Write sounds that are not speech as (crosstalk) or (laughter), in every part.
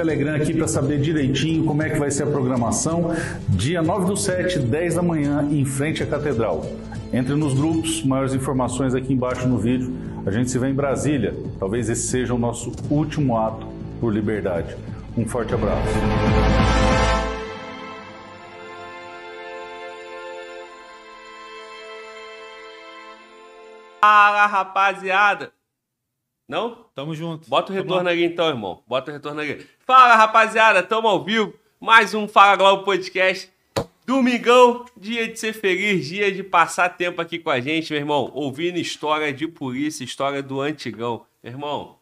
Telegram aqui para saber direitinho como é que vai ser a programação. Dia 9 do 7, 10 da manhã, em frente à Catedral. Entre nos grupos, maiores informações aqui embaixo no vídeo. A gente se vê em Brasília. Talvez esse seja o nosso último ato por liberdade. Um forte abraço. Fala, rapaziada! Não? Tamo junto. Bota o retorno aqui então, irmão. Bota o retorno aqui. Fala, rapaziada! Tamo ao vivo. Mais um Fala Globo Podcast. Domingão, dia de ser feliz, dia de passar tempo aqui com a gente, meu irmão. Ouvindo história de polícia, história do antigão. Meu irmão,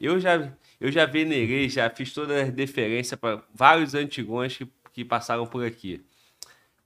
eu já, eu já venerei, já fiz toda a deferência para vários antigões que, que passaram por aqui.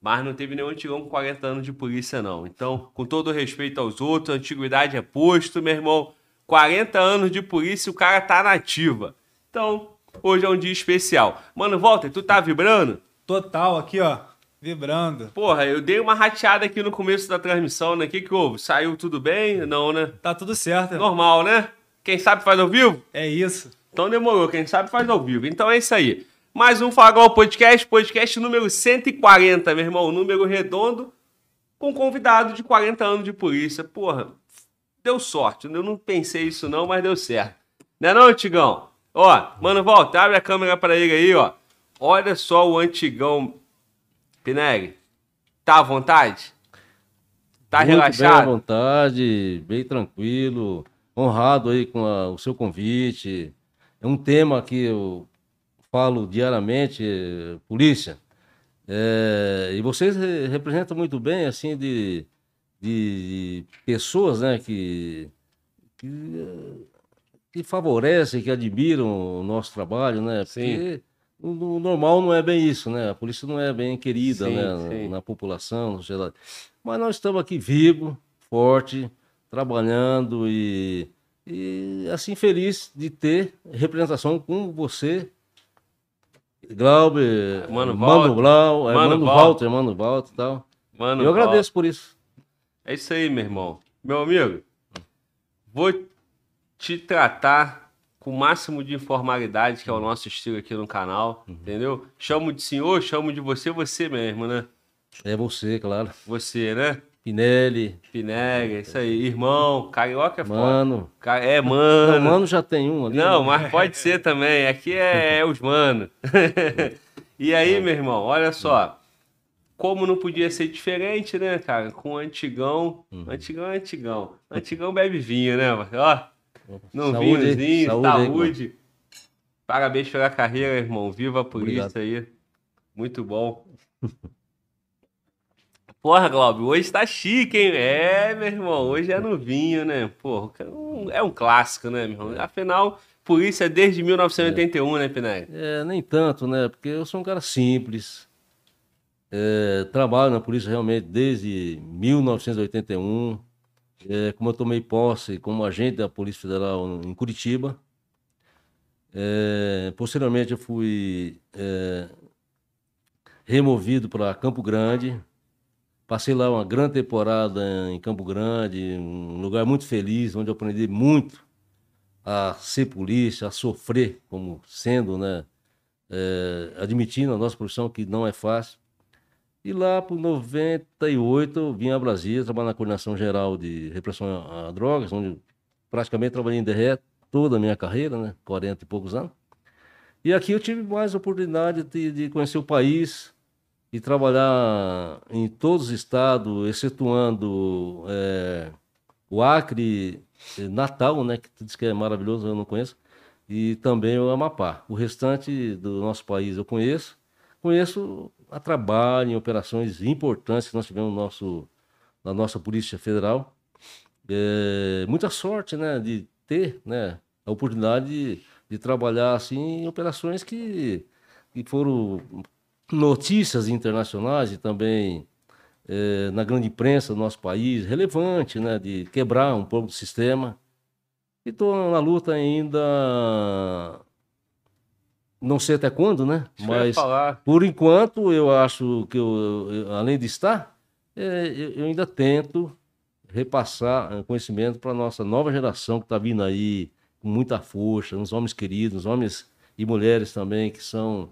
Mas não teve nenhum antigão com 40 anos de polícia, não. Então, com todo respeito aos outros, antiguidade é posto, meu irmão. 40 anos de polícia, o cara tá nativa. Então, hoje é um dia especial. Mano, Walter, tu tá vibrando? Total, aqui, ó. Vibrando. Porra, eu dei uma rateada aqui no começo da transmissão, né? O que, que houve? Saiu tudo bem? Não, né? Tá tudo certo. Normal, né? Quem sabe faz ao vivo? É isso. Então demorou, quem sabe faz ao vivo. Então é isso aí. Mais um Fagol Podcast, podcast número 140, meu irmão. Número redondo, com convidado de 40 anos de polícia. Porra, deu sorte. Eu não pensei isso não, mas deu certo. Não é não, Antigão? Ó, mano, volta, abre a câmera para ele aí, ó. Olha só o Antigão. Pineg, tá à vontade? Tá Muito relaxado? Bem à vontade, bem tranquilo, honrado aí com a- o seu convite. É um tema que eu falo diariamente, polícia. É, e vocês re- representam muito bem, assim, de, de pessoas, né, que, que, que favorecem, que admiram o nosso trabalho, né? Sim. Porque o, o normal não é bem isso, né? A polícia não é bem querida, Sim, né, sim. na, na população, na sociedade. Mas nós estamos aqui vivo, forte, trabalhando e, e assim feliz de ter representação com você, Glauber, Mano Mano. Blau, é, Mano Walter. Mano Walter e tal. Mano, eu agradeço por isso. É isso aí, meu irmão. Meu amigo, vou te tratar com o máximo de informalidade, que é o nosso estilo aqui no canal, entendeu? Chamo de senhor, chamo de você, você mesmo, né? É você, claro. Você, né? Pinelli, Pinega, isso aí. Irmão, carioca é foda. Mano. Ca- É, Não, mano. mano já tem um ali. Não, né? mas pode ser também. Aqui é, é os mano. (laughs) (laughs) e aí, meu irmão, olha só. Como não podia ser diferente, né, cara? Com o antigão. Antigão é antigão. Antigão bebe vinho, né, mano? Ó, num Saúde, vinhozinho, Saúde saúde. aí, Parabéns pela carreira, irmão. Viva a polícia Obrigado. aí. Muito bom. (laughs) Porra, Glauber, hoje tá chique, hein? É, meu irmão, hoje é no vinho, né? Porra, é um- é clássico, né, meu irmão? Afinal, polícia desde 1981, né, Pinelli? É, nem tanto, né? Porque eu sou um cara simples. É, trabalho na polícia realmente desde 1981. É, como eu tomei posse como agente da Polícia Federal em Curitiba. É, posteriormente eu fui é, removido para Campo Grande. Passei lá uma grande temporada em Campo Grande, um lugar muito feliz, onde eu aprendi muito a ser polícia, a sofrer como sendo, né? é, admitindo a nossa profissão que não é fácil. E lá por 98 eu vim a Brasília trabalhar na coordenação geral de repressão a, drogas, onde praticamente trabalhei em DRE toda a minha carreira, né? 40 e poucos anos. E aqui eu tive mais oportunidade de, de conhecer o país e trabalhar em todos os estados, excetuando é, o Acre, eh, Natal, né? Que diz que é maravilhoso, eu não conheço e também o Amapá. O restante do nosso país eu conheço. Conheço a trabalho em operações importantes que nós tivemos no nosso, na nossa Polícia Federal. É, muita sorte né, de ter né, a oportunidade de, de trabalhar assim, em operações que, que foram notícias internacionais e também é, na grande imprensa do nosso país, relevante, né, de quebrar um pouco do sistema. E estou na luta ainda. Não sei até quando, né? Isso Mas por enquanto eu acho que eu, eu- além de estar, é, eu, eu ainda tento repassar eh, conhecimento para a nossa nova geração que está vindo aí com muita força, uns homens queridos, uns homens e mulheres também que são.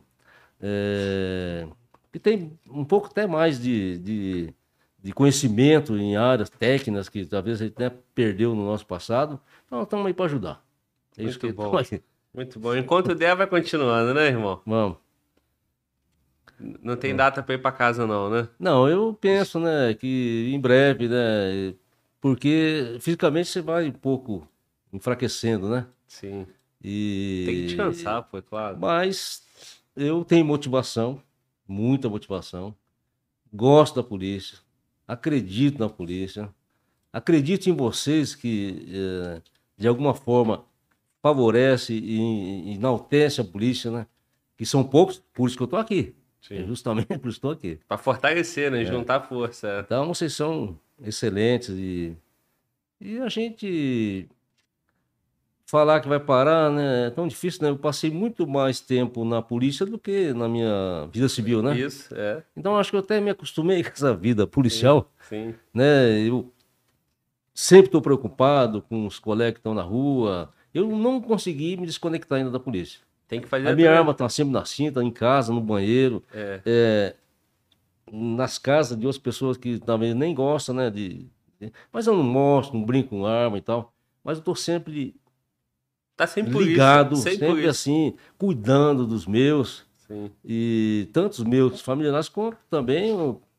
é, que tem um pouco até mais de, de, de conhecimento em áreas técnicas que talvez a gente até perdeu no nosso passado. Então, estamos aí para ajudar. É isso Muito que bom. Muito bom. Enquanto der, vai continuando, né, irmão? Vamos. Não É. tem data pra ir pra casa, não, né? Não, eu penso, né, que em breve, né, porque fisicamente você vai um pouco enfraquecendo, né? Sim. E Tem que descansar, pô, é claro. Mas eu tenho motivação, muita motivação. Gosto da polícia, acredito na polícia, acredito em vocês que eh, de alguma forma favorece e enaltece a polícia, né? Que são poucos, por isso que eu tô aqui. É Sim. justamente por isso que eu estou aqui. Pra fortalecer, né? Juntar força. é. Então vocês são excelentes e, e a gente falar que vai parar, né? É tão difícil, né? Eu passei muito mais tempo na polícia do que na minha vida civil, né? Isso, é. Então acho que eu até me acostumei (laughs) com essa vida policial, Sim. né? Eu sempre estou preocupado com os colegas que estão na rua. Eu não consegui me desconectar ainda da polícia. Tem que fazer A minha arma está sempre na cinta, em casa, no banheiro É. é, nas casas de outras pessoas que também nem gostam, né? De, de- mas eu não mostro, não brinco com arma e tal. Mas eu tô sempre Tá sempre ligado, isso. Sempre, sempre assim, cuidando dos meus. Sim, E tantos meus familiares quanto também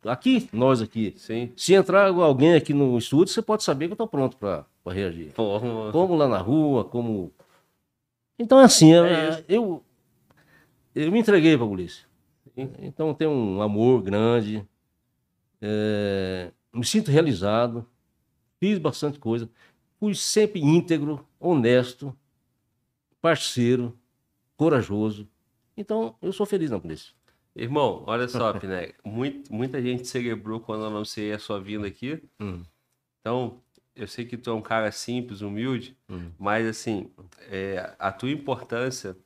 aqui, nós aqui. sim. Se entrar alguém aqui no estúdio, você pode saber que eu tô pronto para reagir. Mano. Como lá na rua, como. Então é assim, eu, É eu, eu me entreguei para a polícia. Então eu tenho um amor grande, é, me sinto realizado, fiz bastante coisa, fui sempre íntegro, honesto, parceiro, corajoso. Então eu sou feliz na polícia. Irmão, olha só, (laughs) Piné. Muito, muita gente celebrou quando eu anunciei a sua vinda aqui. Hum. Então, eu sei que tu é um cara simples, humilde, Hum. mas assim, é, a tua importância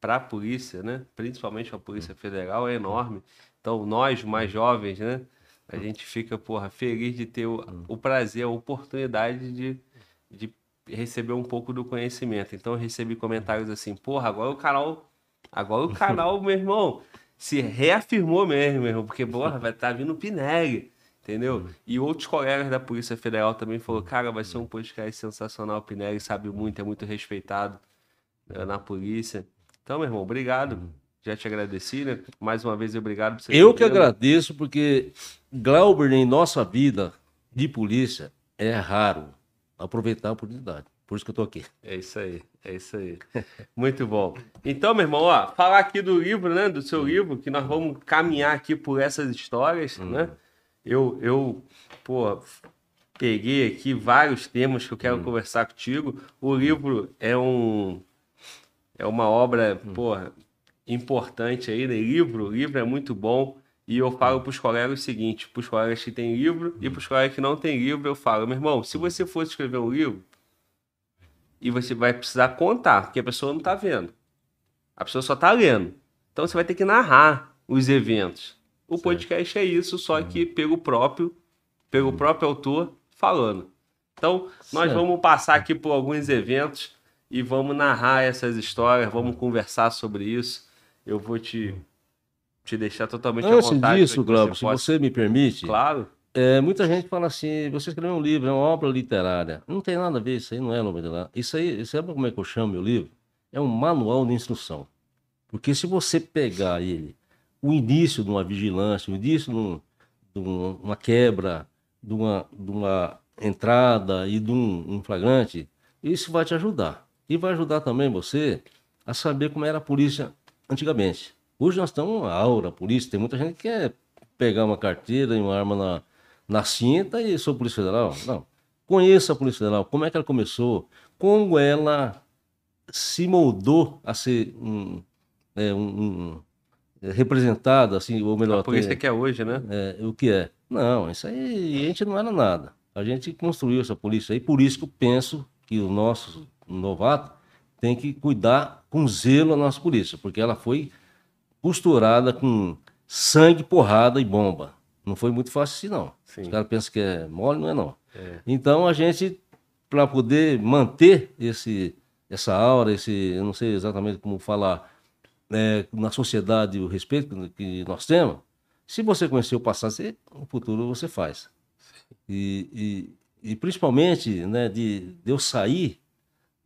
para a polícia, né? Principalmente a Polícia Federal, é enorme. Então, nós, mais jovens, né? A gente fica, porra, feliz de ter o, o prazer, a oportunidade de, de receber um pouco do conhecimento. Então, eu recebi comentários assim, porra, agora o canal, agora o canal, (laughs) meu irmão, se reafirmou mesmo, meu irmão, porque, porra, vai estar vindo o Pinelli. Entendeu? E outros colegas da Polícia Federal também falaram, cara, vai ser um podcast sensacional, o Pinelli sabe muito, é muito respeitado né, na polícia. Então, meu irmão, obrigado. Já te agradeci, né? Mais uma vez, obrigado por você Eu que agradeço, porque Glauber, em nossa vida de polícia, é raro aproveitar a oportunidade. Por isso que eu tô aqui. É isso aí, é isso aí. Muito bom. Então, meu irmão, ó, falar aqui do livro, né? Do seu livro, que nós vamos caminhar aqui por essas histórias, né? Eu, eu, pô, peguei aqui vários temas que eu quero conversar contigo. O livro é um é uma obra, porra, importante aí, né? Livro, livro é muito bom. E eu falo para os colegas o seguinte, para os colegas que têm livro e para os colegas que não têm livro, eu falo, meu irmão, se você fosse escrever um livro, e você vai precisar contar, porque a pessoa não está vendo. A pessoa só está lendo. Então você vai ter que narrar os eventos. O podcast é isso, só que pelo próprio, pelo próprio autor falando. Então, nós Certo. vamos passar aqui por alguns eventos e vamos narrar essas histórias, vamos conversar sobre isso. Eu vou te, te deixar totalmente à Antes vontade. disso, para que Glauber, se possa- você me permite, Claro. É, muita gente fala assim, você escreveu um livro, é uma obra literária. Não tem nada a ver, isso aí não é obra literária. Isso aí, sabe como é que eu chamo meu livro? É um manual de instrução. Porque se você pegar ele, o início de uma vigilância, o início de, um- de um- uma quebra, de uma, de uma entrada e de um, um flagrante, isso vai te ajudar. E vai ajudar também você a saber como era a polícia antigamente. Hoje nós estamos uma aura, polícia, tem muita gente que quer pegar uma carteira e uma arma na, na cinta e sou polícia federal. Não. Conheça a polícia federal, como é que ela começou, como ela se moldou a ser um, é, um- um- é, representada, assim, ou melhor, A polícia que é hoje, né? é, o que é? Não, isso aí a gente não era nada. A gente construiu essa polícia aí, por isso que eu penso que o nosso novato tem que cuidar com zelo a nossa polícia, porque ela foi costurada com sangue, porrada e bomba. Não foi muito fácil assim, não. Sim. Os caras pensam que é mole, não é não. Então a gente, para poder manter esse, essa aura, esse, eu não sei exatamente como falar, né, na sociedade o respeito que- nós temos, se você conhecer o passado, você, o futuro você faz. E, e, e principalmente, né, de, de eu sair,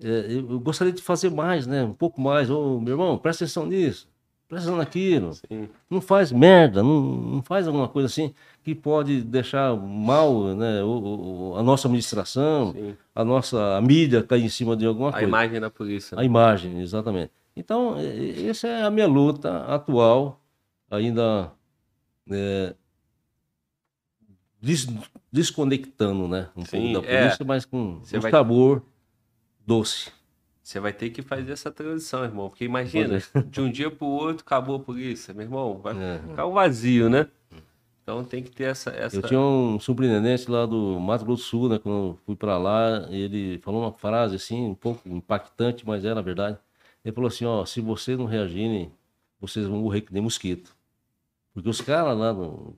é, eu, eu gostaria de fazer mais, né, um pouco mais. Ô, meu irmão, presta atenção nisso, naquilo. Sim. Não faz merda, não, não faz alguma coisa assim que pode deixar mal né, o- o- a nossa administração, Sim. a nossa a mídia cair em cima de alguma A coisa. imagem da polícia. A imagem, exatamente. Então, essa é a minha luta atual, ainda é, des- desconectando né, um Sim, pouco da é. polícia, mas com um vai- sabor doce. Você vai ter que fazer essa transição, irmão. Porque imagina, de um dia pro outro acabou a polícia, meu irmão. Vai É. ficar um vazio, né? Então tem que ter essa. essa... Eu tinha um sobrinense lá do Mato Grosso do Sul, né? Quando eu fui para lá, ele falou uma frase assim, um pouco impactante, mas era verdade. Ele falou assim, ó, se vocês não reagirem, vocês vão morrer que nem mosquito. Porque os caras lá no,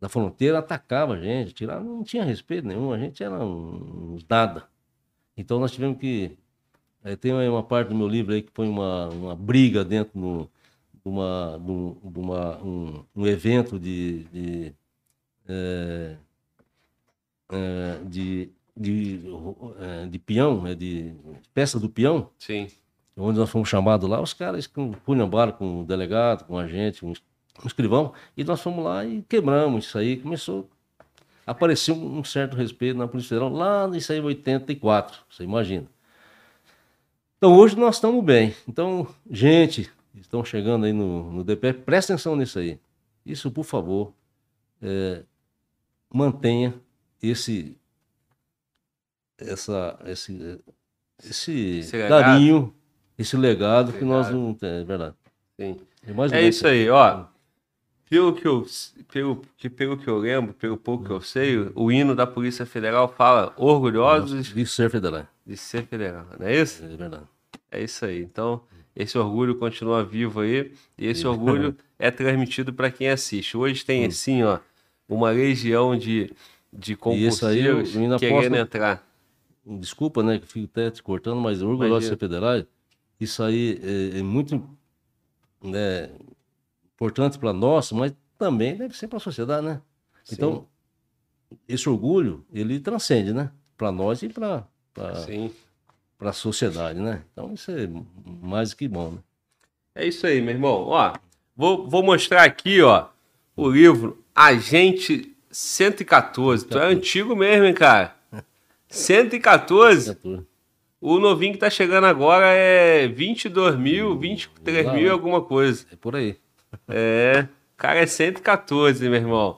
na fronteira atacavam a gente, tiravam, não tinha respeito nenhum, a gente era um, uns nada. Então nós tivemos que. Eh, tem uma parte do meu livro aí que foi uma, uma briga dentro de, uma, um, uma- um, um evento de. de eh, eh, de, de, eh, de peão, eh, de peça do peão, Sim. onde nós fomos chamados lá, os caras com punhambaram com o delegado, com a gente, um, escrivão, e nós fomos lá e quebramos isso aí. Começou a aparecer um, certo respeito na Polícia Federal lá nisso aí em 84, você imagina. Então hoje nós estamos bem. Então, gente, estão chegando aí no, no DP, presta atenção nisso aí. Isso, por favor, é, mantenha esse, essa, esse, esse, Esse carinho, esse legado que nós Legado. não temos, é verdade. Sim. É, É isso aí, ó. Pelo que eu, pelo, que, pelo que eu lembro, pelo pouco que eu sei, o hino da Polícia Federal fala orgulhosos De ser federal, de ser federal, não é isso? é verdade. É isso aí. Então, esse orgulho continua vivo aí e esse orgulho é transmitido para quem assiste. Hoje tem assim, ó, uma legião de de isso aí concurseiros querendo posso- entrar. Desculpa, né, que fico até te cortando, mas orgulhoso de ser federal, isso aí é, é muito né, importante para nós, mas também deve ser para a sociedade, né? Então, esse orgulho, ele transcende, né? Para nós e para Sim. a sociedade, né? Então, isso é mais que bom, né? É isso aí, meu irmão. Ó, vou, vou mostrar aqui, ó, o livro Agente 114. Tu é antigo mesmo, hein, cara? 114. Criatura. O novinho que tá chegando agora é 22 mil, 23 Lá, mil, alguma coisa. É por aí. É, cara é 114, meu irmão.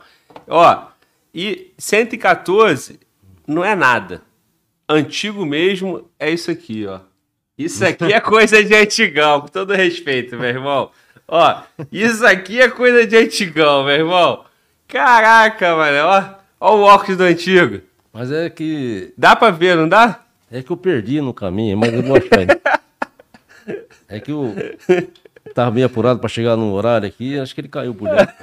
Ó, e 114 não é nada. Antigo mesmo é isso aqui, ó. Isso (laughs) aqui é coisa de antigão, com todo respeito, meu irmão. Ó, isso aqui é coisa de antigão, meu irmão. Caraca, mano, ó. Ó o óculos do antigo. Mas é que Dá pra ver, não dá? É que eu perdi no caminho, mas eu vou achar. (laughs) É que eu tava bem apurado para chegar no horário aqui, acho que ele caiu por dentro.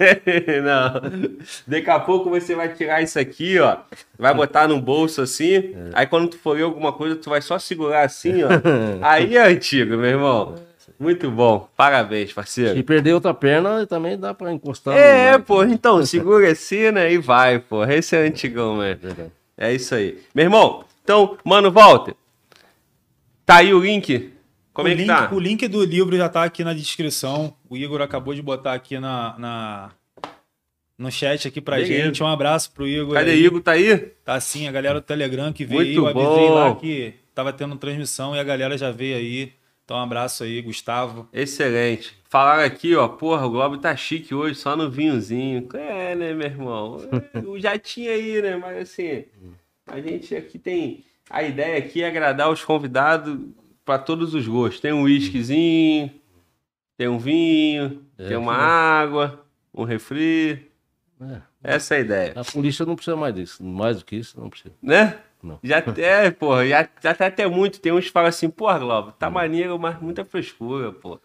(laughs) não. Daqui a pouco você vai tirar isso aqui, ó. Vai botar no bolso assim. Aí quando tu for ler alguma coisa, tu vai só segurar assim, ó. (laughs) Aí é antigo, meu irmão. Muito bom. Parabéns, Se parceiro. perder outra perna, também dá para encostar. É, no... pô. Então, segura assim, né? E vai, pô. Esse é antigão, né? É isso aí. Meu irmão, então, mano, Walter. Tá aí o link. Como o é que link, tá? O link do livro já tá aqui na descrição. O Igor acabou de botar aqui na, na- no chat aqui pra gente. Um abraço pro Igor. Cadê aí. Igor? Tá aí? Tá sim, a galera do Telegram que veio. Muito eu avisei bom. lá que tava tendo transmissão e a galera já veio aí. Então, um abraço aí, Gustavo. Excelente. Falaram aqui, ó, porra, o Globo tá chique hoje, só no vinhozinho. É, né, meu irmão? (laughs) Eu já tinha aí, né? Mas assim, a gente aqui tem. A ideia aqui é agradar os convidados para todos os gostos. Tem um whiskyzinho, tem um vinho, É, tem uma água, um refri. É. Essa é a ideia. A polícia não precisa mais disso. Mais do que isso, não precisa. Né? Não. Já até, (laughs) porra, já, já tá até muito. Tem uns que falam assim, porra, Globo, tá maneiro, mas muita frescura, pô.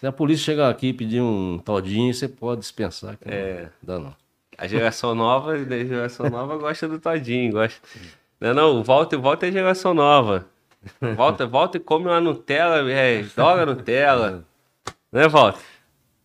Se a polícia chegar aqui e pedir um todinho, você pode dispensar. que É. Não dá não. A geração nova, a geração nova gosta do Todinho, gosta. Não, não, o Walter, o Walter é geração nova. Volta, volta e come uma Nutella, é, joga Nutella. Né, Walter?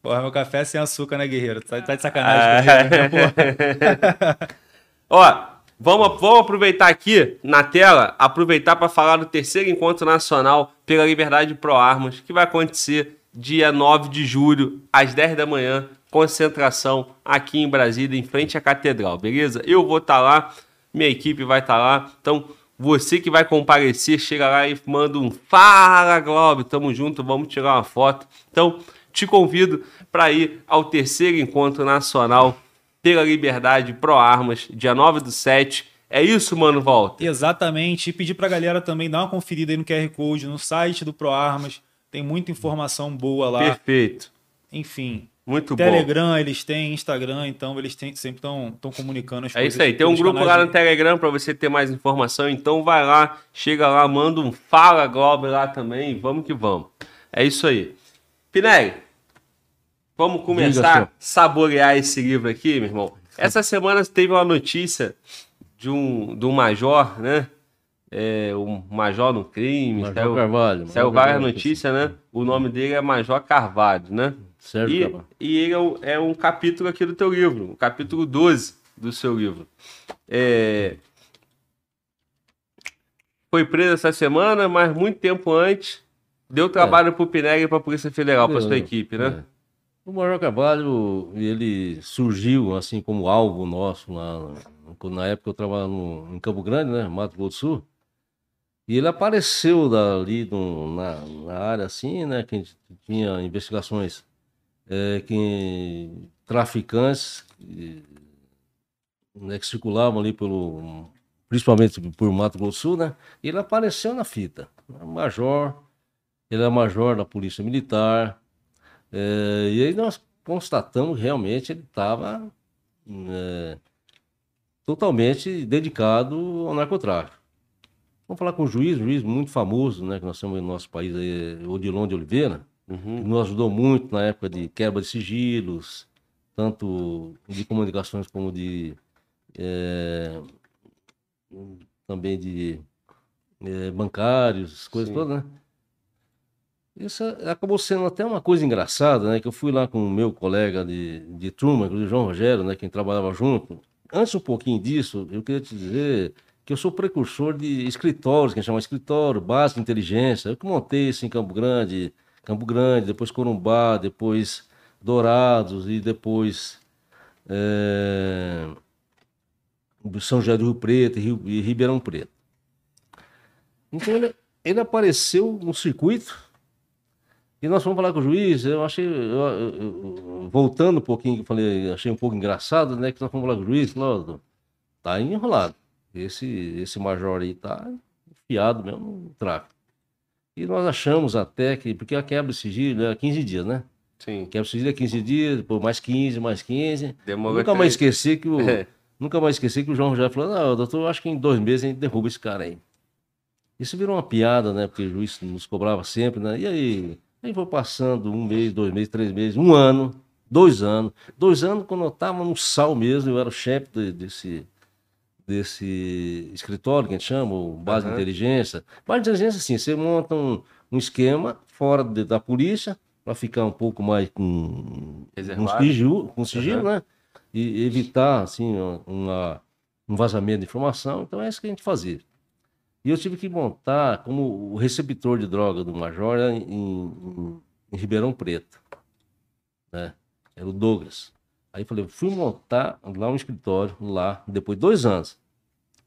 Porra, meu café é sem açúcar, né, guerreiro? Tá, tá de sacanagem comigo, né, porra? (laughs) Ó, vamos, vamos aproveitar aqui na tela, aproveitar para falar do terceiro encontro nacional pela liberdade pro armas, que vai acontecer dia 9 de julho, às 10 da manhã, concentração aqui em Brasília, em frente à catedral, beleza? Eu vou estar lá, minha equipe vai estar lá, então você que vai comparecer, chega lá e manda um Fala Globo, tamo junto, vamos tirar uma foto. Então, te convido para ir ao terceiro encontro nacional pela liberdade pro armas, dia 9 do 7. É isso, mano, volta. Exatamente. E pedir pra galera também dar uma conferida aí no QR Code, no site do ProArmas. Tem muita informação boa lá. Perfeito. Enfim. Muito bom. Telegram, eles têm, Instagram, então eles têm, sempre estão comunicando as É coisas. isso aí, tem um grupo lá de- no Telegram para você ter mais informação. Então vai lá, chega lá, manda um Fala Globo lá também. Vamos que vamos. É isso aí. Pinelli, vamos começar a saborear esse livro aqui, meu irmão. Essa semana teve uma notícia de um, de um major, né? É, um major no crime. Major saiu, Carvalho. saiu Major várias Carvalho. notícias, né? O nome dele é Major Carvalho, né? Sérgio E, e ele é um, é um capítulo aqui do teu livro, o capítulo 12 do seu livro. É, Foi preso essa semana, mas muito tempo antes deu trabalho pro Pinelli e pra Polícia Federal, pra Deu, sua equipe, né? É. O Major Carvalho, ele surgiu assim como alvo nosso lá, na época eu trabalhava no, em Campo Grande, né, Mato Grosso do Sul. E ele apareceu dali no- na, na área assim, né, que a gente tinha investigações é, que traficantes eh, né, que circulavam ali pelo, principalmente por Mato Grosso Sul, né? Ele apareceu na fita. Major, ele é major da Polícia Militar. é, e aí nós constatamos realmente ele estava totalmente dedicado ao narcotráfico. Vamos falar com o juiz, juiz muito famoso, né, que nós temos no nosso país, aí, Odilon de Oliveira, Uhum. nos ajudou muito na época de quebra de sigilos, tanto de comunicações como de eh, também de eh, bancários, coisas Sim. todas, né? Isso acabou sendo até uma coisa engraçada, né? Que eu fui lá com o meu colega de, de turma, o João Rogério, né? Quem trabalhava junto. Antes um pouquinho disso, eu queria te dizer que eu sou precursor de escritórios, que a gente chama escritório, básico de inteligência. Eu que montei isso em Campo Grande, Campo Grande, depois Corumbá, depois Dourados e depois eh, São José do Rio Preto e, Rio- e Ribeirão Preto. Então ele, ele apareceu no circuito e nós fomos falar com o juiz. Eu achei, eu- eu- eu- voltando um pouquinho, eu falei, achei um pouco engraçado, né? Que nós fomos falar com o juiz, falou, "Ó, tá enrolado. Esse, esse major aí tá enfiado mesmo no tráfico. E nós achamos até que, porque a quebra de sigilo é 15 dias, né? Sim. Quebra de sigilo é 15 dias, depois mais 15, mais 15. Demorou Nunca mais três- esqueci que o, (laughs) É. nunca mais esqueci que o João já falou, não, doutor, acho que em dois meses a gente derruba esse cara aí. Isso virou uma piada, né? Porque o juiz nos cobrava sempre, né? E aí? Aí foi passando um mês, dois meses, três meses, um ano, dois anos. Dois anos quando eu estava no sal mesmo, eu era o chefe de- desse, desse escritório que a gente chama, base Aham. de inteligência. Base de inteligência, assim, você monta um, um esquema fora de- da polícia para ficar um pouco mais com, com sigilo, com sigilo Aham. né? E evitar, assim, uma- um vazamento de informação. Então é isso que a gente fazia. E eu tive que montar como o receptor de droga do Major em, em- em Ribeirão Preto. Né? Era o Douglas. Aí falei, fui montar lá um escritório, lá, depois de dois anos,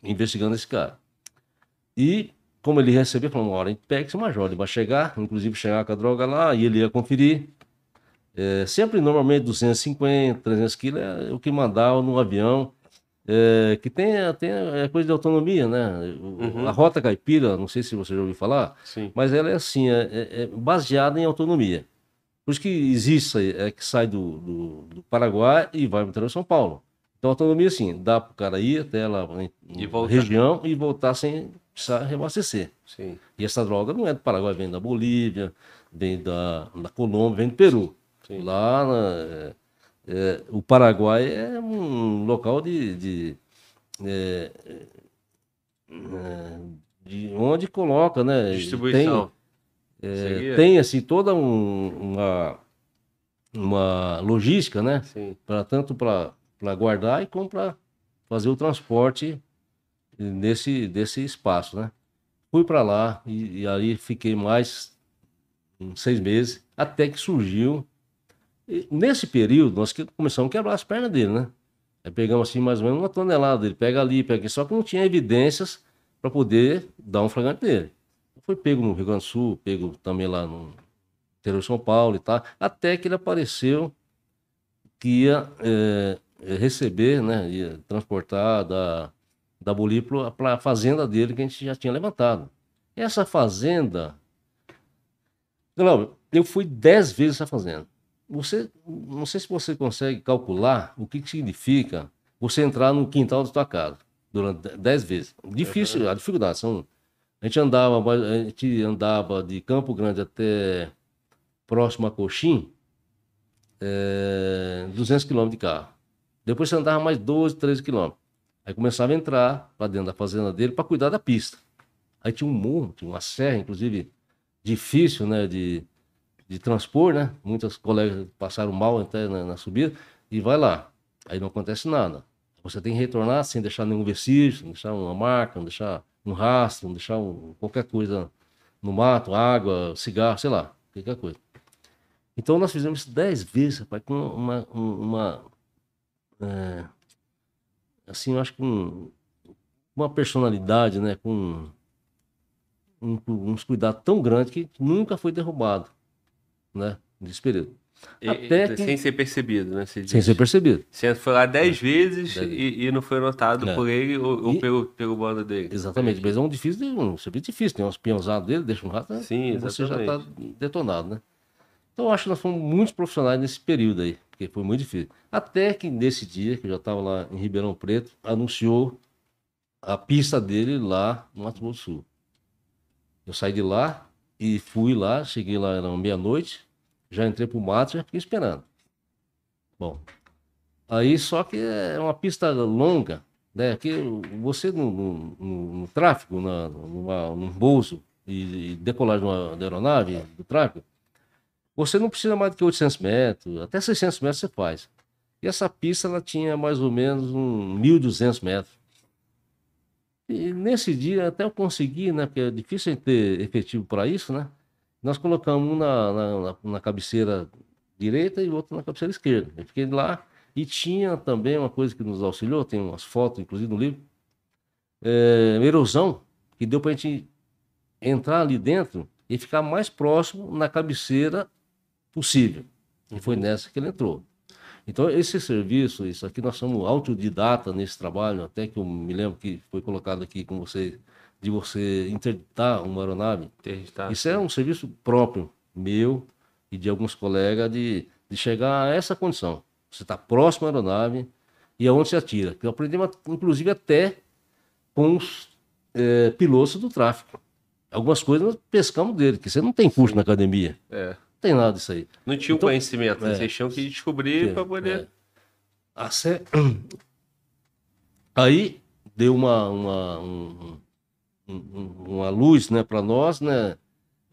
investigando esse cara. E como ele recebeu, falou, uma hora a gente pega esse Major, ele vai chegar, inclusive chegar com a droga lá, e ele ia conferir. É, sempre, normalmente, 250, 300 quilos é o que mandava no avião. É, que tem, tem é coisa de autonomia, né? Uhum. A rota caipira, não sei se você já ouviu falar, Sim. mas ela é assim, é, é- é baseada em autonomia. Por isso que existe, é que sai do, do, do Paraguai e vai para o interior de São Paulo. Então, autonomia, assim, dá para o cara ir até lá E voltar. região e voltar sem precisar reabastecer. Sim. E essa droga não é do Paraguai, vem da Bolívia, vem da, da Colômbia, vem do Peru. Sim. Lá, na- é, é, o Paraguai é um local de, de, é, é, de onde coloca, né? Distribuição. Tem, é, tem assim, toda um- uma, uma logística, né? Pra, tanto para guardar e como para fazer o transporte nesse desse espaço, né? Fui para lá e, e aí fiquei mais uns seis meses, até que surgiu. e nesse período, nós que- começamos a quebrar as pernas dele, né? Aí pegamos assim mais ou menos uma tonelada dele, pega ali, pega aqui, só que não tinha evidências para poder dar um flagrante dele. Foi pego no Rio Grande do Sul, pego também lá no interior de São Paulo e tal, até que ele apareceu que ia eh, receber, né, ia transportar da, da Bolívia para a fazenda dele que a gente já tinha levantado. Essa fazenda, Glauber, eu fui dez vezes essa fazenda. Você, não sei se você consegue calcular o que, que significa você entrar no quintal da sua casa durante dez vezes. Difícil, a dificuldade são a gente andava, a gente andava de Campo Grande até próximo a Coxim, é, 200 quilômetros de carro. Depois você andava mais 12, 13 quilômetros. Aí começava a entrar para dentro da fazenda dele para cuidar da pista. Aí tinha um morro, tinha uma serra, inclusive difícil, né, de, de transpor, né? Muitas colegas passaram mal até na, na subida e vai lá. Aí não acontece nada. Você tem que retornar sem deixar nenhum vestígio, não deixar uma marca, não deixar um rastro, deixar um- qualquer coisa no mato, água, cigarro, sei lá, qualquer coisa. Então nós fizemos isso dez vezes, rapaz, com uma, um- uma é, assim, eu acho que um- uma personalidade, né, com um, uns cuidados tão grandes que nunca foi derrubado, né, nesse período. E- Até que- Sem ser percebido, né? Você Sem ser percebido. Você foi lá dez vezes Dez e, e não foi notado É. por ele ou, ou E- pelo, pelo bando dele. Exatamente, mas é um difícil, um serviço difícil, tem uns peãozados dele, deixa um rato, né? Sim, você já está detonado, né? Então eu acho que nós fomos muitos profissionais nesse período aí, porque foi muito difícil. Até que nesse dia, que eu já estava lá em Ribeirão Preto, anunciou a pista dele lá no Mato Grosso do Sul. Eu saí de lá e fui lá, cheguei lá, era meia-noite, já entrei pro mato, já fiquei esperando. Bom, aí só que é uma pista longa, né? Que você no, no- no- no tráfego, na, numa, num bolso e, e decolagem de uma da aeronave, do tráfego, você não precisa mais do que 800 metros, até 600 metros você faz. E essa pista ela tinha mais ou menos um 1.200 metros. E nesse dia até eu consegui, né? Porque é difícil ter efetivo para isso, né? Nós colocamos um na, na, na- cabeceira direita e outro na cabeceira esquerda. Eu fiquei lá e tinha também uma coisa que nos auxiliou, tem umas fotos, inclusive, no livro, é, erosão, que deu para a gente entrar ali dentro e ficar mais próximo na cabeceira possível. E foi nessa que ele entrou. Então, esse serviço, isso aqui, nós somos autodidata nesse trabalho, até que eu me lembro que foi colocado aqui com você, de você interditar uma aeronave. Interditar. Isso é um serviço próprio, meu e de alguns colegas, de, de chegar a essa condição. Você está próximo à aeronave e aonde você atira. Eu aprendi, inclusive, até com os eh, pilotos do tráfico. Algumas coisas nós pescamos dele, que você não tem curso na academia. É. Não tem nada disso aí. Não tinha o Então- conhecimento, né? é. vocês tinham que descobrir para poder. É. A sé- (clears throat) Aí deu uma, uma, um- um- uma luz né, para nós, né?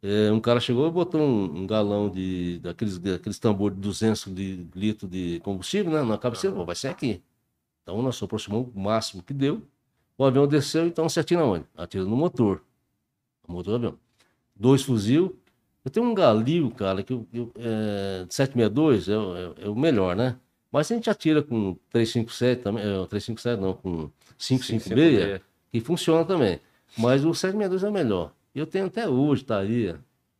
É, um cara chegou e botou um, um galão de daqueles, daqueles tambor de 200 de litros de combustível né, na cabeceira. Vai ser aqui. Então nós aproximamos o máximo que deu. O avião desceu, então você atira onde? Atira no motor. O motor do avião. Dois fuzil. Eu tenho um galil, cara, que eu, eu, é, de 762 é, o- é- é o melhor, né? Mas a gente atira com 357 também, é, 357 não, com 556, que funciona também. Mas o 762 é o melhor. Eu tenho até hoje, tá aí.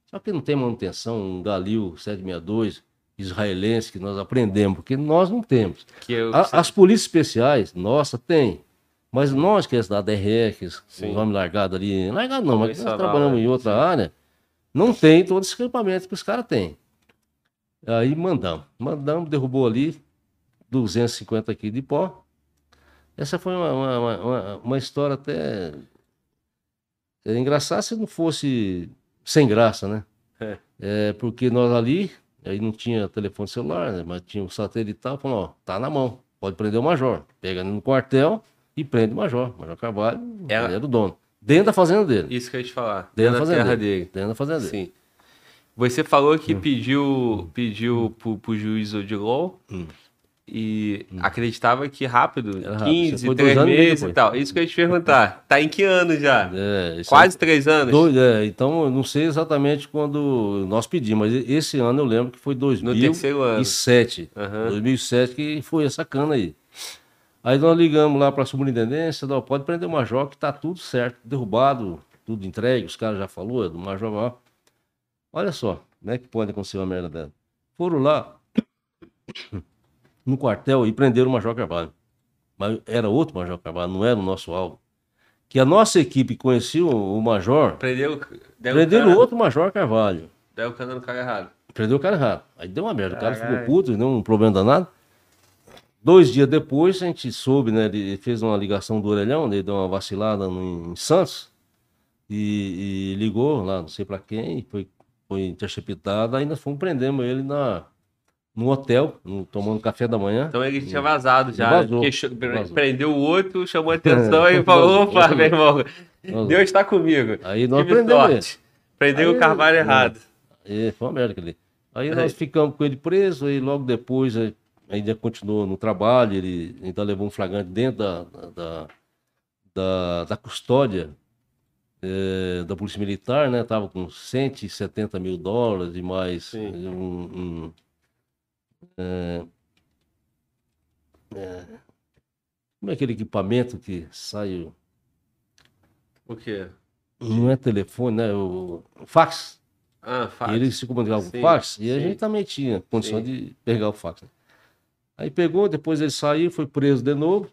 Só que não tem manutenção, um Galil 762 israelense que nós aprendemos, porque nós não temos. Que eu, A- as polícias especiais, nossa, tem. Mas nós que é da DREX, Sim. o nome largado ali, largado não, mas nós trabalhamos em outra área, não tem todo esse equipamento que os caras têm. Aí mandamos. Mandamos, derrubou ali 250 quilos de pó. Essa foi uma, uma- uma- uma história até é engraçada se não fosse sem graça, né? É. É, porque nós ali, aí não tinha telefone celular, né? mas tinha o satelital, falou, ó, tá na mão, pode prender o major. Pega no quartel e prende o major. Major Carvalho Era- ele era o dono. Dentro da fazenda dele. Isso que eu ia te falar. Dentro da na fazenda terra dele. dele. Dentro da fazenda dele. Sim. Você falou Hum. que pediu, pediu pro, pro juiz Odilon e acreditava que rápido, Hum. Era rápido. 15, Você foi dois 3 anos e meio meses e tal. Isso que eu ia te perguntar. Tá em que ano já? É, Quase 3 anos? Dois, é, então, eu não sei exatamente quando nós pedimos, mas esse ano eu lembro que foi No terceiro ano. 2007. Aham. 2007 que foi essa cana aí. Aí nós ligamos lá para a superintendência, não, pode prender o Major que tá tudo certo, derrubado, tudo entregue, os caras já falou, é do Major. Olha só, como é que pode acontecer uma merda dela? Foram lá no quartel e prenderam o Major Carvalho. Mas era outro Major Carvalho, não era o nosso alvo. Que a nossa equipe conhecia o Major, Prendeu, deu prenderam o cara, outro Major Carvalho. Deu o cara no cara errado. Prendeu o cara errado. Aí deu uma merda. O cara ficou Caralho. puto, deu um problema danado. Dois dias depois, a gente soube, né? Ele fez uma ligação do orelhão, ele deu uma vacilada no- em Santos. E, e ligou lá, não sei pra quem, e foi, foi interceptado. Aí nós fomos prendemos ele na, no hotel, no- tomando café da manhã. Então ele tinha vazado já. Vazou. Vazou. Prendeu o outro, chamou a (laughs) atenção e falou: opa, meu irmão, Vazou. Deus está comigo. Aí nós prendemos. Prendeu Aí- o Carvalho É. errado. É, foi uma merda ali. Aí Aí- nós ficamos com ele preso, e logo depois eh, ainda continuou no trabalho, ele ainda levou um flagrante dentro da, da, da, da custódia eh, da Polícia Militar, né? Tava com 170 mil dólares e mais um. um, eh, como é aquele equipamento que sai. o- O quê? Não é telefone, né? O, o fax. Ah, fax. E ele se comunicava com o fax e a sim. gente também tinha condição Sim. de pegar o fax. Aí pegou, depois ele saiu, foi preso de novo.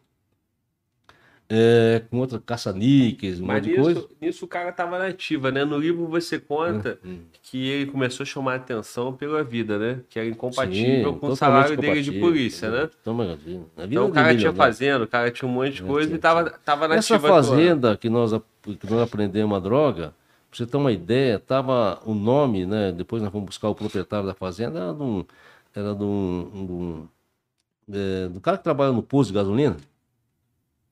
É, com outra caça-níqueis, um Mas monte de coisa. nisso, nisso o cara tava na ativa, né? No livro você conta Hum. que ele começou a chamar a atenção pela vida, né? Que era incompatível Sim, com o salário dele de polícia, né? Vida Então o cara tinha milionário. fazenda, o cara tinha um monte de É, coisa tinha, e tava, tava na Essa ativa atuando. fazenda que nós, que nós aprendemos a droga, pra você ter uma ideia, tava o nome, né? Depois nós fomos buscar o proprietário da fazenda, era de um. Era de um. um- é, do cara que trabalha no posto de gasolina,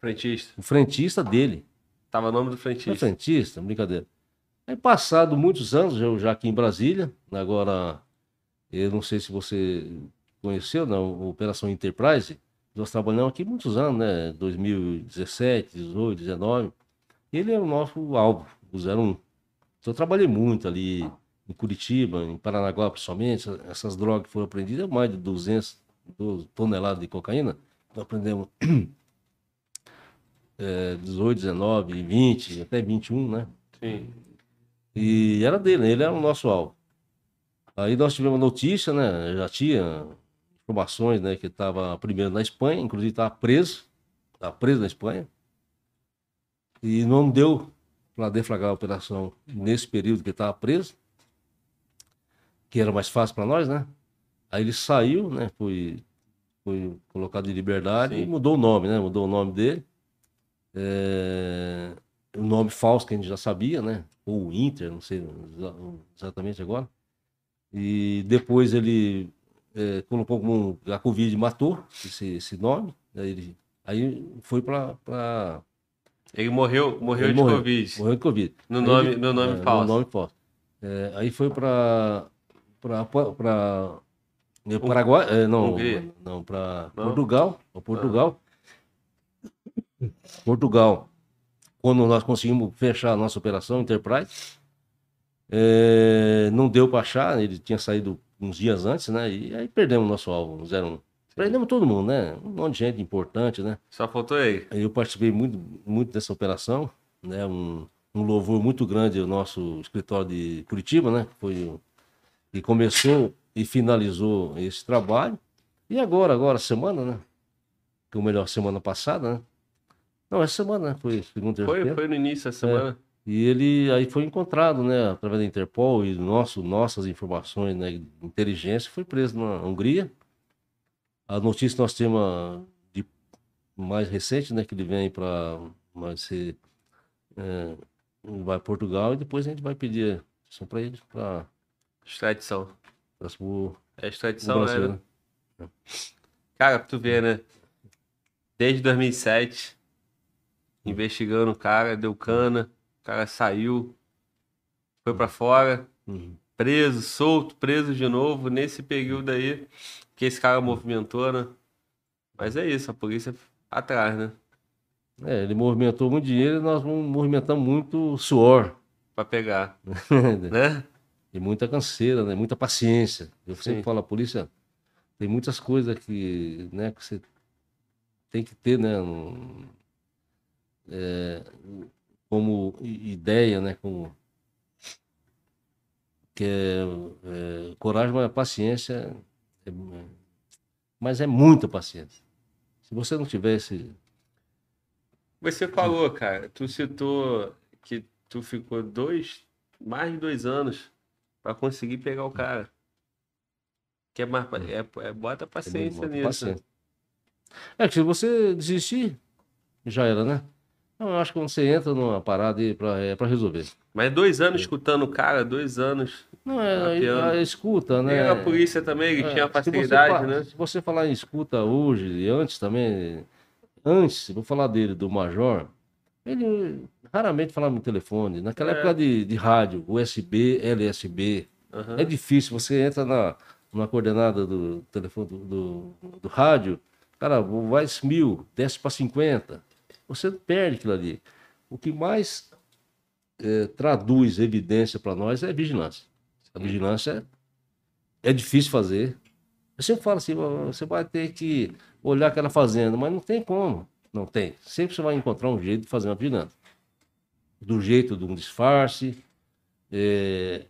Frentista. o frentista dele. Tava o nome do Não é frentista. frentista, brincadeira. Aí, passado muitos anos, eu já aqui em Brasília, agora, eu não sei se você conheceu, não, a Operação Enterprise, nós trabalhamos aqui muitos anos, né? 2017, 18, 19. Ele é o nosso alvo, o 01. Então, eu trabalhei muito ali em Curitiba, em Paranaguá, principalmente. Essas drogas que foram apreendidas, mais de 200 toneladas de cocaína. Nós aprendemos é, 18, 19, 20, até 21, né? Sim. E era dele, ele era o nosso alvo. Aí nós tivemos notícia, né? Já tinha informações, né? Que estava primeiro na Espanha, inclusive estava preso, estava preso na Espanha. E não deu para deflagrar a operação nesse período que estava preso, que era mais fácil para nós, né? Aí ele saiu, né? Foi, foi colocado em liberdade Sim. e mudou o nome, né? Mudou o nome dele. É, o nome falso que a gente já sabia, né? Ou Inter, não sei exa- exatamente agora. E depois ele é, colocou como a Covid matou esse, esse nome. Aí, ele, aí foi para. Ele morreu, morreu Ele de morreu. Covid. Morreu de Covid. No Aí nome- ele- no nome é, falso. No nome falso. É, aí foi para. Para. Paraguai. é, não, Hungria? não para Não? Ah. Portugal. pra Portugal. Quando nós conseguimos fechar a nossa operação Enterprise, é, não deu para achar, ele tinha saído uns dias antes, né? E aí perdemos o nosso alvo, no 01. Perdemos todo mundo, né? Um monte de gente importante, né? Só faltou. Aí Eu participei muito, muito dessa operação, né? Um, um louvor muito grande ao nosso escritório de Curitiba, né? Foi o, e começou e finalizou esse trabalho. E agora, agora, semana, né? Que ou melhor, semana passada, né? Não, essa semana, né? Foi segunda, Foi, foi no início da semana. E ele aí foi encontrado, né, através da Interpol e nosso, nossas informações, né, inteligência, foi preso na Hungria. A notícia que nós temos ah, de mais recente, né, que ele vem para ser é, vai a Portugal e depois a gente vai pedir só para ele para Extradição. o É extradição, Brasil, né? né? Cara, pra tu ver, né? Desde 2007, investigando o cara, deu cana. cara saiu, foi pra fora, Uhum. preso, solto, preso de novo, nesse período aí que esse cara movimentou, né? Mas é isso, a polícia atrás, né? É, ele movimentou muito dinheiro e nós movimentamos muito suor. Pra pegar, (laughs) né? E muita canseira, né? Muita paciência. Eu Sim. sempre falo, a polícia tem muitas coisas que, né, que você tem que ter, né? É, como ideia, né? Como que é, é, coragem, mas paciência, é- é- mas é muita paciência. Se você não tivesse Você falou, cara, tu citou que tu ficou dois, mais de dois anos pra conseguir pegar o cara. Que é mais, é, é, bota paciência Bota nisso. paciência. É que se você desistir, já era, né? Eu acho que quando você entra numa parada aí pra, é pra resolver. Mas dois anos escutando o cara, dois anos. Não, é, a escuta, né? a polícia também, ele É, tinha se você facilidade, fa- né? Se você falar em escuta hoje, e antes também, antes, vou falar dele, do Major, ele raramente falava no telefone. Naquela É. época de, de rádio, USB, LSB, Aham. É difícil, você entra na, na coordenada do telefone do, do, do rádio, cara, vai mil, desce para 50. Você perde aquilo ali. O que mais eh, traduz evidência para nós é vigilância. A vigilância é, é difícil fazer. Eu sempre falo assim, "Ó, você vai ter que olhar aquela fazenda, mas não tem como. Não tem. Sempre você vai encontrar um jeito de fazer uma vigilância. Do jeito de um disfarce. eh,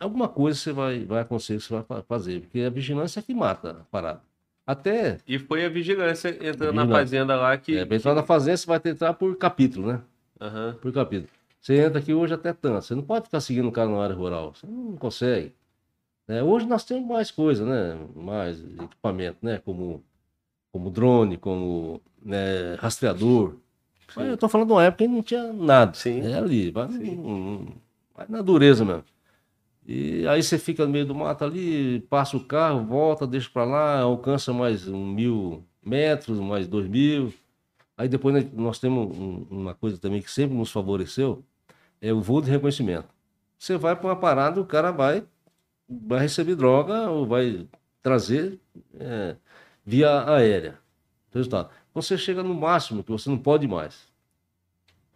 alguma coisa você vai, vai acontecer você vai fa- fazer, porque a vigilância é que mata a parada. Até, E foi a vigilância entrando na Vigilância. fazenda lá que. é, entrar na fazenda, você vai entrar por capítulo, né? Aham. Por capítulo. Você entra aqui hoje até tanto, você não pode ficar seguindo o cara na área rural, você não consegue. É, hoje nós temos mais coisa, né? Mais equipamento, né? Como, como drone, como né, rastreador. Mas eu tô falando de uma época que não tinha nada. Sim. É ali, vai, vai na dureza mesmo. E aí você fica no meio do mato ali, passa o carro, volta, deixa pra lá, alcança mais um mil metros, mais dois mil. Aí depois nós temos um- uma coisa também que sempre nos favoreceu, é o voo de reconhecimento. Você vai para uma parada, o cara vai, vai receber droga ou vai trazer é, via aérea. Resultado. Você chega no máximo, que você não pode mais.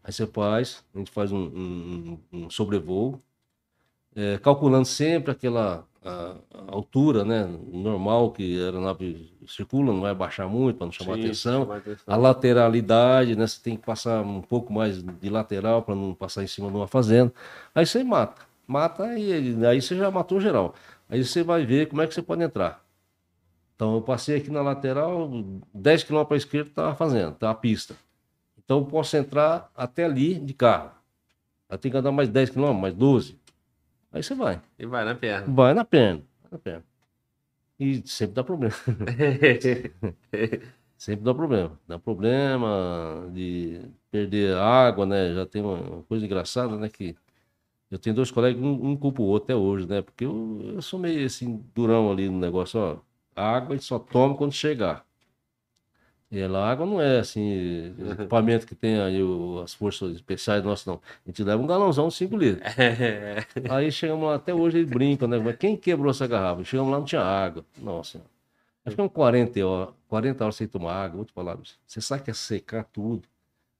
Aí você faz, a gente faz um, um- um sobrevoo, é, calculando sempre aquela a- a altura né, normal que a aeronave circula, não vai baixar muito para não chamar Sim, atenção. atenção. A lateralidade, né? Você tem que passar um pouco mais de lateral para não passar em cima de uma fazenda. Aí você mata. Mata e aí você já matou geral. Aí você vai ver como é que você pode entrar. Então eu passei aqui na lateral, 10 km para a esquerda está a fazenda, está a pista. Então eu posso entrar até ali de carro. Aí tem que andar mais 10 km, mais 12. Aí você vai. E vai na perna. Vai na perna. Vai na perna. E sempre dá problema. (laughs) Sempre dá problema. Dá problema de perder água, né? Já tem uma coisa engraçada, né? Que eu tenho dois colegas, um, um culpa o outro até hoje, né? Porque eu, eu sou meio assim, durão ali no negócio, ó. Água a gente só toma quando chegar. E a água não é assim, (laughs) equipamento que tem aí, o- as forças especiais nossas, não. A gente leva um galãozão de 5 litros. (laughs) Aí chegamos lá, até hoje ele brinca, né? Mas quem quebrou essa garrafa? Chegamos lá, não tinha água. Nossa. Acho que é um 40 horas, 40 horas sem tomar água. Vou te falar, você sabe que é secar tudo.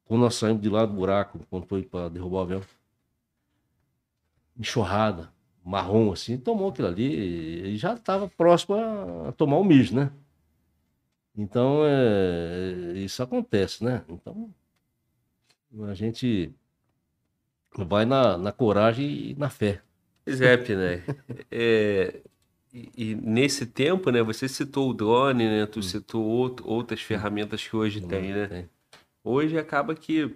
Quando nós saímos de lá do buraco, quando foi para derrubar o avião, enxurrada, marrom assim, tomou aquilo ali e já estava próximo a, a tomar o mijo, né? Então, é, isso acontece, né? Então, a gente vai na, na coragem e na fé. Zep, né? (laughs) É, e, e nesse tempo, né? Você citou o drone, né? Tu citou out- outras ferramentas que hoje tem, né? Tem. Hoje acaba que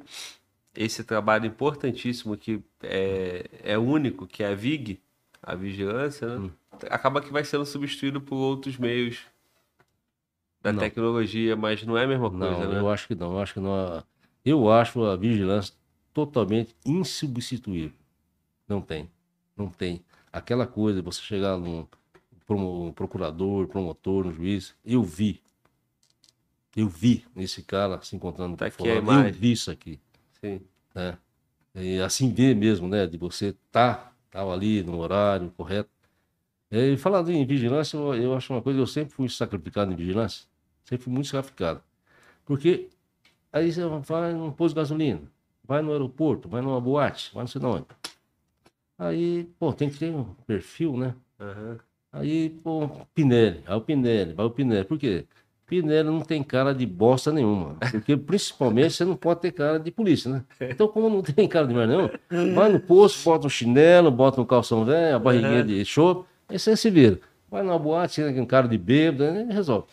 esse trabalho importantíssimo que é, é único, que é a VIG, a vigilância, né? Hum. Acaba que vai sendo substituído por outros meios da Não. tecnologia, mas não é a mesma coisa, Não, né? eu acho que não. Eu acho que não. Eu acho a vigilância totalmente insubstituível. Não tem. Não tem. Aquela coisa, você chegar num promo- procurador, promotor, um juiz, eu vi. Eu vi esse cara se encontrando Tá aqui a fora. Eu vi isso aqui. Sim. né? E assim ver mesmo, né? De você tá, tava ali no horário correto. E falando em vigilância, eu, eu acho uma coisa, eu sempre fui sacrificado em vigilância. Sempre fui muito sacrificado. Porque aí você vai num posto de gasolina, vai no aeroporto, vai numa boate, vai não sei de onde. Aí, pô, tem que ter um perfil, né? Aham. Aí, pô, Pinelli, aí o Pinelli, vai o Pinelli. Por quê? Pinelli não tem cara de bosta nenhuma. Porque, principalmente, você não pode ter cara de polícia, né? Então, como não tem cara de merda nenhuma, vai no posto, bota um chinelo, bota um calção velho, a barriguinha de chope, aí você se vira. Vai numa boate, tira um cara de bêbado, aí resolve.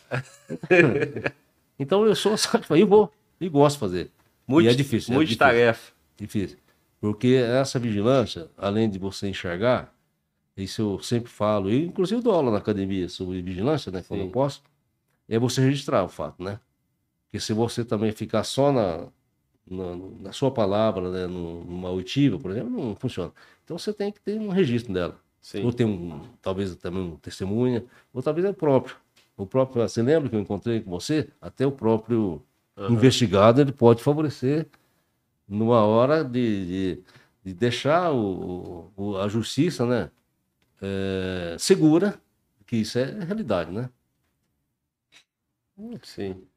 (laughs) Então, eu sou, sabe, e vou, e gosto de fazer. E é difícil. é Muito difícil. tarefa. Difícil. Porque essa vigilância, além de você enxergar, isso eu sempre falo, e inclusive eu dou aula na academia sobre vigilância, né? Quando Sim. eu posso, é você registrar o fato, né? Porque se você também ficar só na, na, na sua palavra, né? num- numa oitiva, por exemplo, não funciona. Então você tem que ter um registro dela. Sim. Ou tem um, talvez também um testemunha, ou talvez é o próprio. O próprio, você lembra que eu encontrei com você? Até o próprio investigado ele pode favorecer numa hora de, de, de deixar o, o- a justiça né, é, segura, que isso é realidade, né? Sim.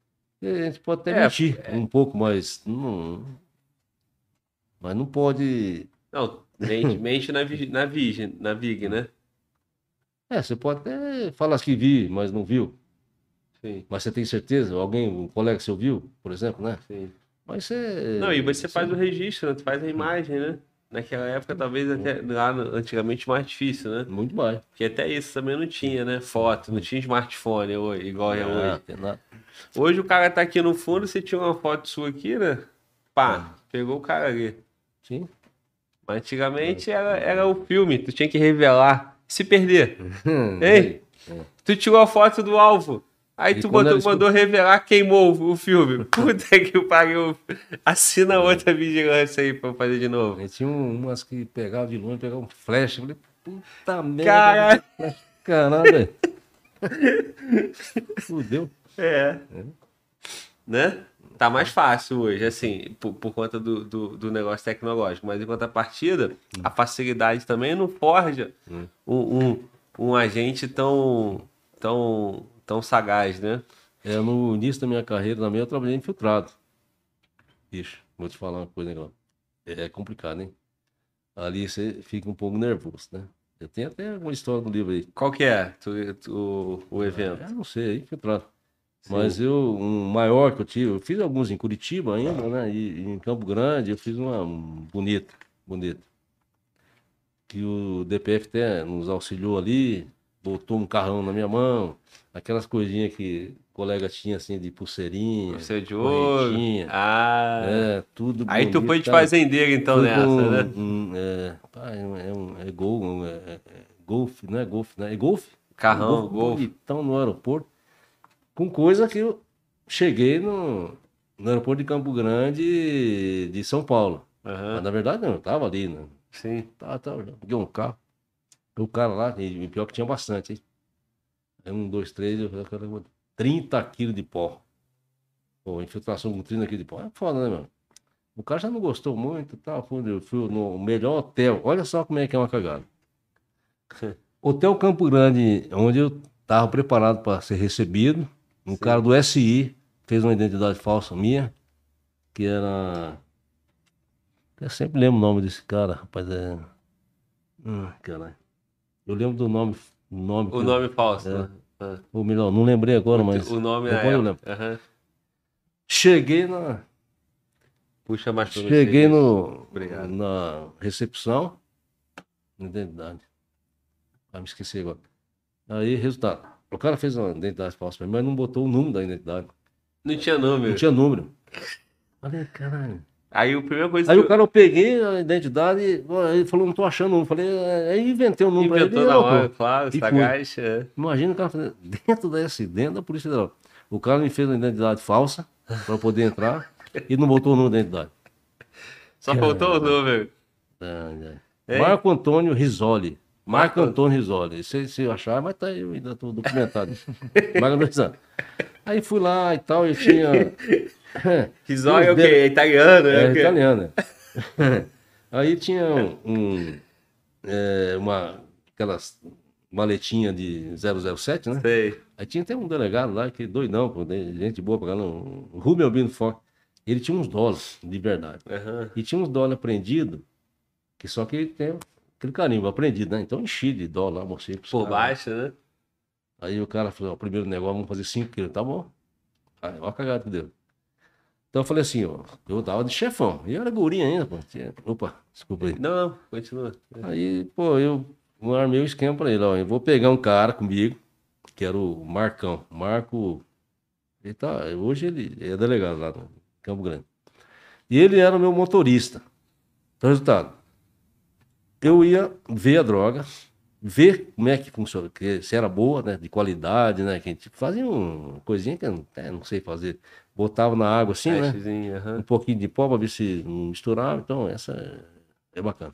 E a gente pode até É, mentir um pouco, mas não, mas não pode. Não, mente, (laughs) mente na, vi- na, Vig, na Vig, né? É, você pode até falar que vi, mas não viu. Sim, Mas você tem certeza? Alguém, um colega seu viu, por exemplo, né? sim. Mas você. Não, e você faz o registro, né? Tu faz a imagem, né? Naquela época, talvez até lá antigamente mais difícil, né? Muito mais. Porque até isso também não tinha, né? Foto, não tinha smartphone hoje, igual é Ah, hoje. Hoje o cara tá aqui no fundo, você tinha uma foto sua aqui, né? Pá, pegou o cara ali. Sim. Mas antigamente era, era o filme, tu tinha que revelar. Se perder. (laughs) Ei, tu tirou a foto do alvo. Aí E tu botou, mandou revelar, queimou o filme. (laughs) Puta que pariu. Assina outra vigilância aí pra eu fazer de novo. E tinha um- umas que pegavam de longe, pegavam um flash. Eu falei, puta merda. Caralho. (laughs) Fudeu. É. Né? Tá mais fácil hoje, assim, por, por conta do, do, do negócio tecnológico. Mas em contrapartida, a facilidade também não forja Hum. um, um, um agente tão, tão, tão sagaz, né? É, no início da minha carreira também eu trabalhei infiltrado. Bicho, vou te falar uma coisa, negócio. É complicado, hein? Ali você fica um pouco nervoso, né? Eu tenho até uma história do livro aí. Qual que é tu, tu- o evento? Eu não sei, é Mas eu, um maior que eu tive, eu fiz alguns em Curitiba ainda, né? E, em Campo Grande eu fiz uma um, bonita, bonita. Que o DPF até nos auxiliou ali, botou um carrão na minha mão, aquelas coisinhas que o colega tinha assim de pulseirinha, Você de ouro? Ah. é, tudo Aí tu bonito, foi de fazendeiro então nessa, com né? um, é, pá, é, um- é, um- gol, um, é, é, é golfe, não é golfe, né? É golfe? Carrão, Um golfe. bonitão no aeroporto. Com coisa que eu cheguei no, no aeroporto de Campo Grande de São Paulo. Mas Aham, na verdade não, eu tava ali, né? sim. Tava, tava, peguei um carro. O cara lá, e pior que tinha bastante, hein? Aí um, dois, três, eu falei, 30 quilos de pó. Pô, infiltração com 30 quilos de pó. É foda, né, meu? O cara já não gostou muito tal. Fui, eu fui no melhor hotel. Olha só como é que é uma cagada. (laughs) Hotel Campo Grande, onde eu tava preparado para ser recebido. Um cara do SI fez uma identidade falsa minha, que era. Eu sempre lembro o nome desse cara, rapaz. É. Hum, caralho. Eu lembro do nome. O nome, O eu- nome falso, É. né? Ah. Ou melhor, não lembrei agora, mas. O nome depois eu época. Aham. Cheguei na. Puxa mais pra. Cheguei no, Obrigado. na recepção. Identidade. Ah, me esqueci agora. Aí, resultado. O cara fez uma identidade falsa mas não botou o número da identidade. Não tinha número. Não tinha número. Falei, caralho. Aí a primeira coisa Aí o cara, eu peguei a identidade, ele falou, não tô achando o número. Falei, "É", aí inventei o número pra ele inventou e na hora, claro, sagaz. É. Imagina o cara dentro da S, dentro da Polícia Federal. O cara me fez uma identidade falsa para poder entrar e não botou o número da identidade. Só faltou o número. É. Hein? Marco Antônio Risoli. Marco Antônio Risoli. Se, se eu achar, mas tá aí, eu ainda tô documentado. (laughs) Marco Antônio Risoli. Aí fui lá e tal, eu tinha. (laughs) Risório é o quê? É italiano, é, É italiano. né? Aí tinha um, é, uma, aquelas maletinha de 007, né? Sei. Aí tinha até um delegado lá, que doidão, pô, né, gente boa pra caramba, o Rubem Albino Fox. Ele tinha uns dólares, de verdade. Aham. E tinha uns dólares prendidos, que só que ele tem aquele carimbo aprendido, né? Então enchi de dólar lá, mostrei pros Por baixo, né? Aí o cara falou, ó, o primeiro negócio, vamos fazer 5 quilos, tá bom. Aí, ó a cagada que deu. Então eu falei assim, ó, eu tava de chefão, e eu era gourinho ainda, pô. Opa, desculpa aí. Não, não, continua. Aí, pô, eu armei o esquema pra ele, ó, eu vou pegar um cara comigo, que era o Marcão, Marco, ele tá, hoje ele é delegado lá no Campo Grande. E ele era o meu motorista. Então, resultado, eu ia ver a droga, ver como é que funciona, se era boa, né, de qualidade, né, que a gente fazia uma coisinha que eu não, até não sei fazer, botava na água assim, né, aham. um pouquinho de pó para ver se não misturava. Então, essa é, é bacana.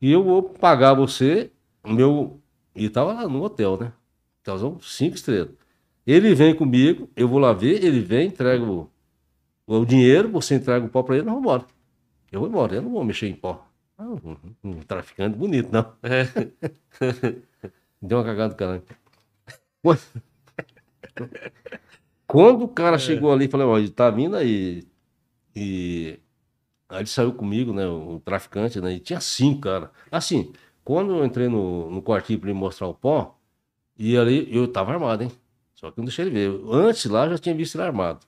E eu vou pagar você o meu. E tava lá no hotel, né? Hotelzão cinco estrelas. Ele vem comigo, eu vou lá ver, ele vem, entrega o, o dinheiro, você entrega o pó para ele, nós vamos embora. Eu vou embora, eu não vou mexer em pó. Um, um traficante bonito, não. É. (laughs) Deu uma cagada do caralho. Pô. Quando o cara chegou ali, falei, ó, ele tá vindo aí. E aí ele saiu comigo, né? O traficante, né? E tinha cinco, cara. Assim, quando eu entrei no, no quartinho pra ele mostrar o pó, e ali eu tava armado, hein? Só que eu não deixei ele ver. Antes lá eu já tinha visto ele armado.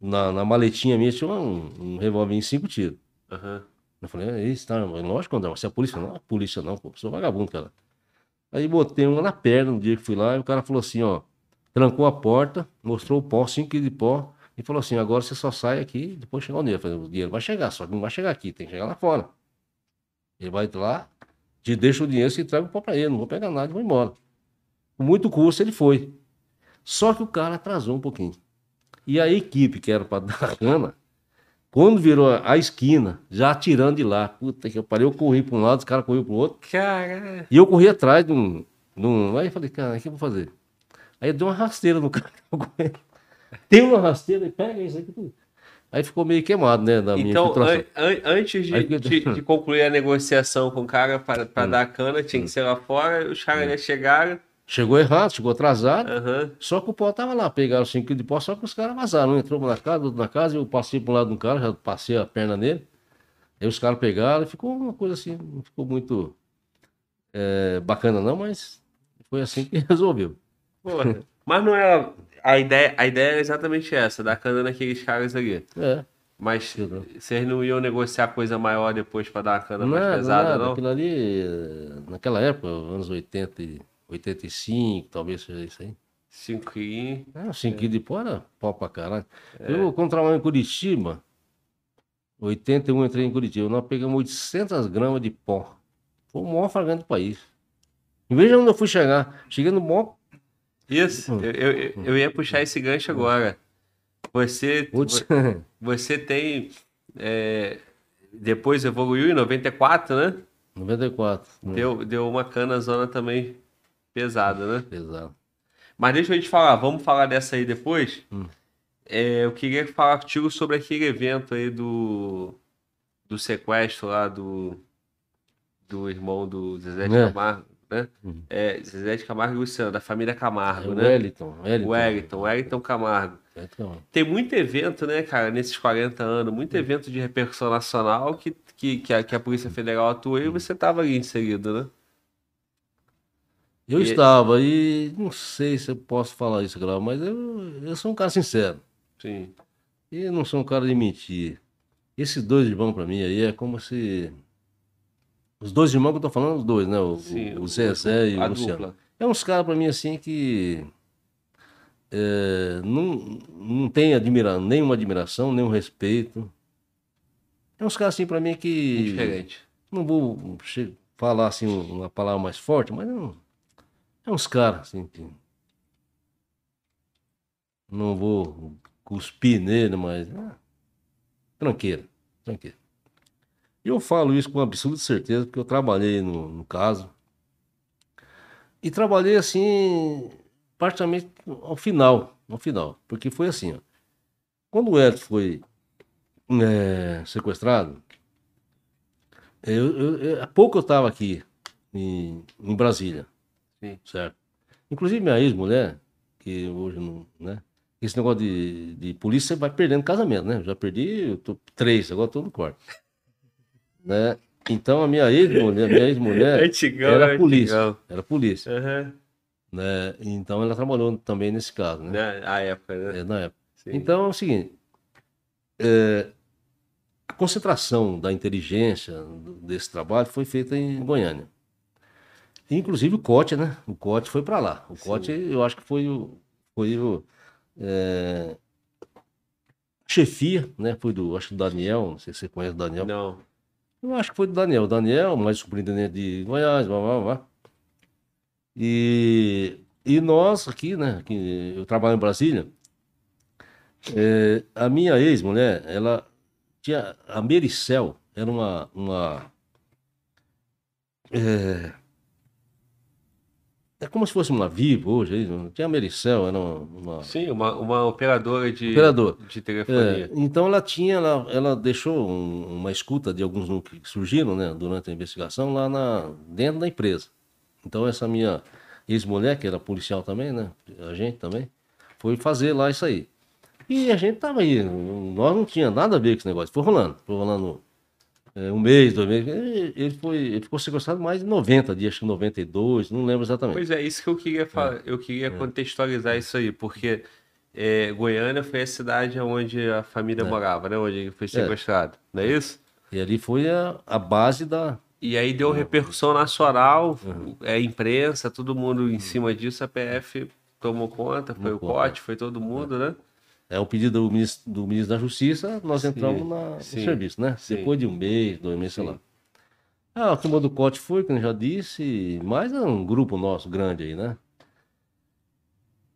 Na, na maletinha minha tinha um, um revólver em cinco tiros. Aham. Eu falei, é isso, tá, lógico, André, você é polícia? Não, é polícia não, pô, sou vagabundo, cara. Aí botei uma na perna no dia que fui lá, e o cara falou assim, ó, trancou a porta, mostrou o pó, 5 quilos de pó, e falou assim, agora você só sai aqui, depois chegar o dinheiro. Eu falei, o dinheiro vai chegar, só que não vai chegar aqui, tem que chegar lá fora. Ele vai lá, te deixa o dinheiro, você entrega o pó pra ele, não vou pegar nada vou embora. Com muito custo ele foi. Só que o cara atrasou um pouquinho. E a equipe que era pra dar (laughs) cana, quando virou a esquina, já atirando de lá. Puta que eu parei, eu corri para um lado, os caras corriam para o outro. Caralho. E eu corri atrás de um. De um aí eu falei, cara, o que eu vou fazer? Aí eu dei uma rasteira no (laughs) cara. Tem uma rasteira, e pega isso aqui tudo. Aí ficou meio queimado, né? Da minha Então, an- an- antes de, que- de- de concluir a negociação com o cara para Hum. dar a cana, tinha que ser lá fora, os caras já chegaram. Chegou errado, chegou atrasado. Aham. Só que o pó tava lá, pegaram 5 quilos de pó, só que os caras vazaram. Um entrou na casa, outro na casa, eu passei para um lado de um cara, já passei a perna nele. Aí os caras pegaram, e ficou uma coisa assim, não ficou muito é, bacana não, mas foi assim que (laughs) resolveu. Porra. Mas não era. A ideia, a ideia era exatamente essa, dar cana naqueles caras ali. É, Mas não. vocês não iam negociar coisa maior depois para dar a cana mais nada, pesada, nada. não? Aquilo ali, naquela época, anos 80, e 85, talvez seja isso aí. Cinco quilinhos. É, 5 quilos de pó era pó pra caralho. Eu, quando trabalhava em Curitiba, 81 eu entrei em Curitiba, nós pegamos 800 gramas de pó. Foi o maior fragante do país. Em vez de onde eu fui chegar, cheguei no maior. Isso, eu, eu, eu ia puxar esse gancho agora. Você, Putz, você tem. é, depois evoluiu em 94, né? 94. né? Deu, deu uma cana zona também pesada, né? Pesado. Mas deixa eu te falar, vamos falar dessa aí depois. Hum. É, eu queria falar contigo sobre aquele evento aí do, do sequestro lá do, do irmão do Zezé de É. Camargo, né? Hum. É, Zezé de Camargo e Luciano, da família É Camargo, o né? Wellington. Wellington. O Wellington, Wellington Camargo. Wellington. Tem muito evento, né, cara, nesses 40 anos, Hum. muito evento de repercussão nacional que, que, que, a, que a Polícia Federal atua Hum. e você tava ali inserido, né? Eu E- estava e não sei se eu posso falar isso, Grau, mas eu, eu sou um cara sincero. Sim. E não sou um cara de mentir. Esses dois irmãos pra mim aí é como se. Os dois irmãos que eu tô falando, os dois, né? O, Sim, o, Zezé e o Luciano. dupla. É uns caras pra mim assim que. é, não, não tem admira, nenhuma admiração, nenhum respeito. É uns caras assim pra mim que. Diferente. Não vou falar assim uma palavra mais forte, mas não. É uns caras assim que. Não vou cuspir nele, mas. ah, tranqueira, tranqueira. E eu falo isso com absoluta certeza, porque eu trabalhei no, no caso. E trabalhei assim, praticamente ao final. Ao final. Porque foi assim, ó. Quando o Edson foi é, sequestrado, Eu, eu- eu- há pouco eu estava aqui em, em Brasília. Sim. Certo? Inclusive minha ex-mulher, que hoje não. Né? Esse negócio de, de polícia vai perdendo casamento, né? Eu já perdi eu tô, três, agora estou no quarto. (laughs) Né? Então a minha ex-mulher, minha ex-mulher Antigão, era polícia. antigão. Era polícia. Aham. Né? Então ela trabalhou também nesse caso, né? Né? A época, né? É, na época. Sim. Então é o seguinte: é, a concentração da inteligência desse trabalho foi feita em Goiânia. Inclusive o COT, né? O COT foi para lá. O COT, eu acho que foi o. Foi o é, chefia, né? Foi do, acho que do Daniel, não sei se você conhece o Daniel. Não. Eu acho que foi do Daniel. Daniel, mais superintendente de Goiás, blá, blá, blá. E, e nós aqui, né? Que eu trabalho em Brasília. é, a minha ex-mulher, ela tinha. A Mericel era uma. uma é, é como se fosse uma Vivo hoje. aí, não Tinha a Mericel, era uma. Sim, uma, uma operadora de, Operador. de é, telefonia. então ela tinha, ela, ela deixou um- uma escuta de alguns que surgiram né, durante a investigação lá na, dentro da empresa. Então essa minha ex-mulher, que era policial também, né? A gente também, foi fazer lá isso aí. E a gente tava aí, nós não tinha nada a ver com esse negócio. Foi rolando, foi rolando é, um mês, dois meses. Ele, ele foi, ele ficou sequestrado mais de 90 dias, acho que 92, não lembro exatamente. Pois é, isso que eu queria falar. Eu queria contextualizar isso aí, porque é, Goiânia foi a cidade onde a família morava, né? Onde ele foi sequestrado, não é isso? E ali foi a, a base da. E aí deu repercussão nacional, é, imprensa, todo mundo em cima disso, a PF tomou conta, foi o. COT, foi todo mundo, né? É o pedido do ministro, do ministro da Justiça, nós entramos na, no sim, serviço, né? sim. Depois de um mês, dois meses, sei Sim. lá. Ah, a turma do COT foi, como eu já disse, mais é um grupo nosso grande aí, né?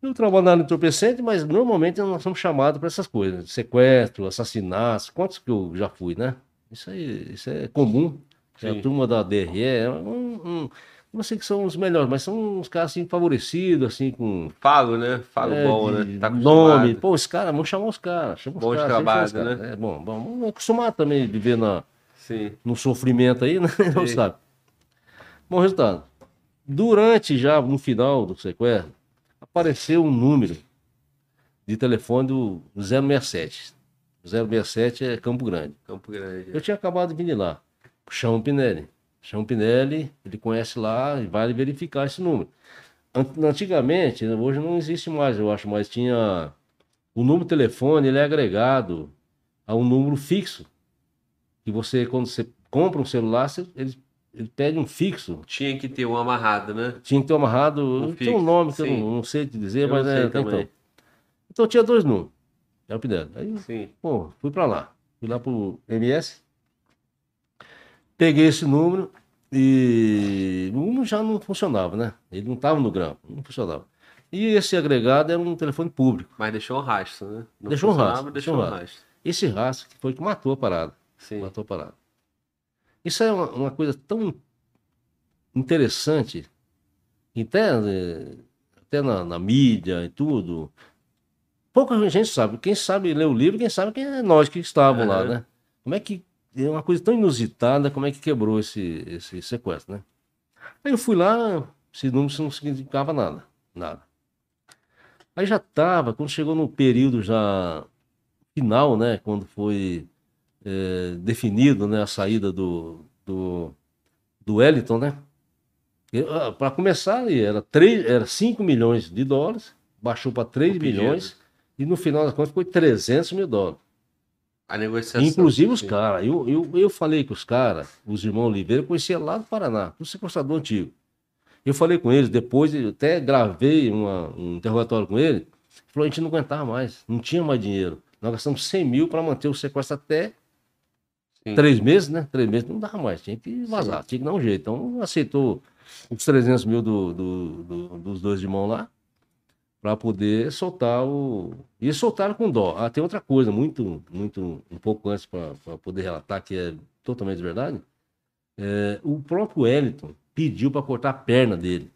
Eu trabalho na área entorpecente, mas normalmente nós somos chamados para essas coisas. Sequestro, assassinatos, quantos que eu já fui, né? Isso aí, isso é comum. É Sim. a turma da DRE, é um, um, não sei que são os melhores, mas são uns caras assim favorecidos, assim, com Falo, né? Falo é, bom, de né? Tá nome. Pô, os caras, vamos chamar os caras. Chama os Bom de trabalho, caras. né? É bom, bom. Vamos acostumar também de viver na, Sim. no sofrimento aí, (laughs) né? Não sabe. Bom resultado. Durante já, no final do sequestro, apareceu um número de telefone do 067. O 067 é Campo Grande. Campo Grande. Eu tinha acabado de vir de lá. Chama o Pinelli. Chama o Pinelli, ele conhece lá e vai verificar esse número. An- Antigamente, hoje não existe mais, eu acho, mas tinha. O número de telefone ele é agregado a um número fixo. Que você, quando você compra um celular, você- ele, ele pede um fixo. Tinha que ter um amarrado, né? Tinha que ter amarrado. Um tem um nome que eu sim. não, não sei te dizer, Eu mas é. então. então tinha dois números. É o Pinelli. Aí Sim. Pô, fui pra lá. Fui lá pro MS. Peguei esse número e o número já não funcionava, né? Ele não estava no grampo, não funcionava. E esse agregado era um telefone público. Mas deixou um rastro, né? Não Deixou um rastro, Deixou um um rastro. Esse rastro que foi que matou a parada. Sim. Matou a parada. Isso é uma, uma coisa tão interessante, até, até na, na mídia e tudo. Pouca gente sabe. Quem sabe ler o livro, quem sabe quem é nós que estavam lá, Aham. né? Como é que. É uma coisa tão inusitada, como é que quebrou esse, esse sequestro, né? Aí eu fui lá, esse número não significava nada. Nada. Aí já estava, quando chegou no período já final, né? Quando foi eh, definido né, a saída do, do, do Wellington, né? Para começar, era, 3, era 5 milhões de dólares, baixou para 3 O pedido. milhões, e no final das contas foi 300 mil dólares. A negociação. Inclusive os sim. caras. Eu, eu, eu falei com os caras, os irmãos Oliveira, eu conhecia lá do Paraná, o sequestrador antigo. Eu falei com eles, depois eu até gravei uma- um interrogatório com ele. Ele falou: a gente não aguentava mais, não tinha mais dinheiro. Nós gastamos 100 mil para manter o sequestro até Sim. três meses, né? Três meses não dava mais, tinha que vazar, tinha que dar um jeito. Então aceitou os 300 mil do, do- do- dos dois irmãos lá para poder soltar o. E soltaram com dó. Ah, tem outra coisa, muito, muito, um pouco antes para poder relatar, que é totalmente verdade. É, o próprio Wellington pediu para cortar a perna dele,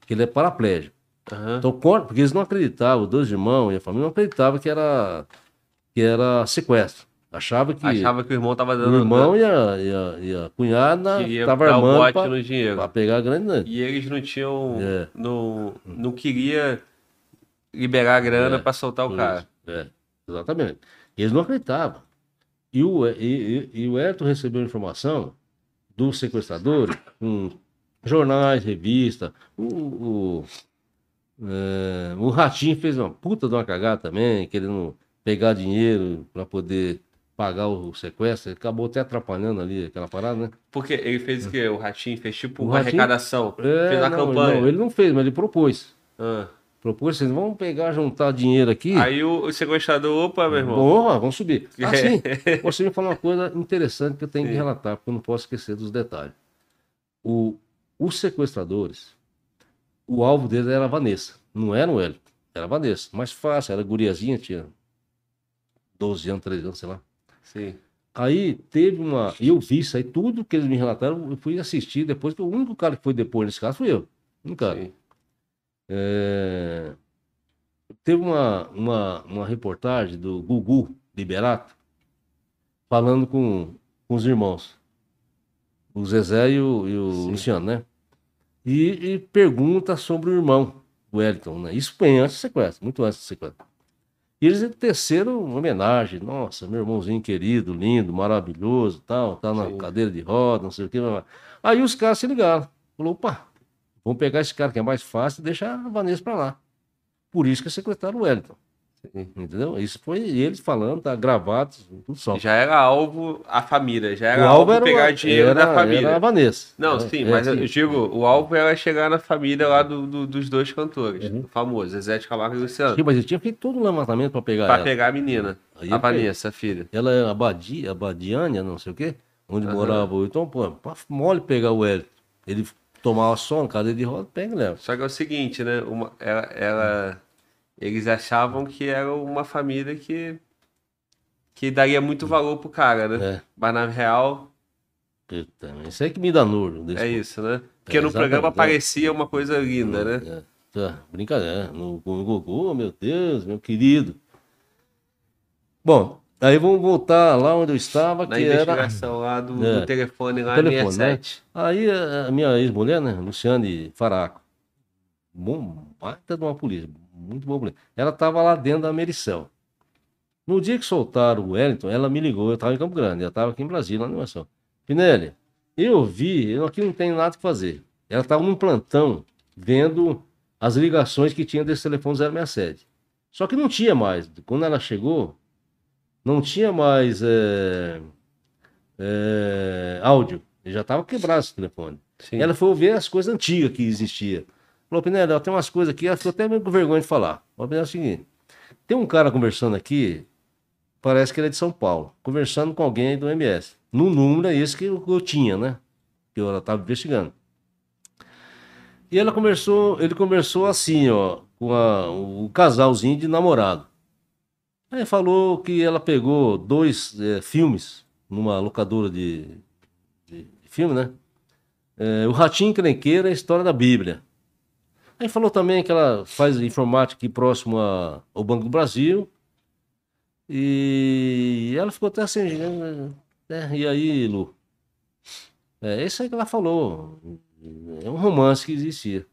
porque ele é paraplégico. Aham. Então, corta, porque eles não acreditavam, os dois irmãos e a família não acreditavam que era, que era sequestro. Achava que Achava que o irmão tava o dando. irmão e a, e a, e a cunhada o armando pra pegar a grande grande. E eles não tinham. É. Não, não queria liberar a grana É, pra soltar o cara. É, exatamente. E eles não acreditavam. E o, e, e- e o Elton recebeu informação dos sequestradores, com jornais, revistas. O, o, é, o Ratinho fez uma puta de uma cagada também, querendo pegar dinheiro para poder pagar o sequestro. Ele acabou até atrapalhando ali aquela parada, né? Porque ele fez o quê? O Ratinho fez tipo O uma Ratinho- arrecadação. É, fez não, campanha. não, ele não fez, mas ele propôs. Ah. Propôs, vocês vão pegar, juntar dinheiro aqui. Aí o, o sequestrador, opa, meu irmão. Boa, vamos subir. É. Ah, sim. Você me falou uma coisa interessante que eu tenho que relatar, porque eu não posso esquecer dos detalhes. O, os sequestradores, o alvo deles era a Vanessa. Não era o Hélio, era a Vanessa. Mais fácil, era guriazinha, tinha 12 anos, 13 anos, sei lá. Sim. Aí teve uma. e Eu vi isso aí, tudo que eles me relataram, eu fui assistir depois, que o único cara que foi depois nesse caso fui eu. Um cara. sim. É, Teve uma, uma, uma reportagem do Gugu Liberato falando com, com os irmãos, o Zezé e o, e o. Luciano, né? E, e pergunta sobre o irmão, o Wellington, né? Isso bem antes do sequestro, muito antes do sequestro. E eles teceram uma homenagem, nossa, meu irmãozinho querido, lindo, maravilhoso, tal, tá na Sim. cadeira de roda, não sei o que. Aí os caras se ligaram, falou, opa, Vamos pegar esse cara que é mais fácil e deixar a Vanessa para lá. Por isso que secretaram o Wellington. Entendeu? Isso foi eles falando, tá gravado, tudo só. Já era alvo a família, já era o alvo alvo era, pegar o- dinheiro era, da família. era a Vanessa. Não, É, sim, é, mas sim. eu digo, o alvo era chegar na família lá do, do- dos dois cantores, Uhum. do famoso, Zezé de Camargo e Luciano, Sim, mas ele tinha feito todo um levantamento para pegar pra ela. pegar a menina, Aí a. Vanessa, a filha. Ela é a Badia, a Badiânia, não sei o quê, onde Aham. morava o. Então, pô, pra mole pegar o Wellington. Ele tomava som, cadeira de roda, pega e leva. Só que é o seguinte, né? Uma, ela, ela- eles achavam que era uma família que que daria muito valor pro cara, né? É. Mas na real Puta, isso aí que me dá nojo. desse é isso, né? Porque É, no programa exatamente, é. parecia uma coisa linda, né? É, tá, brincadeira. No, no Gugu, meu Deus, meu querido. Bom, aí vamos voltar lá onde eu estava, Na que era. investigação lá do, É. do telefone lá Telefone, 67. Aí a a minha ex-mulher, né, Luciane Faraco, bom, baita de uma polícia, muito boa mulher. Ela estava lá dentro da Mericel. No dia que soltaram o Wellington, ela me ligou, eu estava em Campo Grande, ela estava aqui em Brasília, na animação. Pinelli, eu vi, eu aqui não tenho nada que fazer. Ela estava num plantão, vendo as ligações que tinha desse telefone 067. Só que não tinha mais. Quando ela chegou, não tinha mais é, é, áudio. Ele já estava quebrado esse telefone. Sim. Ela foi ver as coisas antigas que existiam. Falou, Pinelli, ó, tem umas coisas aqui, ela ficou até meio com vergonha de falar. Vou é o seguinte: tem um cara conversando aqui, parece que ele é de São Paulo, conversando com alguém do MS. No número é esse que eu, que eu tinha, né? Que eu estava investigando. E ela conversou, ele conversou assim, ó, com a- o casalzinho de namorado. Aí falou que ela pegou dois eh, filmes numa locadora de, de, de filme, né? É, o Ratinho Encrenqueira é a história da Bíblia. Aí falou também que ela faz informática aqui próximo a- ao Banco do Brasil. E ela ficou até assim, né? e aí, Lu? É isso aí que ela falou. É um romance que existia.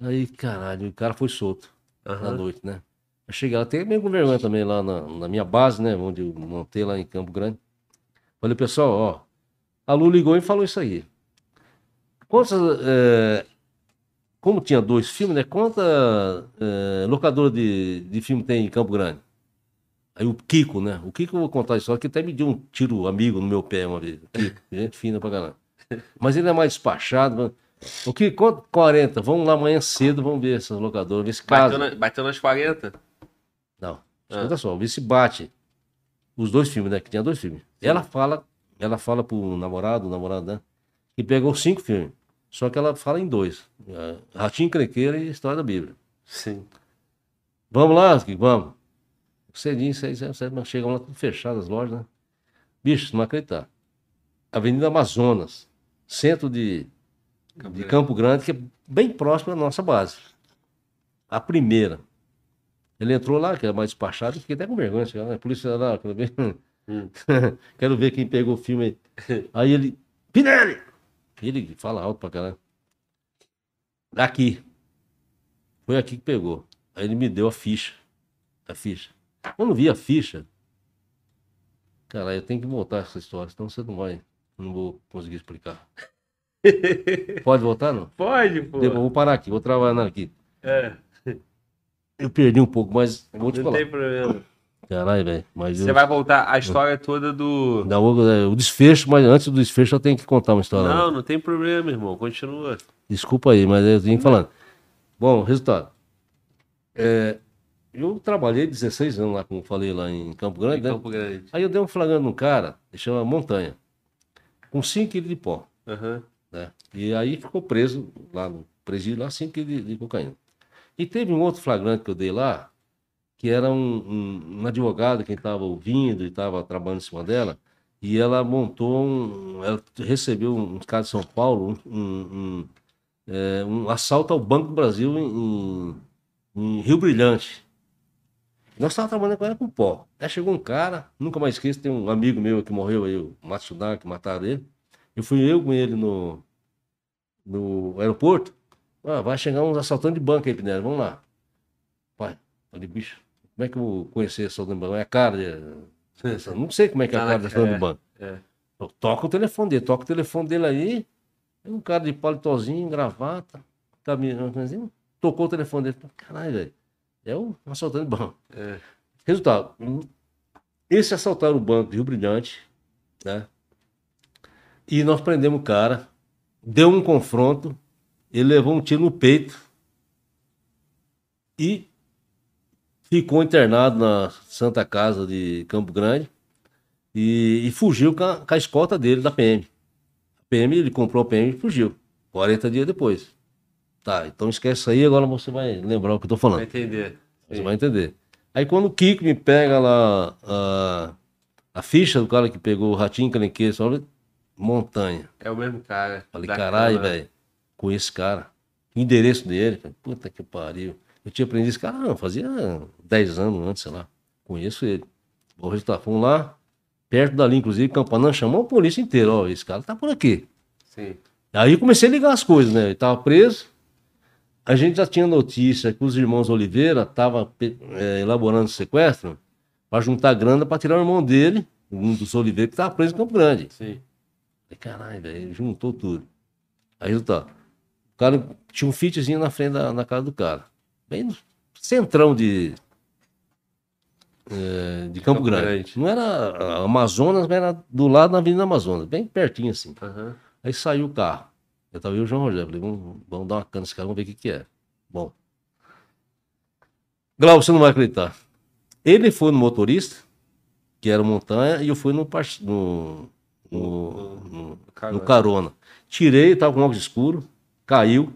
Aí, caralho, o cara foi solto na Aham. noite, né? Eu cheguei lá, até meio com vergonha também lá na, na minha base, né? Onde eu montei lá em Campo Grande. Falei, pessoal, ó, a Lu ligou e falou isso aí. Quantas, é, como tinha dois filmes, né? Quanta é, locadora de, de filme tem em Campo Grande? Aí o Kiko, né? O Kiko eu vou contar a história, que até me deu um tiro amigo no meu pé uma vez. Kiko, (laughs) gente fina pra caramba. Mas ele é mais despachado. mano. O quanto? 40. Vamos lá amanhã cedo, vamos ver essas locadoras, ver se casa. Bateu, na- bateu nas 40? Não, Ah. escuta só, vê se bate os dois filmes, né? Que tinha dois filmes. Ela fala, ela fala pro namorado, namorado, né? Que pegou cinco filmes. Só que ela fala em dois. É, Ratinho Crequeira e História da Bíblia. Sim. Vamos lá, vamos. Cedinho, seis, sete, sete, mas chegam lá tudo fechado as lojas, né? Bicho, não acreditar. Avenida Amazonas, centro de, Campo de Grande. Campo Grande, que é bem próximo da nossa base. A primeira. Ele entrou lá, que era mais despachado, fiquei até com vergonha. chegava, né? A polícia lá, quando veio, Hum. (laughs) Quero ver quem pegou o filme aí. Aí ele, Pinelli! Ele fala alto pra caralho. Aqui. Foi aqui que pegou. Aí ele me deu a ficha. A ficha. Quando vi a ficha, cara, eu tenho que voltar essa história, senão você não vai. Não vou conseguir explicar. (laughs) Pode voltar, não? Pode, pô. Eu vou parar aqui, vou trabalhar aqui. É, Eu perdi um pouco, mas vou te não falar. tem problema. Caralho, velho. Mas Você eu... vai voltar a história toda do. Não, o, o desfecho, mas antes do desfecho eu tenho que contar uma história. Não, não tem problema, irmão. Continua. Desculpa aí, mas eu que falando. Bom, resultado. É, eu trabalhei 16 anos lá, como falei, lá em Campo Grande, Em né? Campo Grande. Aí eu dei um flagrante num cara, que chama Montanha, com 5 quilos de pó, Aham. né? E aí ficou preso lá no presídio, lá 5 quilos de, de cocaína. E teve um outro flagrante que eu dei lá, que era um, um, um advogado que estava ouvindo e estava trabalhando em cima dela, e ela montou um. Ela recebeu uns caras de São Paulo, um, um, é, um assalto ao Banco do Brasil em, em- em Rio Brilhante. Nós estávamos trabalhando com ela com pó. Aí chegou um cara, nunca mais esqueço, tem um amigo meu que morreu aí, o Matsuda, que mataram ele. Eu fui eu com ele no, no aeroporto. Ah, vai chegar uns assaltantes de banco aí, Pinero, vamos lá. Pai, falei, bicho, como é que eu vou conhecer assaltante de banco? É a cara de... Não sei como é que é a Tá cara de assaltante é, de banco. é. Eu toco o telefone dele, toca o telefone dele aí. Aí Um cara de palitozinho, gravata, caminhão, assim, tocou o telefone dele. Caralho, velho. É um assaltante de banco. É. Resultado, esse assaltaram o banco de Rio Brilhante, né? E nós prendemos o cara, deu um confronto, ele levou um tiro no peito e ficou internado na Santa Casa de Campo Grande e, e fugiu com a, com a escolta dele da PM. A PM, ele comprou a PM e fugiu, 40 dias depois. Tá, então esquece aí, agora você vai lembrar o que eu tô falando. Vai entender. Você Sim. vai entender. Aí quando o Kiko me pega lá a, a ficha do cara que pegou o ratinho calenqueiro, olha, montanha. É o mesmo cara. Falei, caralho, velho, com esse cara. O endereço dele, falei, puta que pariu. Eu tinha aprendido esse cara, não, fazia 10 anos antes, sei lá. Conheço ele. Bom resultado, fomos lá, perto dali, inclusive, Campanã chamou a polícia inteira, ó, esse cara tá por aqui. Sim. Aí eu comecei a ligar as coisas, né? Ele tava preso. A gente já tinha notícia que os irmãos Oliveira estavam elaborando o sequestro para juntar grana para tirar o irmão dele, um dos Oliveira, que estava preso em Campo Grande. Sim. Falei, Caralho, velho, juntou tudo. Aí resultado. O cara tinha um fitzinho na frente da, na casa do cara. Bem no centrão de. eh, de Campo, Campo Grande. Grande. Não era Amazonas, mas era do lado da Avenida Amazonas, bem pertinho assim. Aham. Aí saiu o carro. Eu tava e o João Rogério. Falei, vamos, vamos dar uma cana nesse cara, vamos ver o que, que é. Bom. Glauco, você não vai acreditar. Ele foi no motorista, que era Montanha, e eu fui no, no, no, no, Carona. no carona. Tirei, tava com óculos escuro, caiu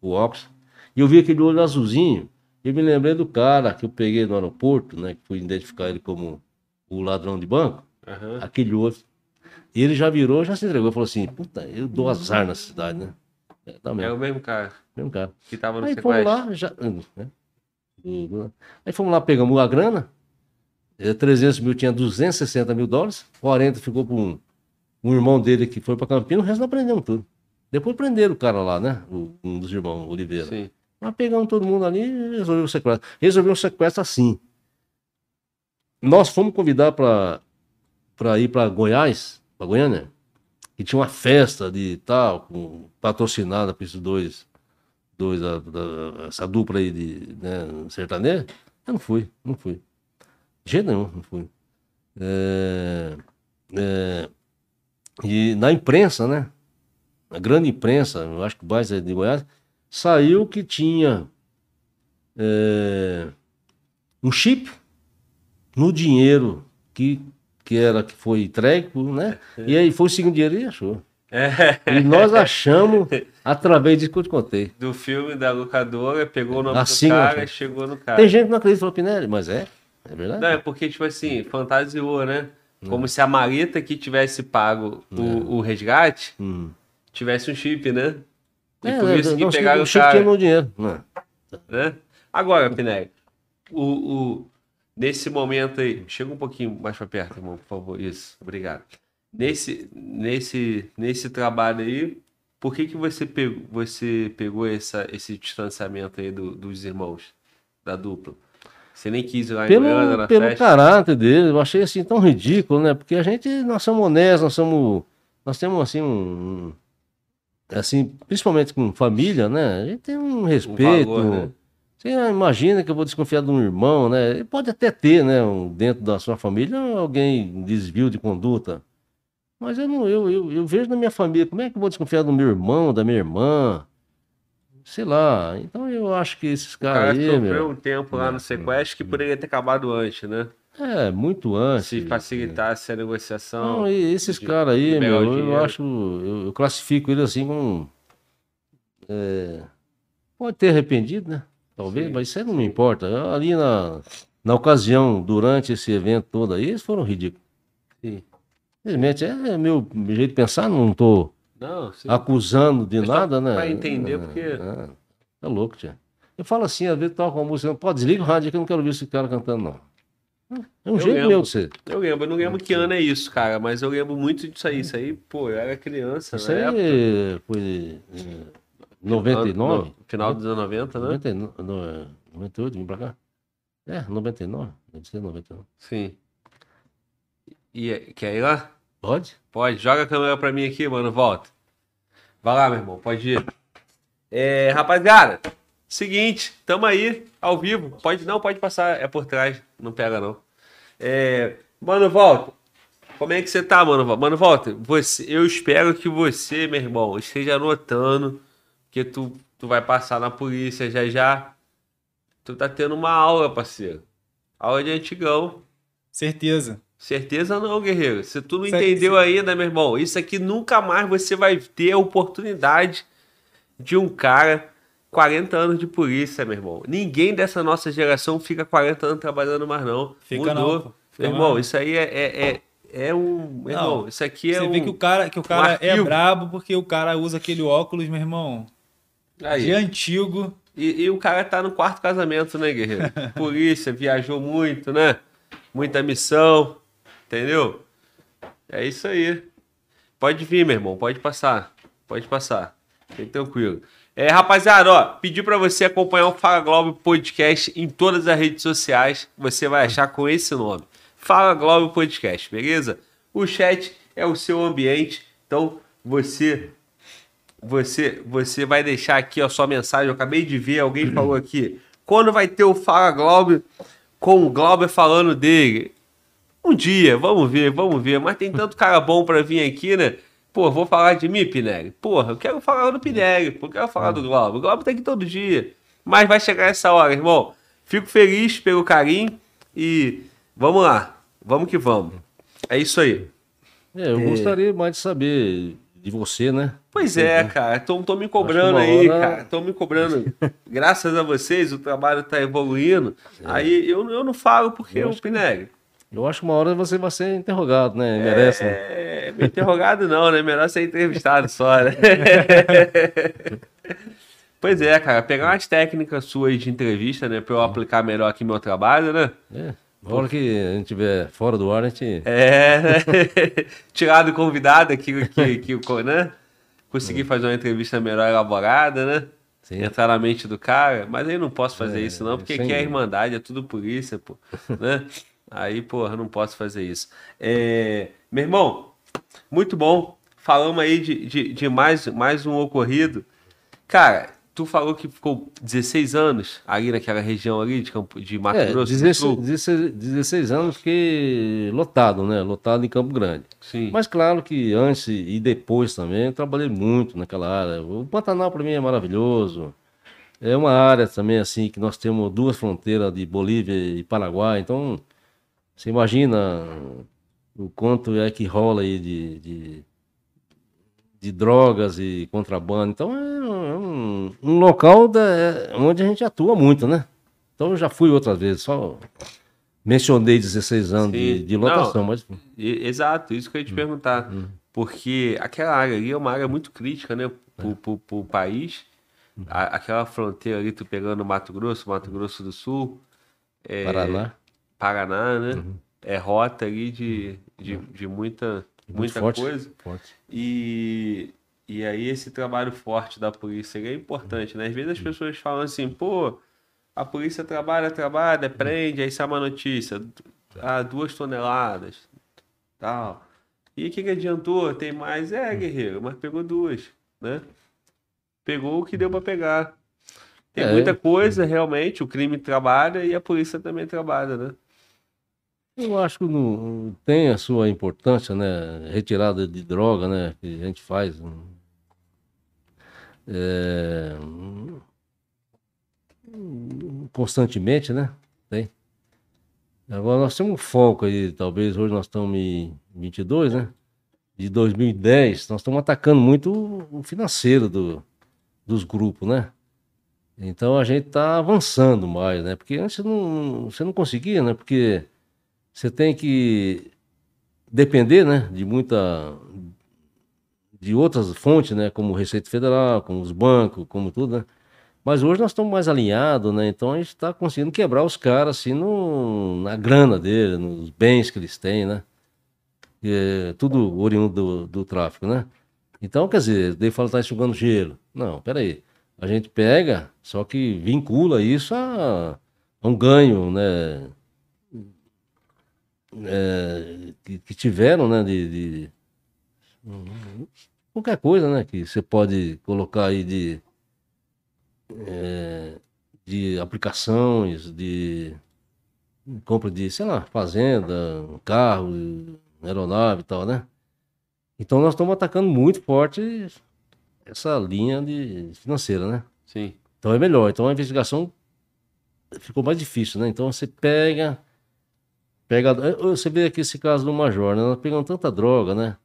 o óculos, e eu vi aquele olho azulzinho. Eu me lembrei do cara que eu peguei no aeroporto, né? Que fui identificar ele como o ladrão de banco Aham. aquele outro. E ele já virou, já se entregou, falou assim, puta, eu dou azar na cidade, né? É, tá É mesmo, o mesmo cara mesmo cara. que tava no Aí fomos lá, já, né? Aí fomos lá, pegamos a grana, eh, 300 mil tinha 260 mil dólares, 40 ficou para um, um irmão dele que foi para Campinas, o resto nós prendemos tudo. Depois prenderam o cara lá, né? O- um dos irmãos, Oliveira. Sim. Nós pegamos todo mundo ali e resolveu o sequestro. Resolveu o sequestro assim. Nós fomos convidar para ir para Goiás, para Goiânia, que tinha uma festa de tal, com, patrocinada por esses dois, dois a- da- essa dupla aí de né, sertanejo. Eu não fui, não fui. De jeito nenhum, não fui. É, é, e na imprensa, né? Na grande imprensa, eu acho que mais é de Goiás, saiu que tinha é, um chip no dinheiro que, que era que foi entregue, né? E aí foi o segundo dinheiro e achou. É. E nós achamos através disso que eu te contei. Do filme da locadora, pegou o nome Assim, do cara e chegou no cara. Tem gente que não acredita, falou Pinelli, mas é, é verdade. Não, é porque, tipo assim, fantasiou, né? Como se a maleta que tivesse pago o, o resgate Hum. Tivesse um chip, né? E É, por é, isso que não, pegaram o o chip cara. no dinheiro. Né? Agora, Pinelli, o, o- Nesse momento aí, chega um pouquinho mais para perto, irmão, por favor. Isso, obrigado. Nesse, nesse, nesse trabalho aí, por que, que você pegou, você pegou essa, esse distanciamento aí do- dos irmãos, da dupla? Você nem quis ir lá em Goiânia, Pelo, na pelo festa? caráter dele, eu achei assim tão ridículo, né? Porque a gente, nós somos honestos, nós somos. Nós temos assim um. Um- Assim, principalmente com família, né? A gente tem um respeito. valor, né? Você imagina que eu vou desconfiar de um irmão, né? Ele pode até ter, né? um- dentro da sua família, alguém desvio de conduta. Mas eu não, eu, eu, eu vejo na minha família, como é que eu vou desconfiar do meu irmão, da minha irmã? Sei lá. Então eu acho que esses O cara caras aí, sofreu meu. um tempo lá no sequestro que poderia ter acabado antes, né? É, muito antes. Se facilitasse a negociação. Não, e esses caras aí, meu, eu dinheiro. acho, eu, eu classifico ele assim como. é, pode ter arrependido, né? Talvez, Sim, mas isso aí não me importa. Ali na, na ocasião, durante esse evento todo aí, eles foram ridículos. Sim. Simplesmente é meu jeito de pensar, não sim. acusando de É só nada, né? pra entender, É, porque- É, é louco, tia. Eu falo assim, às vezes toca uma música, pô, desliga o rádio que eu não quero ouvir esse cara cantando, não. É um Eu jeito lembro. meu ser. Eu lembro, eu não lembro que ano é isso, cara, mas eu lembro muito disso aí. Isso aí, pô, eu era criança, Isso na época. aí foi é, 99? No final dos anos 90, né? 99, no, é, 98, vim pra cá. É, 99. Deve ser 99. Sim. E quer ir lá? Pode? Pode, joga a câmera pra mim aqui, mano, volta. Vai lá, meu irmão, pode ir. É, rapaziada, seguinte, tamo aí, ao vivo. Pode, não, pode passar, é por trás, não pega não. É, mano, volta. Como é que você tá, mano? Mano, volta. Você, eu espero que você, meu irmão, esteja anotando que tu, tu vai passar na polícia já já. Tu tá tendo uma aula, parceiro. Aula de antigão. Certeza. Certeza não, guerreiro. Se tu não é- entendeu ainda, meu irmão, isso aqui nunca mais você vai ter a oportunidade de um cara 40 anos de polícia, meu irmão. Ninguém dessa nossa geração fica 40 anos trabalhando mais, não. Fica Mudou. não. Fica meu irmão, não. isso aí é, é, é, é um. Meu Não, irmão, isso aqui é Você um. vê que o cara, que o cara é arquivo. brabo porque o cara usa aquele óculos, meu irmão, Aí. de antigo. E, e o cara tá no quarto casamento, né, guerreiro? (laughs) Polícia, viajou muito, né? Muita missão, entendeu? É isso aí. Pode vir, meu irmão, pode passar. Pode passar. Fique tranquilo. É, rapaziada, ó, pedi pra você acompanhar o Fala Globo Podcast em todas as redes sociais. Você vai achar com esse nome. Fala Globo Podcast, beleza? O chat é o seu ambiente, então você você você vai deixar aqui a sua mensagem. Eu acabei de ver, alguém (clears throat) falou aqui. Quando vai ter o Fala Globo com o Glauber falando dele? Um dia, vamos ver, vamos ver. Mas tem tanto cara bom pra vir aqui, né? Pô, vou falar de mim, Pinelli? Porra, eu quero falar do Pinelli, eu quero falar do Glauber. O Glauber tá aqui todo dia. Mas vai chegar essa hora, irmão. Fico feliz pelo carinho e vamos lá. Vamos que vamos. É isso aí. É, eu gostaria mais de saber de você, né? Pois é, cara. Estão me cobrando aí, hora- cara. Estão me cobrando. (laughs) Graças a vocês, o trabalho tá evoluindo. Aí eu, eu não falo porque o Pinelli. Eu acho que uma hora você vai ser interrogado, né? Merece, né? É, me interrogado não, né? Melhor ser entrevistado só, né? (laughs) pois é, cara. Pegar umas técnicas suas de entrevista, né? Pra eu aplicar melhor aqui meu trabalho, né? É. Na hora que a gente estiver fora do ar, a gente. É, né? (laughs) Tirar do convidado aqui, que, que, que, né? Conseguir fazer uma entrevista melhor elaborada, né? Sim. Entrar na mente do cara. Mas aí eu não posso fazer É, isso, não, porque aqui é dúvida. irmandade, é tudo polícia, pô. né? (laughs) Aí, porra, não posso fazer isso. É, Meu irmão, muito bom. Falamos aí de, de, de mais, mais um ocorrido. Cara, tu falou que ficou 16 anos ali naquela região ali de, Campo, de Mato É, Grosso do 16, Sul. 16, 16 anos que lotado, né? Lotado em Campo Grande. Sim. Mas claro que antes e depois também eu trabalhei muito naquela área. O Pantanal para mim é maravilhoso. É uma área também assim que nós temos duas fronteiras de Bolívia e Paraguai. Então você imagina o quanto é que rola aí de, de, de drogas e contrabando. Então é um, um local da- é onde a gente atua muito, né? Então eu já fui outras vezes, só mencionei 16 anos de, de lotação, Não, mas Exato, isso que eu ia te perguntar. Porque aquela área ali é uma área muito crítica, né? Pro, pro, pro país. A- aquela fronteira ali, tu pegando Mato Grosso, Mato Grosso do Sul. é, Paraná. Paraná, né? Uhum. É rota ali de, de, de muita, Muito muita forte. coisa. Forte. E, e aí esse trabalho forte da polícia é importante, né? Às vezes as pessoas falam assim, pô, a polícia trabalha, trabalha, prende, aí sai uma notícia, ah, duas toneladas, tal. E o que, que adiantou? Tem mais? É, guerreiro, mas pegou duas, né? Pegou o que deu pra pegar. Tem É. muita coisa, realmente, o crime trabalha e a polícia também trabalha, né? Eu acho que não, tem a sua importância, né? Retirada de droga, né? Que a gente faz. hum, é, constantemente, né? Tem. Agora nós temos um foco aí, talvez hoje nós estamos em 22, né? De 2010, nós estamos atacando muito o financeiro do, dos grupos, né? Então a gente está avançando mais, né? Porque antes não, você não conseguia, né? Porque você tem que depender, né? De muita. de outras fontes, né? Como Receita Federal, como os bancos, como tudo, né? Mas hoje nós estamos mais alinhados, né? Então a gente está conseguindo quebrar os caras assim no, na grana dele, nos bens que eles têm, né? É, tudo oriundo do, do tráfico, né? Então, quer dizer, daí fala que tá enxugando gelo. Não, peraí. A gente pega, só que vincula isso a, a um ganho, né? É, que, que tiveram, né? De, de- qualquer coisa, né? Que você pode colocar aí de é, de aplicações, de compra de, sei lá, fazenda, carro, aeronave e tal, né? Então nós estamos atacando muito forte essa linha de financeira, né? Sim. Então é melhor. Então a investigação ficou mais difícil, né? Então você pega. Pega você vê aqui esse caso do Major, né? Nós pegamos tanta droga, né?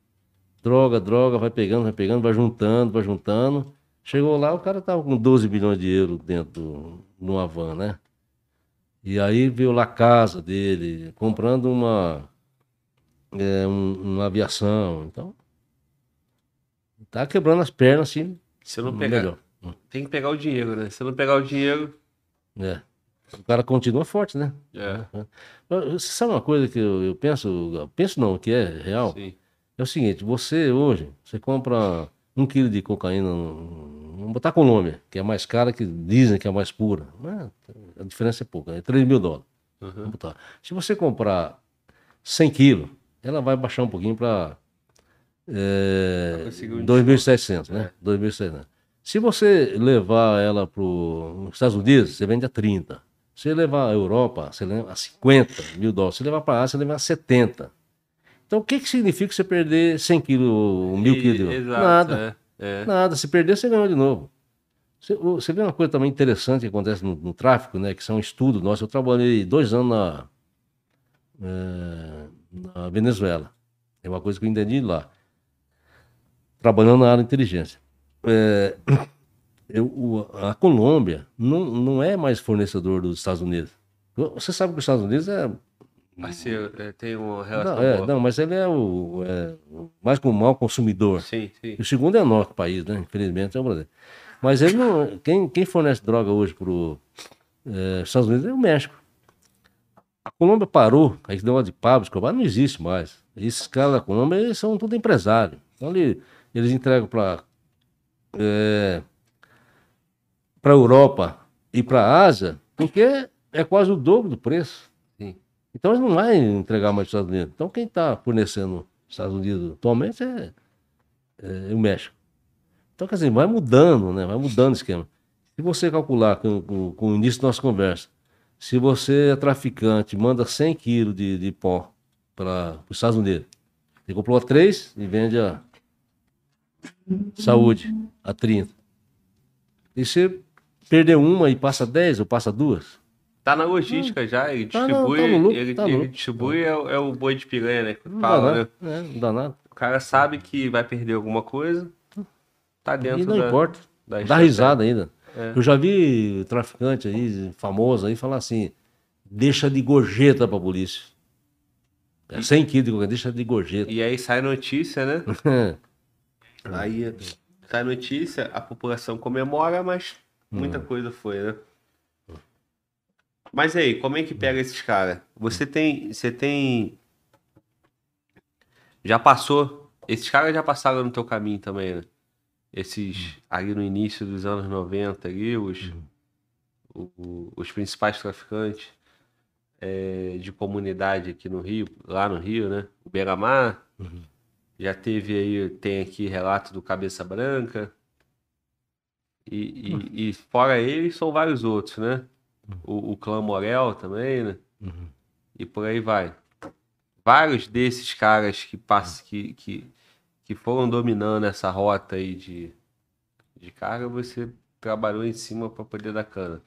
Droga, droga, vai pegando, vai pegando, vai juntando, vai juntando. Chegou lá, o cara tava com 12 bilhões de euros dentro do- de uma van, né? E aí veio lá a casa dele, comprando uma, é, um- uma aviação. Então, tá quebrando as pernas assim, Se não pegar, melhor. tem que pegar o dinheiro, né? Se não pegar o dinheiro, É. O cara continua forte, né? é, Você sabe uma coisa que eu, eu penso, eu penso não, que é real? sim. É o seguinte, você hoje, você compra um quilo de cocaína, vamos botar Colômbia, que é mais cara, que dizem que é mais pura. Né? A diferença é pouca, é 3 mil dólares. Uhum. Se você comprar 100 quilos, ela vai baixar um pouquinho para um 2.700, né? 2.700. Se você levar ela para os Estados Unidos, você vende a 30. Se você levar a Europa, você leva a 50 mil dólares. Se levar para a Ásia, você leva a 70. Então, o que, que significa você perder 100 quilos, mil quilos? Nada. É, é. Nada, se perder, você ganhou de novo. Você, você vê uma coisa também interessante que acontece no, no tráfico, né? Que isso é um estudo nosso. Eu trabalhei dois anos na, eh, na Venezuela. É uma coisa que eu entendi lá. Trabalhando na área de inteligência. Eh, eu- o- a Colômbia não, não é mais fornecedor dos Estados Unidos. Você sabe que os Estados Unidos é Parceiro, é, tem uma relação não, é, não, mas ele é o, é mais como mau consumidor. Sim, sim. O segundo é o nosso país, né? Infelizmente é o Brasil. Mas ele não, quem, quem fornece droga hoje para os Estados Unidos é o México. A Colômbia parou, aí que deu uma de Pablo Escobar, não existe mais. Esses caras da Colômbia eles são tudo empresário. Então ele- eles entregam para para a Europa e para a Ásia, porque é quase o dobro do preço. Sim. Então eles não vai entregar mais para os Estados Unidos. Então quem está fornecendo os Estados Unidos atualmente é, é o México. Então, quer dizer, vai mudando, né? Vai mudando o esquema. Se você calcular com, com- com o início da nossa conversa, se você é traficante, manda 100 quilos de, de pó para os Estados Unidos, você comprou a 3 e vende a saúde a 30. E você perdeu uma e passa 10 ou passa duas, Tá na logística já, ele Tá, não, distribui, tá no lucro, ele, tá ele distribui é, o- é o boi de piranha, né? que não dá Fala, né? nada. É, não dá nada. O cara sabe que vai perder alguma coisa, tá dentro E não da, importa. da Dá risada ainda. É. Eu já vi traficante aí, famoso aí, falar assim: deixa de gorjeta pra polícia. É 100 quilos de cocaína, deixa de gorjeta. E aí sai notícia, né? (laughs) Aí sai notícia, a população comemora, mas muita Hum. coisa foi, né? Mas aí, como é que pega esses caras? Você tem. Você tem. Já passou. Esses caras já passaram no teu caminho também, né? Esses ali no início dos anos 90 ali, os, o- o- os principais traficantes é, de comunidade aqui no Rio, lá no Rio, né? O Beramar. Já teve aí, tem aqui relato do Cabeça Branca. E, e- e fora ele, são vários outros, né? O, o Clã Morel também, né? E por aí vai. Vários desses caras que, pass... que, que, que foram dominando essa rota aí de, de carga, você trabalhou em cima para poder dar cana.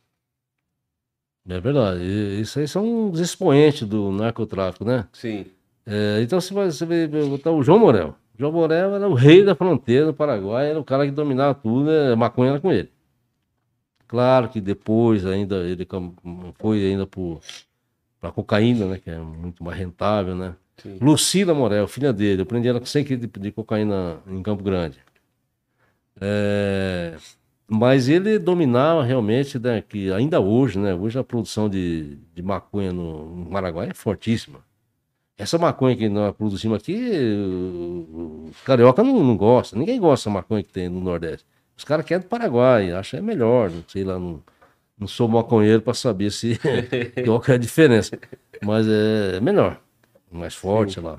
É verdade. E Isso aí são os expoentes do narcotráfico, né? Sim, É, então você vai, você vai botar o João Morel. João Morel era o rei da fronteira do Paraguai, era o cara que dominava tudo, né? a maconha era com ele. Claro que depois ainda ele foi ainda para cocaína, né? Que é muito mais rentável, né? sim. Lucila Morel, filha dele, eu prendi ela com 100 quilos de, de cocaína em Campo Grande. É, mas ele dominava realmente, né, que ainda hoje, né, hoje a produção de, de maconha no, no Paraguai é fortíssima. Essa maconha que nós produzimos aqui, o, o carioca não, não gosta, ninguém gosta da maconha que tem no Nordeste. Os caras querem do Paraguai, acham é melhor, não sei lá, não, não sou maconheiro para saber se (laughs) qual é a diferença, mas é melhor, mais forte, lá.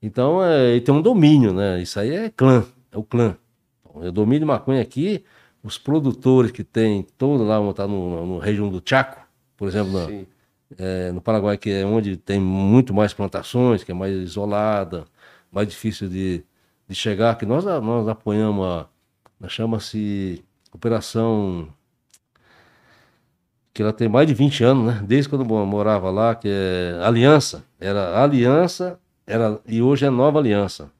Então, é, e tem um domínio, né? Isso aí é clã, é o clã. O domínio de maconha aqui, os produtores que tem todo lá, tá no, no região do Chaco, por exemplo, na- sim. É, no Paraguai, que é onde tem muito mais plantações, que é mais isolada, mais difícil de, de chegar, que nós, nós apoiamos a, chama-se Operação, que ela tem mais de 20 anos, né? Desde quando eu morava lá, que é Aliança, era Aliança, era, e hoje é Nova Aliança.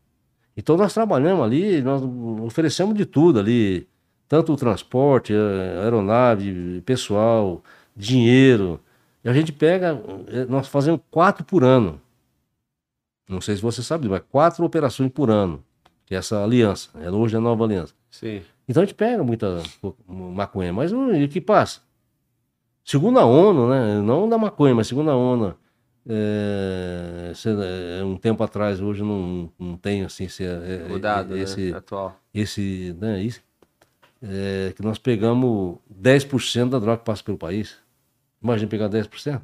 Então nós trabalhamos ali, nós oferecemos de tudo ali, tanto o transporte, aeronave, pessoal, dinheiro. E a gente pega, eh, nós fazemos quatro por ano. Não sei se você sabe, mas quatro operações por ano. Que é essa aliança. Ela hoje é a nova aliança. Sim. Então a gente pega muita co- maconha, mas o que passa? Segundo a ONU, né? Não da maconha, mas segundo a ONU, é, um tempo atrás, hoje não, não tem assim se, é, é, Mudado, esse, né? Atual. esse, né, isso, é, que nós pegamos 10% da droga que passa pelo país. Imagina pegar 10%.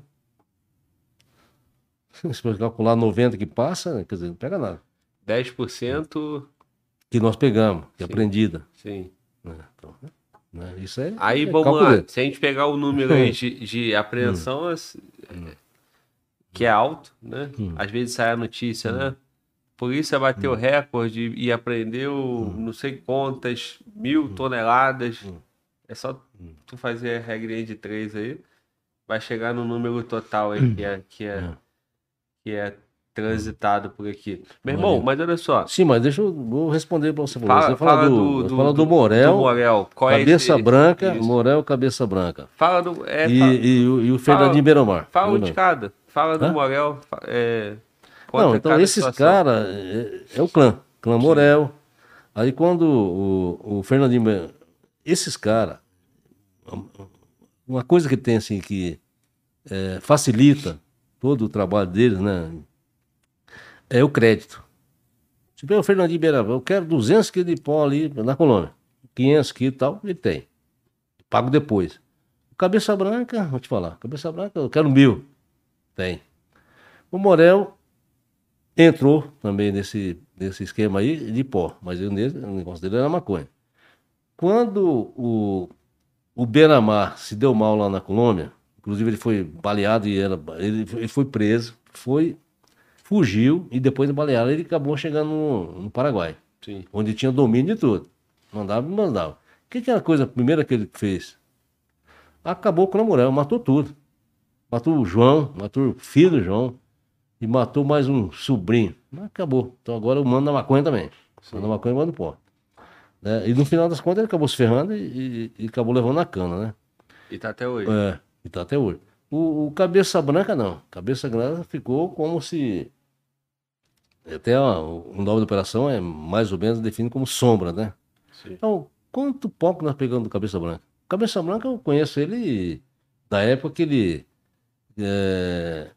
Se você calcular 90% que passa, quer dizer, não pega nada. 10%, Que nós pegamos, que é Sim. apreendida. sim. né? Então, né, Isso é. Aí é vamos lá. Se a gente pegar o número aí de, de (laughs) apreensão, assim, que é alto, né? Hum. Às vezes sai a notícia, né? Polícia bateu recorde e apreendeu não sei quantas mil toneladas. Hum. É só tu fazer a regrinha de três aí. Vai chegar no número total aí que é, que é, É. que é transitado por aqui. Meu irmão, mas olha só. Sim, mas deixa eu vou responder para você. Fala, você fala, fala do, do, fala do Morel, do Morel. Qual é cabeça esse- branca, isso. Morel, cabeça branca. Fala do. É, e, fala- e, o- e o fala- Fernandinho Beiromar. Fala um de cada. Fala do Hã? Morel. É, Não, então esses caras é, é o clã, clã Morel. Aí quando o, o Fernandinho, esses caras, uma coisa que tem assim que é, facilita todo o trabalho deles, né, é o crédito. Se vê o Fernandinho Beiravel, eu quero 200 quilos de pó ali na Colômbia, 500 quilos e tal, ele tem. Pago depois. Cabeça branca, vou te falar, cabeça branca, eu quero mil. Tem. O Morel entrou também nesse, nesse esquema aí de pó, mas eu, o negócio dele era maconha. Quando o, o Benamar se deu mal lá na Colômbia, inclusive ele foi baleado e era, ele, ele foi preso, foi, fugiu e depois de baleado ele acabou chegando no, no Paraguai, Sim. onde tinha domínio de tudo. Mandava e mandava. O que, que era a coisa primeira que ele fez? Acabou com o Morel, matou tudo. Matou o João, matou o filho do João e matou mais um sobrinho. Mas acabou. Então agora eu mando na maconha também. Manda na maconha e manda no pó. Né? E no final das contas ele acabou se ferrando e, e- e acabou levando na cana, né? E tá até hoje. É, e tá até hoje. O, o Cabeça Branca não. Cabeça Branca ficou como se. Até a- o nome da operação é mais ou menos definido como sombra, né? Sim. Então, quanto pouco nós pegamos do Cabeça Branca? Cabeça Branca eu conheço ele Da época que ele. é,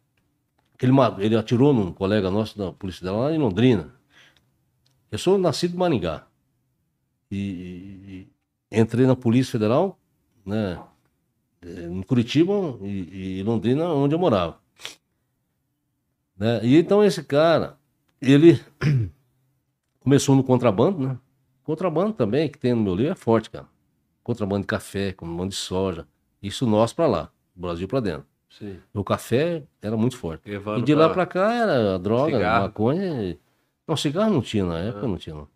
que ele, ele atirou num colega nosso da Polícia Federal lá em Londrina. Eu sou nascido em Maringá. E, e- e entrei na Polícia Federal, né? É, Em Curitiba e, e Londrina, onde eu morava. Né? E então esse cara, ele (clears throat) começou no contrabando, né? Contrabando também, que tem no meu livro, é forte, cara. Contrabando de café, contrabando de soja. Isso nós pra lá, Brasil pra dentro. Sim. O café era muito forte. Levando E de lá pra cá era droga, Cigarro. maconha. e- Não, cigarro não tinha na época, não tinha não.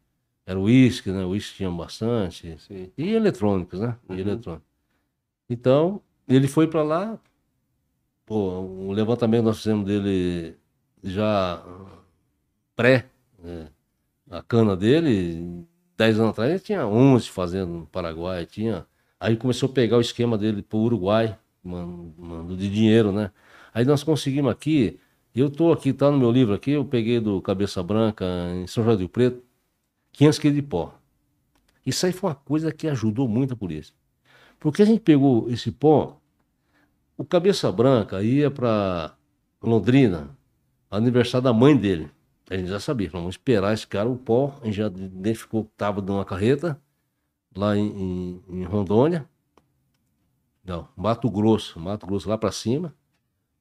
Era uísque, né? Uísque tinha bastante. Sim. E eletrônicos, né? E Uhum. eletrônicos. Então, ele foi pra lá. Pô, o levantamento nós fizemos dele já pré, né, a cana dele, 10 anos atrás, ele tinha 11 fazendo no Paraguai, tinha. Aí começou a pegar o esquema dele pro Uruguai, man- mandando de dinheiro, né? Aí nós conseguimos aqui, eu tô aqui, tá no meu livro aqui, eu peguei do Cabeça Branca em São João do Preto, 500 quilos de pó. Isso aí foi uma coisa que ajudou muito a polícia. Porque a gente pegou esse pó, o Cabeça Branca ia para Londrina, aniversário da mãe dele. A gente já sabia, vamos esperar esse cara, o pó, a gente já identificou que estava numa carreta, lá em, em- em Rondônia. Não, Mato Grosso, Mato Grosso lá para cima.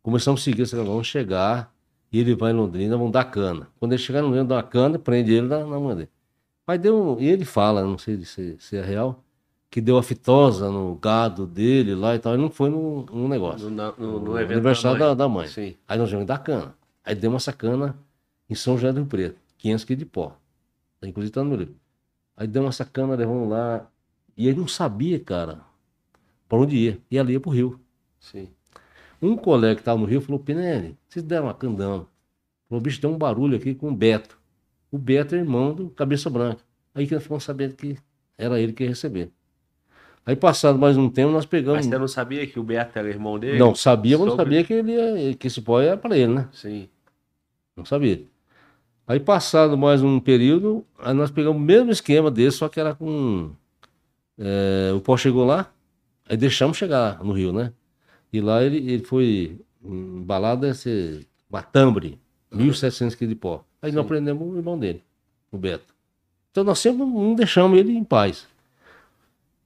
Começamos a seguir esse vamos chegar, e ele vai em Londrina, vamos dar cana. Quando ele chegar no Londrina, dá uma cana, prende ele na, na mão dele. Mas deu, e ele fala, não sei se, se é real, que deu a fitosa no gado dele lá e tal, e não foi no, no negócio. No, no, no aniversário da da, mãe. da mãe. Sim. Aí nós vamos dar cana. Aí demos essa cana em São José do Rio Preto, 500 quilos de pó. Inclusive tá no meu livro. Aí demos essa cana, levamos lá. E ele não sabia, cara, para onde ia. E ali ia pro Rio. Sim. Um colega que estava no Rio falou: Pinelli, vocês deram uma candama. Falou: bicho, tem um barulho aqui com o Beto. O Beto é irmão do Cabeça Branca. Aí que nós ficamos sabendo que era ele que ia receber. Aí, passado mais um tempo, nós pegamos. Mas você não sabia que o Beto era irmão dele? Não, sabia, mas não Sobre- sabia que, ele que esse pó era para ele, né? Sim. Não sabia. Aí, passado mais um período, aí nós pegamos o mesmo esquema desse, só que era com. é, o pó chegou lá, aí deixamos chegar no Rio, né? E lá ele, ele foi embalado esse matambre, 1.700 kg de pó. Aí nós prendemos o irmão dele, o Beto. Então nós sempre não deixamos ele em paz.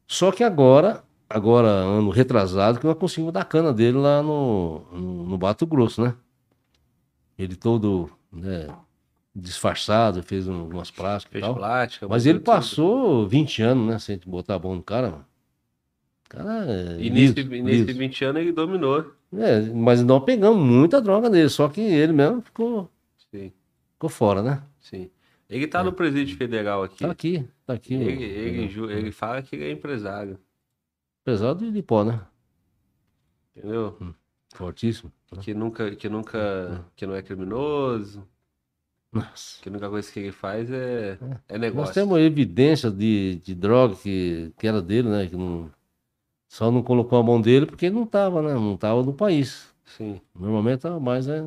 Só que agora, agora, ano retrasado, que nós conseguimos dar cana dele lá no, no, no Bato Grosso, né? Ele todo né, disfarçado, fez um- umas plásticas e Fez tal. plástica. Mas ele tudo. passou 20 anos, né? Sem botar a mão no cara. mano. Cara é. E liso, nesse, nesse liso. 20 anos ele dominou. É, mas nós pegamos muita droga dele, só que ele mesmo ficou, Sim, ficou fora, né? sim. Ele tá no presídio federal aqui. Tá aqui, tá aqui. Ele, ele, ju- ele fala que ele é empresário. Apesar de, de pó, né? Entendeu? Fortíssimo. Que nunca, que nunca, que não é criminoso, Nossa. que a única coisa que ele faz é, é Nós negócio. temos evidência de, de droga que, que era dele, né? Que não, só não colocou a mão dele porque ele não tava, né? Não tava no país. Sim, Normalmente tava mais é,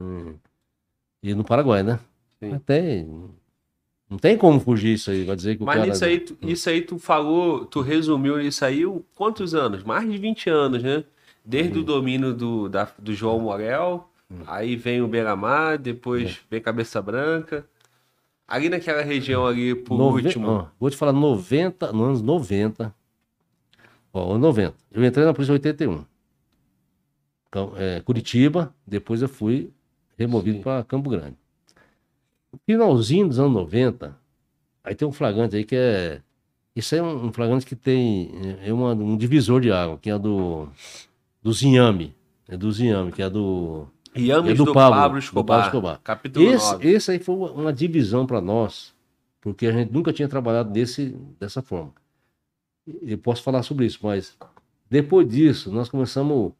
hum, e no Paraguai, né? Sim. Até não tem como fugir isso aí, vai dizer que o Mas cara nisso aí, tu, isso aí tu falou, tu resumiu isso aí, o- quantos anos? Mais de 20 anos, né? Desde o domínio do, da- do João Morel, aí vem o Beira-Mar, depois vem Cabeça Branca. Ali naquela região ali, por Nove- último, ó, vou te falar 90, nos anos 90. Ó, anos 90. Eu entrei na polícia em 81. Cam- é, Curitiba, depois eu fui removido para Campo Grande. Finalzinho dos anos 90, aí tem um flagrante aí que é. Isso aí é um um flagrante que tem. É uma- um divisor de água, que é do. Do Zinhame. É do Zinhame, que é do. Iames é do do, Pablo, Pablo, do Escobar, Pablo Escobar. capítulo Esse, 9. esse aí foi uma divisão para nós, porque a gente nunca tinha trabalhado desse, dessa forma. Eu posso falar sobre isso, mas depois disso, nós começamos a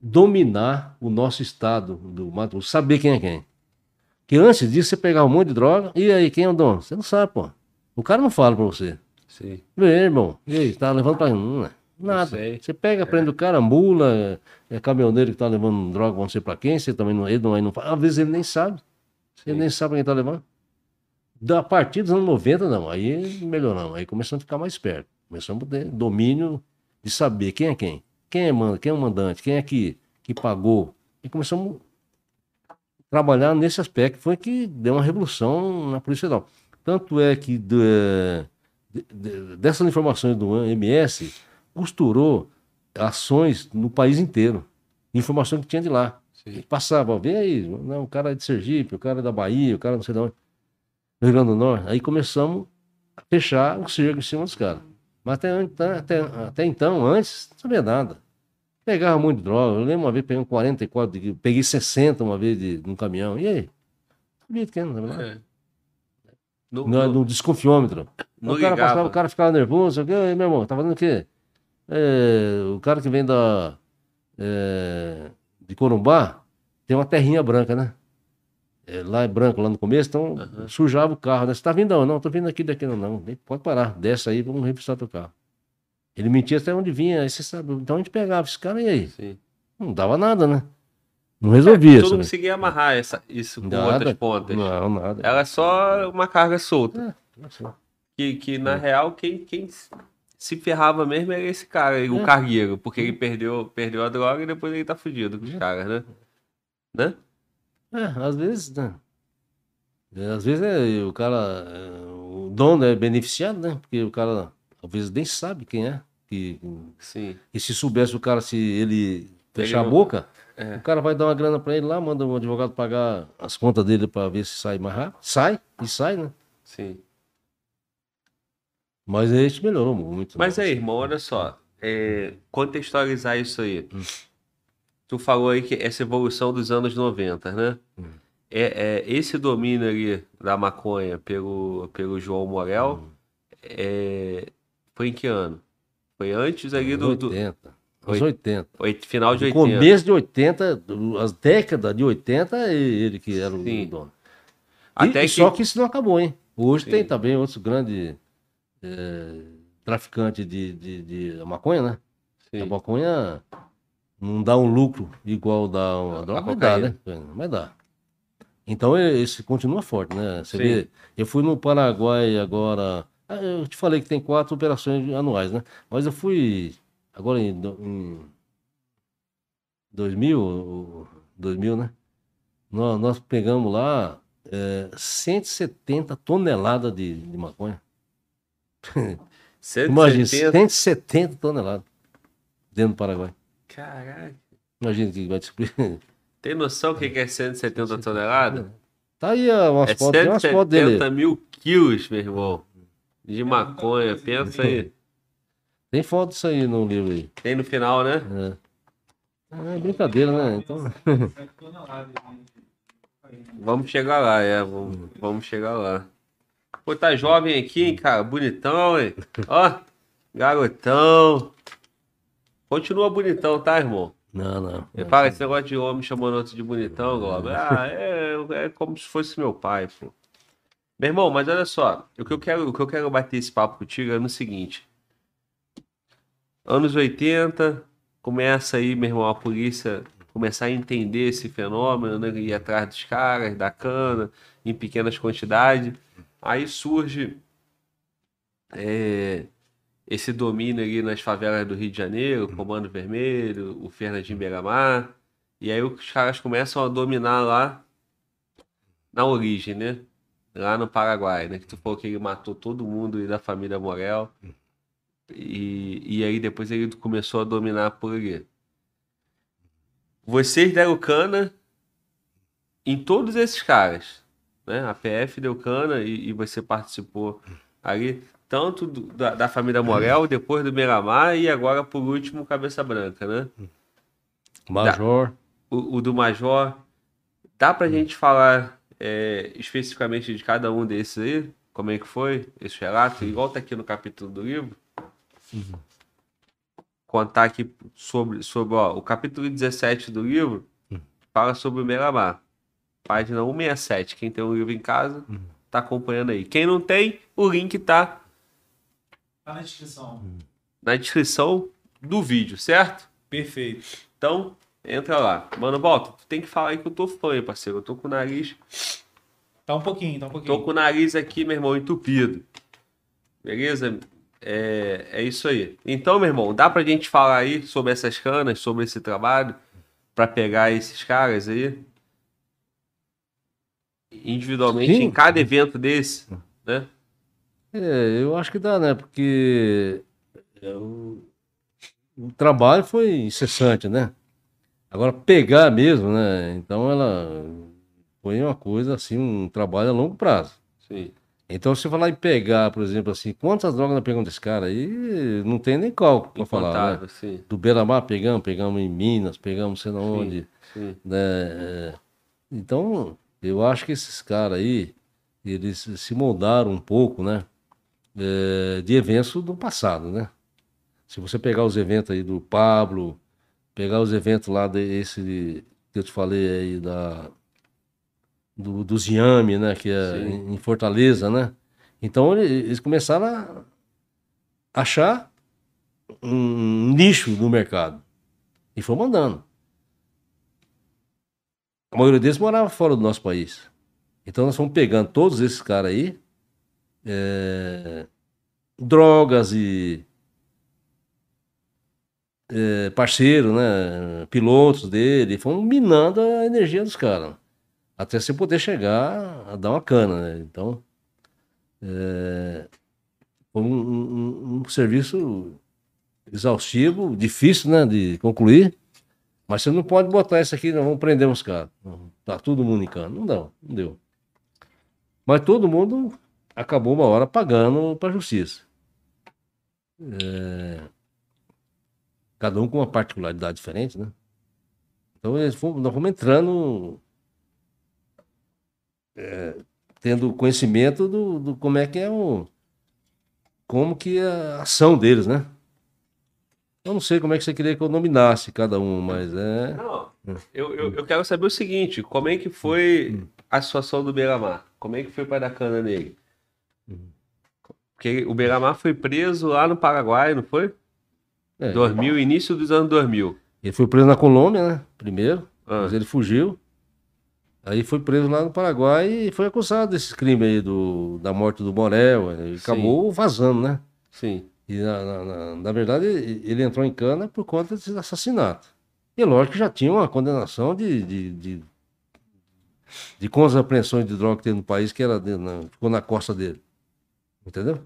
dominar o nosso estado do Mato Grosso, saber quem é quem. Que antes disso, você pegava um monte de droga, e aí, quem é o dono? Você não sabe, pô. O cara não fala pra você. Sim, aí, irmão, e aí, tá levando pra não, é nada. Você pega, prende o cara, mula, é, é caminhoneiro que tá levando droga, não sei pra quem, você também não, ele não, ele não fala. Às vezes ele nem sabe. Ele nem sabe quem tá levando. Da partir dos anos 90, não. Aí melhoramos. Aí começamos a ficar mais perto. Começamos a ter domínio de saber quem é quem. quem é, manda, quem é o mandante, quem é que, que pagou. E começamos trabalhar nesse aspecto, foi que deu uma revolução na Polícia Federal. Tanto é que de- de- de- dessas informações do MS costurou ações no país inteiro. Informação que tinha de lá. E passava, vê aí, não, o cara é de Sergipe, o cara é da Bahia, o cara não sei de onde, do Rio Grande do Norte. Aí começamos a fechar o cerco em cima dos caras. Mas até, até, até então, antes, não sabia nada. Pegava muito droga. Eu lembro uma vez, peguei um 44, de- peguei 60 uma vez de, de um caminhão. E aí? Sabia não. É. No, No, no- no desconfiômetro. não o cara passava, o cara ficava nervoso. "Ei, meu irmão, tá fazendo o quê? É, o cara que vem da. é, de Corumbá tem uma terrinha branca, né? É, lá é branco, lá no começo, então sujava o carro. Né? Você tá vindo? Não, não, tô vindo aqui daqui, não, não. Pode parar, desce aí, vamos revistar teu carro. Ele mentia até onde vinha, aí você sabe. Então a gente pegava esse cara e aí? Sim. Não dava nada, né? Não resolvia Tu isso. não né? conseguia amarrar essa, isso com Nada. outras pontas. Não, nada. Ela é só uma carga solta. É, assim. Que, que na real, quem, quem se ferrava mesmo era esse cara, o É. cargueiro. Porque ele perdeu, perdeu a droga e depois ele tá fudido com os caras, né? Né? É, às vezes, né? É, Às vezes é, o cara, é, o dono é beneficiado, né? Porque o cara, às vezes, nem sabe quem é. Que, Sim. e se soubesse o cara, se ele fechar Ele a boca, É. o cara vai dar uma grana pra ele lá, manda um advogado pagar as contas dele pra ver se sai mais rápido. Sai, e sai, né? Sim. Mas a gente melhorou muito. Mas né? aí, irmão, olha só. é, contextualizar isso aí. Tu falou aí que essa evolução dos anos 90, né? É, é, esse domínio ali da maconha pelo, pelo João Morel é, foi em que ano? Foi antes ali do, do 80. Aos Oi- 80. oit- final de No 80. começo de 80, do- as décadas de 80, é ele que era o Sim. dono. Até E- que, Só que isso não acabou, hein? Hoje Sim. tem também outros grandes é, traficantes de, de, de maconha, né? Sim. A maconha não dá um lucro igual dá uma droga, mas dá, né? Mas dá. Então esse continua forte, né? Você Sim. vê, eu fui no Paraguai agora. Ah, Eu te falei que tem quatro operações anuais, né? Mas eu fui agora em, em 2000, o- 2000, né? Nós, nós pegamos lá é, 170 toneladas de, de maconha. Imagina, 170. 170 toneladas dentro do Paraguai. Caraca. Imagina que vai descobrir. Tem noção o que é 170 toneladas? Tá aí umas É fotos, tem umas fotos dele. 170 mil quilos, meu irmão. De maconha, pensa aí. Tem foto disso aí no livro aí. Tem no final, né? É, é brincadeira, né? Então, Vamos chegar lá, é. Vamos, vamos chegar lá. Pô, tá jovem aqui, hein, cara? Bonitão, hein? Ó, garotão. Continua bonitão, tá, irmão? não, não. Ele fala esse negócio de homem chamando outro de bonitão, Globo. Ah, é, é como se fosse meu pai, pô. Meu irmão, mas olha só, o que eu quero, o que eu quero bater esse papo contigo é no seguinte. Anos 80, começa aí, meu irmão, a polícia começar a entender esse fenômeno, né? Ir atrás dos caras, da cana, em pequenas quantidades. Aí surge é, esse domínio ali nas favelas do Rio de Janeiro, o Comando Vermelho, o Fernandinho Begamar. E aí os caras começam a dominar lá na origem, né? Lá no Paraguai, né? Que tu falou que ele matou todo mundo da família Morel. E, e aí depois ele começou a dominar por ali. Vocês deram cana em todos esses caras, né? A PF deu cana e, e você participou ali, tanto do- da, da família Morel, depois do Miramar e agora por último Cabeça Branca, né? Major. O, o do Major, dá pra gente falar é, especificamente de cada um desses aí? Como é que foi esse relato? Igual tá aqui no capítulo do livro. Contar aqui sobre, sobre ó, o capítulo 17 do livro fala sobre o Miramar. Página 167. Quem tem o livro em casa, tá acompanhando aí. Quem não tem, o link tá Tá na descrição. na descrição do vídeo, certo? Perfeito. Então, entra lá. Mano, volta, tu tem que falar aí que eu tô fã, hein, parceiro. Eu tô com o nariz. Tá um pouquinho, tá um pouquinho. Tô com o nariz aqui, meu irmão, entupido. Beleza? É, é isso aí. Então, meu irmão, dá pra gente falar aí sobre essas canas, sobre esse trabalho, pra pegar esses caras aí? Individualmente, Sim. em cada evento desse, né? É, eu acho que dá, né? Porque é, o, o trabalho foi incessante, né? Agora, pegar mesmo, né? Então, ela foi uma coisa, assim, um trabalho a longo prazo. Sim. Então, se falar em pegar, por exemplo, assim, quantas drogas nós pegamos desse cara aí, não tem nem cálculo pra falar, né? Sim. Do Beira-Mar pegamos, pegamos em Minas, pegamos sei lá onde, Sim. né? É, Então, eu acho que esses caras aí, eles se moldaram um pouco, né? é, de eventos do passado, né? Se você pegar os eventos aí do Pablo, pegar os eventos lá desse que eu te falei aí da do, do Ziame, né? Que é Sim. em, Fortaleza, né? Então ele- eles começaram a achar um nicho no mercado e foi mandando. A maioria deles morava fora do nosso país. Então nós fomos pegando todos esses caras aí, é, drogas e é, parceiro, né, pilotos dele, fomos minando a energia dos caras, até você poder chegar a dar uma cana, né? Então, é, foi um, um- um serviço exaustivo, difícil, né, de concluir, mas você não pode botar isso aqui, nós vamos prender os caras. Tá todo mundo em cana. Não dá, não deu. Mas todo mundo acabou uma hora pagando para a justiça. É, Cada um com uma particularidade diferente, né? Então fomos- nós fomos entrando, é, tendo conhecimento do, do como é que é o. Como que é a ação deles, né? Eu não sei como é que você queria que eu nominasse cada um, mas é. Não, eu, eu, eu quero saber o seguinte: como é que foi a situação do Beira-Mar? Como é que foi para dar cana nele? Porque o Beira-Mar foi preso lá no Paraguai, não foi? É, 2000, início dos anos 2000. Ele foi preso na Colômbia, né? Primeiro. Ah. Mas ele fugiu. Aí foi preso lá no Paraguai e foi acusado desses crimes aí do, da morte do Morel. Ele Sim. acabou vazando, né? Sim, E na, na, na- na verdade ele ele entrou em cana por conta desse assassinato. E lógico que já tinha uma condenação de, de, de, de com as apreensões de droga que teve no país, que era ficou na costa dele. Entendeu?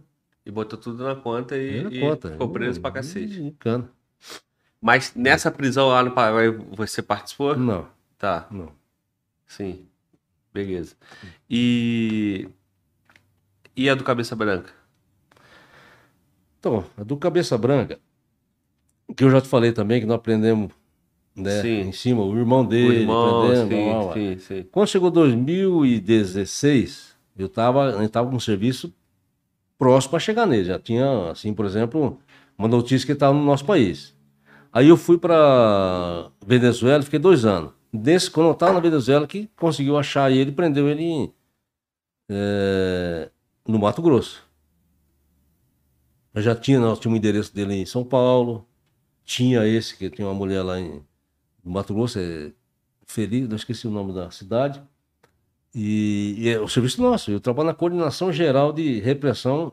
E botou tudo na conta e, Ele e conta. ficou preso pra cacete. Mas nessa prisão lá no Paraguai você participou? Não, Tá, não. sim. Beleza. E. E a do Cabeça Branca? Então, a do Cabeça Branca, que eu já te falei também, que nós aprendemos né, Sim. em cima, o irmão O dele, irmão, aprendemos, sim, lá, lá. sim. Quando chegou 2016, eu estava eu tava com um serviço próximo para chegar nele. Já tinha, assim, por exemplo, uma notícia que estava no nosso país. Aí eu fui para Venezuela, fiquei dois anos. Desse, quando eu estava na Venezuela, que conseguiu achar ele, prendeu ele eh, no Mato Grosso. Eu já tinha, nós tínhamos o endereço dele em São Paulo. Tinha esse, que tinha uma mulher lá em Mato Grosso, é Feliz, não esqueci o nome da cidade. E, e é o serviço nosso. Eu trabalho na coordenação geral de repressão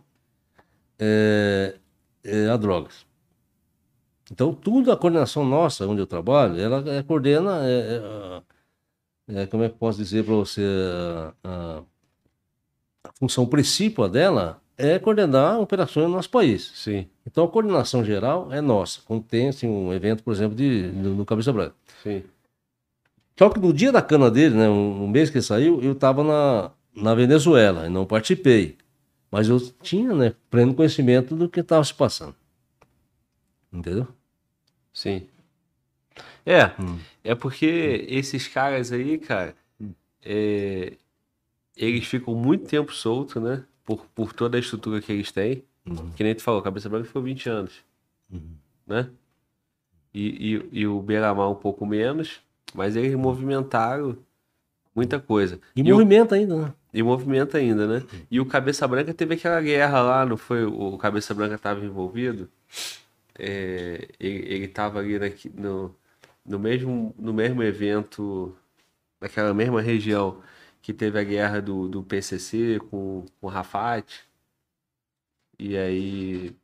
é, é, a drogas. Então, tudo a coordenação nossa, onde eu trabalho, ela é, coordena. é, é, como é que posso dizer para você? A, a- a função principal dela é coordenar operações no nosso país. Sim, Então, a coordenação geral é nossa. Quando tem assim, um evento, por exemplo, de, no, no Cabeça Branca. sim. Só que no dia da cana dele, né, um, um mês que ele saiu, eu estava na, na Venezuela e não participei. Mas eu tinha, né, pleno conhecimento do que estava se passando. Entendeu? Sim. É, Hum. é porque esses caras aí, cara, é, eles ficam muito tempo soltos, né? Por, por toda a estrutura que eles têm. Uhum. Que nem tu falou, Cabeça Branca ficou 20 anos, né? E, e, e o Beira-Mar um pouco menos, mas eles movimentaram muita coisa. E, o- movimento ainda, né? e movimenta ainda, né? E o Cabeça Branca teve aquela guerra lá, não foi? O Cabeça Branca estava envolvido. É, ele, ele tava ali naqui- no, no, mesmo, no mesmo evento, naquela mesma região que teve a guerra do, do PCC com, com o Rafat. E aí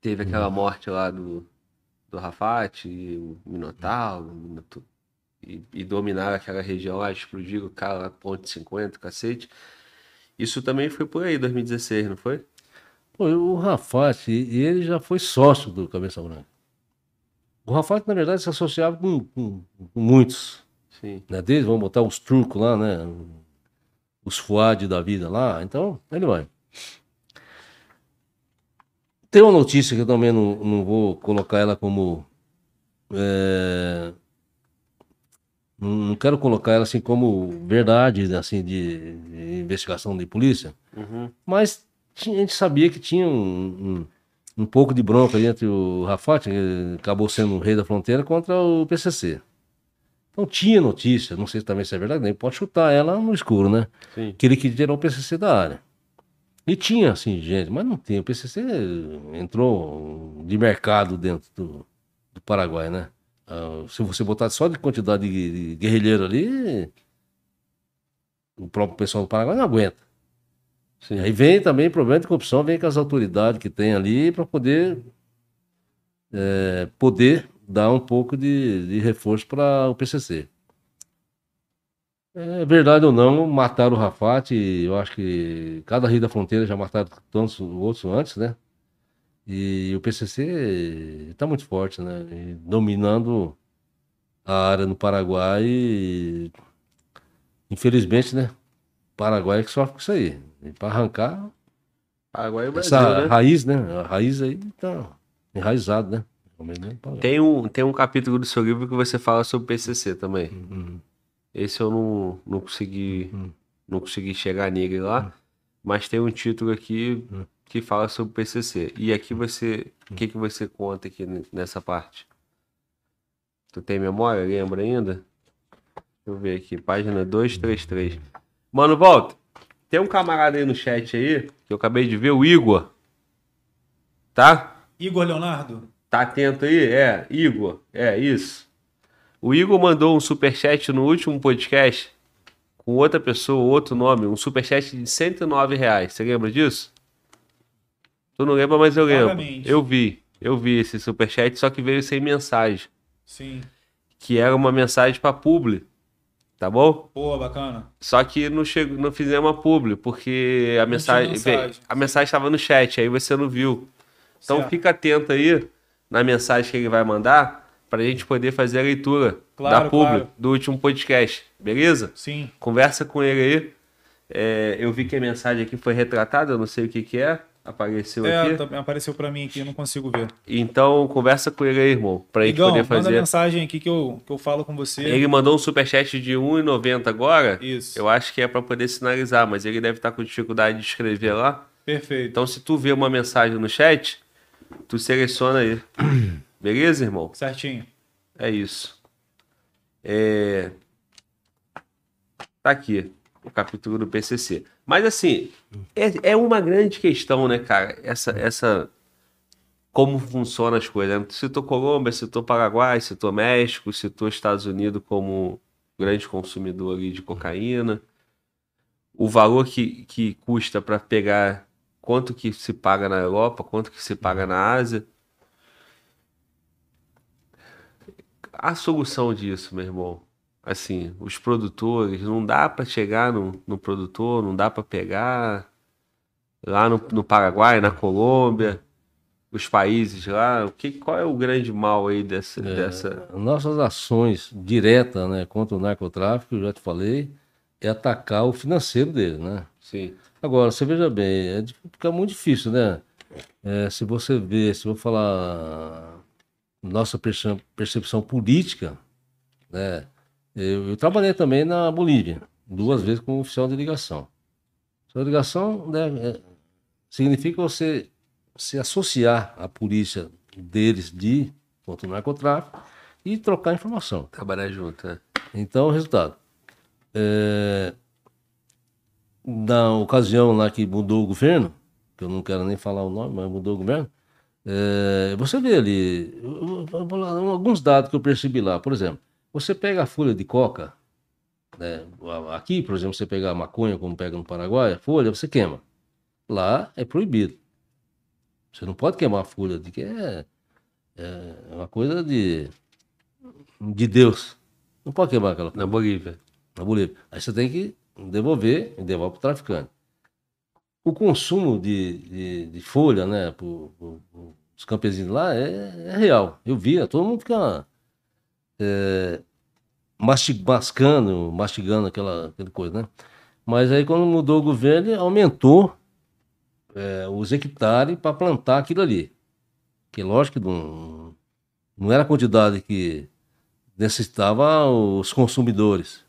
teve aquela morte lá do, do Rafat, e o Minotauro, o Minotauro, e, e dominaram aquela região lá, explodiram o cara lá, ponte 50, cacete. Isso também foi por aí, 2016, não foi? Pô, o Rafat, e ele já foi sócio do Cabeça Branca. O Rafat, na verdade, se associava com, com- com muitos. Sim. Né? Desde, vamos botar os turcos lá, né? Os Fuad da vida lá. Então, ele vai. Tem uma notícia que eu também não, não vou colocar ela como. é, não quero colocar ela assim como verdade, assim, de, de investigação de polícia. Uhum. Mas tinha- a gente sabia que tinha um, um, um pouco de bronca ali entre o Rafat, que acabou sendo o rei da fronteira, contra o PCC. Então tinha notícia, não sei também se é verdade, nem pode chutar ela no escuro, né? Sim. Que ele queria tirar o PCC da área. E tinha, assim, gente, mas não tem. O PCC entrou de mercado dentro do, do Paraguai, né? Ah, se você botar só de quantidade de, de guerrilheiro ali, o próprio pessoal do Paraguai não aguenta. Sim. Aí vem também problema de corrupção, vem com as autoridades que tem ali para poder é, poder dar um pouco de, de reforço para o PCC. É verdade ou não, mataram o Rafat, eu acho que cada rio da fronteira já mataram tantos outros antes, né? E o PCC está muito forte, né? E dominando a área no Paraguai. E, infelizmente, né? Paraguai é que sofre com isso aí. Para arrancar Paraguai e Brasil, essa né? raiz, né? A raiz aí tá enraizado, né? Né? Tem um, tem um capítulo do seu livro que você fala sobre PCC também. Uhum. Esse eu não, não consegui Uhum. não consegui chegar nele lá, mas tem um título aqui Uhum. Que fala sobre PCC. E aqui você, o que que você conta aqui nessa parte? Tu tem memória? Lembra ainda? Deixa eu ver aqui, página 233. Mano, volta. Tem um camarada aí no chat aí, que eu acabei de ver, o Igor. Tá? Igor Leonardo? Tá atento aí? É, Igor. É, isso. O Igor mandou um superchat no último podcast com outra pessoa, outro nome, um superchat de 109 reais. Você lembra disso? Tu não lembra, mas eu lembro. Vagamente. Eu vi. Eu vi esse superchat, só que veio sem mensagem. Sim. Que era uma mensagem pra publi. Tá bom? Pô, bacana. Só que não, chegou, não fizemos a publi, porque a Não mensagem, mensagem. a mensagem estava no chat, aí você não viu. Então Certo. fica atento aí na mensagem que ele vai mandar para a gente poder fazer a leitura Claro, da publi claro. do último podcast, beleza? Sim. Conversa com ele aí. É, eu vi que a mensagem aqui foi retratada, eu não sei o que, que é, apareceu É, aqui. também apareceu pra mim aqui, eu não consigo ver. Então conversa com ele aí, irmão, pra gente Igão, poder manda fazer. mensagem aqui que eu, que eu falo com você. Ele mandou um superchat de R$1,90 agora. Isso. Eu acho que é para poder sinalizar, mas ele deve estar com dificuldade de escrever lá. Perfeito. Então, se tu vê uma mensagem no chat, tu seleciona aí. (clears throat) Beleza, irmão? Certinho. É isso. É... Tá aqui o capítulo do PCC. Mas, assim, é, é uma grande questão, né, cara? Essa, essa... Como funcionam as coisas. né? Citou Colômbia, citou Paraguai, citou México, citou Estados Unidos como grande consumidor de cocaína. O valor que, que custa para pegar quanto que se paga na Europa, quanto que se paga na Ásia. A solução disso, meu irmão, assim, os produtores, não dá para chegar no, no produtor, não dá para pegar lá no, no Paraguai, na Colômbia, os países lá, o que, qual é o grande mal aí dessa, dessa... Nossas ações diretas né, contra o narcotráfico, já te falei, é atacar o financeiro dele, né? Sim, Agora, você veja bem, é, fica muito difícil, né? É, se você vê, se eu falar nossa perce- percepção política, né? Eu, eu trabalhei também na Bolívia, duas vezes como oficial de ligação. Sua ligação né, é- significa você se associar à polícia deles de contra o narcotráfico e trocar informação. trabalhar junto, né? Então, o resultado. É, na ocasião lá que mudou o governo, que eu não quero nem falar o nome, mas mudou o governo, é, você vê ali eu- eu- eu vou lá, alguns dados que eu percebi lá. Por exemplo, você pega a folha de coca, né, aqui, por exemplo, você pegar a maconha, como pega no Paraguai, a folha, você queima. Lá é proibido. Você não pode queimar a folha, de que é, é uma coisa de, de Deus. Não pode queimar aquela folha Na Bolívia. na Bolívia. Aí você tem que devolver e devolve para o traficante. O consumo de, de, de folha, né, para os campesinos lá é, é real. Eu via, todo mundo fica é, masti- mascando, mastigando aquela, aquela coisa, né? Mas aí quando mudou o governo, ele aumentou é, os hectares para plantar aquilo ali. Que lógico que não, não era a quantidade que necessitava os consumidores.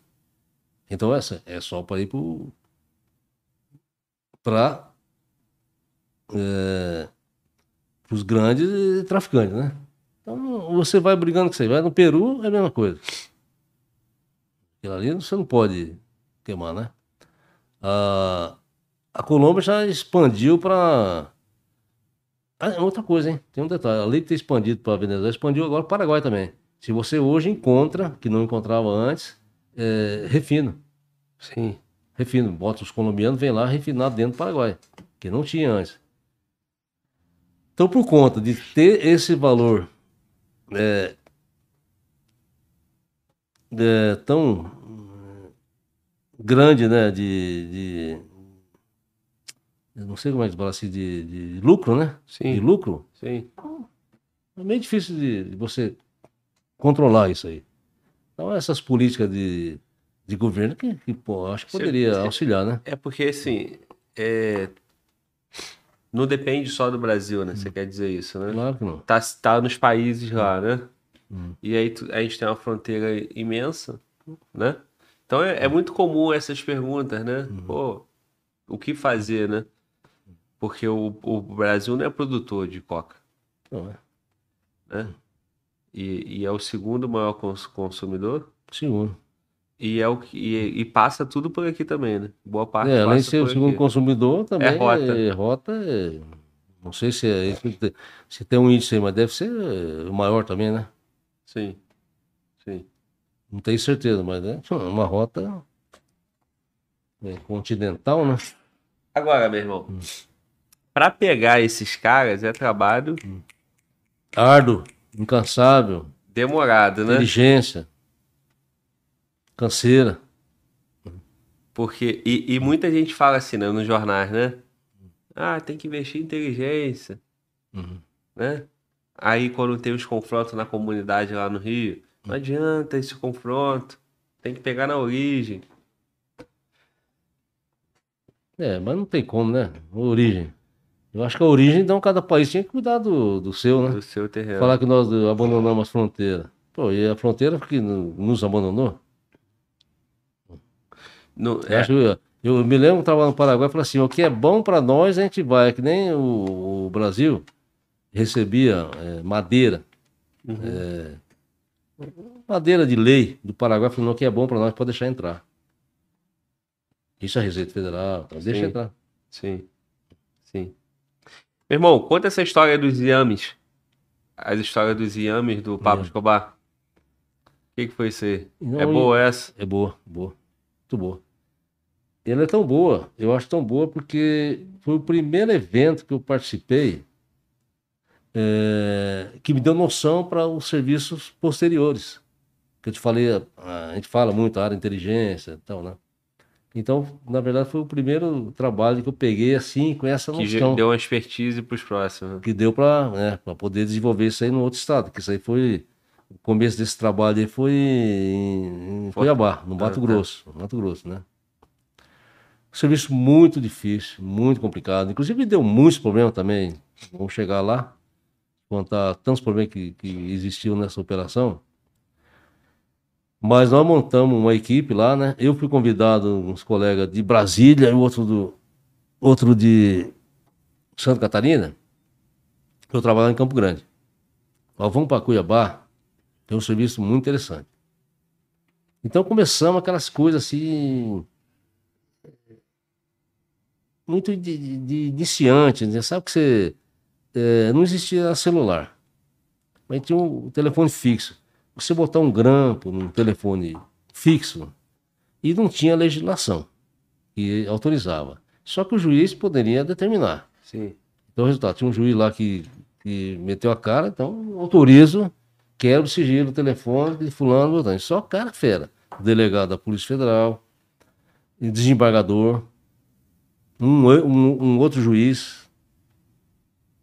Então essa é só para ir para os grandes traficantes, né? Então você vai brigando com você, vai no Peru é a mesma coisa. Aquilo ali você não pode queimar, né? A, a Colômbia já expandiu para outra coisa, hein? Tem um detalhe. Além de ter expandido para a Venezuela, expandiu agora para o Paraguai também. Se você hoje encontra, que não encontrava antes, é, refino. Sim. Refino. Bota os colombianos, vem lá refinar dentro do Paraguai, que não tinha antes. Então, por conta de ter esse valor é, é, tão hum, grande, né, de, de- não sei como é que se fala assim, de, de lucro, né? Sim. De lucro, Sim. é meio difícil de, de você controlar isso aí. Então, essas políticas de, de governo que, que pô, acho que poderia você- auxiliar, né? É porque, assim, é... não depende só do Brasil, né? Você quer dizer isso, né? Claro que não. Tá, tá nos países lá, né? Hum. E aí a gente tem uma fronteira imensa, né? Então é, é muito comum essas perguntas, né? Uhum. Pô, o que fazer, né? Porque o, o Brasil não é produtor de coca, Não, é. né? E, e é o segundo maior cons- consumidor Segundo. e é o que e, e passa tudo por aqui também, né? Boa parte É, além de ser o segundo aqui. consumidor, também rota. é rota. é- não sei se, é, se tem um índice aí, mas deve ser é, o maior também, né? Sim, sim. Não tenho certeza, mas é uma rota é, continental, né? Agora, meu irmão, pra pegar esses caras é trabalho Árduo, incansável, demorado, né? inteligência, canseira. Porque, e, e muita gente fala assim, né, nos jornais, né? Ah, tem que investir em inteligência, Uhum. né? Aí quando tem os confrontos na comunidade lá no Rio, não adianta esse confronto, tem que pegar na origem. É, mas não tem como, né? A origem. Eu acho que a origem, então, cada país tinha que cuidar do, do seu, né? do seu terreno. Falar que nós abandonamos as fronteiras. Pô, e a fronteira que no- nos abandonou? No- Eu, é, acho que- eu me lembro que estava no Paraguai e falei assim: o que é bom para nós a gente vai. É que nem o, o Brasil recebia eh, madeira. Uhum. eh, madeira de lei do Paraguai, falando: o que é bom para nós pode deixar entrar. Isso é Receita Federal, então deixa Sim. entrar. sim, sim. Meu irmão, conta essa história dos iames. As histórias dos iames do Pablo Iame. Escobar. O que, que foi isso aí? Não, é boa essa? É boa, boa. Muito boa. Ela é tão boa, eu acho tão boa porque foi o primeiro evento que eu participei eh, que me deu noção para os serviços posteriores. Que eu te falei, a, a gente fala muito, a área de inteligência e tal, né? Então, na verdade, foi o primeiro trabalho que eu peguei assim, com essa Que noção deu uma expertise pros próximos. né? que deu para né, pra poder desenvolver isso aí no outro estado, que isso aí foi o começo desse trabalho aí foi em, em Cuiabá, no Mato Ah, tá. Grosso, Mato Grosso, né? Um serviço muito difícil, muito complicado, inclusive deu muitos problemas também. Vamos chegar lá, contar tantos problemas que, que existiam nessa operação. Mas nós montamos uma equipe lá, né? Eu fui convidado, uns colegas de Brasília e outro do outro de Santa Catarina. Eu trabalhava em Campo Grande. Nós vamos para Cuiabá, tem um serviço muito interessante. Então começamos aquelas coisas assim. Muito de, de, de iniciante, né? sabe que você. Eh, não existia celular, mas tinha um telefone fixo. Você botar um grampo num telefone fixo e não tinha legislação que autorizava. Só que o juiz poderia determinar. Sim. Então, o resultado, tinha um juiz lá que, que meteu a cara, então autorizo, quero o sigilo, o telefone de fulano, Beltrano. Só cara fera. Delegado da Polícia Federal, desembargador, um, um, um outro juiz,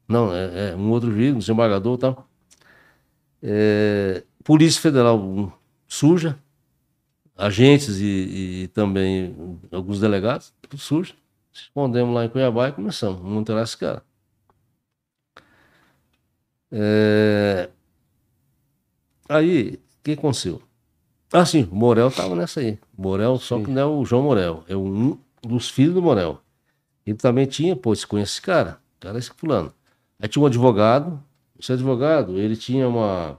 não, é, é, um outro juiz, um desembargador e tal. É, Polícia Federal suja, agentes e, e, também alguns delegados, tudo sujo. Escondemos lá em Cuiabá e começamos a monitorar esse cara. É... Aí, o que aconteceu? Ah, sim, o Morel tava nessa aí. Morel, só sim. que não é o João Morel, é um dos filhos do Morel. Ele também tinha, pô, você conhece esse cara? cara é esse fulano. Aí tinha um advogado, esse advogado, ele tinha uma.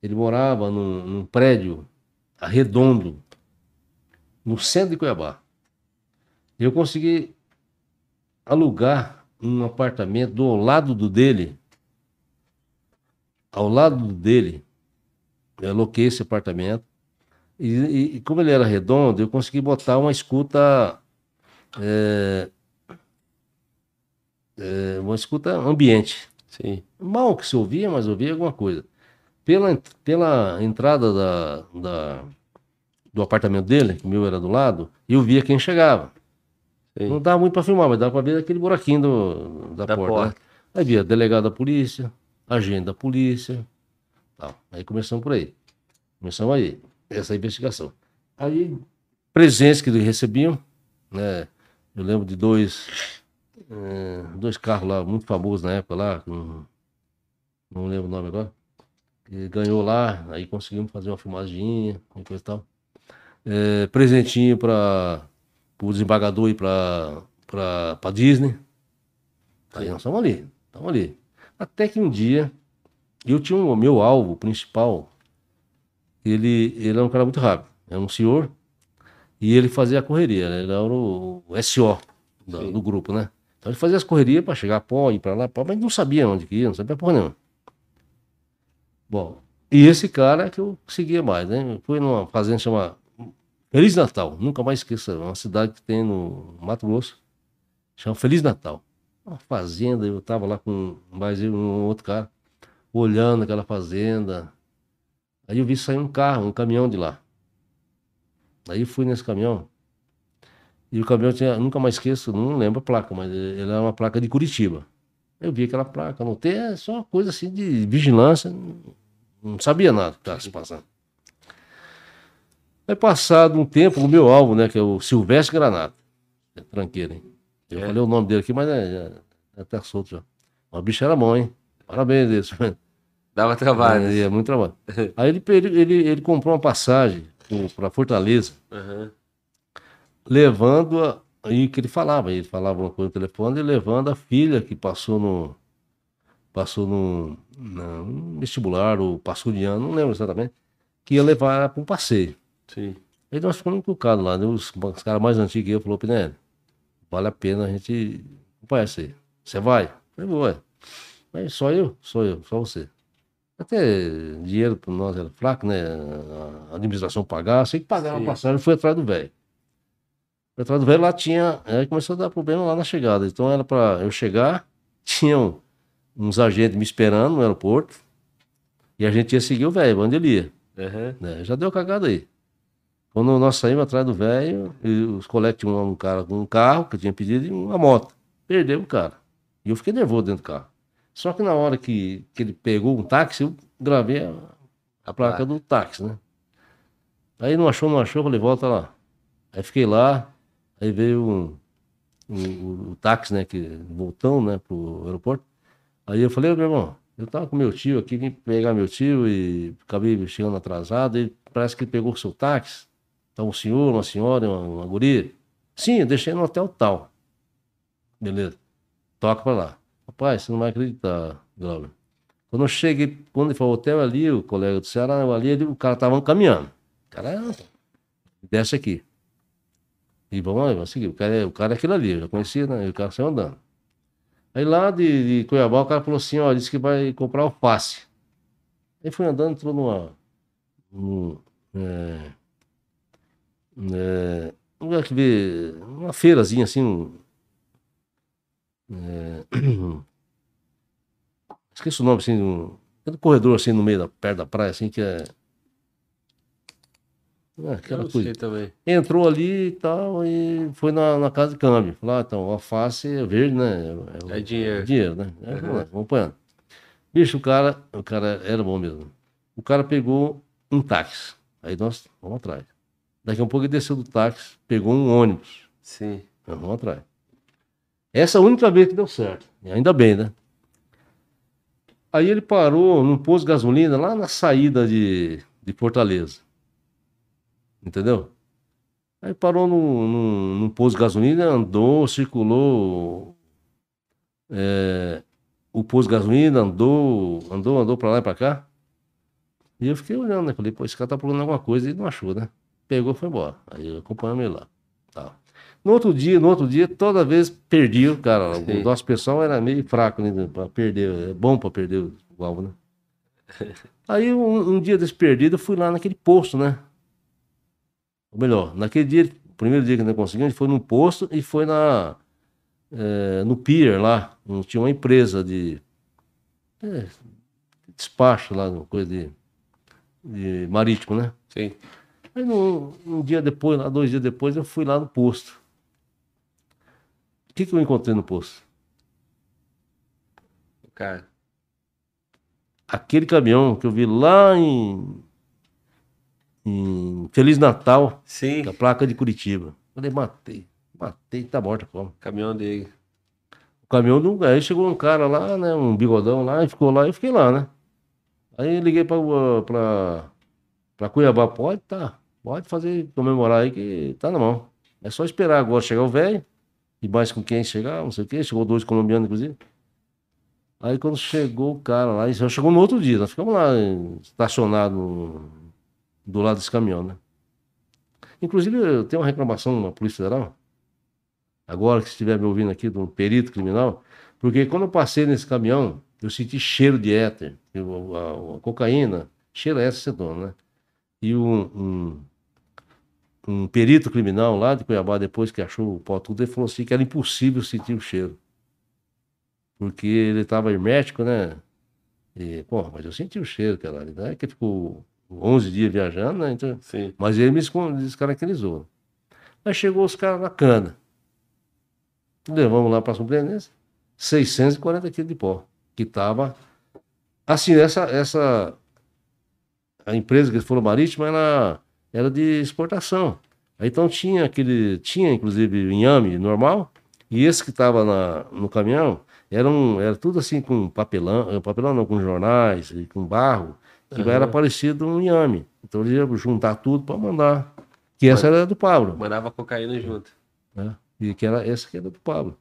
Ele morava num, num prédio redondo, no centro de Cuiabá. Eu consegui alugar um apartamento do lado do dele. Ao lado dele, eu aloquei esse apartamento. E, e, e como ele era redondo, eu consegui botar uma escuta. É, é, uma escuta ambiente. Sim. Mal que se ouvia, mas ouvia alguma coisa. Pela, pela entrada da, da, do apartamento dele, que o meu era do lado, eu via quem chegava. Sim. Não dava muito para filmar, mas dava para ver aquele buraquinho do, da, da porta. Né? porta. Aí via delegado da polícia, agente da polícia. Tal. Aí começamos por aí. Começamos aí, essa investigação. Aí, presentes que eles recebiam, né? Eu lembro de dois, é, dois carros lá, muito famosos na época lá, com, não lembro o nome agora. E ganhou lá, aí conseguimos fazer uma filmagem e coisa e tal. É, presentinho para o desembargador e para Disney. Aí nós estamos ali, estamos ali. Até que um dia, eu tinha um, o meu alvo principal, ele, ele era um cara muito rápido, era um senhor, e ele fazia a correria, né? ele era o, o SO do, do, grupo, né? Então ele fazia as correrias para chegar pó, ir para lá, pó, mas não sabia onde que ia, não sabia porra nenhuma. Bom, e esse cara é que eu seguia mais, né? Fui numa fazenda chamada Feliz Natal, nunca mais esqueça, é uma cidade que tem no Mato Grosso, chama Feliz Natal. Uma fazenda, eu tava lá com mais um outro cara, olhando aquela fazenda. Aí eu vi sair um carro, um caminhão de lá. Aí eu fui nesse caminhão, e o caminhão tinha, nunca mais esqueço, não lembro a placa, mas ele era uma placa de Curitiba. Eu vi aquela placa, anotei, é só uma coisa assim de vigilância, não sabia nada que estava se passando. Aí passado um tempo, o meu alvo, né, que é o Silvestre Granata. É tranqueiro, hein? Eu é. falei o nome dele aqui, mas é, é, é até solto já. O bicho era bom, hein? Parabéns desse. Dava trabalho. É, é muito trabalho. Aí ele, ele, ele, ele comprou uma passagem para Fortaleza, uhum. Levando a, aí que ele falava, ele falava uma coisa no telefone, e levando a filha que passou no passou no, no vestibular, ou passou de ano, não lembro exatamente, que ia levar para um passeio. Sim. Aí nós ficamos encucados lá, né? os, os caras mais antigos que eu falaram, Pinelli, vale a pena a gente acompanhar isso aí. Você vai? Eu falei, vou. Mas só eu, só eu, só você. Até dinheiro para nós era fraco, né? A administração pagar, sei que pagava a passagem, fui atrás do velho. Do velho, lá tinha. Aí começou a dar problema lá na chegada. Então era para eu chegar, (laughs) tinham uns agentes me esperando no aeroporto, e a gente ia seguir o velho, onde ele ia. Uhum. Né? Já deu cagada aí. Quando nós saímos atrás do velho, os colegas tinham um cara com um carro que eu tinha pedido e uma moto. Perdeu o cara. E eu fiquei nervoso dentro do carro. Só que na hora que, que ele pegou um táxi, eu gravei a, a placa do táxi, né? Aí não achou, não achou, falei, volta lá. Aí fiquei lá, aí veio um, um, o táxi, né, que voltando, né, pro aeroporto. Aí eu falei, meu irmão, eu tava com meu tio aqui, vim pegar meu tio e acabei chegando atrasado, e parece que ele pegou o seu táxi. Então, um senhor, uma senhora, uma, uma guria. Sim, eu deixei no hotel tal. Beleza. Toca pra lá. Rapaz, você não vai acreditar, Glauber. Quando eu cheguei, quando ele falou hotel ali, o colega do Ceará, ali, ele, o cara tava caminhando. O cara, desce aqui. E vamos lá, vamos seguir. O cara, é, o cara é aquele ali, eu já conhecia, né? E o cara saiu andando. Aí lá de, de Cuiabá, o cara falou assim, ó, disse que vai comprar alface. Aí foi andando, entrou numa... Num, é, é, lugar que vê uma feirazinha assim, um, é, (coughs) esqueci o nome, assim, um, um corredor assim no meio da, perto da praia, assim, que é. É, aquela Eu coisa. também. Entrou ali e tal, e foi na, na casa de câmbio. Falou, ah, então, alface é verde, né? o- É dinheiro. dinheiro, né? É, lá, vamos apanhando. Bicho, o cara, o cara era bom mesmo. O cara pegou um táxi. Aí nós vamos atrás. Daqui a um pouco ele desceu do táxi, pegou um ônibus. Sim. Nós vamos atrás. Essa é a única vez que deu certo. E ainda bem, né? Aí ele parou num posto de gasolina lá na saída de, de Fortaleza. Entendeu? Aí parou num, num, num posto de gasolina, andou, circulou é, o posto de gasolina, andou, andou, andou pra lá e pra cá. E eu fiquei olhando, né? Falei, pô, esse cara tá procurando alguma coisa e não achou, né? Pegou e foi embora. Aí acompanhamos ele lá. Tal. No outro dia, no outro dia, toda vez perdia o cara. Sim. O nosso pessoal era meio fraco, né? Pra perder. É bom pra perder o alvo, né? (laughs) Aí um, um dia desse perdido, eu fui lá naquele posto, né? Melhor, naquele dia, o primeiro dia que nós conseguimos, a gente foi num posto e foi na, eh, no pier lá. Tinha uma empresa de eh, despacho lá, coisa de, de marítimo, né? Sim. Aí no- um dia depois, lá, dois dias depois, eu fui lá no posto. O que, que eu encontrei no posto? Cara. Aquele caminhão que eu vi lá em, em Feliz Natal, Sim. com a placa de Curitiba. Falei, matei, matei, tá morta como? Caminhão dele. O caminhão do. Aí chegou um cara lá, né? Um bigodão lá, e ficou lá, e eu fiquei lá, né? Aí liguei pra, pra, pra Cuiabá, pode, tá. Pode fazer, comemorar aí que tá na mão. É só esperar agora chegar o velho, e mais com quem chegar, não sei o quê. Chegou dois colombianos, inclusive. Aí quando chegou o cara lá, chegou no outro dia, nós ficamos lá estacionados do lado desse caminhão, né? Inclusive, eu tenho uma reclamação na Polícia Federal, agora que estiver me ouvindo aqui, de um perito criminal, porque quando eu passei nesse caminhão, eu senti cheiro de éter, a, a cocaína, cheiro é essa cetona, né? E um, um, um perito criminal lá de Cuiabá, depois que achou o pó tudo, ele falou assim que era impossível sentir o cheiro. Porque ele estava hermético, né? E, pô, mas eu senti o cheiro, cara. Não é que ficou 11 dias viajando, né? Então, Sim. mas ele me descaracterizou. Aí chegou os caras na cana. Levamos lá para a Superintenência, 640 quilos de pó. Que estava. Assim, essa, essa. A empresa que eles foram marítima era, era de exportação. Aí então tinha aquele. Tinha inclusive inhame normal. E esse que estava no caminhão era, um, era tudo assim com papelão, papelão não, com jornais e com barro, que Aham. era parecido um inhame. Então eles iam juntar tudo para mandar. Que essa era do Pablo. Mandava cocaína junto. Né? E que era essa que era do Pablo.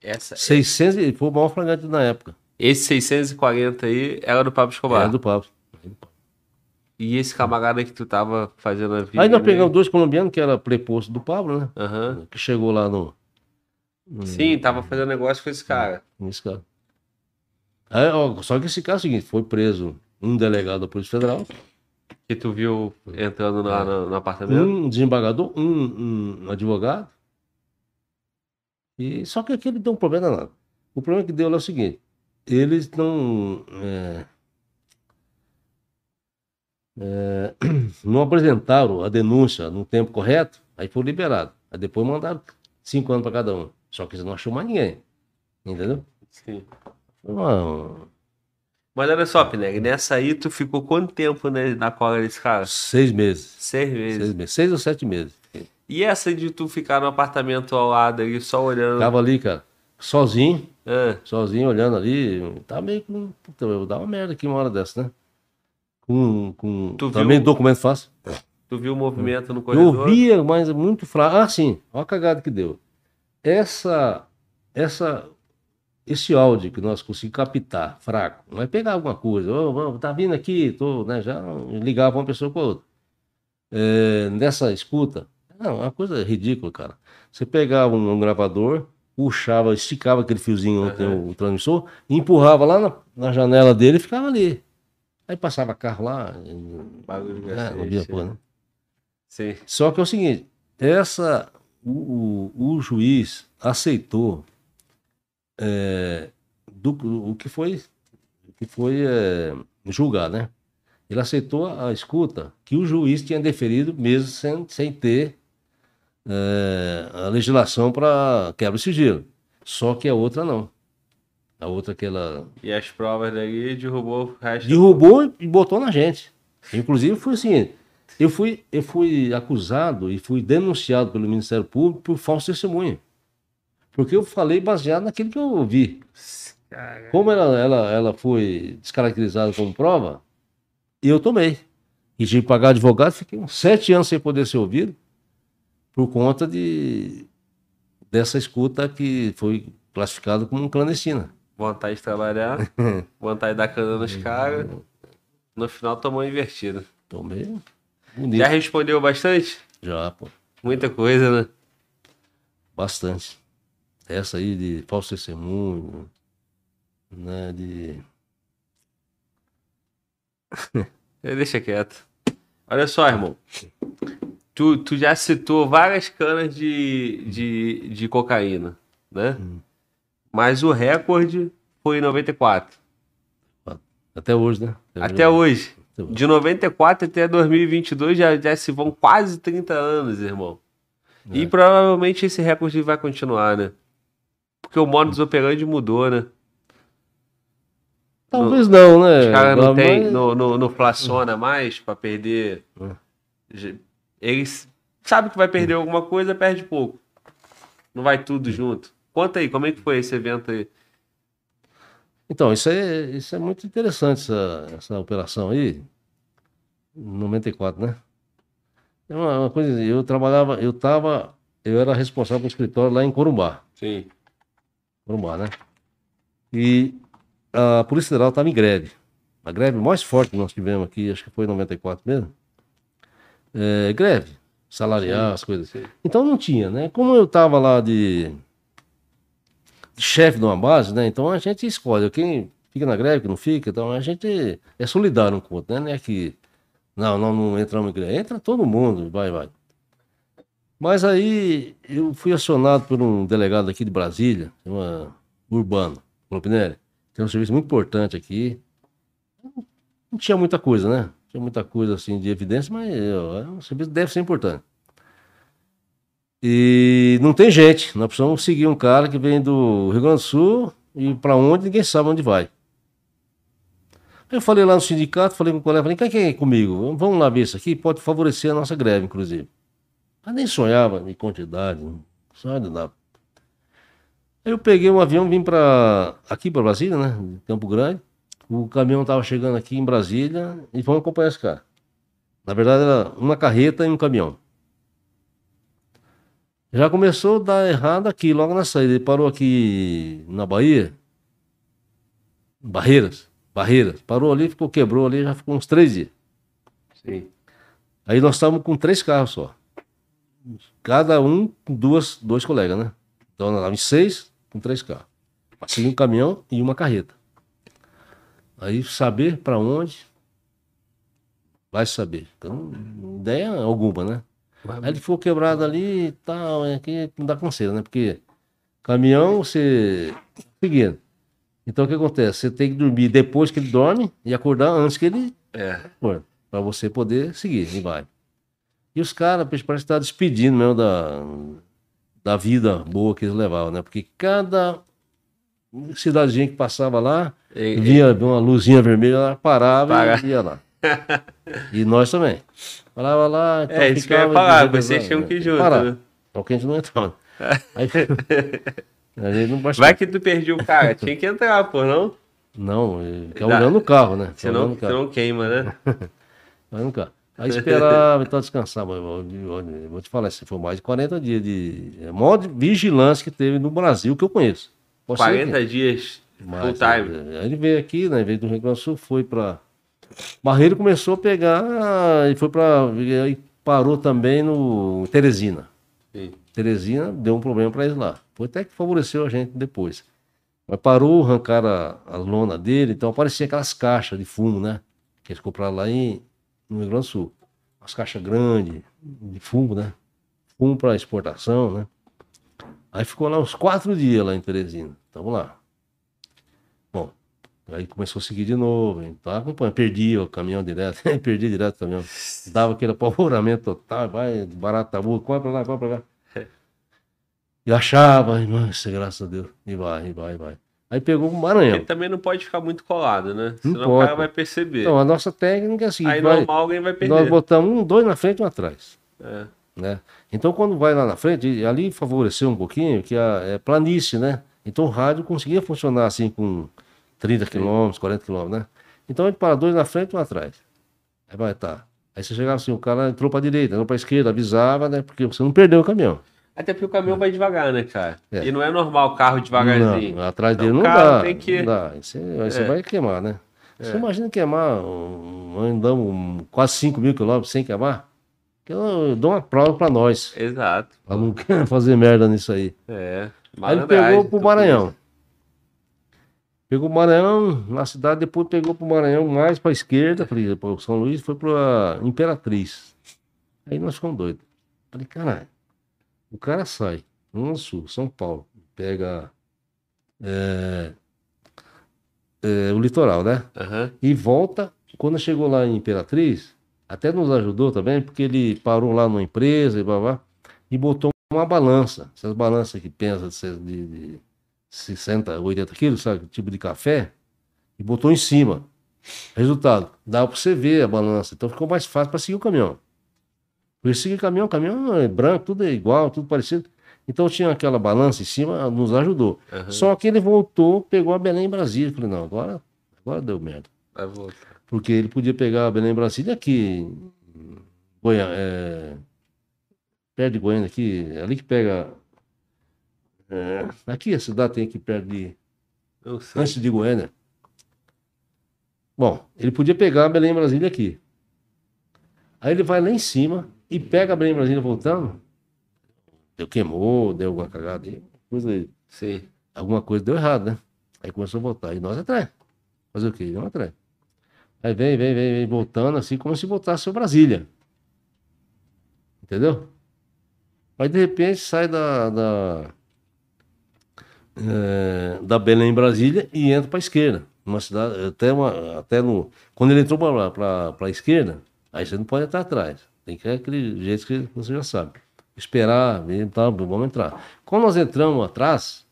Essa, 600, e foi o maior flagrante na época. esse 640 aí era do Pablo Escobar. Era do Pablo. E esse camarada que tu tava fazendo a vida. Aí nós pegamos dois colombianos, que era preposto do Pablo, né? Aham. Que chegou lá no. Sim, tava fazendo negócio com esse cara. Nesse cara. Aí, ó, só que esse caso é o seguinte: foi preso um delegado da Polícia Federal, Que tu viu entrando lá no, no apartamento. um desembargador, um, um advogado. E só que aquele deu um problema danado. O problema que deu é o seguinte: eles não. é, é, (clears throat) não apresentaram a denúncia no tempo correto, aí foi liberado. Aí depois mandaram cinco anos para cada um. Só que eles não achou mais ninguém. Entendeu? Sim. Foi uma- Mas olha só, Pineg, nessa aí tu ficou quanto tempo né, na cola desse cara? seis meses. Seis meses. Seis meses. Seis ou sete meses. E essa de tu ficar no apartamento ao lado ali, só olhando. Tava ali, cara, sozinho. Ah, sozinho olhando ali, tá meio com. Puta, eu vou dar uma merda aqui uma hora dessa, né? Com. com Tu também viu- documento fácil. tu viu o movimento no Eu corredor? via, mas muito fraco. Ah, sim, olha a cagada que deu. Essa. Essa. Esse áudio que nós conseguimos captar, fraco, vai pegar alguma coisa, ô, ô, tá vindo aqui, tô, né, já ligava uma pessoa com a outra. É, nessa escuta, não, é uma coisa ridícula, cara. Você pegava um, um gravador, puxava, esticava aquele fiozinho onde tem o, transmissor, empurrava lá na, na janela dele e ficava ali. Aí passava carro lá, Bagulho de é, não via porra, né? né? Sim. Só que é o seguinte, essa, o, o, o juiz aceitou é, do, o que foi, que foi é, julgado, né? Ele aceitou a escuta que o juiz tinha deferido, mesmo sem, sem ter é, a legislação para quebra de sigilo. Só que a outra não. A outra que ela E as provas daí derrubou o resto. derrubou e botou na gente. Inclusive foi assim, eu fui, eu fui acusado e fui denunciado pelo Ministério Público por falso testemunho. Porque eu falei baseado naquilo que eu ouvi. Como ela, ela, ela foi descaracterizada como prova, eu tomei. E tive que pagar advogado, fiquei uns sete anos sem poder ser ouvido por conta de dessa escuta que foi classificada como clandestina. Vontade de trabalhar, (laughs) vontade de dar cana nos caras. No final tomou invertido. Tomei bonito. Já respondeu bastante? Já, pô. Muita coisa, né? Bastante. Essa aí de falso testemunho, né? De. (laughs) É, Deixa quieto. Olha só, irmão. Tu, tu já citou várias canas de, de, de cocaína, né? Mas o recorde foi em 94. Até hoje, né? Até hoje. Até hoje. De 94 até 2022 já, já se vão quase 30 anos, irmão. E É. provavelmente esse recorde vai continuar, né? Porque o modus operandi mudou, né? Talvez não, né? Os caras não Mas- tem, não, não, não flaciona mais pra perder. É. Eles sabem que vai perder alguma coisa, perde pouco. Não vai tudo junto. Conta aí, como é que foi esse evento aí? Então, isso é, isso é muito interessante, essa, essa operação aí. 94, né? É uma, uma coisa, eu trabalhava, eu tava, eu era responsável pelo escritório lá em Corumbá, Sim. Corumbá, né? E a Polícia Federal estava em greve. A greve mais forte que nós tivemos aqui, acho que foi em 94 mesmo. É, greve, salarial, as coisas. Então não tinha, né? Como eu estava lá de, de chefe de uma base, né? Então a gente escolhe quem fica na greve, quem não fica. Então a gente é solidário um com o outro, né? Não é que não, nós não entramos em greve. Entra todo mundo, vai, vai. Mas aí eu fui acionado por um delegado aqui de Brasília, chama Urbano, Lopinelli. Tem um serviço muito importante aqui. Não tinha muita coisa, né? Tinha muita coisa assim de evidência, mas ó, é um serviço deve ser importante. E não tem gente. Nós precisamos seguir um cara que vem do Rio Grande do Sul e para onde ninguém sabe onde vai. Eu falei lá no sindicato, falei com o colega, falei, quem quer ir comigo? Vamos lá ver isso aqui, pode favorecer a nossa greve, inclusive. Mas nem sonhava em quantidade, não sonhava nada. Aí eu peguei um avião, vim para aqui para Brasília, né? Campo Grande. O caminhão estava chegando aqui em Brasília e vamos acompanhar esse cara. Na verdade, era uma carreta e um caminhão. Já começou a dar errado aqui, logo na saída. Ele parou aqui na Bahia. Barreiras. Barreiras. Parou ali, ficou, quebrou ali, já ficou uns três dias. Sim. Aí nós estávamos com três carros só. Cada um com duas, dois colegas, né? Então estávamos em seis com três carros. Passei um caminhão e uma carreta. Aí saber para onde, vai saber. Então, ideia alguma, né? Aí ele ficou quebrado ali e tal, é que não dá conselho, né? Porque caminhão, você. Seguindo. Então o que acontece? Você tem que dormir depois que ele dorme e acordar antes que ele É. para você poder seguir e vai. E os caras parece que estavam despedindo mesmo da, da vida boa que eles levavam, né? Porque cada cidadezinha que passava lá, E- via uma luzinha vermelha, ela parava Para. e ia lá. (laughs) E nós também. Parava lá, então É, isso que eu ia falar, vocês tinham que ir junto, Parar. né? Só que a gente não entrava. (laughs) Aí, (laughs) a gente não Vai que tu perdeu o cara, tinha que entrar, pô, não? Não, ficava Dá. olhando no carro, né? Senão, no carro. senão queima, né? Mas nunca. Aí esperava, então descansava. Eu, eu- eu vou te falar, isso foi mais de 40 dias de. É a maior vigilância que teve no Brasil que eu conheço. Ser 40 dias que- full mas, time. é, Aí ele veio aqui, né? Veio do Rio Grande do Sul, foi pra. Barreiro começou a pegar e foi pra. Aí parou também no Teresina. Sim. Teresina deu um problema para eles lá. Foi até que favoreceu a gente depois. Mas parou, arrancaram a, a lona dele, então aparecia aquelas caixas de fumo, né? Que eles compraram lá em, no Rio Grande do Sul. Umas caixas grandes de fumo, né? Fumo para exportação, né? Aí ficou lá uns quatro dias lá em Teresina. Então tamo lá. Bom, aí começou a seguir de novo, então acompanha, perdi o caminhão direto, (laughs) perdi direto o caminhão. Dava aquele apavoramento total, vai, barato tabu, corre pra lá, corre pra cá. E achava, nossa, graças a Deus, e vai, e vai, e vai. Aí pegou o Maranhão. Ele também não pode ficar muito colado, né? Não Senão o pode, cara vai perceber. Então, a nossa técnica é a seguinte, Aí vai- normal alguém vai nós perder. botamos um, dois na frente e um atrás. É. né? Então, quando vai lá na frente, ali favoreceu um pouquinho que a, é planície, né? Então, o rádio conseguia funcionar assim com 30 quilômetros, 40 quilômetros, né? Então, a gente para dois na frente e um atrás. Aí vai, tá. Aí você chegava assim, o cara entrou para direita, entrou para esquerda, avisava, né? Porque você não perdeu o caminhão. Até porque o caminhão vai devagar, né, cara? É. E não é normal o carro devagarzinho. Não, atrás Então, dele não cara, dá. tem que- Não dá. Você, você É. vai queimar, né? Você imagina queimar, um, andamos um- quase 5 mil quilômetros sem queimar? Que eu, eu dou uma prova para nós. Exato. Pra não (laughs) fazer merda nisso aí. É. Aí ele pegou pro tudo Maranhão. Pegou o Maranhão, na cidade, depois pegou pro Maranhão mais pra esquerda, falei, pro São Luís, foi pra Imperatriz. Aí nós ficamos doidos. Falei, caralho, o cara sai, no sul, São Paulo, pega é, é, o litoral, né? Aham. E volta, quando chegou lá em Imperatriz, até nos ajudou também, porque ele parou lá numa empresa e blá, blá, e botou uma balança. Essas balanças que pesam de, de, de 60, 80 quilos, sabe? Tipo de café, e botou em cima. Resultado, dá para você ver a balança. Então ficou mais fácil para seguir o caminhão. Porque seguir caminhão, o caminhão é branco, tudo é igual, tudo parecido. Então tinha aquela balança em cima, nos ajudou. Aham. Só que ele voltou, pegou a Belém em Brasília. Falei, não, agora, agora deu merda. Vai voltar. Porque ele podia pegar a Belém Brasília aqui, Goiânia, é, perto de Goiânia, aqui, é ali que pega. é, aqui a cidade tem aqui perto de. Antes de Goiânia. Bom, ele podia pegar a Belém Brasília aqui. Aí ele vai lá em cima e pega a Belém Brasília voltando. Deu queimou, deu alguma cagada, coisa aí Sim. alguma coisa deu errado, né? Aí começou a voltar. E nós atrás. Fazer o quê? Vamos atrás. Aí vem, vem, vem, vem, voltando assim, como se voltasse o Brasília. Entendeu? Aí de repente sai da. da, eh, da Belém Brasília e entra para a esquerda. Uma cidade, até, uma, até no. Quando ele entrou para a esquerda, aí você não pode entrar atrás. Tem que ir aquele jeito que você já sabe. Esperar, ver, tá, vamos entrar. Quando nós entramos atrás,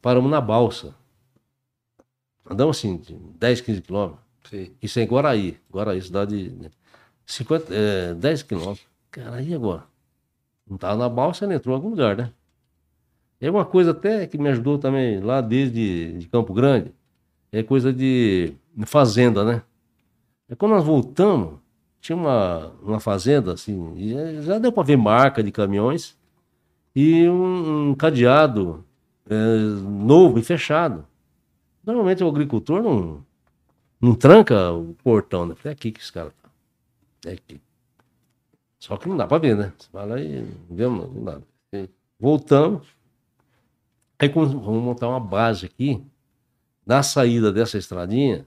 paramos na balsa. Andamos assim, de 10, 15 quilômetros. Sim. Isso é em Guaraí. Guaraí, cidade de 50, é, 10 quilômetros. Cara, e agora? Não estava na balsa, ele entrou em algum lugar, né? É uma coisa até que me ajudou também lá desde de Campo Grande. É coisa de fazenda, né? É quando nós voltamos, tinha uma, uma fazenda, assim, e já- deu para ver marca de caminhões e um, um cadeado é, novo e fechado. Normalmente o agricultor não, não tranca o portão, né? É aqui que esse cara tá. É aqui. Só que não dá pra ver, né? Você vai lá e vê, não dá. Voltamos. Aí vamos montar uma base aqui. Na saída dessa estradinha,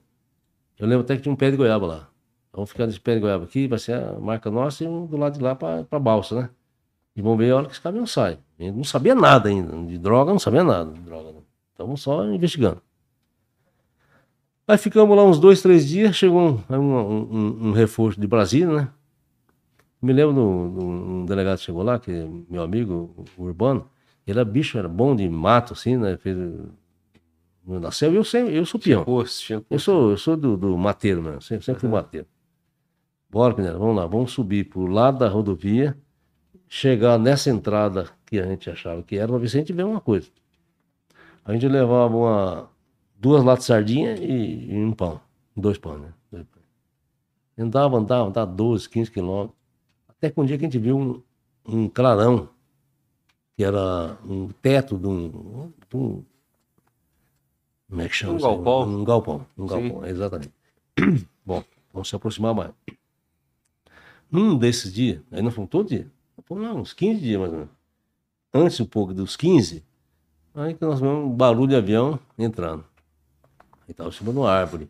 eu lembro até que tinha um pé de goiaba lá. Vamos ficar nesse pé de goiaba aqui, vai ser a marca nossa e um do lado de lá pra balsa, né? E vamos ver a hora que esse caminhão sai. Gente não sabia nada ainda. De droga, não sabia nada de droga. Estamos só investigando. Aí ficamos lá uns dois, três dias, chegou um, um, um- um reforço de Brasília, né? Me lembro do- um delegado que chegou lá, que é meu amigo, Urbano, ele era bicho, era bom de mato, assim, né? Fez, nasceu, eu, sempre, eu sou peão. Eu sou, eu sou do, do mateiro mesmo, sempre, sempre fui mateiro. Bora, Pinheiro, vamos lá, vamos subir pro lado da rodovia, chegar nessa entrada que a gente achava que era, pra ver se a gente vê uma coisa. A gente levava uma, duas latas de sardinha e, e um pão, dois pães, né? Dois. Andava, andava, andava 12, 15 quilômetros. Até que um dia que a gente viu um, um clarão, que era um teto de um, de um como é que chama? Um galpão? Um galpão, um Sim. galpão, exatamente. (clears throat) Bom, vamos se aproximar mais. Num desses dias, aí não fomos todo dia, fomos lá uns 15 dias mais ou menos. Antes um pouco dos 15, aí que nós vimos um barulho de avião entrando. Ele estava de uma árvore.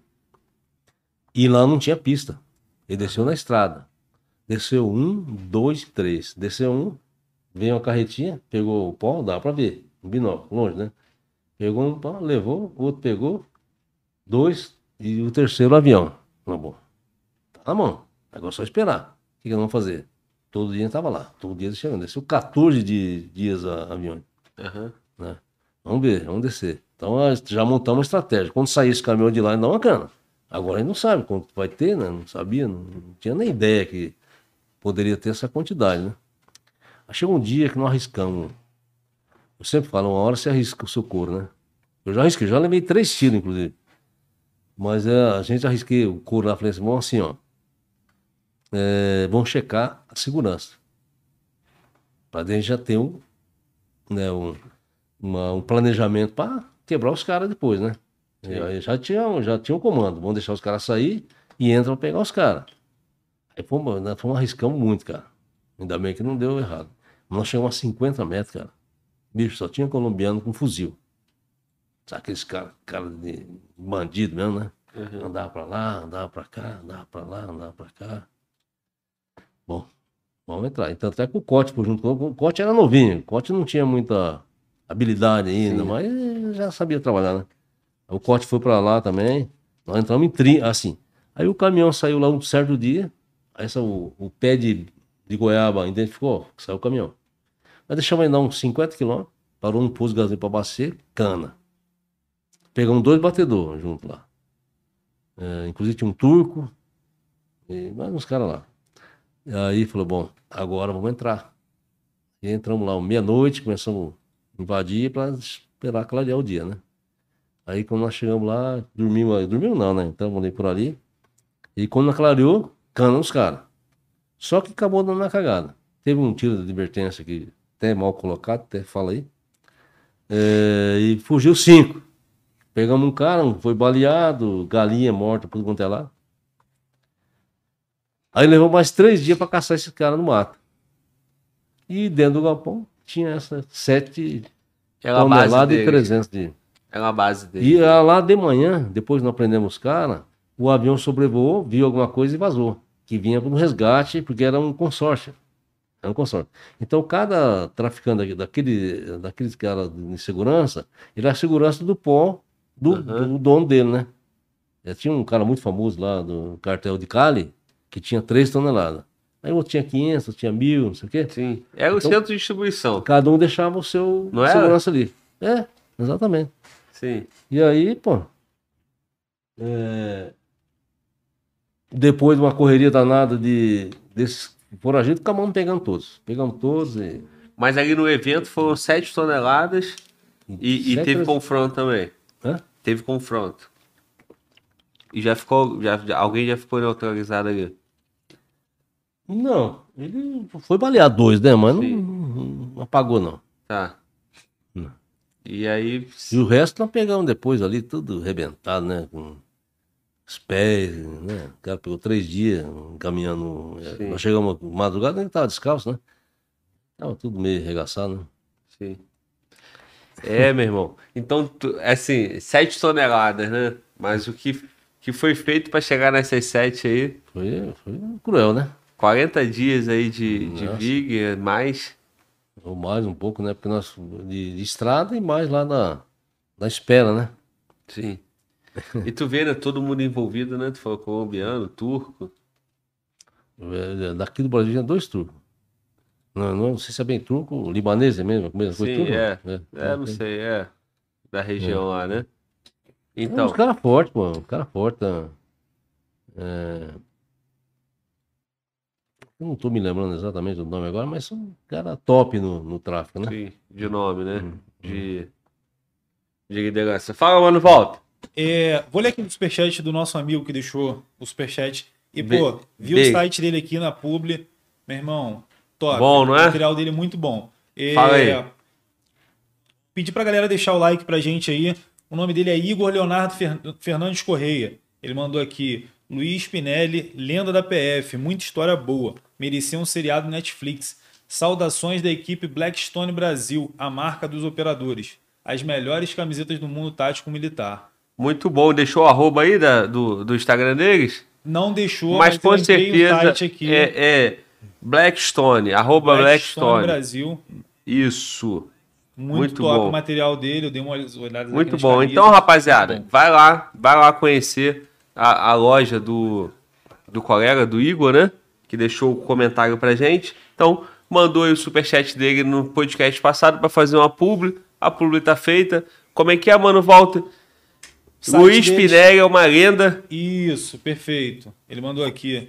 E lá não tinha pista. Ele desceu na estrada. Desceu um, dois, três. Desceu um, veio uma carretinha, pegou o pó, dá pra ver, um binóculo, longe, né? Pegou um, pá, levou, o outro pegou, dois, e o terceiro avião. Na bom. Tá na mão. Agora é só esperar. O que, que nós vamos fazer? Todo dia estava lá. Todo dia chegando. Desceu 14 de, dias a avião. Aham. Né? Vamos ver, vamos descer. Então já montamos uma estratégia. Quando sair esse caminhão de lá, não uma cana. Agora a gente não sabe quanto vai ter, né? Não sabia, não, não tinha nem ideia que poderia ter essa quantidade, né? Aí chegou um dia que nós arriscamos. Eu sempre falo, uma hora você arrisca o seu couro, né? Eu já arrisquei, já levei três tiros, inclusive. Mas é, a gente arrisquei o couro na frente, vamos assim, ó. É, vamos checar a segurança. Para gente já ter um, né, um, uma- um planejamento para quebrar os caras depois, né? Aí já tinha, um- já tinha um comando. Vamos deixar os caras sair e entram pra pegar os caras. Aí fomos, nós fomos arriscando muito, cara. Ainda bem que não deu errado. Nós chegamos a 50 metros, cara. Bicho, só tinha colombiano com fuzil. Sabe aqueles caras cara de bandido mesmo, né? Andava pra lá, andava pra cá, andava pra lá, andava pra cá. Bom, vamos entrar. Então até que o Cote foi junto com o Cote era novinho. O Cote não tinha muita habilidade ainda, mas ele já sabia trabalhar, né? O Cote foi pra lá também. Nós entramos em 30, assim. Aí o caminhão saiu lá um certo dia. Aí essa, o, o pé de, de goiaba identificou saiu o caminhão. Nós deixamos ainda uns 50 quilômetros. Parou um posto de gasolina pra abastecer, cana. Pegamos dois batedores junto lá. É, inclusive tinha um turco. E mais uns caras lá. E aí falou, bom, agora vamos entrar. E entramos lá, meia-noite, começamos a invadir para esperar clarear o dia, né? Aí quando nós chegamos lá, dormimos, dormimos não, né? Então ali por ali. E quando clareou, cana os caras. Só que acabou dando uma cagada. Teve um tiro de advertência que até mal colocado, até fala aí. É, e fugiu cinco. Pegamos um cara, foi baleado, galinha morta, tudo quanto é lá. Aí levou mais três dias para caçar esse cara no mato. E dentro do galpão tinha essa sete Era a base toneladas e dele. 300 de... Era a base dele. E ah, lá de manhã, depois que nós prendemos os caras, o avião sobrevoou, viu alguma coisa e vazou. Que vinha para um resgate, porque era um consórcio. Era um consórcio. Então, cada traficante daquele, daqueles caras de segurança, ele é a segurança do pó do, do dono dele, né? Já tinha um cara muito famoso lá do cartel de Cali, que tinha 3 toneladas. Aí o outro tinha 500, outro tinha mil, não sei o quê. Sim. Era o Então- centro de distribuição. Cada um deixava o seu Não era? segurança ali. É, exatamente. Sim. E aí, pô. é, Depois de uma correria danada de desses foragidos, acabamos pegando todos. Pegamos todos e. Mas ali no evento foram 7 toneladas e, e teve toneladas. confronto também. Hã? Teve confronto. E já ficou. Já, já- alguém já ficou neutralizado ali. Não, ele foi balear dois, né? Mas não, não- não apagou, não. Tá. Não. E aí. E o resto nós pegamos depois ali, tudo arrebentado, né? Com os pés, né? O cara pegou três dias caminhando. é, Sim. Nós chegamos madrugada, ele tava descalço, né? Tava tudo meio arregaçado, né? Sim. É, (laughs) meu irmão. Então, tu- assim, 7 toneladas, né? Mas o que, que foi feito para chegar nessas 7 aí? Foi, foi cruel, né? 40 dias aí de, de Nossa. VIG, mais. Ou mais um pouco, né? Porque nós de, de estrada e mais lá na, na espera, né? Sim. E tu vê, né? Todo mundo envolvido, né? Tu falou colombiano, turco. É, Daqui do Brasil tinha dois turcos. Não, não sei se é bem turco, libanês é mesmo, coisa. Sim, turco, é. né? É, não sei, é. Da região lá, né? Então, Então, os caras fortes, pô. Os caras fortes. tá? É... Eu não tô me lembrando exatamente do nome agora, mas são caras top no, no tráfico, né? sim, de nome, né? Hum, De, de liderança. Fala, mano, volta. É, vou ler aqui o superchat do nosso amigo que deixou o superchat. E, Be- pô, vi o site dele aqui na Publi. Meu irmão, top. Bom, não é? O material dele é muito bom. É, Fala aí. Pedir pra galera deixar o like pra gente aí. O nome dele é Igor Leonardo Fer- Fernandes Correia. Ele mandou aqui. Luiz Spinelli, lenda da PF. Muita história boa. Merecia um seriado Netflix. Saudações da equipe Blackstone Brasil, a marca dos operadores. As melhores camisetas do mundo tático militar. Muito bom. Deixou o arroba aí da, do, do Instagram deles? Não deixou, Mas com entrei no certeza é, é Blackstone, arroba Blackstone Blackstone. Brasil. Isso. Muito, Muito top bom. o material dele, eu dei uma olhada Muito bom. camisas. Então, rapaziada, bom. vai lá, vai lá conhecer a, a loja do, do colega, do Igor, né? Que deixou o comentário pra gente. Então, mandou aí o superchat dele no podcast passado pra fazer uma publi. A publi tá feita. Como é que é, mano? Volta. Site Luiz deles- Pinelli é uma lenda. Isso, perfeito. Ele mandou aqui.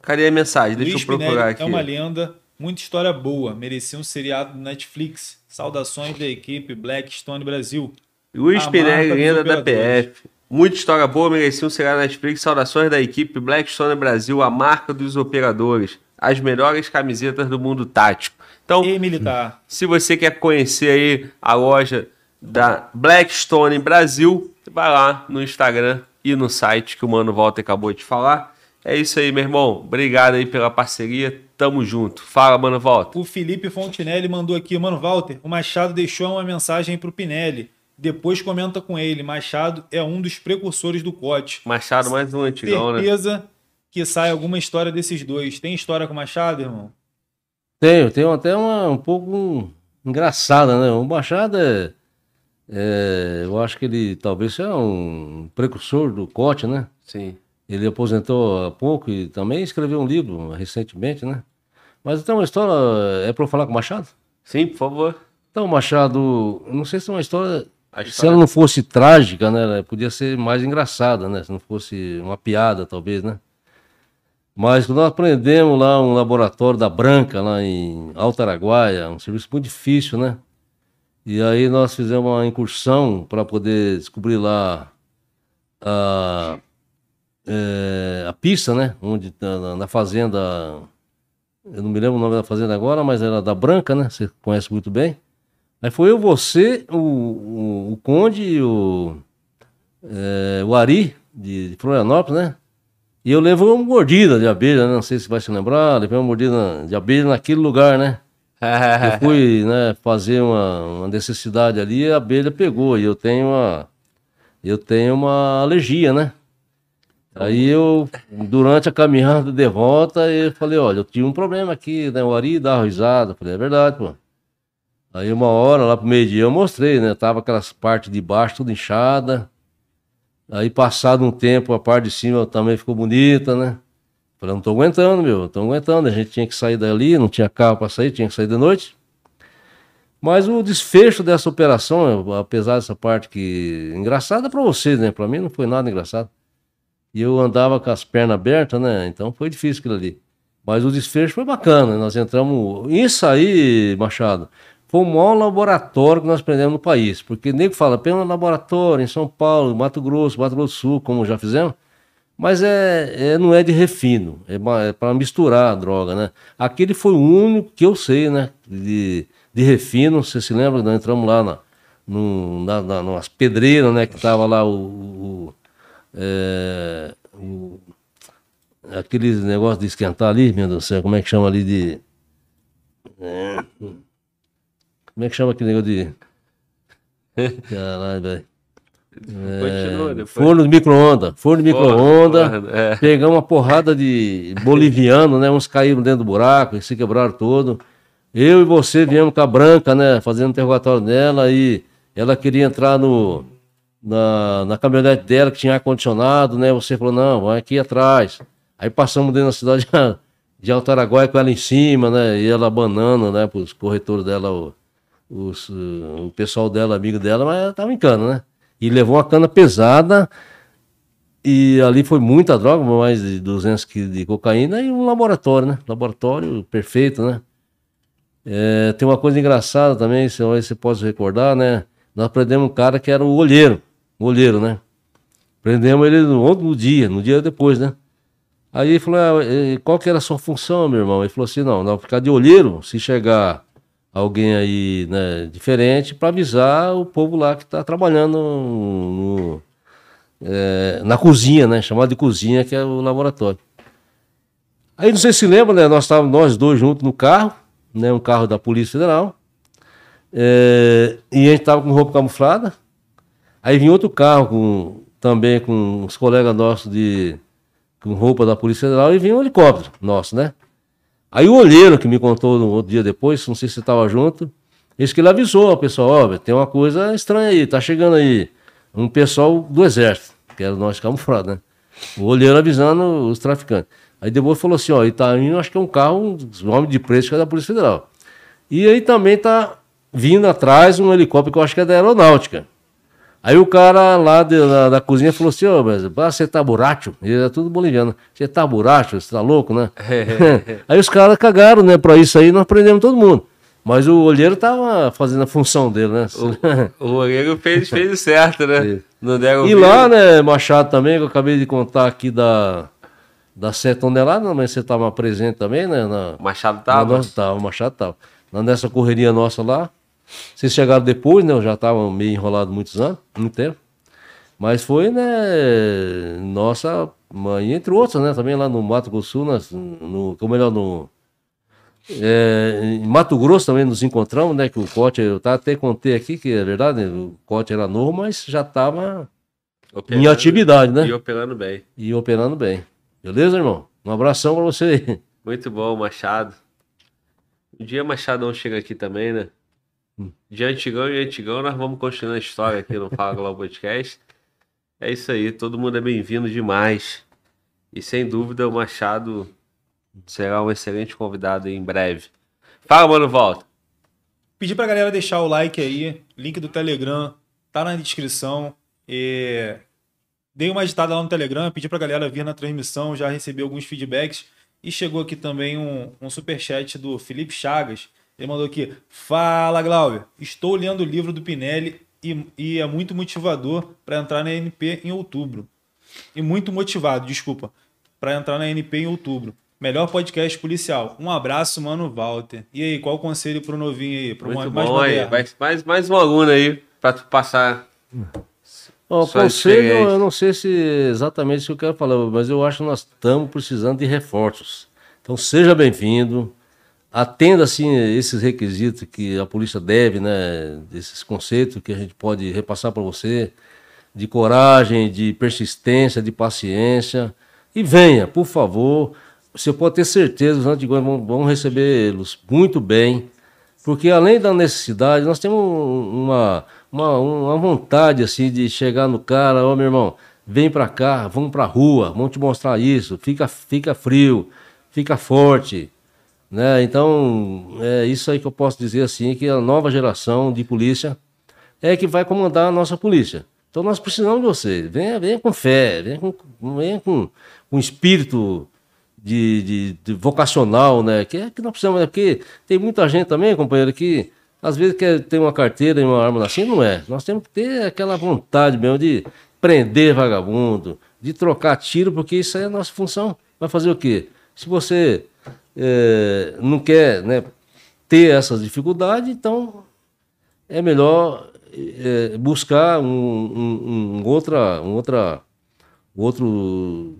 Cadê a mensagem? Deixa Luiz eu procurar Pinelli aqui. é uma lenda, muita história boa, merecia um seriado do Netflix. Saudações da equipe Blackstone Brasil. Luiz A Pinelli, lenda da. PF. Muita história boa, merecia um seriado Netflix. Saudações da equipe Blackstone Brasil, a marca dos operadores. As melhores camisetas do mundo tático. Então, E militar. se você quer conhecer aí a loja da Blackstone Brasil, vai lá no Instagram e no site que o Mano Walter acabou de falar. É isso aí, meu irmão. Obrigado aí pela parceria. Tamo junto. Fala, Mano Walter. O Felipe Fontinelli mandou aqui, mano, Walter, o Machado deixou uma mensagem pro Pinelli. Depois comenta com ele. Machado é um dos precursores do COT. Machado, mais um antigão, né? Certeza que sai alguma história desses dois. Tem história com o Machado, irmão? Tenho, tenho até uma um pouco engraçada, né? O Machado é, é, Eu acho que ele talvez seja um precursor do Cote, né? Sim. Ele aposentou há pouco e também escreveu um livro recentemente, né? Mas tem uma história. É para eu falar com o Machado? Sim, por favor. Então, Machado, não sei se é uma história. A Se história- ela não fosse trágica, né? ela Podia ser mais engraçada, né? Se não fosse uma piada, talvez, né? Mas quando nós aprendemos lá um laboratório da Branca, lá em Alto Araguaia, um serviço muito difícil, né? E aí nós fizemos uma incursão para poder descobrir lá a, é, a pista, né? Onde tá na, na fazenda. Eu não me lembro o nome da fazenda agora, mas era da Branca, né? Você conhece muito bem. Aí foi eu, você, o, o, o Conde e o, é, o Ari, de, de Florianópolis, né? E eu levei uma mordida de abelha, né? não sei se vai se lembrar, levei uma mordida de abelha naquele lugar, né? Eu (laughs) fui né, fazer uma, uma necessidade ali e a abelha pegou. E eu tenho uma, eu tenho uma alergia, né? Aí eu, durante a caminhada de volta, eu falei, olha, eu tinha um problema aqui, né? O Ari dá risada. Eu falei, é verdade, pô. Aí uma hora, lá pro meio-dia, eu mostrei, né? Tava aquelas partes de baixo tudo inchada. Aí passado um tempo, a parte de cima também ficou bonita, né? Falei, não tô aguentando, meu, não tô aguentando. A gente tinha que sair dali, não tinha carro para sair, tinha que sair de noite. Mas o desfecho dessa operação, apesar dessa parte que engraçada para vocês, né? Para mim não foi nada engraçado. E eu andava com as pernas abertas, né? Então foi difícil aquilo ali. Mas o desfecho foi bacana. Nós entramos. Isso aí, Machado, foi o maior laboratório que nós prendemos no país. Porque nego fala, um laboratório em São Paulo, Mato Grosso, Mato Grosso do Sul, como já fizemos. Mas é, é- não é de refino, é, para misturar a droga, né? Aquele foi o único que eu sei, né? De, de refino, você se lembra? Nós entramos lá na, no, na, na, nas pedreiras, né? Que tava lá o. o, é, o- aqueles negócios de esquentar ali, meu Deus do céu, como é que chama ali de. é, como é que chama aquele negócio de. (laughs) Caralho, velho. Continua depois. Forno de micro-ondas. Forno de micro-ondas. Forno, é. Pegamos uma porrada de boliviano, né? Uns caíram dentro do buraco e se quebraram todo. Eu e você viemos com a Branca, né? Fazendo interrogatório dela e ela queria entrar no, na, na caminhonete dela que tinha ar-condicionado, né? Você falou, não, vai aqui atrás. Aí passamos dentro da cidade (laughs) de Alto Araguaia com ela em cima, né? E ela banana, né? Para os corretores dela, o, os, uh, o pessoal dela, amigo dela, mas ela tava em cana, né? E levou uma cana pesada e ali foi muita droga, mais de 200 quilos de cocaína e um laboratório, né? Laboratório perfeito, né? É, tem uma coisa engraçada também, se você pode recordar, né? Nós prendemos um cara que era o olheiro, o olheiro, né? Prendemos ele no outro dia, no dia depois, né? Aí ele falou, ah, eh, qual que era a sua função, meu irmão? Ele falou assim, não, não, ficar de olheiro, se chegar alguém aí, né, diferente, para avisar o povo lá que está trabalhando no, eh, na cozinha, né? Chamado de cozinha, que é o laboratório. Aí não sei se lembra, né? Nós estávamos nós dois juntos no carro, né? Um carro da Polícia Federal. É, e a gente estava com roupa camuflada. Aí vinha outro carro com, também com os colegas nossos de com roupa da Polícia Federal e vinha um helicóptero nosso, né? Aí o olheiro que me contou no outro dia depois, não sei se você estava junto, Isso que ele avisou, o pessoal, ó, tem uma coisa estranha aí, tá chegando aí um pessoal do exército, que era nós camuflados, né? O olheiro avisando os traficantes. Aí depois falou assim, ó, e tá indo, acho que é um carro, um homem de preço que é da Polícia Federal. E aí também tá vindo atrás um helicóptero que eu acho que é da aeronáutica. Aí o cara lá de, da, da, cozinha falou assim, ô, mas você tá buracho? E é tudo boliviano. Você tá buracho? Você tá louco, né? (laughs) (laughs) aí os caras cagaram, né, pra isso aí, nós prendemos todo mundo. Mas o olheiro tava fazendo a função dele, né? O, o olheiro fez, fez o certo, né? Não deram e lá, né, Machado também, que eu acabei de contar aqui da, da 7 toneladas, mas você tava presente também, né? Na, Machado tava? Na nossa, tava, o Machado tava. Nessa correria nossa lá, vocês chegaram depois, né? Eu já estava meio enrolado muitos anos, muito tempo. Mas foi, né? Nossa mãe, entre outros, né? Também lá no Mato Grosso, no, como melhor, no. É, em Mato Grosso também nos encontramos, né? Que o Cote, eu até contei aqui que é verdade, o Cote era novo, mas já estava em atividade, né? E operando bem. E operando bem. Beleza, irmão? Um abração para você aí. Muito bom, Machado. Um dia Machadão chega aqui também, né? De antigão e antigão, nós vamos continuar a história aqui no Fala Global Podcast. É isso aí, todo mundo é bem-vindo demais. E sem dúvida o Machado será um excelente convidado em breve. Fala, mano, volta. Pedir pra galera deixar o like aí, link do Telegram tá na descrição. E... Dei uma agitada lá no Telegram, pedi pra galera vir na transmissão, já recebi alguns feedbacks. E chegou aqui também um, um superchat do Felipe Chagas. Ele mandou aqui: Fala, Glauber. Estou lendo o livro do Pinelli e, e é muito motivador para entrar na NP em outubro. E muito motivado, desculpa, para entrar na NP em outubro. Melhor podcast policial. Um abraço, mano, Walter. E aí, qual o conselho pro novinho aí? Pro Muito mais bom aí. Mais, mais um aluno aí para tu passar. O conselho, eu não sei se é exatamente isso que eu quero falar, mas eu acho que nós estamos precisando de reforços. Então seja bem-vindo atenda assim esses requisitos que a polícia deve, né, esses conceitos que a gente pode repassar para você, de coragem, de persistência, de paciência, e venha, por favor. Você pode ter certeza, os antigos vão, recebê-los muito bem, porque além da necessidade, nós temos uma, uma, uma vontade assim de chegar no cara, ó oh, meu irmão, vem para cá, vamos para rua, vamos te mostrar isso, fica, fica frio, fica forte, né? Então, é isso aí que eu posso dizer assim, que a nova geração de polícia é que vai comandar a nossa polícia. Então nós precisamos de você. Venha, venha com fé, venha com, venha com um espírito de, de, de, vocacional, né? Que é que nós precisamos, né? Porque tem muita gente também, companheiro, que às vezes quer ter uma carteira e uma arma assim, não é. Nós temos que ter aquela vontade mesmo de prender vagabundo, de trocar tiro, porque isso aí é a nossa função. Vai fazer o quê? Se você é, não quer né, ter essas dificuldades, então é melhor é, buscar um, um, um, outra, um outra outro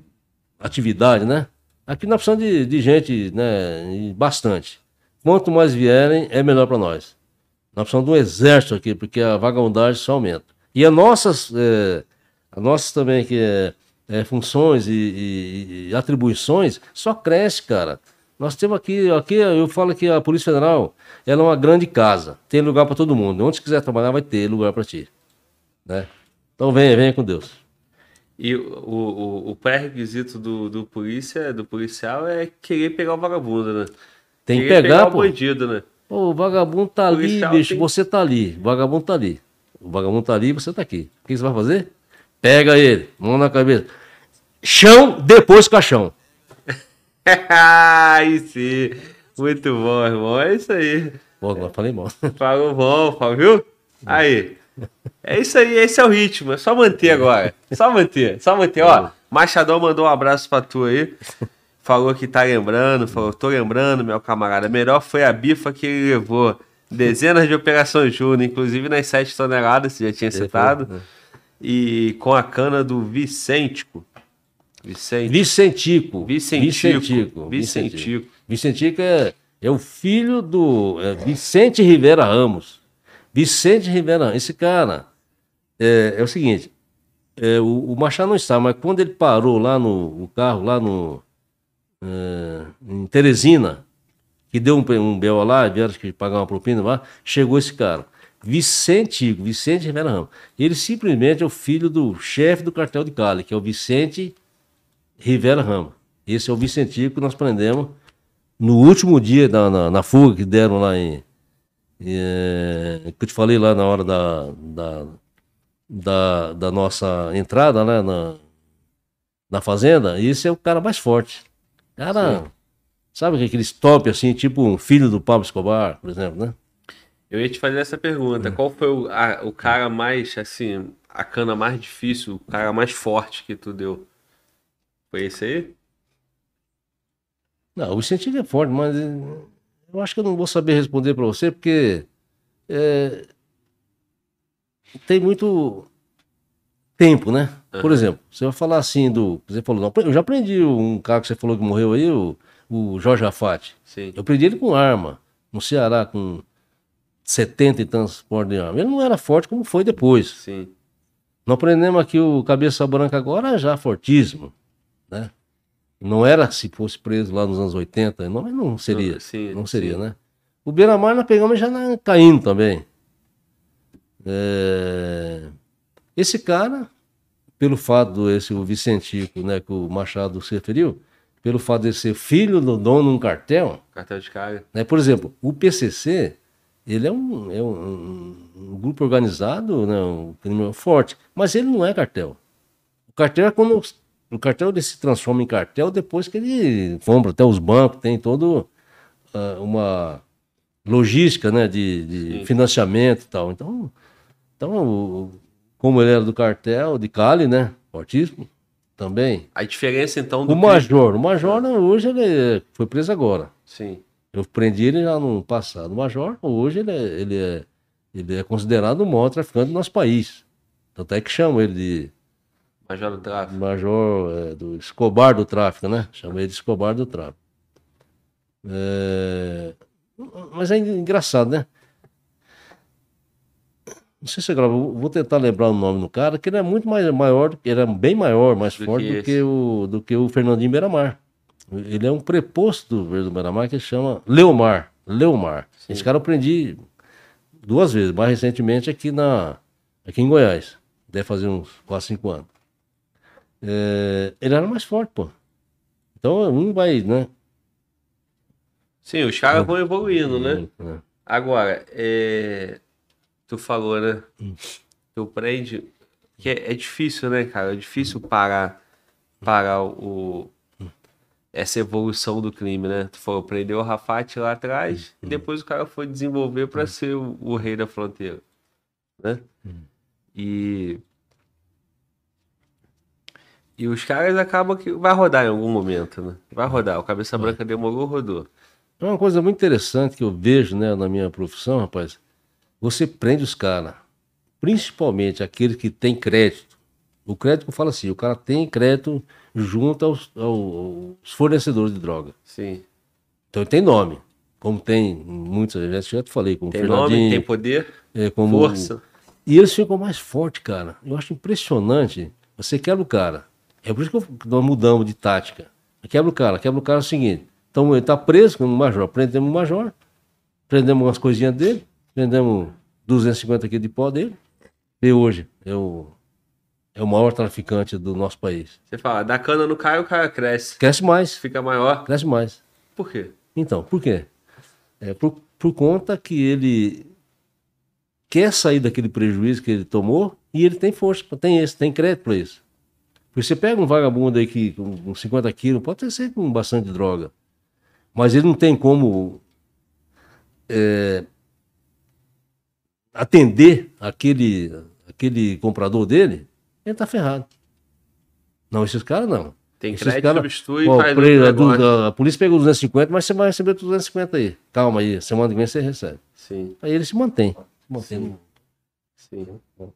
atividade, né? Aqui nós precisamos de, de gente, né? Bastante. Quanto mais vierem, é melhor para nós. Nós precisamos de um exército aqui, porque a vagabundagem só aumenta. E as nossas, é, as nossas também que é, é funções e, e, e, atribuições só cresce, cara. Nós temos aqui, aqui eu falo que a Polícia Federal ela é uma grande casa, tem lugar para todo mundo. Onde você quiser trabalhar, vai ter lugar para ti. Né? Então venha, venha com Deus. E o, o, o pré-requisito do, do polícia, do policial é querer pegar o vagabundo, né? Tem que pegar, pegar pô. o bandido, né? Pô, o vagabundo tá o ali, bicho, tem... você tá ali. O vagabundo tá ali. O vagabundo tá ali você tá aqui. O que você vai fazer? Pega ele, mão na cabeça. Chão, depois caixão. (laughs) aí sim. Muito bom, irmão. É isso aí. Pô, agora falei (laughs) bom. Falou bom, viu? Aí. É isso aí, esse é o ritmo. É só manter agora. Só manter, só manter. Ó, Machadão mandou um abraço pra tu aí. Falou que tá lembrando, falou, tô lembrando, meu camarada. Melhor foi a bifa que ele levou. Dezenas de operações Júnior, inclusive nas 7 toneladas, você já tinha citado. Né? E com a cana do Vicêntico. Vicente. Vicentico. Vicentico. Vicentico. Vicentico. Vicentico é, é o filho do é Vicente Rivera Ramos. Vicente Rivera Ramos. Esse cara é, é o seguinte. É, o, o, Machado não está, mas quando ele parou lá no, no carro, lá no. É, em Teresina, que deu um, um bel lá, vieram que pagar uma propina lá, chegou esse cara. Vicente, Vicente Rivera Ramos. Ele simplesmente é o filho do chefe do cartel de Cali, que é o Vicente Rivera Ramos. Esse é o Vicentico que nós prendemos no último dia da, na, na fuga que deram lá em. eh, que eu te falei lá na hora da, da, da, da nossa entrada né, na, na fazenda. Esse é o cara mais forte. Cara, Sim. sabe aqueles top assim, tipo um filho do Pablo Escobar, por exemplo, né? Eu ia te fazer essa pergunta. Qual foi o, a, o cara mais, assim, a cana mais difícil, o cara mais forte que tu deu? Foi esse aí? Não, o incentivo é forte, mas eu acho que eu não vou saber responder para você, porque é, tem muito tempo, né? Uhum. Por exemplo, você vai falar assim do. Você falou, não, eu já aprendi um cara que você falou que morreu aí, o, o Jorge Afate. Sim. Eu aprendi ele com arma, no Ceará, com 70 e tantos portos de arma. Ele não era forte como foi depois. Sim. Nós aprendemos aqui o Cabeça Branca agora já fortíssimo, né? Não era se fosse preso lá nos anos 80, não, não seria. Não, sim, não seria, sim. né? O Beira-Mar nós pegamos já na, caindo também. É... Esse cara, pelo fato esse o Vicentico, né, que o Machado se referiu, pelo fato de ser filho do dono de um cartel. Cartel de carga. Né, por exemplo, o PCC, ele é um, é um, um grupo organizado, né, um crime forte, mas ele não é cartel. O cartel é quando o cartel ele se transforma em cartel depois que ele compra até os bancos, tem todo uh, uma logística né, de, de financiamento e tal. Então, então como ele era do cartel de Cali, né? Fortíssimo também. A diferença então do. O Major. O Major hoje ele foi preso agora. Sim. Eu prendi ele já no passado. O Major, hoje ele é, ele é, ele é considerado o maior traficante do nosso país. Tanto é que chamam ele de. Major do tráfico. Major é, do Escobar do tráfico, né? Chamam ele de Escobar do tráfico. É... Mas é engraçado, né? Não sei se gravo, vou tentar lembrar o nome do cara, que ele é muito mais maior, ele é bem maior, mais do forte que do, que o, do que o Fernandinho Beiramar. Ele é um preposto do Verde do Beiramar que chama Leomar. Leomar. Sim. Esse cara eu aprendi duas vezes, mais recentemente aqui, na, aqui em Goiás. Deve fazer uns 4, 5 anos. É, ele era mais forte, pô. Então um vai, né? Sim, os caras vão evoluindo, né? É. Agora, é tu falou, né? Hum. Tu prende. Que é, é, difícil, né, cara? É difícil parar, parar o, essa evolução do crime, né? Tu falou, prendeu o Rafat lá atrás hum. e depois o cara foi desenvolver para hum. ser o, o, rei da fronteira, né? Hum. E e os caras acabam que vai rodar em algum momento, né? Vai rodar. O cabeça branca demorou, rodou. É uma coisa muito interessante que eu vejo, né, na minha profissão, rapaz você prende os caras, principalmente aqueles que têm crédito. O crédito, eu falo assim, o cara tem crédito junto aos, aos fornecedores de droga. Sim. Então ele tem nome, como tem muitos, eu já te falei, como tem nome, tem poder, é, como, força. E eles ficam mais fortes, cara. Eu acho impressionante. Você quebra o cara. É por isso que nós mudamos de tática. Quebra o cara, quebra o cara é o seguinte. Então ele tá preso como major, prendemos o major, prendemos umas coisinhas dele, Vendemos 250 quilos de pó dele. E hoje é o, é o maior traficante do nosso país. Você fala, da cana no cai, o cara cresce. Cresce mais. Fica maior. Cresce mais. Por quê? Então, por quê? É por, por conta que ele quer sair daquele prejuízo que ele tomou e ele tem força, tem esse, tem crédito para isso. Porque você pega um vagabundo aí que com 50 quilos, pode ser com bastante droga, mas ele não tem como é, atender aquele, aquele comprador dele, ele tá ferrado. Não, esses caras não. Tem esses crédito, cara, substitui ó, faz a, a, a, polícia pegou 250, mas você vai receber 250 aí. Calma aí, semana que vem você recebe. Sim. Aí ele se mantém. Se mantém. Sim. Sim.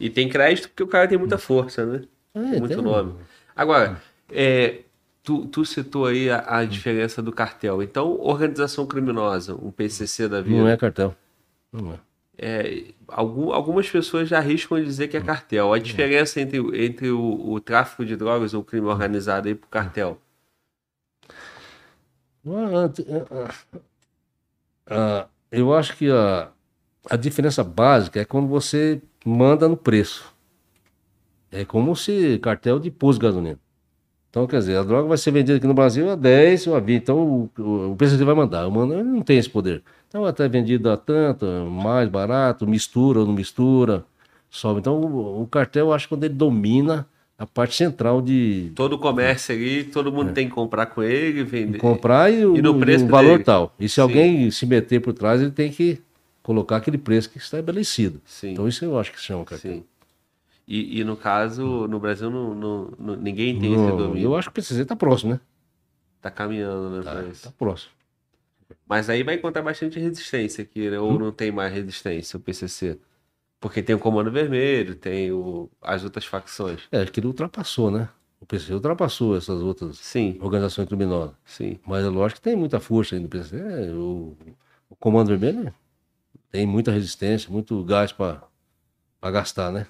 E tem crédito porque o cara tem muita força, né? É, Muito tem... nome. Agora, é, tu, tu citou aí a, a, diferença do cartel. Então, organização criminosa, um PCC da vida. Não é cartel. Não é é, algum, algumas pessoas já arriscam dizer que é cartel. A diferença entre, entre o, o tráfico de drogas ou o crime organizado e o cartel? ah, eu acho que a, a diferença básica é quando você manda no preço. É como se cartel de de gasolina. Então, quer dizer, a droga vai ser vendida aqui no Brasil a 10 ou a 20. Então, o, o, o PCC vai mandar. O mano não tem esse poder. Então, até vendido a tanto, mais barato, mistura ou não mistura, sobe. Então, o, o cartel, eu acho que quando ele domina a parte central de Todo o comércio ali, todo mundo tem que comprar com ele, vender. comprar e, o, E no preço o valor dele. tal. E se Sim. alguém se meter por trás, ele tem que colocar aquele preço que está estabelecido. Sim. Então, isso eu acho que chama cartel. Sim. E, e no caso, no Brasil, não, não- não- ninguém tem esse Não, domínio. eu acho que o PCC está próximo, né? Tá caminhando, né? Tá, tá próximo. Mas aí vai encontrar bastante resistência aqui, né? Hum? Ou não tem mais resistência o PCC? Porque tem o Comando Vermelho, tem o, as outras facções. É, que ele ultrapassou, né? O PCC ultrapassou essas outras Sim, organizações criminosas. sim. Mas é lógico que tem muita força aí no PCC. É, o, o Comando Vermelho né? tem muita resistência, muito gás para gastar, né?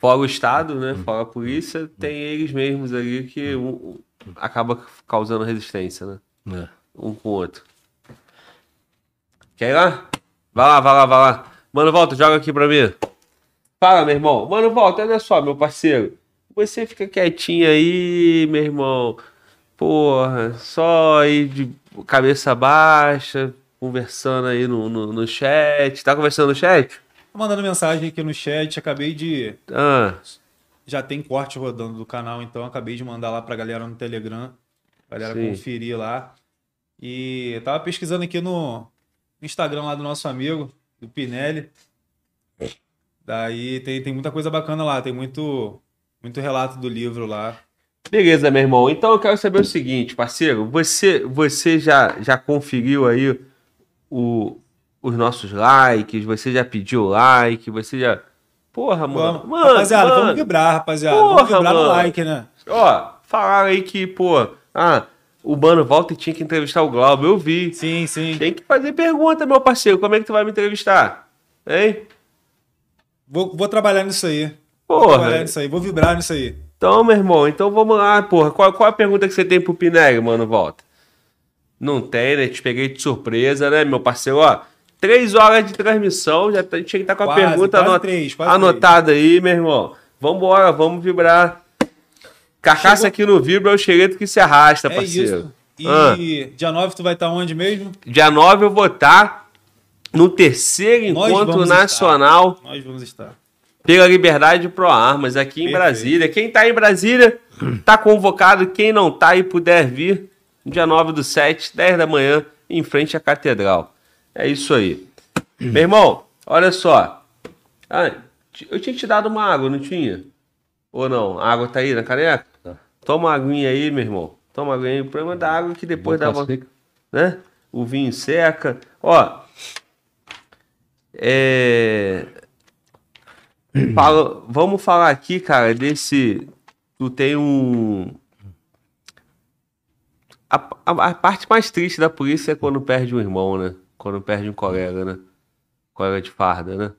Fora o Estado, né? Hum. Fora a polícia, tem eles mesmos ali que um- um- acaba causando resistência, né? É. Um com o outro. Quer ir lá? Vai lá, vai lá, vai lá. Mano, volta, joga aqui pra mim. Fala, meu irmão. Mano, volta, olha só, meu parceiro. Você fica quietinho aí, meu irmão. Porra, só aí de cabeça baixa, conversando aí no, no, no chat. Tá conversando no chat? Mandando mensagem aqui no chat, acabei de. Ah, Já tem corte rodando do canal, então acabei de mandar lá pra galera no Telegram. Galera Sim. conferir lá. E tava pesquisando aqui no Instagram lá do nosso amigo, do Pinelli. Daí tem, tem muita coisa bacana lá, tem muito, muito relato do livro lá. Beleza, meu irmão. Então eu quero saber o seguinte, parceiro. Você, você já, já conferiu aí o, os nossos likes? Você já pediu like? Você já. Porra, mano. Vamos, mano rapaziada, mano. vamos vibrar, rapaziada. Porra, vamos vibrar no mano. like, né? Ó, falaram aí que, pô, ah, o Mano volta e tinha que entrevistar o Glauber. Eu vi. Sim, sim. Tem que fazer pergunta, meu parceiro. Como é que tu vai me entrevistar? Hein? Vou, vou trabalhar nisso aí. Vou Porra. trabalhar nisso aí, vou vibrar nisso aí. Então, meu irmão, então vamos lá, porra. Qual, qual a pergunta que você tem pro Pinelli, mano, volta? Não tem, né? Te peguei de surpresa, né, meu parceiro? Ó, três horas de transmissão, já tá, tinha que estar com a Quase, pergunta quase anot- três, anotada aí, meu irmão. Vambora, vamos vibrar. Carcaça aqui no Vibra é o xereto que se arrasta, É parceiro. isso. E Ah. dia 9 tu vai estar onde mesmo? Dia 9 eu vou estar no terceiro Nós encontro nacional Nós vamos estar. pela liberdade pro armas aqui em Perfeito. Brasília. Quem tá em Brasília tá convocado. Quem não tá e puder vir, dia 9 do 7, 10 da manhã, em frente à catedral. É isso aí. Meu irmão, olha só. Ah, eu tinha te dado uma água, não tinha? Ou não? A água tá aí na caneca? Toma uma aguinha aí, meu irmão. Toma uma aguinha aí. O problema da água é que depois dá uma né? O vinho seca. Ó, é... Fala- vamos falar aqui, cara, desse... Tu tem um... A, a- a parte mais triste da polícia é quando perde um irmão, né? Quando perde um colega, né? Colega de farda, né?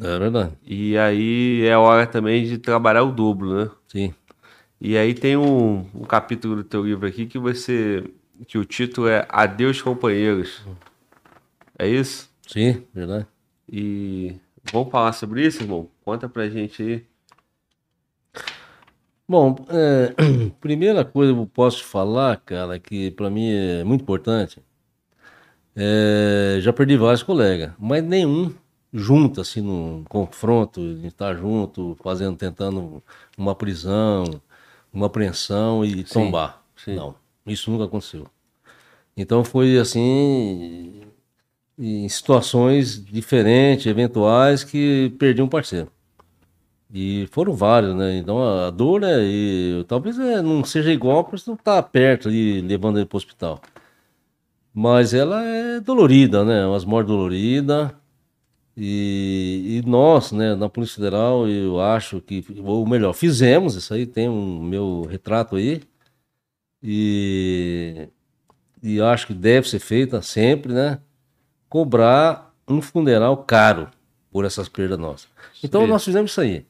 É verdade. E aí é hora também de trabalhar o dobro, né? Sim. E aí tem um, um capítulo do teu livro aqui que você. que o título é Adeus Companheiros. É isso? Sim, verdade. E vamos falar sobre isso, irmão? Conta pra gente aí. Bom, é, (clears throat) primeira coisa que eu posso falar, cara, que pra mim é muito importante, é, já perdi vários colegas, mas nenhum junto, assim, num confronto, de estar junto, fazendo, tentando uma prisão, uma apreensão e tombar. sim. Não, isso nunca aconteceu. Então foi assim, em situações diferentes, eventuais, que perdi um parceiro. E foram vários, né? Então a dor é. e talvez é, não seja igual para você não estar perto ali, levando ele para o hospital. Mas ela é dolorida, né? Umas mortes doloridas. E, e nós, né, na Polícia Federal, eu acho que, ou melhor, fizemos isso aí, tem um meu retrato aí. E, e acho que deve ser feita sempre, né? Cobrar um funeral caro por essas perdas nossas. Então Sim. nós fizemos isso aí.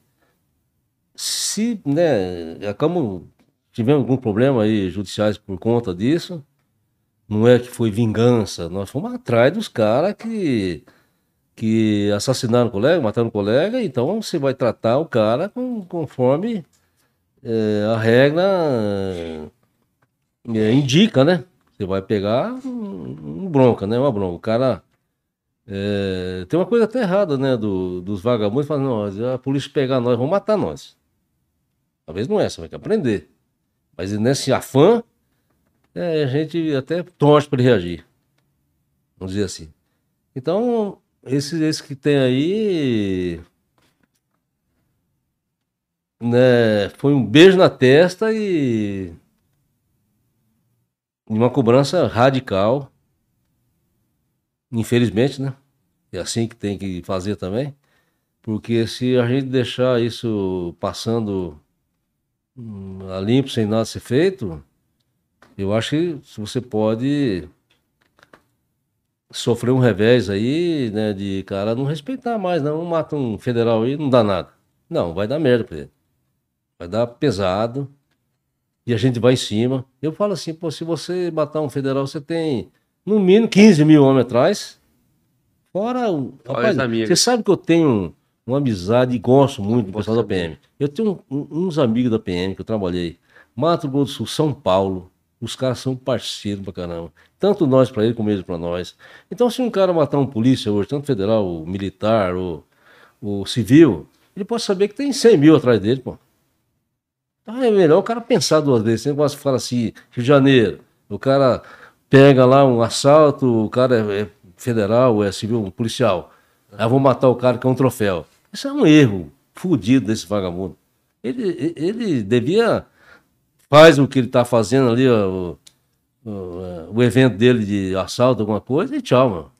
Se, né, acabamos, tivemos algum problema aí judiciais por conta disso, Não é que foi vingança. Nós fomos atrás dos caras que, que assassinaram o colega, mataram o colega. Então você vai tratar o cara com, conforme é, a regra é, indica, né? Você vai pegar um, um bronca, né? Uma bronca. O cara. é, tem uma coisa até errada, né? Do, dos vagabundos falando, a polícia pegar nós, vão matar nós. Talvez não é, você vai que aprender. Mas nesse afã, é, a gente até torce para ele reagir. Vamos dizer assim. Então, esses, esses que tem aí. Né, foi um beijo na testa e uma cobrança radical. Infelizmente, né? É assim que tem que fazer também. Porque se a gente deixar isso passando hum, a limpo, sem nada ser feito, eu acho que você pode sofrer um revés aí, né? De cara não respeitar mais, não. Mata um federal aí, não dá nada. Não, vai dar merda pra ele. Vai dar pesado e a gente vai em cima. Eu falo assim, pô, se você matar um federal, você tem no mínimo 15 mil homens atrás. Fora o. Rapaz, você sabe que eu tenho uma amizade e gosto muito do pessoal da PM. Eu tenho um- uns amigos da PM que eu trabalhei. Mato Grosso do Sul, São Paulo. Os caras são parceiros pra caramba. Tanto nós pra ele como eles pra nós. Então, se um cara matar um polícia hoje, tanto federal, militar ou, ou civil, ele pode saber que tem 100 mil atrás dele, pô. Então é melhor o cara pensar duas vezes. Esse negócio fala assim, Rio de Janeiro, o cara pega lá um assalto, o cara é, é federal, é civil, um policial. Aí vou matar o cara que é um troféu. Isso é um erro fudido desse vagabundo. Ele, ele devia. Faz o que ele tá fazendo ali, ó, o, o, o evento dele de assalto, alguma coisa, e tchau, mano.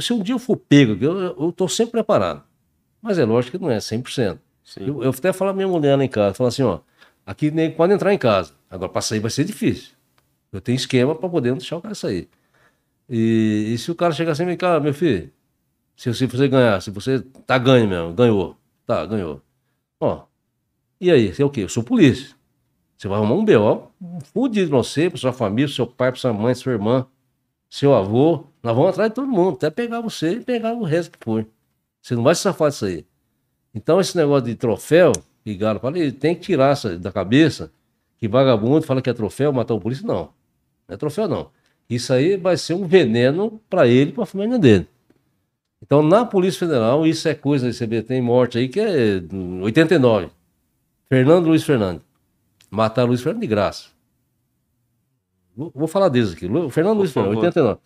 Se um dia eu for pego, eu, tô sempre preparado. Mas é lógico que não é 100%. Sim. Eu, eu até falo a minha mulher lá em casa, falo assim, ó, aqui nem pode entrar em casa. Agora para sair vai ser difícil. Eu tenho esquema para poder não deixar o cara sair. E, e se o cara chegar assim, vem cá, meu filho, se, se você ganhar, se você tá ganho mesmo, ganhou, tá, ganhou. Ó, e aí, você é o quê? Eu sou polícia. Você vai arrumar um B.O. fudido pra você, pra sua família, pro seu pai, pra sua mãe, sua irmã, seu avô. Nós vamos atrás de todo mundo, até pegar você e pegar o resto que foi. Você não vai se safar disso aí. Então, esse negócio de troféu, que Galo fala, ele tem que tirar essa da cabeça que vagabundo fala que é troféu, matar o polícia. Não, não é troféu, não. Isso aí vai ser um veneno para ele e para a família dele. Então, na Polícia Federal, isso é coisa, você vê, tem morte aí que é 89. Fernando Luiz Fernandes. Mataram Luiz Fernando de graça. Vou, falar deles aqui. Lu- Fernando Luiz. Fernando, 89.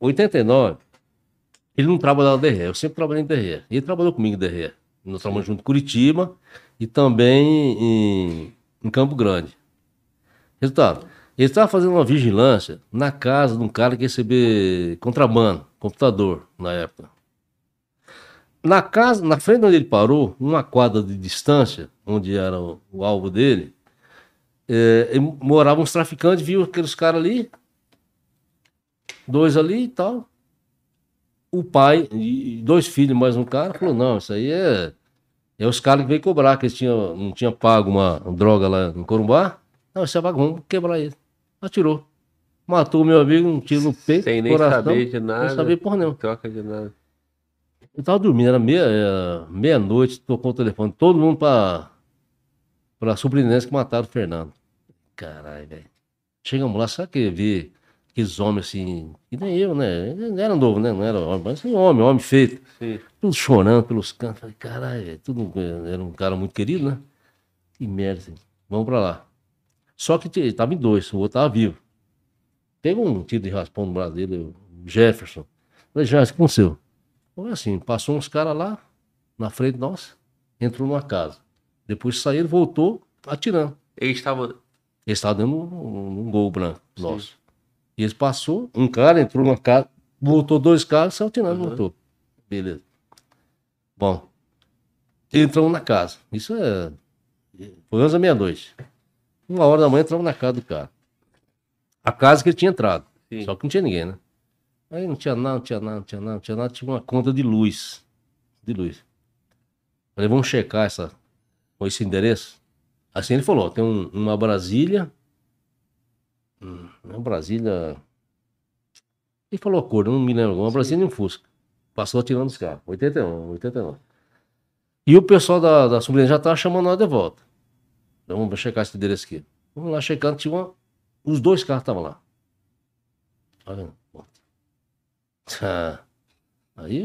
89, ele não trabalhava no DRE, eu sempre trabalhei em DRE. Ele trabalhou comigo em DRE. Nós trabalhamos junto em Curitiba e também em, em Campo Grande. Resultado, ele estava fazendo uma vigilância na casa de um cara que ia receber contrabando, computador, na época. Na casa, na frente onde ele parou, uma quadra de distância, onde era o, o alvo dele, é, moravam uns traficantes, viu aqueles caras ali, dois ali e tal. O pai e dois filhos mais um cara falou: não, isso aí é, é os caras que veio cobrar, que eles tinham, não tinham pago uma droga lá em Corumbá. Não, esse é vagabundo, vamos quebrar ele. Atirou. Matou o meu amigo, um tiro no peito, Sem nem coração. saber de nada. Sem saber porra nenhuma. Troca de nada. Eu tava dormindo, era meia- eh, meia-noite, tocou o telefone, todo mundo pra, pra Suprinense que mataram o Fernando. Caralho, velho. Chegamos lá, sabe que vi aqueles homens assim, e nem eu, né? Não era novo, né? Não era homem, mas assim, homem, homem feito. Sim. Tudo chorando pelos cantos. Falei, caralho, velho, tudo, era um cara muito querido, né? Que merda, assim. vamos pra lá. Só que tava em dois, o outro tava vivo. Pegou um tiro de raspão no braço dele, o Jefferson. Falei, Jefferson, o que aconteceu? Foi assim, passou uns caras lá, na frente nossa, entrou numa casa. Depois saiu, ele voltou atirando. Eles estavam. Ele estava dando um, um gol branco nosso. E eles passou, um cara entrou numa casa, voltou dois caras, saiu atirando, Uhum. voltou. Beleza. Bom, entramos na casa. Isso é. Foi 11 da meia-noite. Uma hora da manhã entramos na casa do cara. A casa que ele tinha entrado. Sim. Só que não tinha ninguém, né? Aí não tinha nada, não tinha nada, não tinha nada, não tinha nada. Tinha uma conta de luz. De luz. Falei, vamos checar essa, com esse endereço? Assim ele falou, tem um- uma Brasília Hum, Uma Brasília. Ele falou a cor, não me lembro. Uma Brasília e um Fusca. Passou atirando os carros. 81, 89. E o pessoal da, da sobrinha já tava chamando nós de volta. Então vamos checar esse endereço aqui. Vamos lá checando, tinha uma... os dois carros estavam lá. Ah, (laughs) Aí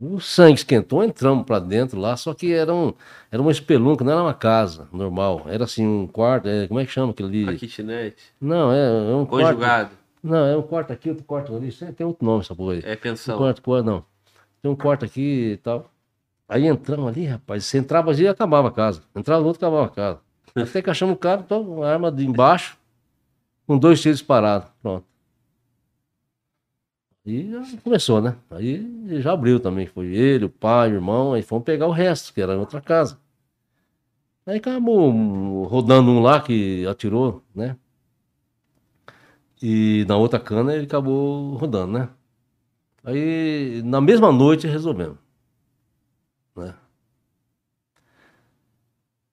o sangue esquentou, entramos pra dentro lá, só que era, um, era uma espelunca, não era uma casa normal. Era assim, um quarto, é, como é que chama aquele ali? A kitnet. Não, é, é um quarto. Conjugado. Não, é um quarto aqui, outro quarto ali. Tem outro nome essa porra aí. É Um pensão. quarto, quarto, não. Tem um quarto aqui e tal. Aí entramos ali, rapaz. Você entrava ali e acabava a casa. Entrava no outro, acabava a casa. (laughs) Até que achamos o cara, então, uma arma de embaixo, com dois tiros parados. Pronto. E começou, né? Aí já abriu também. Foi ele, o pai, o irmão. Aí fomos pegar o resto, que era em outra casa. Aí acabou rodando um lá que atirou, né? E na outra cana ele acabou rodando, né? Aí na mesma noite resolvemos. Né?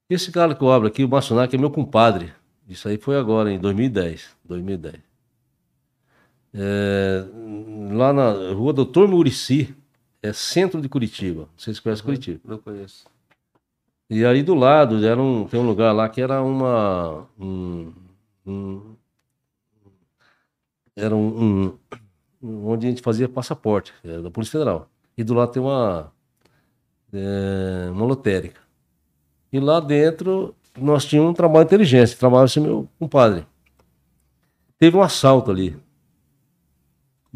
Esse cara que eu abro aqui, o Massonac, é meu compadre. Isso aí foi agora, em 2010. 2010. É, lá na rua Doutor Murici, é centro de Curitiba. Vocês conhecem Curitiba? Não conheço. E aí do lado era um, tem um lugar lá que era uma. um- um- era um, um- onde a gente fazia passaporte, era da Polícia Federal. E do lado tem uma. é, uma lotérica. E lá dentro nós tínhamos um trabalho de inteligência, trabalhava esse meu compadre. Teve um assalto ali,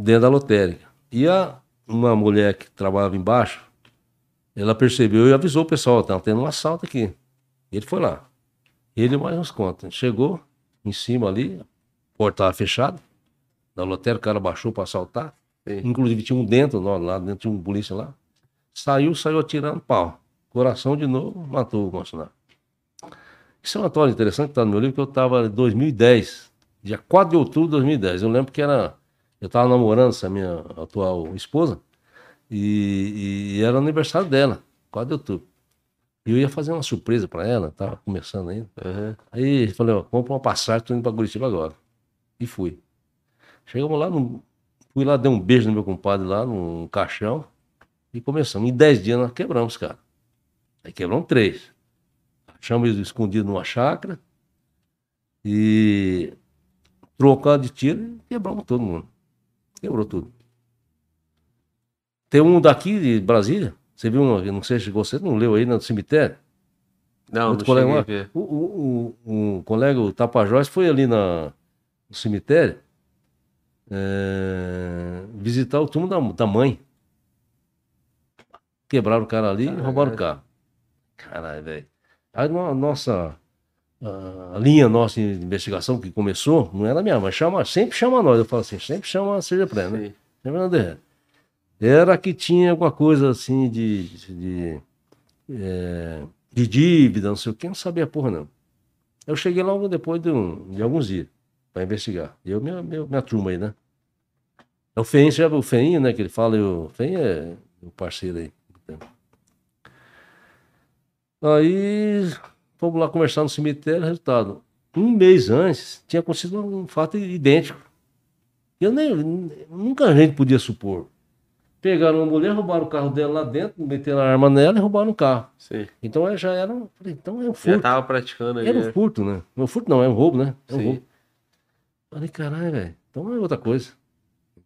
dentro da lotérica. E a, uma mulher que trabalhava embaixo, ela percebeu e avisou o pessoal, tá tendo um assalto aqui. Ele foi lá. Ele mais uns contas. Chegou em cima ali, a porta estava fechada. Da lotérica, o cara baixou para assaltar. Sim. Inclusive tinha um dentro, lá, lá dentro tinha um polícia lá. Saiu, saiu atirando pau. Coração de novo, matou o Bolsonaro. Isso é uma história interessante que está no meu livro, que eu estava em 2010, dia 4 de outubro de 2010. Eu lembro que era. Eu estava namorando essa minha atual esposa, e, e era aniversário dela, 4 de outubro. E eu ia fazer uma surpresa para ela, tava começando ainda. Aham. Aí falei, ó, compra uma passagem, tô indo para Curitiba agora. E fui. Chegamos lá, no- fui lá, dei um beijo no meu compadre lá, num caixão, e começamos. Em 10 dias nós quebramos, cara. Aí quebramos três. Achamos eles escondidos numa chácara, e trocado de tiro, e quebramos todo mundo. Quebrou tudo. Tem um daqui de Brasília, você viu, um, não sei se você não leu aí no cemitério? Não, Outro não colega ver. O, o, o, o colega, o Tapajós, foi ali na, no cemitério é, visitar o túmulo da, da mãe. Quebraram o cara ali e roubaram o carro. Caralho, velho. Aí no- nossa. A linha nossa de investigação que começou, não era minha, mas chama, sempre chama nós. Eu falo assim, sempre chama a Seja Pré, né? Sempre. Era que tinha alguma coisa assim de, de, é, de dívida, não sei o que, não sabia porra não. Eu cheguei logo depois de, um- de alguns dias para investigar. Eu, minha, minha, minha turma aí, né? É o Feinho, você já o Feinho, né? Que ele fala, o Feinho é o parceiro aí. Aí fomos lá conversar no cemitério, resultado. Um mês antes tinha acontecido um fato idêntico. Eu nem, nunca a gente podia supor. Pegaram uma mulher, roubaram o carro dela lá dentro, meteram a arma nela e roubaram o carro. Sim. Então é, já era. um- Então é um Já furto. tava praticando ali. Era um né? furto, né? Não, furto não, é um roubo, né? É um Sim. roubo. Falei, caralho, velho. Então é outra coisa.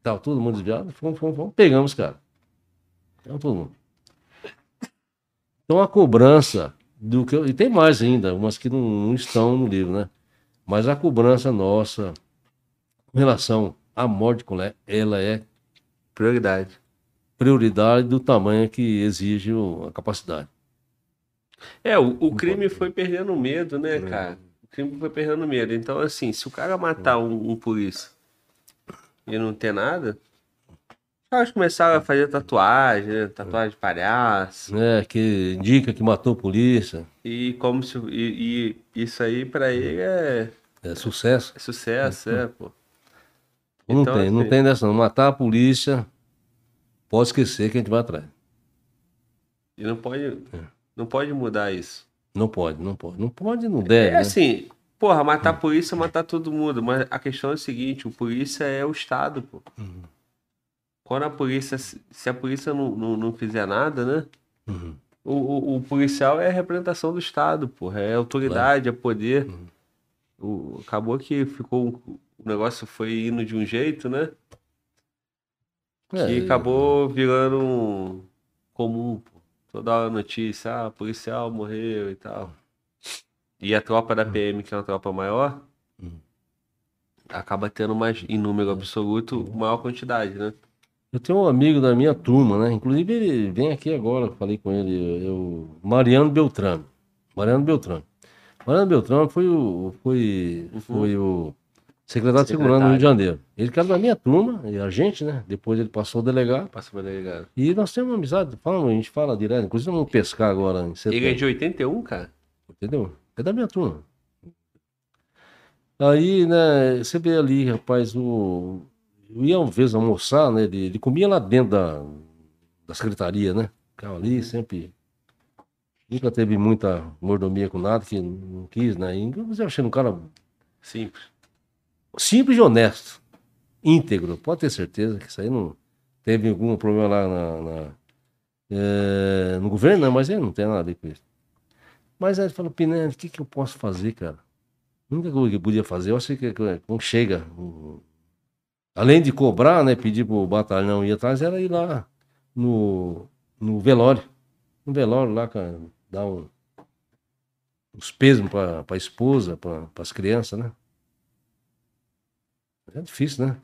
Tava todo mundo desviado, fomos, fomos, fomos, pegamos, cara. Pegamos todo mundo. Então a cobrança do que. eu- E tem mais ainda, umas que não, não estão no livro, né? Mas a cobrança nossa com relação à morte de colega, ela é Prioridade. prioridade do tamanho que exige o- a capacidade. É, o, o crime foi perdendo medo, né, cara? O crime foi perdendo medo. Então, assim, se o cara matar um, um polícia e não ter nada, caras começaram a fazer tatuagem, né? Tatuagem de palhaço. É, que indica que matou a polícia, E como se. E, e isso aí pra ele é, é sucesso. é sucesso, é, pô. (laughs) Não Então, tem, não assim- tem dessa não. Matar a polícia, pode esquecer que a gente vai atrás. E não pode. Não pode mudar isso. Não pode, não pode. Não pode, não É deve. né? assim, Porra, matar a polícia, matar todo mundo. Mas a questão é o seguinte, o polícia é o Estado, pô. Uhum. Quando a polícia, se a polícia não, não, não fizer nada, né? Uhum. O, o, o policial é a representação do Estado, porra. É autoridade, é poder. Uhum. O, acabou que ficou. O negócio foi indo de um jeito, né? É, Que acabou virando um comum, pô. Toda hora notícia, ah, policial morreu e tal. E a tropa da PM, que é uma tropa maior, Hum. acaba tendo mais, em número absoluto, maior quantidade, né? Eu tenho um amigo da minha turma, né? Inclusive ele vem aqui agora, eu falei com ele, eu, Mariano Beltrame. Mariano Beltrame. Mariano Beltrame foi o, foi, foi o secretário de Segurança do Rio de Janeiro. Ele era da minha turma, e a gente, né? Depois ele passou a delegar. Passa pra delegado. E nós temos uma amizade, falamos, a gente fala direto, inclusive vamos pescar agora em setembro. Ele é de 81, cara? Entendeu? É da minha turma. Aí, né, você vê ali, rapaz, o. Eu ia uma vez almoçar, né? Ele, ele comia lá dentro da, da secretaria, né? Ficava ali, sempre. Nunca teve muita mordomia com nada, que não quis, né? Inclusive, eu achei um cara Simples. simples e honesto. Íntegro, pode ter certeza que isso aí não teve algum problema lá na, na- eh, no governo, né? mas ele não tem nada a ver com isso. Mas aí ele falou, Pinelli, o que, que eu posso fazer, cara? A única coisa que eu podia fazer, eu achei que que quando chega, um- além de cobrar, né, pedir pro batalhão ir atrás, era ir lá no, no velório. No velório lá, cara, dar um, uns pesos para a esposa, para as crianças, né? É difícil, né?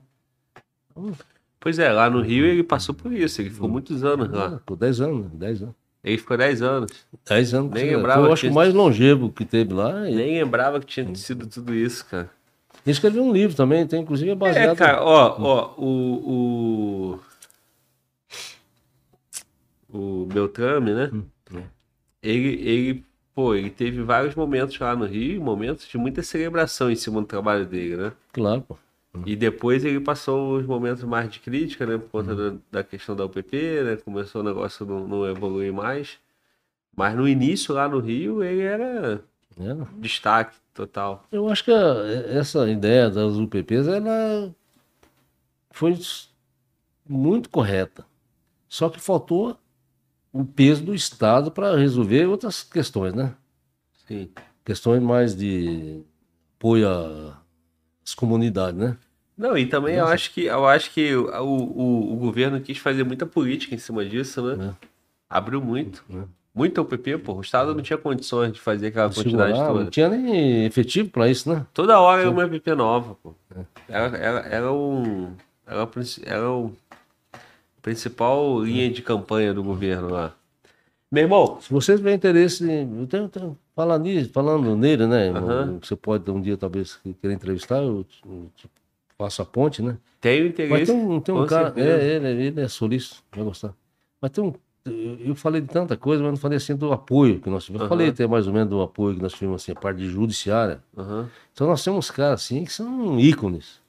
Pois é, lá no Rio ele passou por isso. Ele ficou Hum. muitos anos lá. Por 10 anos, né? 10 anos. Ele ficou 10 anos. 10 anos. Nem Foi, lembrava eu acho que que o mais longevo que teve lá. Nem lembrava que tinha sido tudo isso, cara. Ele escreveu um livro também, tem inclusive é baseado. É, cara, ó, ó, o. O, o Beltrame, né? Hum, é. Ele, ele, pô, ele teve vários momentos lá no Rio, momentos de muita celebração em cima do trabalho dele, né? Claro, pô. E depois ele passou os momentos mais de crítica, né? Por Hum. conta da, da questão da UPP, né? Começou o negócio não, não evoluir mais. Mas no início, lá no Rio, ele era É. destaque total. Eu acho que essa ideia das UPPs, ela foi muito correta. Só que faltou o peso do Estado para resolver outras questões, né? Sim. Questões mais de apoio às comunidades, né? Não, e também eu acho que eu acho que o, o, o governo quis fazer muita política em cima disso, né? Abriu muito. É. Muito UPP, pô. O Estado não tinha condições de fazer aquela quantidade Segurar, toda. não tinha nem efetivo para isso, né? Toda hora era uma UPP nova, pô. É. Era, era, era um. Era, era o principal linha de campanha do governo lá. Meu irmão, Se vocês tiverem interesse, em- eu tenho, eu tenho- falando, nisso, falando nele, né? Você pode um dia talvez querer entrevistar, eu, eu faço a ponte, né? tenho Mas interesse. tem um, tem um cara, é, ele, ele é solista, vai gostar. Mas tem um, eu eu falei de tanta coisa, mas não falei assim do apoio que nós tivemos. Eu Aham. falei até mais ou menos do apoio que nós tivemos, assim, a parte de judiciária. Aham. Então nós temos caras assim que são ícones.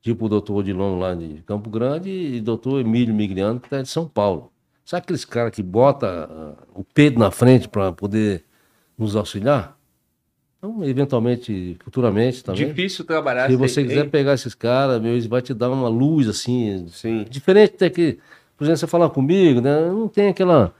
Tipo o doutor Odilon lá de Campo Grande e o doutor Emílio Migliano, que está de São Paulo. Sabe aqueles caras que botam ah, o peito na frente para poder nos auxiliar? Então, eventualmente, futuramente também. Difícil trabalhar Se você quiser pegar esses caras, meu, eles vai te dar uma luz assim. Sim. Diferente até que, por exemplo, você falar comigo, né? Não tem aquela,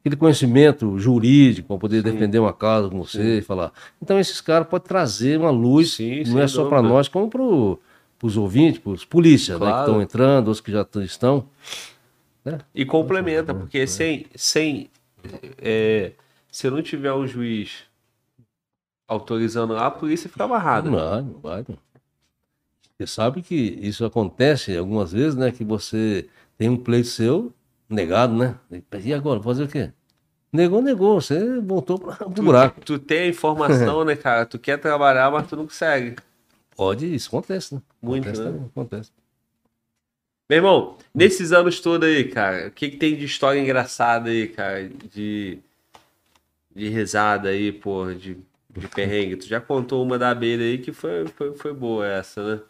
aquele conhecimento jurídico para poder defender uma causa com você e falar. Então, esses caras podem trazer uma luz, Sim, não é só para nós, como para os ouvintes, para os polícias né, que Claro. estão entrando, os que já estão. E complementa, porque sem, sem é, se não tiver um juiz autorizando lá, a polícia fica amarrada. Não vai, não vai. não. Você sabe que isso acontece algumas vezes, né? Que você tem um pleito seu negado, né? E agora, fazer o quê? Negou, negou. Você voltou para o buraco. tu tem a informação, (laughs) né, cara? Tu quer trabalhar, mas tu não consegue. Pode, isso acontece, né? Muito, acontece, né? acontece. Meu irmão, nesses anos todos aí, cara, o que, que tem de história engraçada aí, cara? De, de risada aí, porra, de, de (laughs) perrengue. Tu já contou uma da abelha aí que foi, foi, foi boa essa, né?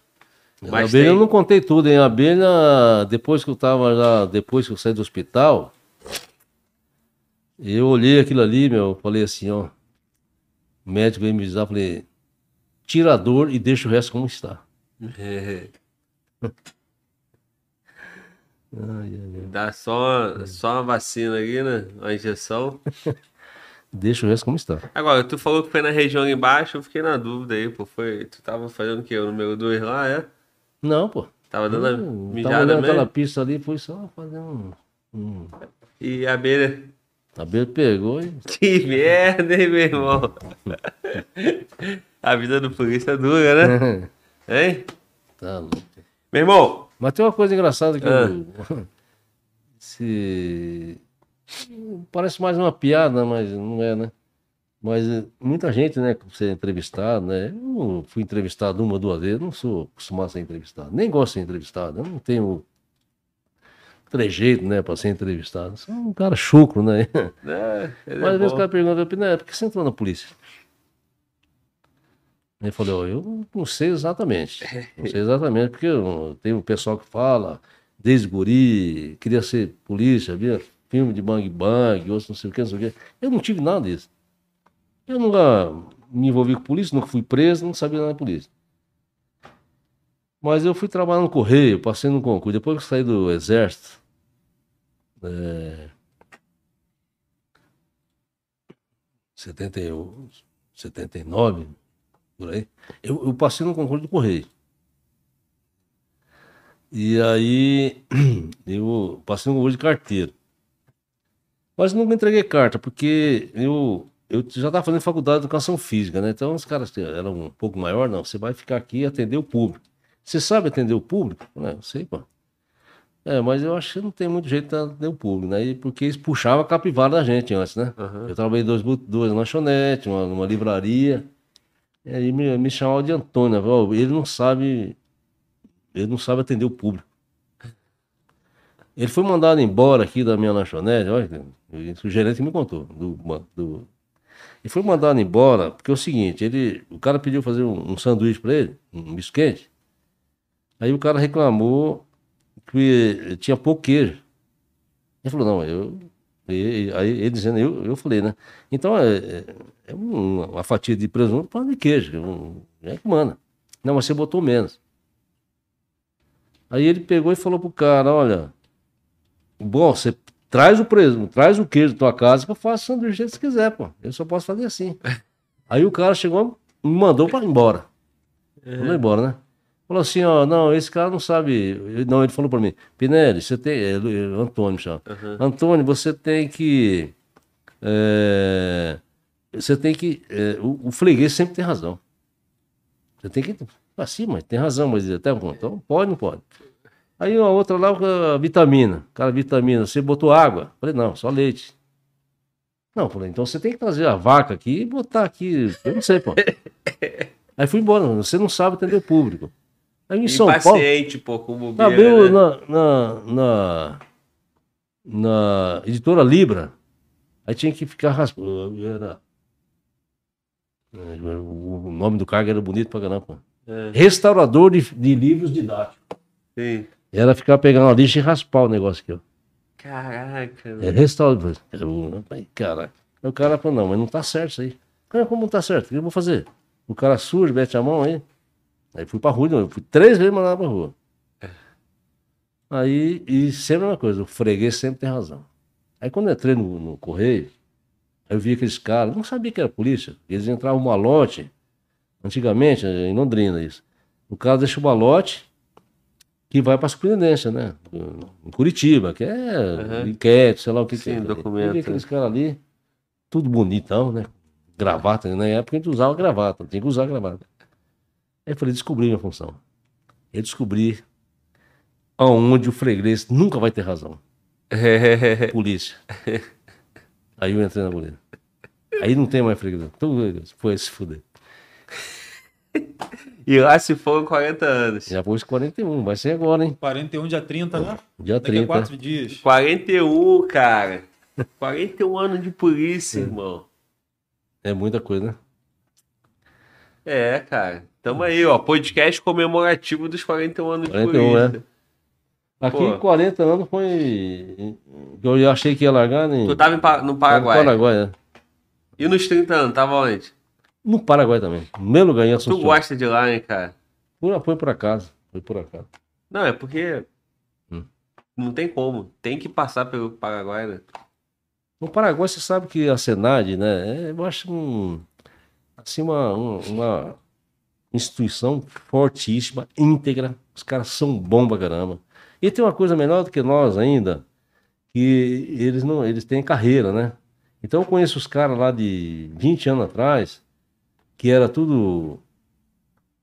A abelha tem- eu não contei tudo, hein? A abelha, depois que eu tava lá, depois que eu saí do hospital, eu olhei aquilo ali, meu, falei assim, ó. O médico veio me visitar, falei, tira a dor e deixa o resto como está. É, Ai, ai, ai. dá só, uma- só uma vacina ali, né? Uma injeção. (laughs) Deixa o resto como está. Agora, tu falou que foi na região embaixo, eu fiquei na dúvida aí, pô. Foi, tu tava fazendo o quê? O número 2 lá, é? Não, pô. Tava dando a Hum, tava mijada olhando aquela mesmo? pista ali, foi só fazer um. um... E a abelha. A abelha pegou e. Que merda, hein, meu irmão? A vida do polícia é dura, né? (laughs) Hein? tá louco. Meu irmão, Mas tem uma coisa engraçada que Ah. eu... (laughs) Se... Parece mais uma piada, mas não é, né? Mas eh, muita gente, né, que você é entrevistado, né? Eu fui entrevistado uma, duas vezes, não sou acostumado a ser entrevistado. Nem gosto de ser entrevistado. Eu não tenho trejeito, né, para ser entrevistado. Sou um cara chucro, né? né? (laughs) ele Mas é às vezes o cara pergunta, Piné, por que você entrou na polícia? Ele falou, eu não sei exatamente. Não sei exatamente, porque eu- tem um pessoal que fala, desde guri, queria ser polícia, via filme de bang bang, outros não sei o que, não sei o que. Eu não tive nada disso. Eu nunca me envolvi com polícia, nunca fui preso, não sabia nada da polícia. Mas eu fui trabalhar no correio, passei no concurso. Depois que saí do exército, é, 71, 79, por aí, eu, eu passei no concurso do Correio. E aí (clears throat) eu passei no concurso de carteiro. Mas nunca entreguei carta, porque eu, eu já estava fazendo faculdade de educação física, né? Então os caras eram um pouco maior, não, você vai ficar aqui e atender o público. Você sabe atender o público? Né? Eu sei, pô. É, mas eu acho que não tem muito jeito de atender o público, né? E porque eles puxavam a capivara da gente antes, né? Aham. Eu trabalhei em dois, duas lanchonetes, uma, numa livraria. E aí me, me chamavam de Antônio. né? Ó, Ele não sabe. Ele não sabe atender o público. Ele foi mandado embora aqui da minha lanchonete, olha, o gerente me contou. Do, do, ele foi mandado embora, porque é o seguinte, ele, o cara pediu fazer um, um sanduíche para ele, um misto quente. Aí o cara reclamou que tinha pouco queijo. Ele falou, não, eu. e- e- aí ele dizendo, eu, eu falei, né? Então é, é- é um- uma fatia de presunto para de queijo. Um, é que manda. Não, mas você botou menos. Aí ele pegou e falou pro cara, olha, bom, você traz o presunto, traz o queijo da tua casa que eu faço sanduíche do jeito que você quiser, pô. Eu só posso fazer assim. (laughs) Aí o cara chegou e me mandou para embora. Mandou embora, né? Falou assim, ó, não, esse cara não sabe. Não, ele falou para mim, Pinelli, você tem. é, é, Antônio, chama. Antônio, você tem que. é, você tem que. é, o, o freguês sempre tem razão. Você tem que. Assim, mas tem razão, mas até então pode, não pode. Aí a outra lá, a vitamina. Cara, vitamina, você botou água? Falei, não, só leite. Não, falei, então você tem que trazer a vaca aqui e botar aqui. Eu não sei, pô. (laughs) Aí fui embora, você não sabe atender o público. Aí em São Paulo. Pô, com bobeira, Abriu né? na, na, na, na editora Libra. Aí tinha que ficar raspando. Era... é, O nome do cargo era bonito pra caramba. pô. É. Restaurador de, de livros didáticos. Sim. Era ficar pegando a lixa e raspar o negócio aqui, ó. Caraca, É velho. Eu, aí, caraca. Aí o cara falou, não, mas não tá certo isso aí. Cara, como não tá certo? O que eu vou fazer? O cara surge, mete a mão aí. Aí fui pra rua, novo. fui três vezes mandado pra rua. Aí, e sempre a mesma coisa, o freguês sempre tem razão. Aí quando eu entrei no, no correio, eu vi aqueles caras, não sabia que era polícia. Eles entravam um malote, antigamente, em Londrina, isso. O cara deixa o malote que vai para a superintendência, né? Em Curitiba, que é Aham. enquete, sei lá o que Sim, que é. documento. Aqueles caras ali, tudo bonitão, né? Gravata, na época a gente usava gravata, tinha que usar gravata. Aí eu falei, descobri minha função. Eu descobri aonde o freguês nunca vai ter razão. (laughs) Polícia. Aí eu entrei na polícia. Aí não tem mais freguês. Tudo foi se fuder. (laughs) E lá se foram 40 anos. Já pôs 41, vai ser agora, hein? 41, dia 30, né? Dia Daqui a 30. quatro dias. 41, cara. 41 anos de polícia, irmão. É muita coisa, né? É, cara. Tamo aí, ó. Podcast comemorativo dos 41 anos de 41, polícia. Aqui Pô. 40 anos foi. Eu achei que ia largar, né? Tu tava Pa- no No Paraguai. Paraguai, né? E nos 30 anos, tava onde? No Paraguai também. Meu lugar em Tu Assunção. gosta de lá, hein, cara? Foi, foi por acaso. Foi por acaso. Não, é porque. Hum. Não tem como. Tem que passar pelo Paraguai, né? No Paraguai, você sabe que a Senad, né? é, Eu acho um, assim, uma, um- uma instituição fortíssima, íntegra. Os caras são bons pra caramba. E tem uma coisa melhor do que nós ainda, que eles não, eles têm carreira, né? Então eu conheço os caras lá de 20 anos atrás, que era tudo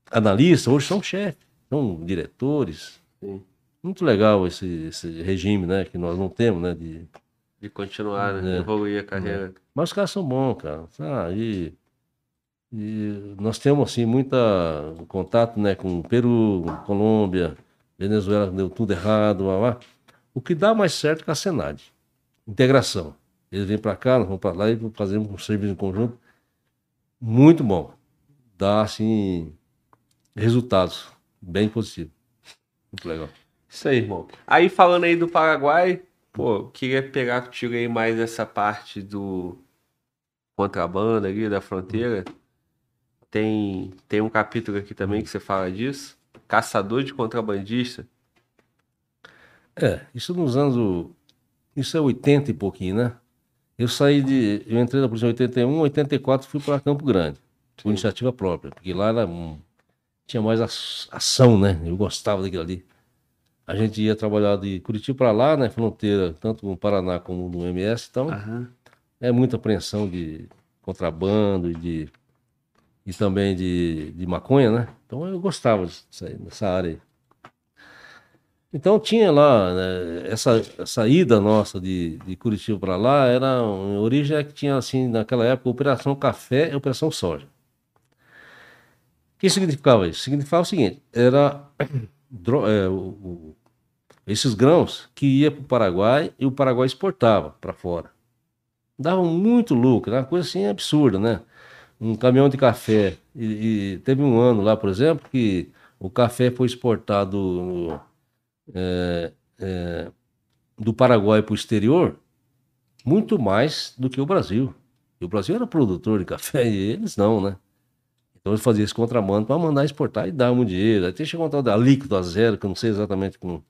analista, hoje são chefes, são diretores. Sim. Muito legal esse, esse regime, né? Que nós não temos, né? De, De continuar, né? É. Evoluir a carreira. mas os caras são bons, cara. sabe? E, e nós temos, assim, muita contato, né, com Peru, Colômbia, Venezuela, deu tudo errado, lá, lá. O que dá mais certo é com a Senad. Integração. Eles vêm para cá, nós vamos para lá e fazemos um serviço em conjunto muito bom. Dá, assim, resultados bem positivos. Muito legal. Isso aí, irmão. Aí falando aí do Paraguai, pô, queria pegar contigo aí mais essa parte do contrabando ali da fronteira. Tem, tem um capítulo aqui também que você fala disso. Caçador de contrabandista. É, isso nos anos. Isso é 80 e pouquinho, né? Eu saí de. Eu entrei na polícia em 81, 84 fui para Campo Grande, por iniciativa própria, porque lá era um- tinha mais ação, né? Eu gostava daquilo ali. A gente ia trabalhar de Curitiba para lá, né? Fronteira, tanto no Paraná como no MS, então é muita apreensão de contrabando e de. E também de, de maconha, né? Então eu gostava disso aí, dessa área aí. Então tinha lá, né, essa, essa ida nossa de, de Curitiba para lá, era, origem é que tinha assim, naquela época, Operação Café e Operação Soja. O que significava isso? Significava o seguinte, era (coughs) é, o- o- esses grãos que ia para o Paraguai e o Paraguai exportava para fora. Davam muito lucro, era uma coisa assim absurda, né? Um caminhão de café, e, e teve um ano lá, por exemplo, que o café foi exportado no- é, é, do Paraguai para o exterior muito mais do que o Brasil. E o Brasil era produtor de café (laughs) e eles não, né? Então eles faziam esse contrabando para mandar exportar e dar um dinheiro. Até chegou um tal da líquido a zero, que eu não sei exatamente como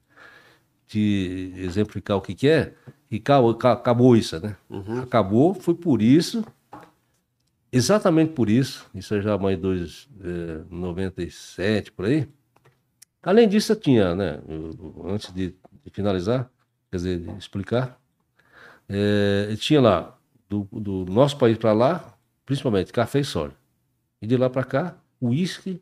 te exemplificar o que, que é, e acabou, ca- acabou isso, né? Acabou, foi por isso, exatamente por isso, isso é já mais dois, é, 97 por aí. Além disso, eu tinha, né, antes de, de finalizar, quer dizer, de explicar, é, eu tinha lá, do, do nosso país para lá, principalmente café e soja. E de lá para cá, uísque,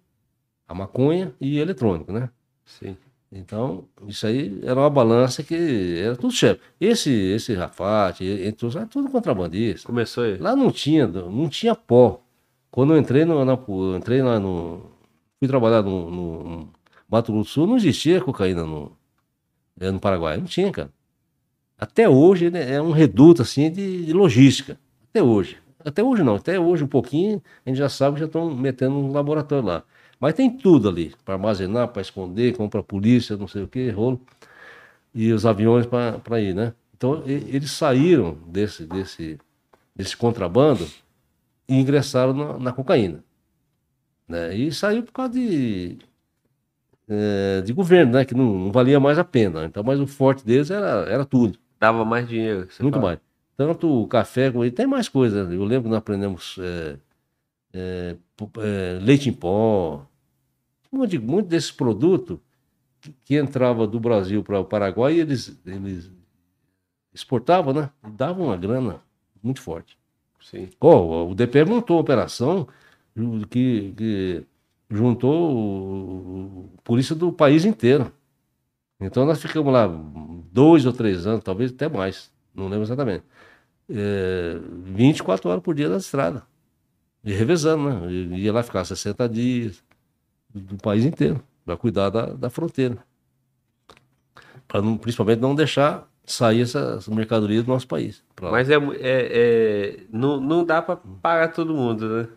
a maconha e eletrônico, né? Sim. Então, isso aí era uma balança que era tudo chefe. Esse, esse Rafate, entre os, era tudo contrabandista. Começou aí. Lá não tinha, não tinha pó. Quando eu entrei no, na, entrei lá no, fui trabalhar no- no Mato Grosso do Sul, não existia cocaína no, eh, no Paraguai, não tinha, cara. Até hoje né, é um reduto assim de, de logística. Até hoje. Até hoje não, até hoje um pouquinho, a gente já sabe que já estão metendo um laboratório lá. Mas tem tudo ali, para armazenar, para esconder, compra a polícia, não sei o que, rolo. E os aviões para ir, né? Então e- eles saíram desse, desse, desse contrabando e ingressaram na, na cocaína. Né? E saiu por causa de, eh, de governo, né? Que não, não valia mais a pena. Então, mas o forte deles era, era tudo. Dava mais dinheiro. Muito fala. mais. Tanto o café, como- e tem mais coisas. Eu lembro que nós aprendemos é, leite em pó, um monte, muito desses produtos que, que entrava do Brasil para o Paraguai e eles, eles exportavam, né? E davam uma grana muito forte. Sim. Ó, o DP montou uma operação que, que juntou o, o polícia do país inteiro. Então nós ficamos lá dois ou três anos, talvez até mais, não lembro exatamente. É, 24 horas por dia na estrada. E revezando, né? E Ia lá ficar 60 dias do, país inteiro, para cuidar da, da fronteira. Para principalmente não deixar sair essa, essa mercadoria do nosso país. Mas é, é, é- não, não dá pra pagar todo mundo, né?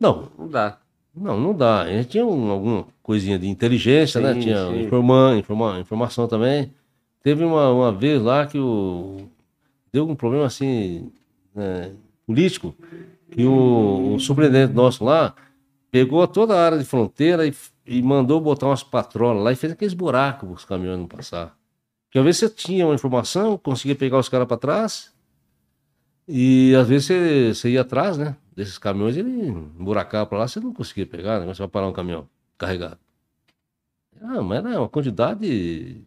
Não, Não dá. Não, não dá. A gente tinha um- alguma coisinha de inteligência, né? Sim, Tinha sim. informa, informa, informação também. Teve uma, uma vez lá que o, deu um problema assim, né, político, que o, o surpreendente nosso lá pegou toda a área de fronteira e, e mandou botar umas patrolas lá e fez aqueles buracos para os caminhões não passar. Porque às vezes você tinha uma informação, conseguia pegar os caras para trás, e às vezes você, você ia atrás, né? Desses caminhões, ele buracava para lá, você não conseguia pegar, né? Você vai parar um caminhão carregado. Ah, mas era uma quantidade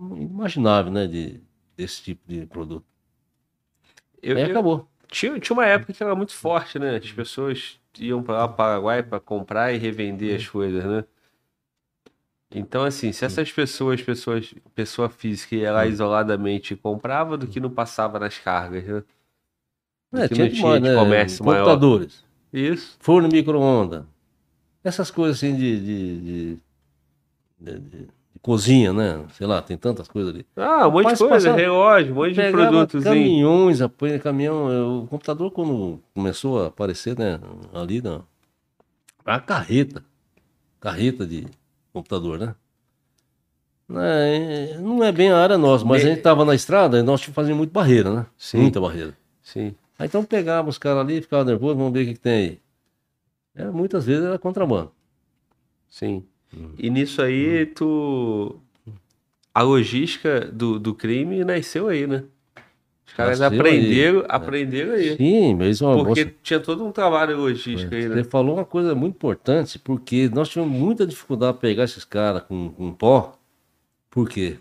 inimaginável, né? De, desse tipo de produto. Eu, Aí eu- acabou. tinha, tinha uma época que era muito forte, né? As pessoas iam para lá, Paraguai, para comprar e revender as coisas, né? Então, assim, se essas pessoas, pessoas, pessoa física ia lá isoladamente comprava, do que não passava nas cargas, né? Do É, que tinha não tinha de né? comércio maior. Computadores, Isso. forno micro-ondas, essas coisas assim de, de, de- de- cozinha, né? Sei lá, tem tantas coisas ali. Ah, um monte de coisa, passava- relógio, um monte de produtos. caminhões, apoio caminhão. O computador, quando começou a aparecer, né? Ali, na, a carreta. Carreta de computador, né? É, não é bem a área nossa, mas a gente tava na estrada e nós fazer muito barreira, né? Sim. Muita barreira. Sim. Aí então pegava os caras ali, ficava nervoso, vamos ver o que, que tem aí. É, muitas vezes era contrabando. Sim. Hum. E nisso aí, tu. A logística do, do crime nasceu aí, né? Os caras Nasceu aprenderam, aprenderam aí. Sim, ó, Porque você- tinha todo um trabalho logístico aí, Você né? falou uma coisa muito importante, porque nós tivemos muita dificuldade para pegar esses caras com, com pó. Por quê?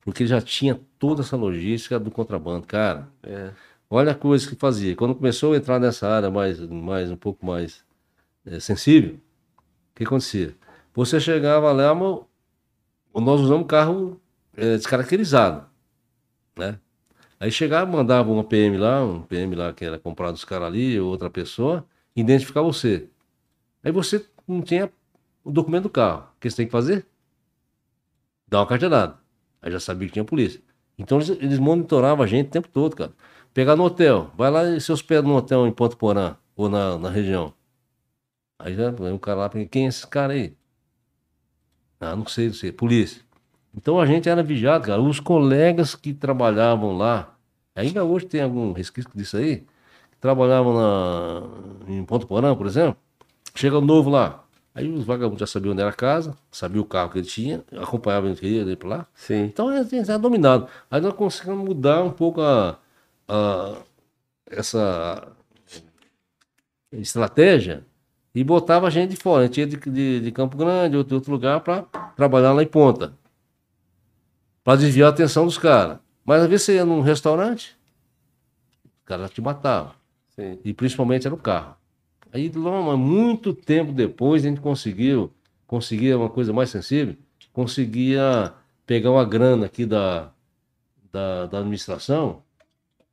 Porque já tinha toda essa logística do contrabando, cara. É. Olha a coisa que fazia. Quando começou a entrar nessa área mais, mais um pouco mais eh, sensível, o que acontecia? Você chegava lá, nós usamos carro eh, descaracterizado, né? Aí chegava, mandava uma PM lá, um PM lá que era comprado dos caras ali, ou outra pessoa, identificar você. Aí você não tinha o documento do carro. O que você tem que fazer? Dar uma carteirada. Aí já sabia que tinha polícia. Então eles, eles monitoravam a gente o tempo todo, cara. Pegar no hotel, vai lá e se hospeda no hotel em Ponto Porã, ou na, na região. Aí já um cara lá, quem é esse cara aí? Ah, não sei, não sei, polícia. Então a gente era vigiado, cara. Os colegas que trabalhavam lá, ainda hoje tem algum resquício disso aí, que trabalhavam na, em Ponto Porã, por exemplo, chega novo lá. Aí os vagabundos já sabiam onde era a casa, sabiam o carro que ele tinha, acompanhavam ele ele para lá. Sim. Então é, é, é dominado. Aí nós conseguimos mudar um pouco a, a- essa estratégia e botava a gente de fora. A gente ia de, de, de Campo Grande, outro, outro lugar, para trabalhar lá em ponta. Para desviar a atenção dos caras. Mas às vezes você ia num restaurante, os caras te matavam. Sim. E principalmente era o carro. Aí, lá, mas muito tempo depois, a gente conseguiu, conseguia uma coisa mais sensível, conseguia pegar uma grana aqui da, da, da administração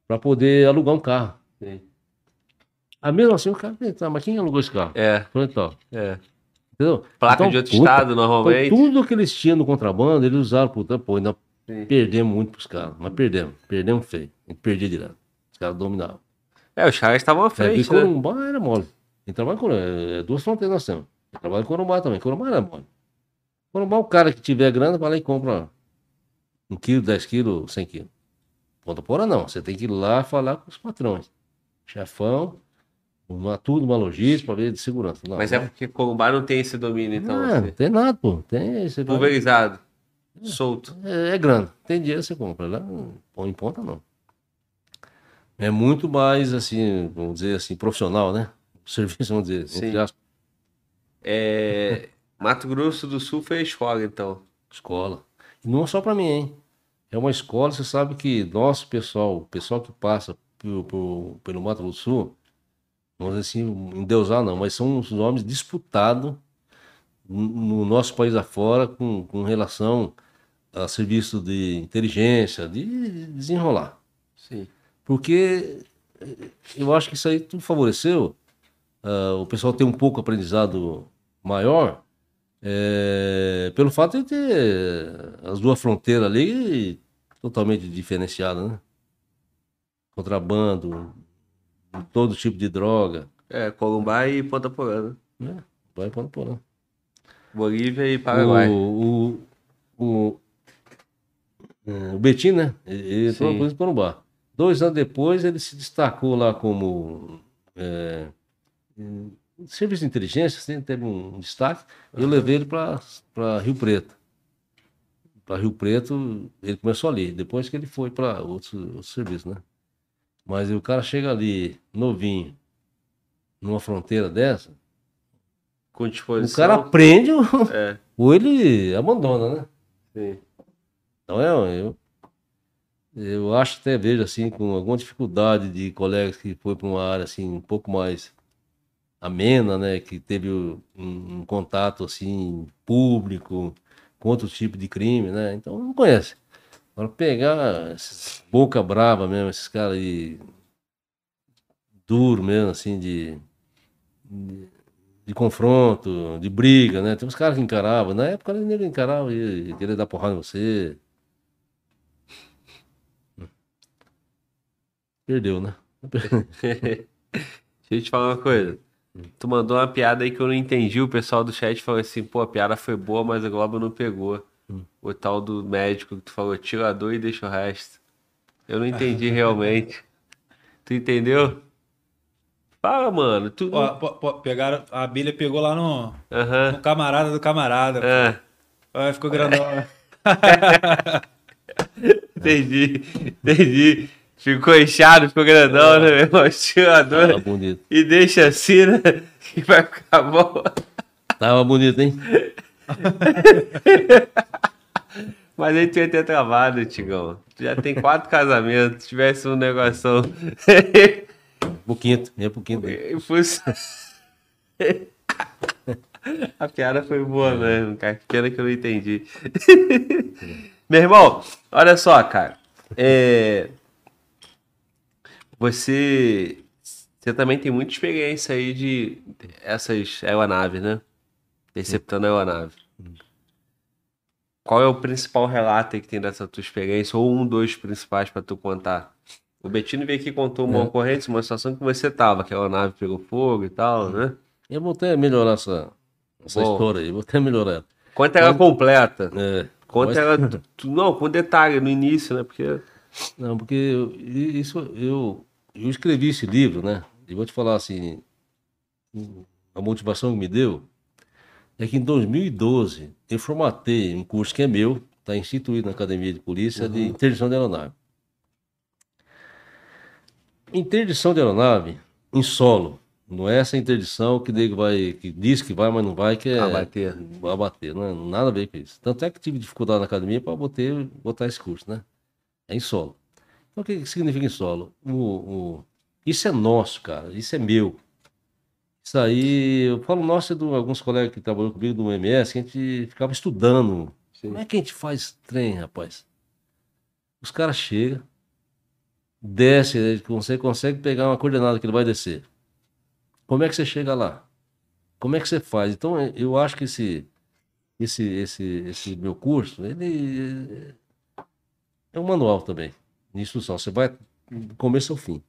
para poder alugar um carro. Sim. Aí mesmo assim, o cara, "Tá, mas quem alugou esse carro? É, falei, "Então", é. entendeu? Placa Então, de outro puta, estado, normalmente. tudo que eles tinham no contrabando, eles usaram, puta, pô, ainda Sim. perdemos muito pros caras, mas perdemos, perdemos feio, a gente perdia direto, os caras dominavam. É, os caras estavam à É, e frente, né? Corumbá era mole. Ele trabalha com é, duas fronteiras nós temos. Ele trabalha em Corumbá também. Corumbá era mole. Corumbá, o cara que tiver grana, vai lá e compra um quilo, dez quilos, cem quilos. Ponta Porã não. Você tem que ir lá falar com os patrões. Chefão, uma, tudo, uma logística para ver de segurança. Não, Mas é não. porque Corumbá não tem esse domínio, então. Não, assim. não tem nada, pô. Tem, vai- Pulverizado. Solto. é, é grana. Tem dinheiro, você compra. Lá, não põe em ponta, não. É muito mais, assim, vamos dizer assim, profissional, né? O (laughs) serviço, vamos dizer, Sim. É, Mato Grosso do Sul foi escola, então. Escola. E não só para mim, hein? É uma escola, você sabe que nosso pessoal, o pessoal que passa pelo, pelo, pelo Mato Grosso do Sul, vamos dizer assim, endeusar não, mas são os nomes disputados no no nosso país afora com, com relação a serviço de inteligência, de desenrolar. Sim. Porque eh, eu acho que isso aí tudo favoreceu ah, o pessoal ter um pouco aprendizado maior eh, pelo fato de ter as duas fronteiras ali totalmente diferenciadas, né? Contrabando, todo tipo de droga, É, Corumbá e Ponta Porã. né? né? Vai para porão. Bolívia e Paraguai. O, o, o, o Betim, né? Ele foi uma coisa de Corumbá. Dois anos depois, ele se destacou lá como é, serviço de inteligência, assim, teve um destaque. Eu levei ele para Rio Preto. Para Rio Preto, ele começou ali, depois que ele foi para outros, outros serviços, né? Mas o cara chega ali, novinho, numa fronteira dessa, Com o cara aprende É, (laughs) ou ele abandona, né? sim. Então é, eu, eu acho até vejo assim com alguma dificuldade de colegas que foi para uma área assim um pouco mais amena, né, que teve um, um contato assim público com outro tipo de crime, né? Então não conhece. Agora pegar boca brava mesmo, esses caras aí duro mesmo assim de, de de confronto, de briga, né? Tem uns caras que encaravam. Na época ele encarava e queria dar porrada em você. Perdeu, né? (laughs) Deixa eu te falar uma coisa. Tu mandou uma piada aí que eu não entendi. O pessoal do chat falou assim: pô, a piada foi boa, mas a Globo não pegou. O tal do médico que tu falou, tira a dor e deixa o resto. Eu não entendi (laughs) realmente. Tu entendeu? Fala, mano. Tu. Ó, pô, pô, pegaram, a abelha pegou lá no, Aham. no camarada do camarada. pô. É, Aí ficou grandão. (laughs) entendi. Entendi. Ficou inchado, ficou grandão, né, meu irmão? Tira a Tava dor bonito. e deixa assim, né? Que vai ficar bom. Tava bonito, hein? (laughs) Mas aí tu ia ter travado, Tigão. Tu já tem quatro casamentos. Se tivesse um negócio. Pro quinto, ia pro quinto. fosse- (laughs) A piada foi boa mesmo, cara. Que Pena que eu não entendi. (laughs) Meu irmão, olha só, cara. É... Você. Você também tem muita experiência aí de essas aeronaves, né? Interceptando a aeronave. Qual é o principal relato que tem dessa tua experiência? Ou um dos principais pra tu contar? O Bettino veio aqui e contou uma É. ocorrência, uma situação que você tava, que a aeronave pegou fogo e tal, né? Eu vou até melhorar essa, essa Bom. história aí, vou até melhorar ela. Conta ela completa. É, Conta mas- ela. Não, com detalhe no início, né? Porque. Não, porque eu- isso eu, eu escrevi esse livro, né? E vou te falar assim, a motivação que me deu é que em 2012 eu formatei um curso que é meu, está instituído na Academia de Polícia de interdição de aeronave. Interdição de aeronave em solo, não é essa interdição que, nego vai, que diz que vai, mas não vai, que é Abater. abater, não é nada a ver com isso. Tanto é que tive dificuldade na academia para botar, botar esse curso, né? É em solo. Então o que significa em solo? O, o- isso é nosso, cara, isso é meu. Isso aí, eu falo nosso é de alguns colegas que trabalham comigo do MS, que a gente ficava estudando. Como é que a gente faz trem, rapaz? Os caras chegam, desce, ele consegue, consegue pegar uma coordenada que ele vai descer. Como é que você chega lá? Como é que você faz? Então, eh, eu acho que esse, esse, esse, esse meu curso, ele é um manual também, de instrução. Você vai do começo ao fim.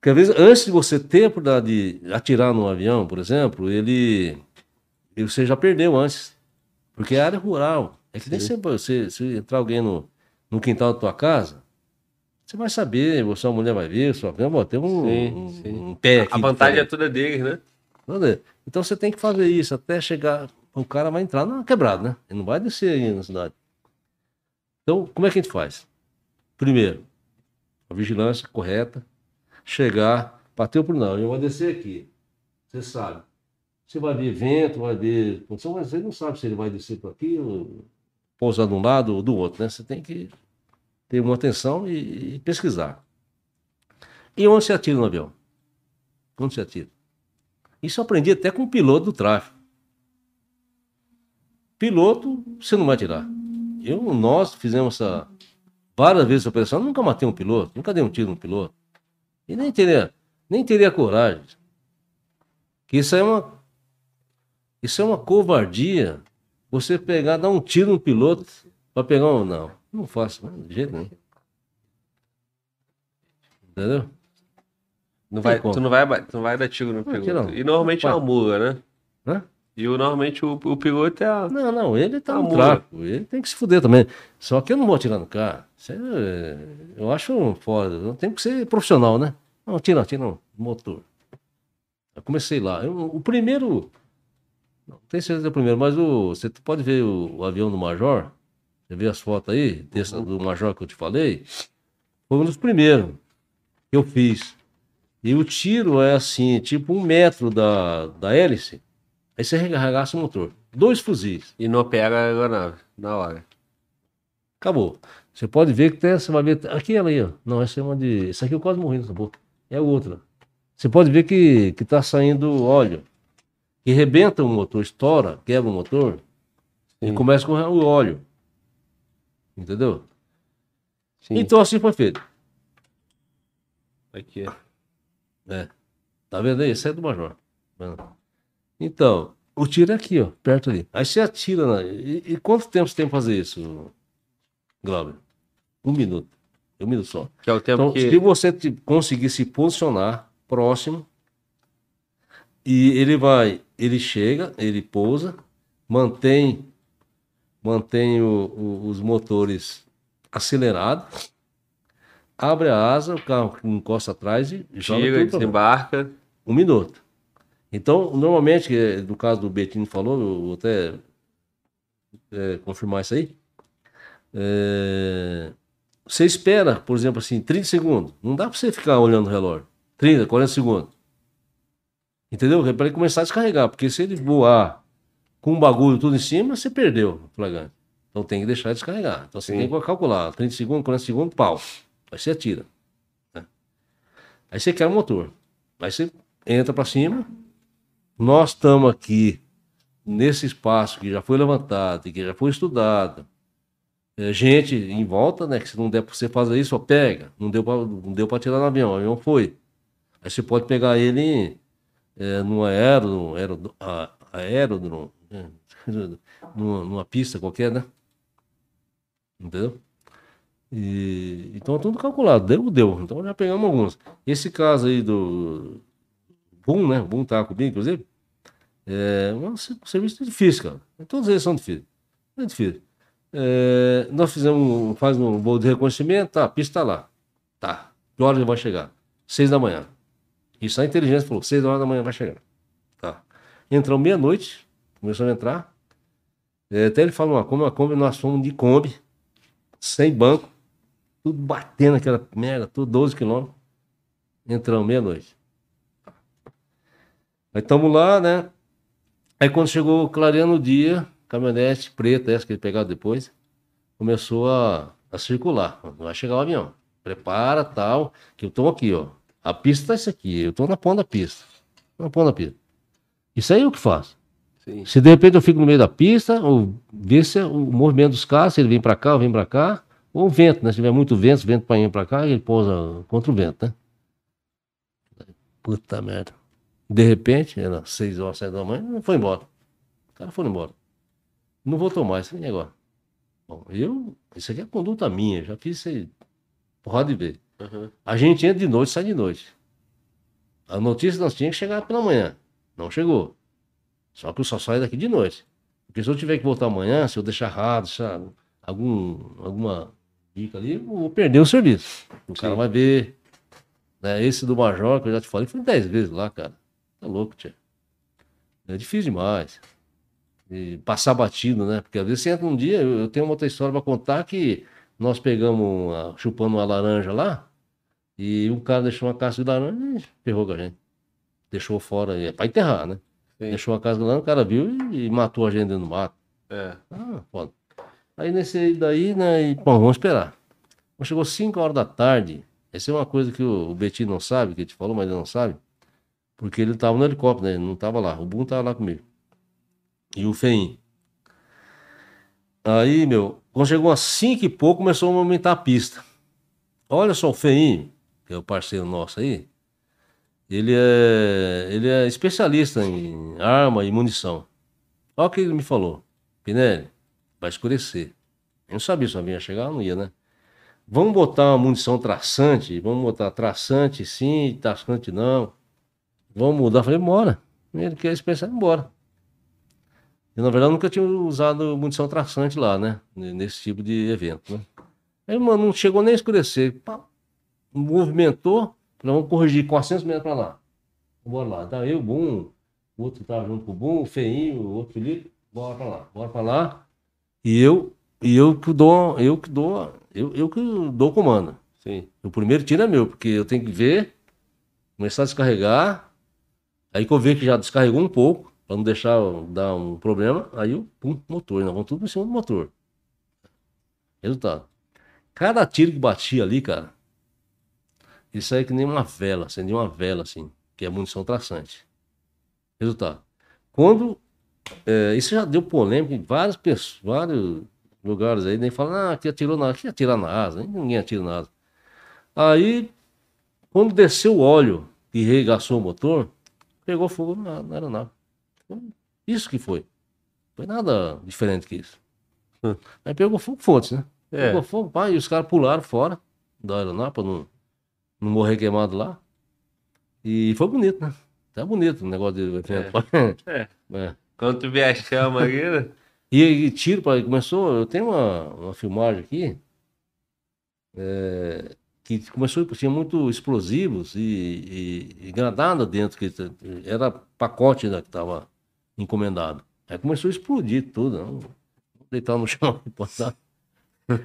Porque às vezes, antes de você ter a oportunidade de atirar num avião, por exemplo, ele, ele- você já perdeu antes. Porque é área rural. É que nem sempre você, se entrar alguém no, no quintal da tua casa, você vai saber, você, a mulher vai ver, sua cama, tem um, Sim, um- sim. um pé aqui. A vantagem é toda deles, né? Então você tem que fazer isso até chegar. O cara vai entrar na quebrada, né? Ele não vai descer aí na cidade. Então, como é que a gente faz? Primeiro, a vigilância correta, chegar, bateu por não, eu vou descer aqui. Você sabe. Você vai ver vento, vai ver condição, mas você não sabe se ele vai descer por aqui, ou pousar de um lado ou do outro, né? Você tem que ter uma atenção e, e pesquisar. E onde se atira no avião? Onde se atira? Isso eu aprendi até com o piloto do tráfego. Piloto, você não vai tirar. Eu, nós fizemos essa várias vezes eu nunca matei um piloto, nunca dei um tiro no piloto. E nem teria, nem teria coragem. Que isso é uma isso é uma covardia. Você pegar, dar um tiro no piloto para pegar um. Não, não faço, não, de jeito nenhum. Entendeu? Não vai, tu, não vai, tu não vai dar tiro no piloto. E normalmente é uma mula, né? Hã? E normalmente o, o piloto é a... Não, não, ele tá no tráfico. Ele tem que se fuder também. Só que eu não vou atirar no carro. Isso é- eu acho foda. Tenho que ser profissional, né? Não, atira, atira no motor. Eu comecei lá. Eu- o primeiro. Não tenho certeza do primeiro, mas o, você pode ver o, o avião do Major. Você vê as fotos aí, desse, do Major que eu te falei. Foi um dos primeiros que eu fiz. E o tiro é assim, tipo um metro da, da hélice. Aí você regaça o motor. Dois fuzis. E não pega a aeronave na hora. Acabou. Você pode ver que tem, você vai ver. Aquela aí, ó. Não, essa é uma de. Essa aqui eu quase morri nessa boca. É outra. Você pode ver que, que tá saindo óleo. Que rebenta o motor, estoura, quebra o motor. E Sim. começa a correr o óleo. Entendeu? Sim. Então assim foi feito. Aqui. É. Tá vendo aí? Esse é do Major. Vendo? Então, o tiro é aqui, ó, perto ali. Aí você atira. E, e quanto tempo você tem pra fazer isso, Glauber? Um minuto. Um minuto só. Que é o tempo Então, que... se você conseguir se posicionar próximo, e ele vai, ele chega, ele pousa, mantém, mantém o- o- os motores acelerados, abre a asa, o carro encosta atrás e joga tudo baixo. desembarca. Um minuto. Então, normalmente, no caso do Betinho falou, eu vou até é, confirmar isso aí. É, você espera, por exemplo, assim, 30 segundos. Não dá pra você ficar olhando o relógio. 30, 40 segundos. Entendeu? É Pra ele começar a descarregar. Porque se ele voar com o bagulho tudo em cima, você perdeu o flagrante. Então tem que deixar descarregar. Então você Sim. tem que calcular. 30 segundos, 40 segundos, pau. Aí você atira. né? Aí você quer o motor. Aí você entra pra cima. Nós estamos aqui nesse espaço que já foi levantado e que já foi estudado. É, gente em volta, né? Que se não der pra você fazer isso, ó, pega. Não deu pra, não deu pra tirar no avião, o avião foi. Aí você pode pegar ele é, num aero, aero, a- aeródromo, é, (laughs) numa, numa pista qualquer, né? Entendeu? E, então é tudo calculado, deu, deu. Então já pegamos alguns. Esse caso aí do Boom, né? Boom tá comigo, inclusive. É um ser- um serviço difícil, cara. Todos eles são difíceis. É difícil. É, nós fizemos, faz um voo de reconhecimento, tá, a pista tá lá. Tá. Que horas ele vai chegar? Seis da manhã. Isso a inteligência falou, seis horas da manhã vai chegar. Tá. Entrou meia-noite, começou a entrar. É, até ele falou, uma Kombi, uma Kombi, nós fomos de Kombi, sem banco, tudo batendo aquela merda, tudo 12 quilômetros. Entramos meia-noite. Aí estamos lá, né? Aí quando chegou clareando o dia, caminhonete preta, essa que ele pegava depois, começou a, a circular. Vai chegar o avião. Prepara, tal, que eu tô aqui, ó. A pista tá isso aqui, eu tô na ponta da pista. Na ponta da pista. Isso aí é o que faço. Sim. Se de repente eu fico no meio da pista, ou ver se é o movimento dos carros, se ele vem para cá ou vem para cá, ou o vento, né? Se tiver muito vento, vento para ir para cá, ele pousa contra o vento, né? Puta merda. De repente, era 6 horas, 7 da manhã, foi embora. O cara foi embora. Não voltou mais, e agora? Bom, eu, isso aqui é conduta minha, já fiz isso aí, porrada de vez. Uhum. A gente entra de noite, sai de noite. A notícia nós tínhamos que chegar pela manhã. Não chegou. Só que eu só saio daqui de noite. Porque se eu tiver que voltar amanhã, se eu deixar errado, deixar algum, alguma dica ali, eu vou perder o serviço. O cara Sim. vai ver. Né? Esse do Major, que eu já te falei, foi 10 vezes lá, cara. Tá louco, tia. É difícil demais. E passar batido, né? Porque às vezes você entra um dia, eu, tenho uma outra história pra contar que nós pegamos, uma- chupando uma laranja lá, e um cara deixou uma casca de laranja e ferrou com a gente. Deixou fora, é pra enterrar, né? Sim. Deixou a casca de laranja, o cara viu e, e matou a gente dentro do mato. É. Ah, foda. Aí nesse aí daí, né, e, bom, vamos esperar. Quando chegou 5 horas da tarde, essa é uma coisa que o, o Betinho não sabe, que ele te falou, mas ele não sabe, porque ele tava no helicóptero, né, ele não tava lá, o Boom tava lá comigo. E o Feim. Aí, meu, quando chegou às 5 e pouco, começou a movimentar a pista. Olha só o Feim, que é o parceiro nosso aí, ele é, ele é especialista em arma e munição. Olha o que ele me falou. Pinelli, vai escurecer. Eu não sabia se avião ia chegar, não ia, né? Vamos botar uma munição traçante, vamos botar traçante sim, traçante não. Vamos mudar. Eu falei, bora. Ele quer especial, bora. Eu, na verdade, nunca tinha usado munição traçante lá, né? Nesse tipo de evento, né? Aí, mano, não chegou nem a escurecer. Pá, movimentou, falei, vamos corrigir 400 metros pra lá. Bora lá. Então eu, Bum, o outro tava junto com o Bum, o Feinho, o outro Felipe, bora pra lá, bora pra lá. E eu, e eu que dou, eu que dou, eu, eu que dou comando. Sim. O primeiro tiro é meu, porque eu tenho que ver, começar a descarregar. Aí que eu ver que já descarregou um pouco, para não deixar dar um problema, aí eu, pum, motor, nós vamos tudo em cima do motor. Resultado. Cada tiro que batia ali, cara, isso aí é que nem uma vela, acendia uma vela assim, que é munição traçante. Resultado. Quando. é, isso já deu polêmica em várias pessoas, vários lugares aí, nem falam, ah, aqui atirou na, aqui atira na asa, ninguém atira na asa. Aí, quando desceu o óleo e regaçou o motor, pegou fogo na, na aeronave. Isso que foi. Foi nada diferente que isso. Hum. Aí pegou fogo, fontes, né? É. Pegou fogo, pá, e os caras pularam fora da aeronave pra não, não morrer queimado lá. E foi bonito, né? Tá bonito o negócio de evento. É. (laughs) É. Quando tu vê a chama aqui, né? E, e tiro para começou, eu tenho uma, uma filmagem aqui é, que começou, tinha muito explosivos e, e, e granada dentro, que era pacote né, que estava encomendado. Aí começou a explodir tudo, não, deitar no chão, botar.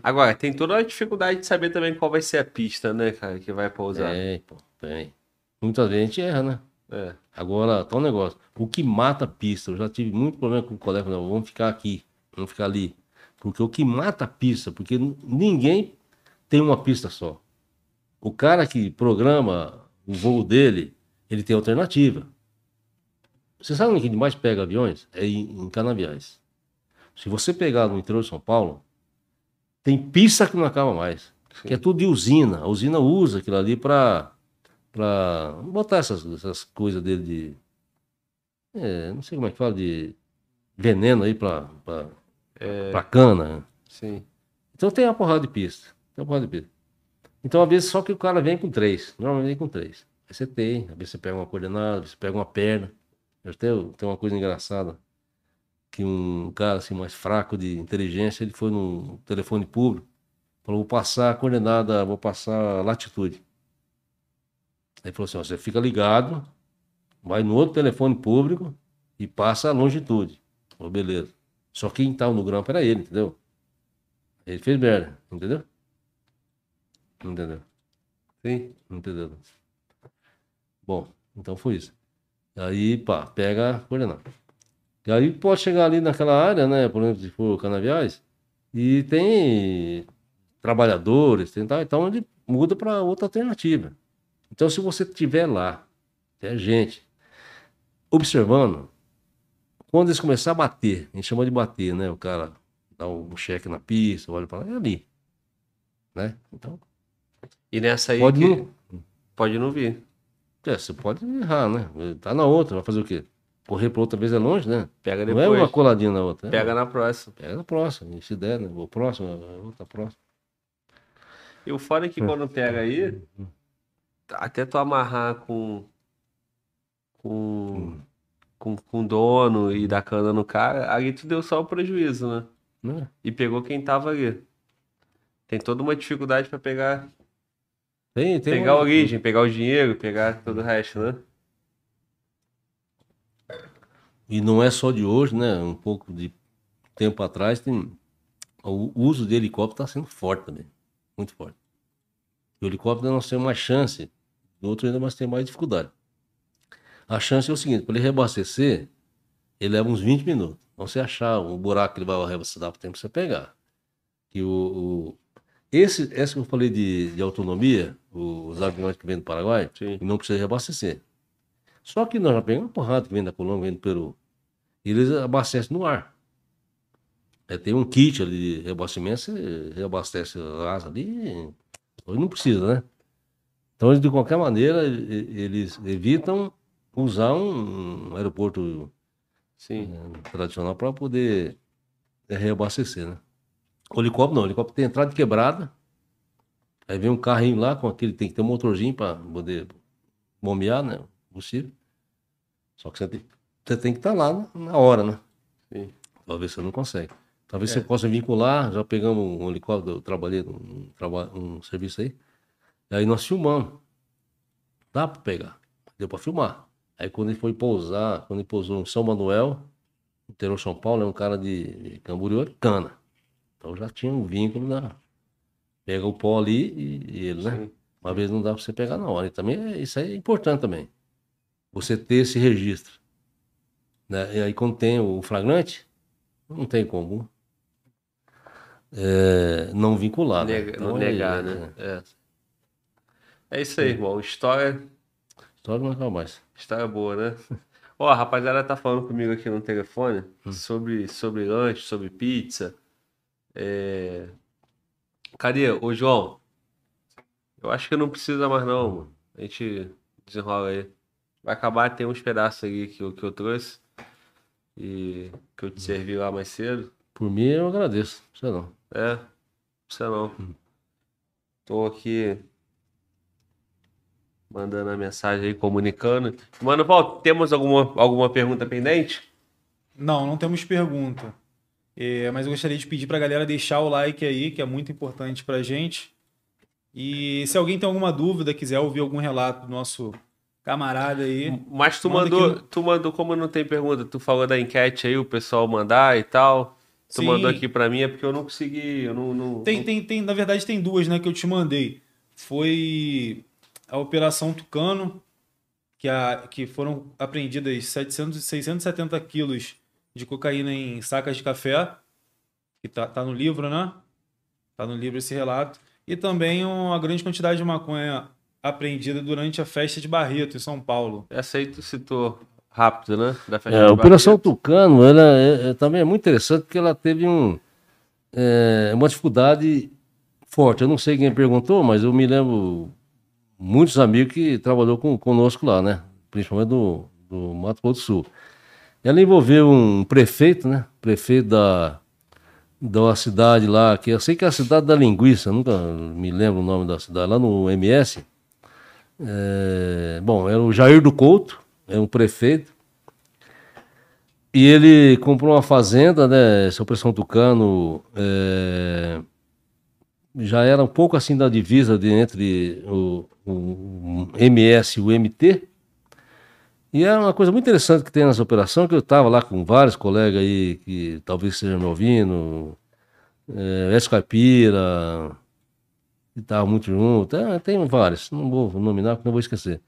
Agora, tem toda a dificuldade de saber também qual vai ser a pista, né, cara, que vai pousar. Tem, pô, tem. Muita gente erra, né? É. Agora, tá um negócio. O que mata a pista, eu já tive muito problema com o colega, não, vamos ficar aqui, vamos ficar ali. Porque o que mata a pista, porque ninguém tem uma pista só. O cara que programa o voo dele, ele tem alternativa. Você sabe onde mais pega aviões? É em, em canaviais. Se você pegar no interior de São Paulo, tem pista que não acaba mais. Que é tudo de usina. A usina usa aquilo ali para para botar essas, essas coisas dele de. é, não sei como é que fala, de veneno aí para para cana. Sim. Então tem uma porrada de pista. Tem uma porrada de pista. Então, às vezes, só que o cara vem com três. Normalmente vem com três. Aí você tem, às vezes você pega uma coordenada, você pega uma perna. Eu tenho, tem uma coisa engraçada. Que um cara assim, mais fraco de inteligência, ele foi num telefone público, falou, vou passar a coordenada, vou passar a latitude. Aí falou assim, ó, você fica ligado, vai no outro telefone público e passa a longitude. Falou, beleza. Só quem tava no grampo era ele, entendeu? Ele fez merda, entendeu? Entendeu? Sim. Entendeu? Bom, então foi isso. Aí, pá, pega a coordenada. E aí pode chegar ali naquela área, né? Por exemplo, se for canaviais, e tem trabalhadores, tem tal, então ele muda para outra alternativa. Então, se você estiver lá, tem gente observando, quando eles começarem a bater, a gente chama de bater, né? O cara dá um cheque na pista, olha para lá, é ali. Né? Então, E nessa aí pode que- não, pode não vir. é, você pode errar, né? Tá na outra, vai fazer o quê? Correr para outra vez é longe, né? Pega Não depois. é uma coladinha na outra. é- Pega na próxima. Pega na próxima, se der, né? O próximo, a outra próxima. E o foda é que quando pega aí, até tu amarrar com. com. com, com o dono e dar cana no cara, ali tu deu só o prejuízo, né? Né? E pegou quem tava ali. Tem toda uma dificuldade pra pegar. Tem, tem pegar a uma- origem, pegar o dinheiro, pegar todo o resto, né? E não é só de hoje, né? Um pouco de tempo atrás, tem... o uso de helicóptero está sendo forte também. Muito forte. E o helicóptero nós temos mais chance, o outro ainda nós temos mais dificuldade. A chance é o seguinte: para ele reabastecer, ele leva uns 20 minutos. Então, você achar um buraco que ele vai reabastecer, dá para tempo pra você pegar. Que o, o- esse, esse que eu falei de, de autonomia, os aviões que vêm do Paraguai, Sim. não precisa reabastecer. Só que nós já pegamos uma porrada que vem da Colômbia, vem do Peru. E eles abastecem no ar. É, tem um kit ali de reabastecimento, você reabastece a asa ali, hoje não precisa, né? Então, eles, de qualquer maneira, eles evitam usar um, um aeroporto Sim. eh, tradicional para poder eh, reabastecer, né? O helicóptero não, o helicóptero tem entrada de quebrada, aí vem um carrinho lá com aquele, tem que ter um motorzinho para poder bombear, né? Possível. Só que você tem, você tem que estar lá na- hora, né? Sim. Talvez você não consegue. Talvez você possa vincular, já pegamos um helicóptero, eu trabalhei num um serviço aí, aí nós filmamos. Dá para pegar, deu para filmar. Aí quando ele foi pousar, quando ele pousou em São Manuel, interior de São Paulo, é um cara de, de Camboriú, é cana. Então já tinha um vínculo da. Pega o pó ali e, e ele, né? Sim. Uma vez não dá para você pegar na hora. E também é- isso aí é importante também. Você ter esse registro. Né? E aí quando tem o flagrante, não tem como é, não vincular. né? Nega- Então, não é- negar, é- né? É. É isso aí, irmão. História, História não acaba mais. história boa, né? Ó, a rapaziada tá falando comigo aqui no telefone Hum. sobre, sobre lanche, sobre pizza. É... Cadê? Ô, João. Eu acho que não precisa mais não, mano. A gente desenrola aí. Vai acabar, tem uns pedaços aí que eu, que eu trouxe. E que eu te servi lá mais cedo. Por mim, eu agradeço. Você não. É, não precisa não. Tô aqui mandando a mensagem aí, comunicando. Mano, Paulo, temos alguma, alguma pergunta pendente? Não, não temos pergunta. É, mas eu gostaria de pedir pra galera deixar o like aí, que é muito importante pra gente. E se alguém tem alguma dúvida, quiser ouvir algum relato do nosso camarada aí, Mas tu mandou, tu mandou, como não tem pergunta, tu falou da enquete aí, o pessoal mandar e tal. Tu Sim. mandou aqui pra mim, é porque eu não consegui, eu não... não Tem, não- tem, tem, na verdade, tem duas, né, que eu te mandei. Foi a Operação Tucano, que, a, que foram apreendidas 700, 670 quilos de cocaína em sacas de café, que tá, tá no livro, né? Tá no livro esse relato. E também uma grande quantidade de maconha apreendida durante a festa de Barreto, em São Paulo. Essa aí tu citou rápido, né? Da festa É, a Operação Barreto. Tucano, ela é- é- também é muito interessante porque ela teve um, é, uma dificuldade forte. Eu não sei quem perguntou, mas eu me lembro muitos amigos que trabalhou com, conosco lá, né? Principalmente do, do Mato Grosso do Sul. Ela envolveu um prefeito, né? Prefeito da, da cidade lá, que eu sei que é a cidade da linguiça, nunca me lembro o nome da cidade, lá no MS. É, bom, era o Jair do Couto, é um prefeito. E ele comprou uma fazenda, né? Essa Operação Tucano é, já era um pouco assim da divisa de, entre o, o MS e o MT. E é uma coisa muito interessante que tem nessa operação, que eu estava lá com vários colegas aí, que talvez estejam me ouvindo, é, Caipira, que estava muito junto, é, tem vários, não vou nominar porque não vou esquecer.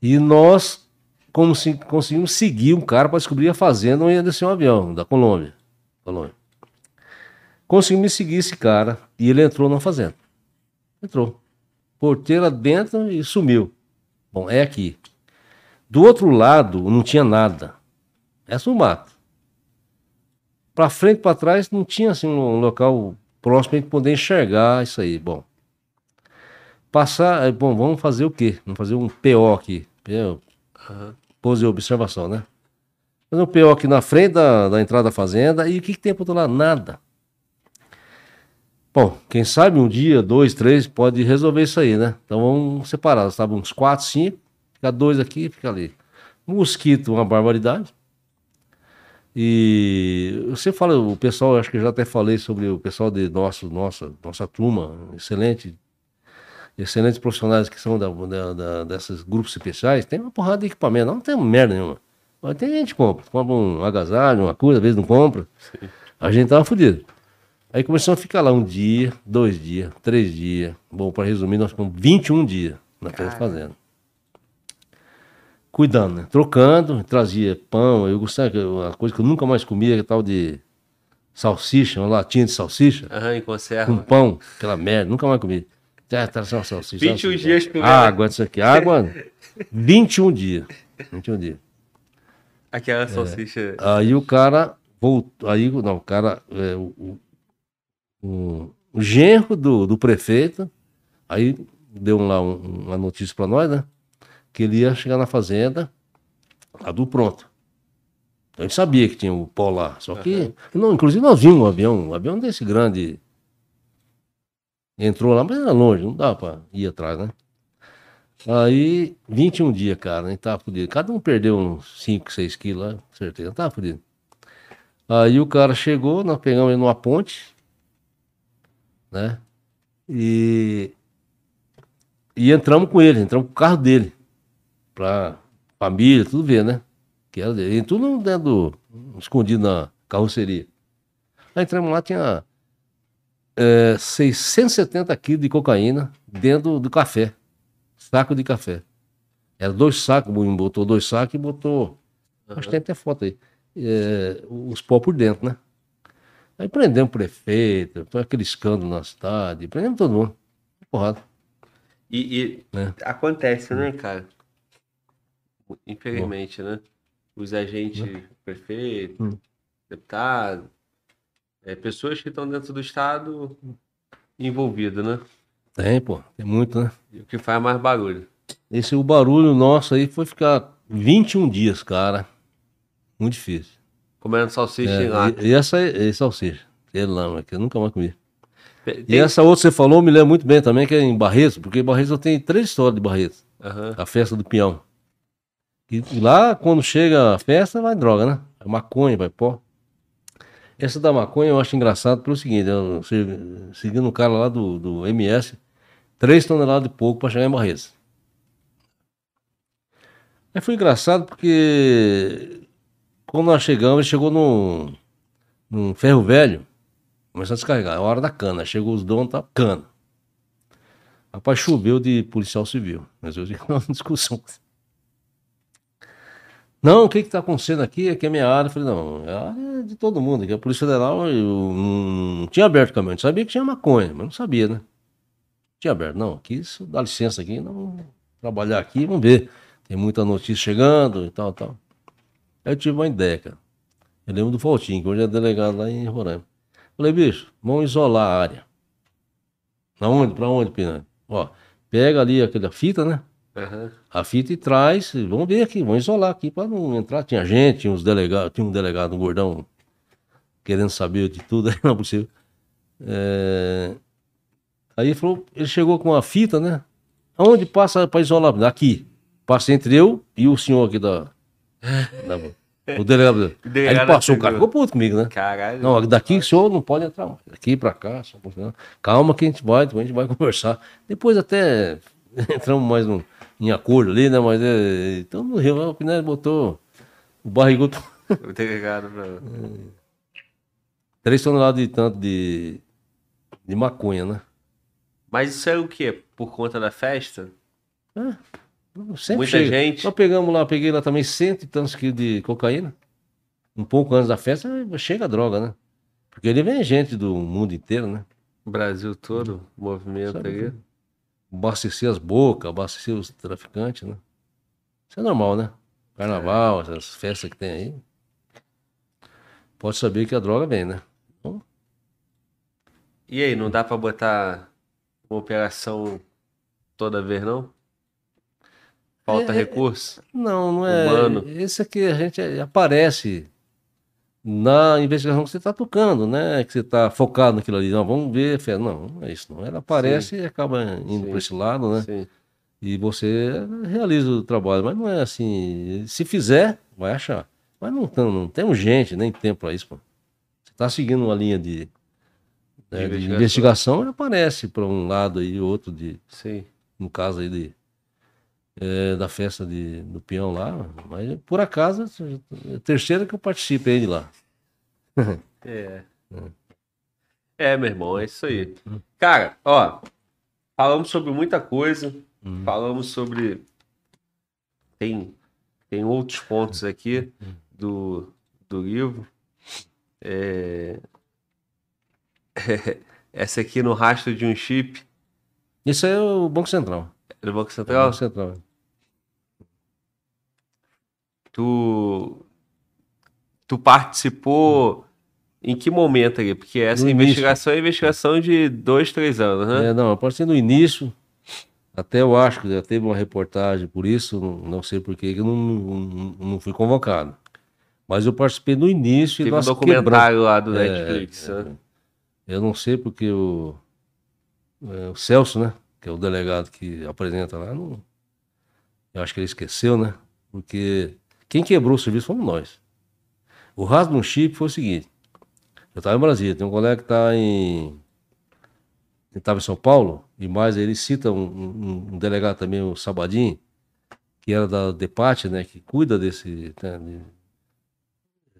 E nós como se, conseguimos seguir um cara para descobrir a fazenda onde ia descer um avião, da Colômbia. Colômbia. Conseguimos seguir esse cara e ele entrou na fazenda. Entrou. Porteira dentro e sumiu. Bom, é aqui. Do outro lado não tinha nada. É só um mato. Para frente, para trás, não tinha assim um local próximo para poder enxergar isso aí. Bom, passar, é, bom, vamos fazer o quê? Vamos fazer um PO aqui. PO, pose de observação, né? Fazer um PO aqui na frente da, da entrada da fazenda e o que, que tem para outro lado? Nada. Bom, quem sabe um dia, dois, três, pode resolver isso aí, né? Então vamos separar. Estavam uns quatro, cinco, fica dois aqui, fica ali. Mosquito, uma barbaridade. E você fala, o pessoal, acho que eu já até falei sobre o pessoal de nosso, nossa, nossa turma, excelente, excelentes profissionais que são da, da, da- desses grupos especiais, tem uma porrada de equipamento, não tem merda nenhuma. Mas tem gente que compra, compra um agasalho, uma coisa, às vezes não compra. A gente tava fudido. Aí começamos a ficar lá um dia, dois dias, três dias. Bom, para resumir, nós ficamos 21 dias na fazenda. Cuidando, né? Trocando, trazia pão. Eu gostava, uma coisa que eu nunca mais comia, que é tal de salsicha, uma latinha de salsicha, Aham, em com conserva. pão, aquela merda, nunca mais comi. Ah, traz uma salsicha. 21 salsicha. dias comendo. Água, isso aqui. Água, 21 dias. 21 dias. Aquela salsicha. Aí o cara voltou. Aí, não, o cara. é, o, o, o- o genro do, do prefeito. Aí deu lá um- uma notícia para nós, né? Que ele ia chegar na fazenda, lá do pronto. A gente sabia que tinha o pó lá. Só que. Não, inclusive nós vimos um avião, um avião desse grande. Entrou lá, mas era longe, não dava pra ir atrás, né? Aí, 21 dias, cara, a gente tava fudido. Cada um perdeu uns 5, 6 quilos lá, com certeza. Tava fudido. Aí o cara chegou, nós pegamos ele numa ponte, né? E, e entramos com ele, entramos com o carro dele. Pra família, tudo ver, né? Que era dele. E tudo dentro, escondido na carroceria. Aí entramos lá, tinha é, 670 quilos de cocaína dentro do café. Saco de café. Era dois sacos, botou dois sacos e botou. Acho que tem até foto aí. É, os pó por dentro, né? Aí prendemos o prefeito, foi aquele escândalo na cidade, prendemos todo mundo. Porrada. E, e É. acontece, né, cara? Infelizmente, né? Os agentes, prefeito, Hum. deputado, é, pessoas que estão dentro do Estado envolvidas, né? Tem, pô, tem muito, né? E o que faz mais barulho. Esse o barulho nosso aí foi ficar 21 dias, cara. Muito difícil. Comendo salsicha É, em lata. e, e essa é, é salsicha. Ele lá, que eu nunca mais comi. Tem- E essa outra que você falou, me lembro muito bem também, que é em Barretos, porque Barretos eu tenho três histórias de Barretos. Aham. A festa do peão. E lá, quando chega a festa, vai droga, né? É maconha, vai pó. Essa da maconha eu acho engraçado pelo seguinte, eu se- seguindo um cara lá do, do MS, 3 toneladas de pouco para chegar em Barretos. Aí foi engraçado porque quando nós chegamos, ele chegou num, num ferro velho, começou a descarregar, é a hora da cana, chegou os donos, tá cana. Rapaz, choveu de policial civil. Mas eu tive (laughs) uma discussão. Não, o que que tá acontecendo aqui? Aqui é minha área. Eu falei, não, é a área de todo mundo. Aqui a Polícia Federal eu não, tinha aberto o caminhão. Eu sabia que tinha maconha, mas não sabia, né? Tinha aberto. Não, aqui, isso dá licença aqui, não trabalhar aqui, vamos ver. Tem muita notícia chegando e tal, tal. Aí eu tive uma ideia, cara. Eu lembro do Valtinho, que hoje é delegado lá em Roraima. Falei, bicho, vamos isolar a área. Pra onde? Pra onde, Pinã? Ó, pega ali aquela fita, né? Aham. A fita e traz, vamos ver aqui, vamos isolar aqui para não entrar. Tinha gente, tinha uns delegados, tinha um delegado, um gordão, querendo saber de tudo, (laughs) aí não é possível. É, Aí ele falou, ele chegou com a fita, né? Aonde passa para isolar? Aqui. Passa entre eu e o senhor aqui da. da- o delegado. (laughs) Aí ele delegado passou, o cara ficou puto comigo, né? Caralho. Não, daqui o senhor não pode entrar mais. Daqui pra cá, só calma que a gente vai, a gente vai (laughs) conversar. Depois até entramos mais num, em acordo ali, né? Mas é, então no Rio, o Pinelli botou o barrigudo, O delegado pra... três toneladas de tanto de, de maconha, né? Mas isso é o quê? Por conta da festa? Sempre Muita chega. gente. Nós pegamos lá, peguei lá também cento e tantos quilos de cocaína. Um pouco antes da festa, chega a droga, né? Porque ele vem gente do mundo inteiro, né? Brasil todo, movimento Sabe aí. Abastecer as bocas, abastecer os traficantes, né? Isso é normal, né? Carnaval, essas festas que tem aí. Pode saber que a droga vem, né? E aí, não dá pra botar uma operação toda vez, não? Falta É, é, recurso? Não, não é. Humano. Esse aqui a gente aparece na investigação que você está tocando, né? Que você está focado naquilo ali. Não, vamos ver. Não, não é isso. Não. Ela aparece e acaba indo Sim. para esse lado, né? Sim. E você realiza o trabalho, mas não é assim. Se fizer, vai achar. Mas não, tam- não temos gente, nem tempo para isso, pô. Você está seguindo uma linha de, né, de investigação. investigação, e aparece para um lado aí, outro de, Sim. no caso aí de, é, da festa de, do peão lá, mas por acaso é a terceira que eu participo aí de lá. (laughs) É. É, meu irmão, é isso aí. Cara, ó, falamos sobre muita coisa, Uhum. falamos sobre. Tem, tem outros pontos aqui do, do livro. É... (laughs) Essa aqui no rastro de um chip Isso é o Banco Central. É o Central. Banco Central. Tu, tu participou em que momento ali? Porque essa No início. investigação é investigação de dois, três anos, né? É, não, a partir do início, até eu acho que já teve uma reportagem por isso, não, sei por que eu não, não, não fui convocado. Mas eu participei no início e Teve um nós documentário lá do É, Netflix, é, né? Eu não sei porque o, é, o Celso, né? Que é o delegado que apresenta lá, não, eu acho que ele esqueceu, né? Porque quem quebrou o serviço fomos nós. O rasgo no chip foi o seguinte. Eu estava em Brasília, tem um colega que está em. estava em São Paulo, e mais ele cita um, um- um delegado também, o Sabadinho, que era da DEPAT, né, que cuida desse. né, de-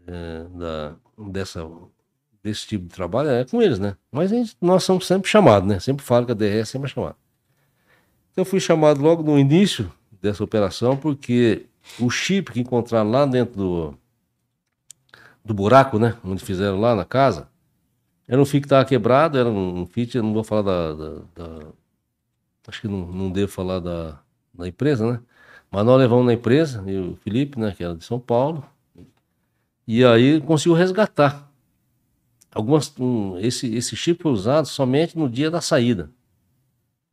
é, da, dessa, desse tipo de trabalho, é com eles, né? Mas gente- nós somos sempre chamados, né? Sempre falo que a sempre é chamada. Eu fui chamado logo no início dessa operação, porque o chip que encontraram lá dentro do, do buraco, né? Onde fizeram lá na casa, era um fio que estava quebrado, era um fit, eu não vou falar da. da- da- acho que não, não devo falar da, da empresa, né? Mas nós levamos na empresa, e o Felipe, né, que era de São Paulo, e aí conseguiu resgatar. Algumas, um, esse, esse chip foi usado somente no dia da saída.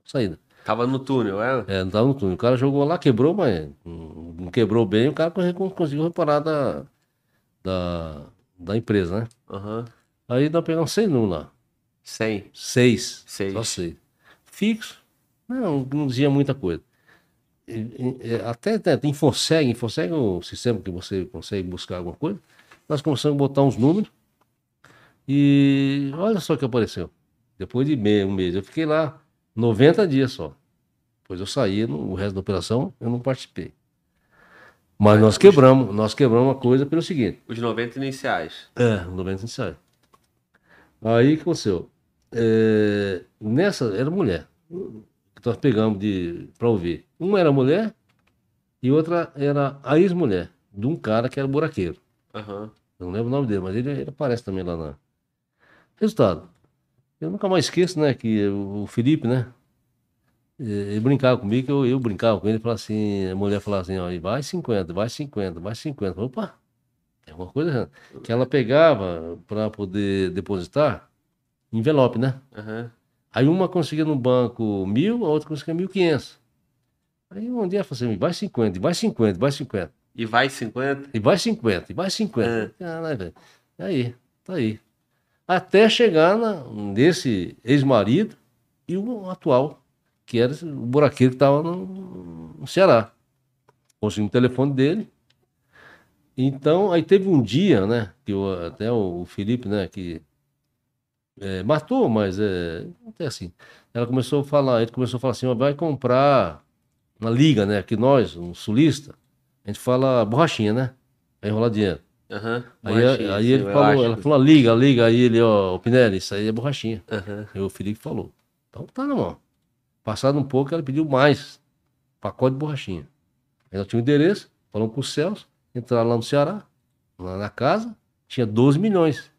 Saída. Tava no túnel, é? É, não tava no túnel. O cara jogou lá, quebrou, mas não quebrou bem, o cara con- conseguiu reparar da, da, da empresa, né? Aham. Aí nós pegamos seis números lá. 100. Seis. Seis. Só seis. Fixo. Não, não dizia muita coisa. Até, até Infoseg, Infoseg é o sistema que você consegue buscar alguma coisa. Nós começamos a botar uns números. E olha só o que apareceu. Depois de meio, um mês. Eu fiquei lá 90 dias só. Depois eu saí, no, o resto da operação eu não participei. Mas nós quebramos, nós quebramos uma coisa pelo seguinte. Os 90 iniciais. É, 90 ensaio. Aí o que aconteceu? É, nessa, era mulher. Que nós pegamos de, pra ouvir. Uma era mulher e outra era a ex-mulher de um cara que era buraqueiro. Aham. Eu não lembro o nome dele, mas ele, ele aparece também lá na. Resultado. Eu nunca mais esqueço, né, que o Felipe, né? Ele brincava comigo, eu, eu brincava com ele, falava assim, a mulher falava assim, ó, vai 50, vai 50, vai 50. Opa, tem alguma coisa. Que ela pegava para poder depositar envelope, né? Aham. Aí uma conseguia no banco mil, a outra conseguia mil quinhentos. Aí um dia eu falei assim, vai 50, e vai 50, e vai 50. E vai 50? E vai 50, e vai 50. É. Caralho, velho. Aí, tá aí. Até chegar na, nesse ex-marido e o atual, que era o buraqueiro que estava no, no Ceará. Consegui o telefone dele. Então, aí teve um dia, né, que o- até o Felipe, né, que é, matou, mas é, até assim. Ela começou a falar, ele começou a falar assim, ó, vai comprar na liga, né, que nós, um sulista, a gente fala borrachinha, né? Vai enrolar dinheiro. Aham. Aí, aí ele eu falou, ela falou, liga, liga, aí ele, ó, Pinelli, isso aí é borrachinha. Aham. Aí o Felipe falou, então tá mão. Passado um pouco, ela pediu mais, pacote de borrachinha. Aí nós tinha o endereço, falamos com o Celso, entraram lá no Ceará, lá na casa, tinha 12 milhões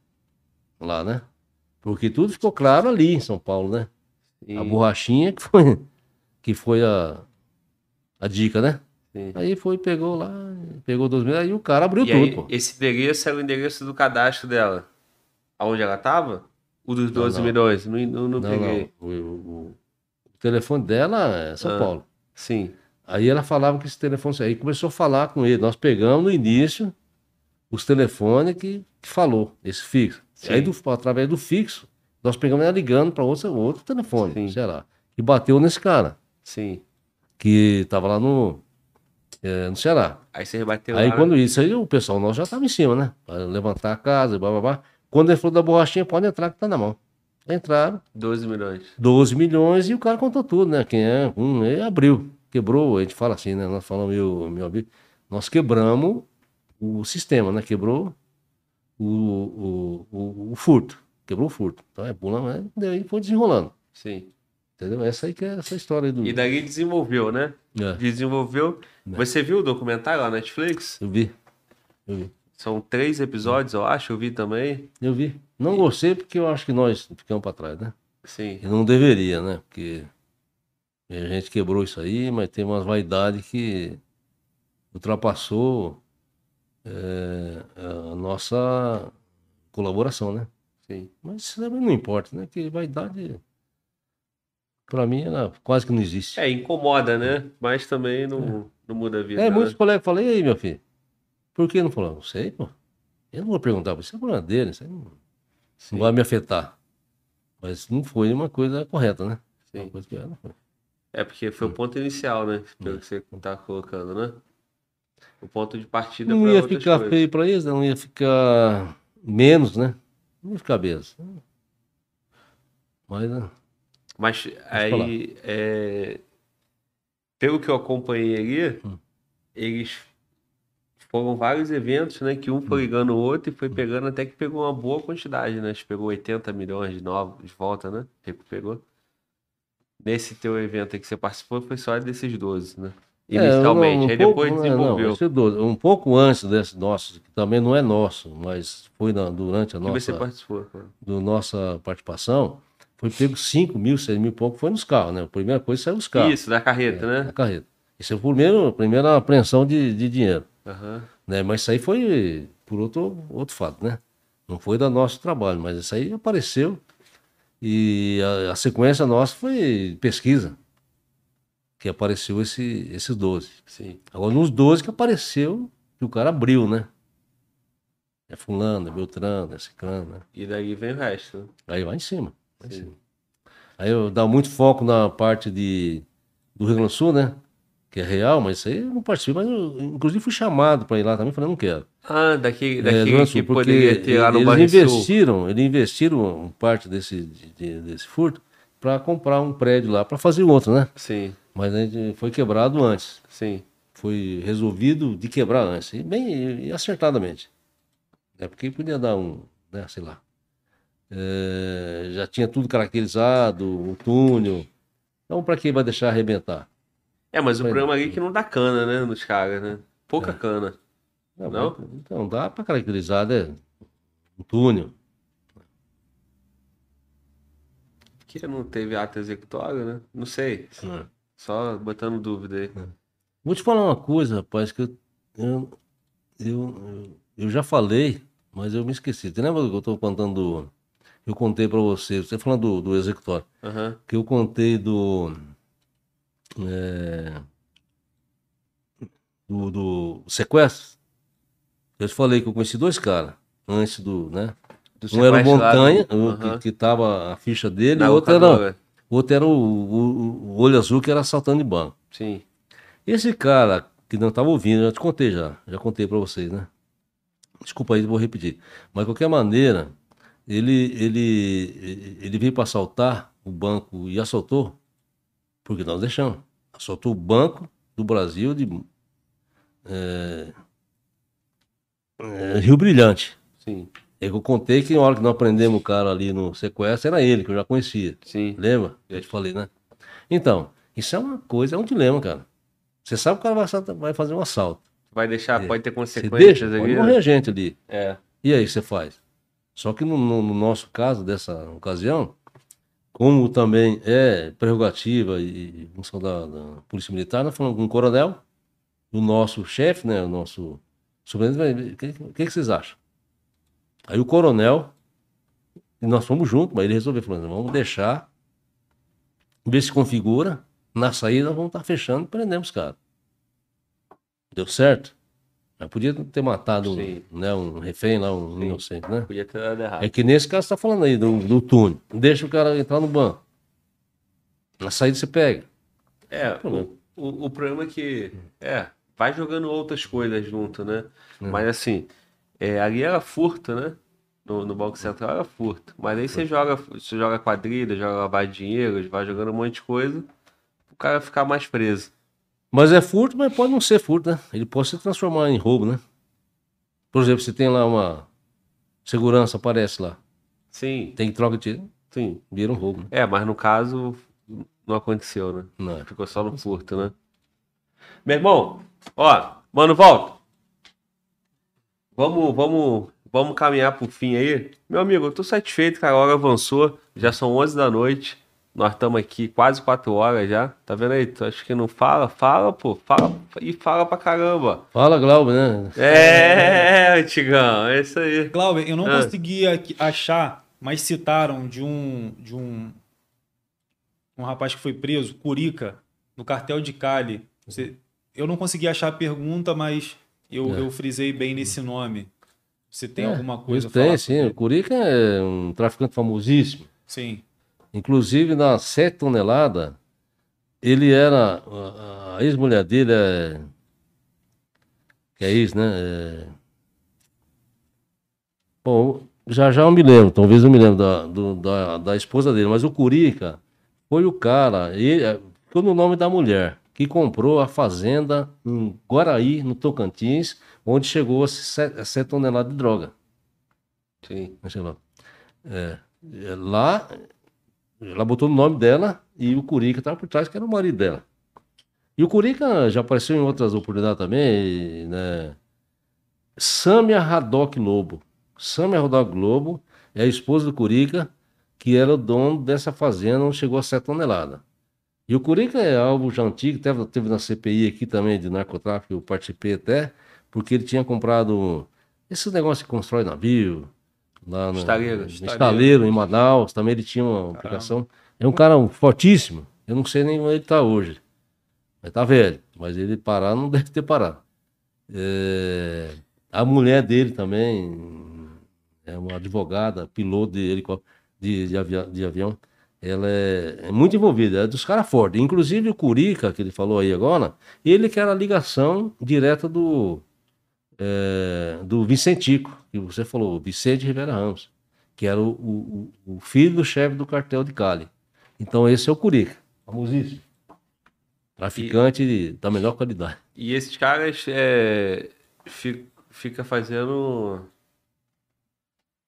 lá, né? Porque tudo ficou claro ali em São Paulo, né? Sim, A borrachinha que foi, (laughs) que foi a, a dica, né? sim. Aí foi, pegou lá, pegou 12 milhões, aí o cara abriu E tudo, aí, pô. esse endereço era o endereço do cadastro dela. Aonde ela tava? O dos 12 não. milhões? Não, não, não Não, peguei. não. O, o- o telefone dela é São Ah. Paulo. Sim. Aí ela falava que esse telefone. Aí começou a falar com ele. Nós pegamos no início os telefones que, que falou, esse fixo. Sim. Aí, do, através do fixo, nós pegamos ela ligando para outro, outro telefone, Sim. sei lá. E bateu nesse cara, Sim. que estava lá no, é, no Ceará. Aí você rebateu Aí lá. quando isso, aí o pessoal nós já estava em cima, né? Para levantar a casa, blá, blá, blá. Quando ele falou da borrachinha, pode entrar que tá na mão. Entraram, 12 milhões. 12 milhões e o cara contou tudo, né? Quem é? Um, ele abriu, quebrou, a gente fala assim, né? Nós falamos, meu, meu amigo, nós quebramos o sistema, né? Quebrou o, o, o, o furto, quebrou o furto. Então é pula, mas daí foi desenrolando, Sim. entendeu? Essa aí que é essa história do. E daí desenvolveu, né? É, Desenvolveu. Você viu o documentário lá na Netflix? eu vi, eu vi, São três episódios, eu acho. Eu vi também. eu vi. Não gostei porque eu acho que nós ficamos para trás, né? Sim. E não deveria, né? Porque a gente quebrou isso aí, mas tem umas vaidades que ultrapassou é, a nossa colaboração, né? Sim. Mas isso também não importa, né? Que vaidade, pra mim, ela quase que não existe. É, incomoda, né? Mas também não, não muda a vida. É, né? muitos colegas falam, e aí, meu filho? Por que não falou? Não sei, pô. Eu não vou perguntar pra você, é problema dele, isso aí não, não vai me afetar. Mas não foi uma coisa correta, né? Sim. Uma coisa que foi. É porque foi Hum. o ponto inicial, né? Pelo que você tá colocando, né? o ponto de partida Não ia ficar coisas. feio pra eles, não ia ficar menos, né? Não ia ficar mesmo. Mas, né? Mas aí, é, pelo que eu acompanhei ali, Hum. eles foram vários eventos, né? Que um Hum. foi ligando o outro e foi pegando até que pegou uma boa quantidade, né? Acho que pegou 80 milhões de novos de volta, né? Recuperou. Nesse teu evento aí que você participou, foi só desses 12, né? É, Inicialmente. não, um aí pouco- depois não, desenvolveu. Não, é um pouco antes desse nosso, que também não é nosso, mas foi na- durante a que você nossa, participou, cara? do nossa participação, foi pego 5 mil, 6 mil e pouco, foi nos carros, né? A primeira coisa saiu os carros. Isso, da carreta, na né? carreta. Isso é o primeiro, a primeira apreensão de, de dinheiro. Aham. né? Mas isso aí foi por outro, outro fato, né? Não foi do nosso trabalho, mas isso aí apareceu e a, a sequência nossa foi pesquisa, que apareceu esse, esses 12. Sim. Agora, nos 12 que apareceu, que o cara abriu, né? É fulano, é Beltrano, é Ciclano, né? E daí vem o resto, né? Aí vai em cima. vai em cima. Aí eu dá muito foco na parte de, do Rio Grande do Sul, né? Que é real, mas isso aí eu não participo. Mas eu, inclusive, fui chamado para ir lá também, falei, não quero. Ah, daquele, É, Grande do que poderia ter lá no eles investiram, eles investiram parte desse, de- de- desse furto para comprar um prédio lá, para fazer outro, né? Sim, Mas gente foi quebrado antes. sim. Foi resolvido de quebrar antes. E bem e acertadamente. É porque podia dar um, né, sei lá. É, já tinha tudo caracterizado, o túnel. Então, para que vai deixar arrebentar? É, mas o Foi- problema ali é que não dá cana, né, nos caras, né? Pouca cana. Não, Não? mas- Então, dá para caracterizar, né? Um túnel. Que não teve ato executório, né? Não sei. Só botando dúvida aí. Vou te falar uma coisa, rapaz, que eu, eu, eu, eu já falei, mas eu me esqueci. Você lembra que eu estou contando do. Eu contei para você, você falando do, do executório, Aham. que eu contei do. É, do, do sequestro. Eu te falei que eu conheci dois caras antes do. né? Do Um era o do- Montanha, o Aham. que, que tava a ficha dele, e Na o outro era, outro era o, o- o olho azul, que era assaltando de banco. Sim. Esse cara que não estava ouvindo, eu já te contei já, já contei para vocês, né? Desculpa aí, vou repetir. Mas de qualquer maneira, ele, ele, ele veio para assaltar o banco e assaltou, porque nós deixamos. Assaltou o Banco do Brasil de é, é, Rio Brilhante. Sim. É que eu contei que na hora que nós prendemos o cara ali no sequestro, era ele, que eu já conhecia. Sim. Lembra? Eu te falei, né? Então, isso é uma coisa, é um dilema, cara. Você sabe que o cara vai, fazer um assalto. Vai deixar, É. pode ter Você consequências deixa, ali. pode né? morrer gente ali. É. E aí, você faz? Só que no, no- no nosso caso, dessa ocasião, como também é prerrogativa e função da, da Polícia Militar, nós falamos com o coronel, o nosso chefe, né, o nosso superintendente, o que, que que vocês acham? Aí o coronel, e nós fomos juntos, mas ele resolveu, falando, vamos deixar, ver se configura, na saída vamos estar fechando e prendemos os caras. Deu certo? Mas podia ter matado Sim. um, né, um refém lá, um Sim. inocente, né? Podia ter dado errado. É que nesse caso você tá falando aí do, do túnel. Deixa o cara entrar no banco. Na saída você pega. É, o, o, o problema é que. É, vai jogando outras coisas junto, né? Mas assim, é, ali era furto, né? No, no Banco Central era furto. Mas aí você joga, você joga quadrilha, joga lavagem de dinheiro, vai jogando um monte de coisa, o cara ficar mais preso. Mas é furto, mas pode não ser furto, né? Ele pode se transformar em roubo, né? Por exemplo, você tem lá uma segurança, aparece lá. Sim, Tem troca de tiro, sim. vira um roubo, né? É, mas no caso não aconteceu, né? Não. Ficou só no furto, né? Meu irmão, ó, mano, volta. Vamos, vamos, vamos caminhar pro fim aí. Meu amigo, eu tô satisfeito que a hora avançou. Já são 11 da noite. Nós estamos aqui quase 4 horas já. Tá vendo aí? Tu acha que não fala? Fala, pô. Fala e fala pra caramba. Fala, Glauber, né? É, antigão, é isso aí. Glauber, eu não Ah. consegui achar, mas citaram de um de um um rapaz que foi preso, Curica, no cartel de Cali. Você- eu não consegui achar a pergunta, mas eu, É. eu frisei bem nesse nome. Você tem É, alguma coisa Tem, falar sim. O? Curica é um traficante famosíssimo. Sim. Inclusive, nas 7 toneladas, ele era. A, a ex-mulher dele é. Que é isso, né? É... Bom, já já eu me lembro, talvez eu me lembro da, do- da, da esposa dele, mas o Curica foi o cara, ele, é, ficou no nome da mulher, que comprou a fazenda em Guaraí, no Tocantins, onde chegou a 7 toneladas de droga. Sim. Lá. É, é, lá, ela botou o nome dela e o Curica estava por trás, que era o marido dela. E o Curica já apareceu em outras oportunidades também, né? Sâmia Haddock Lobo. Sâmia Haddock Lobo é a esposa do Curica, que era o dono dessa fazenda onde chegou a 7 toneladas. E o Curica é algo já antigo, teve, teve na CPI aqui também de narcotráfico, eu participei até, porque ele tinha comprado esse negócio que constrói navio, lá no Estaleiro, estaleiro. estaleiro, em Manaus, também ele tinha uma aplicação. É um cara fortíssimo, eu não sei nem onde ele está hoje. Mas tá velho, mas ele parar não deve ter parado. É, a mulher dele também é uma advogada, piloto de, helicó- de, de, avia- de avião. Ela é, é muito envolvida, é dos caras fortes. Inclusive o Curica, que ele falou aí agora, ele que era a ligação direta do, é, do Vicentico, que você falou, Vicente Rivera Ramos, que era o, o, o- filho do chefe do cartel de Cali. Então esse é o Curica, famosíssimo. Traficante de- da melhor qualidade. E esses caras é, fi- fica fazendo.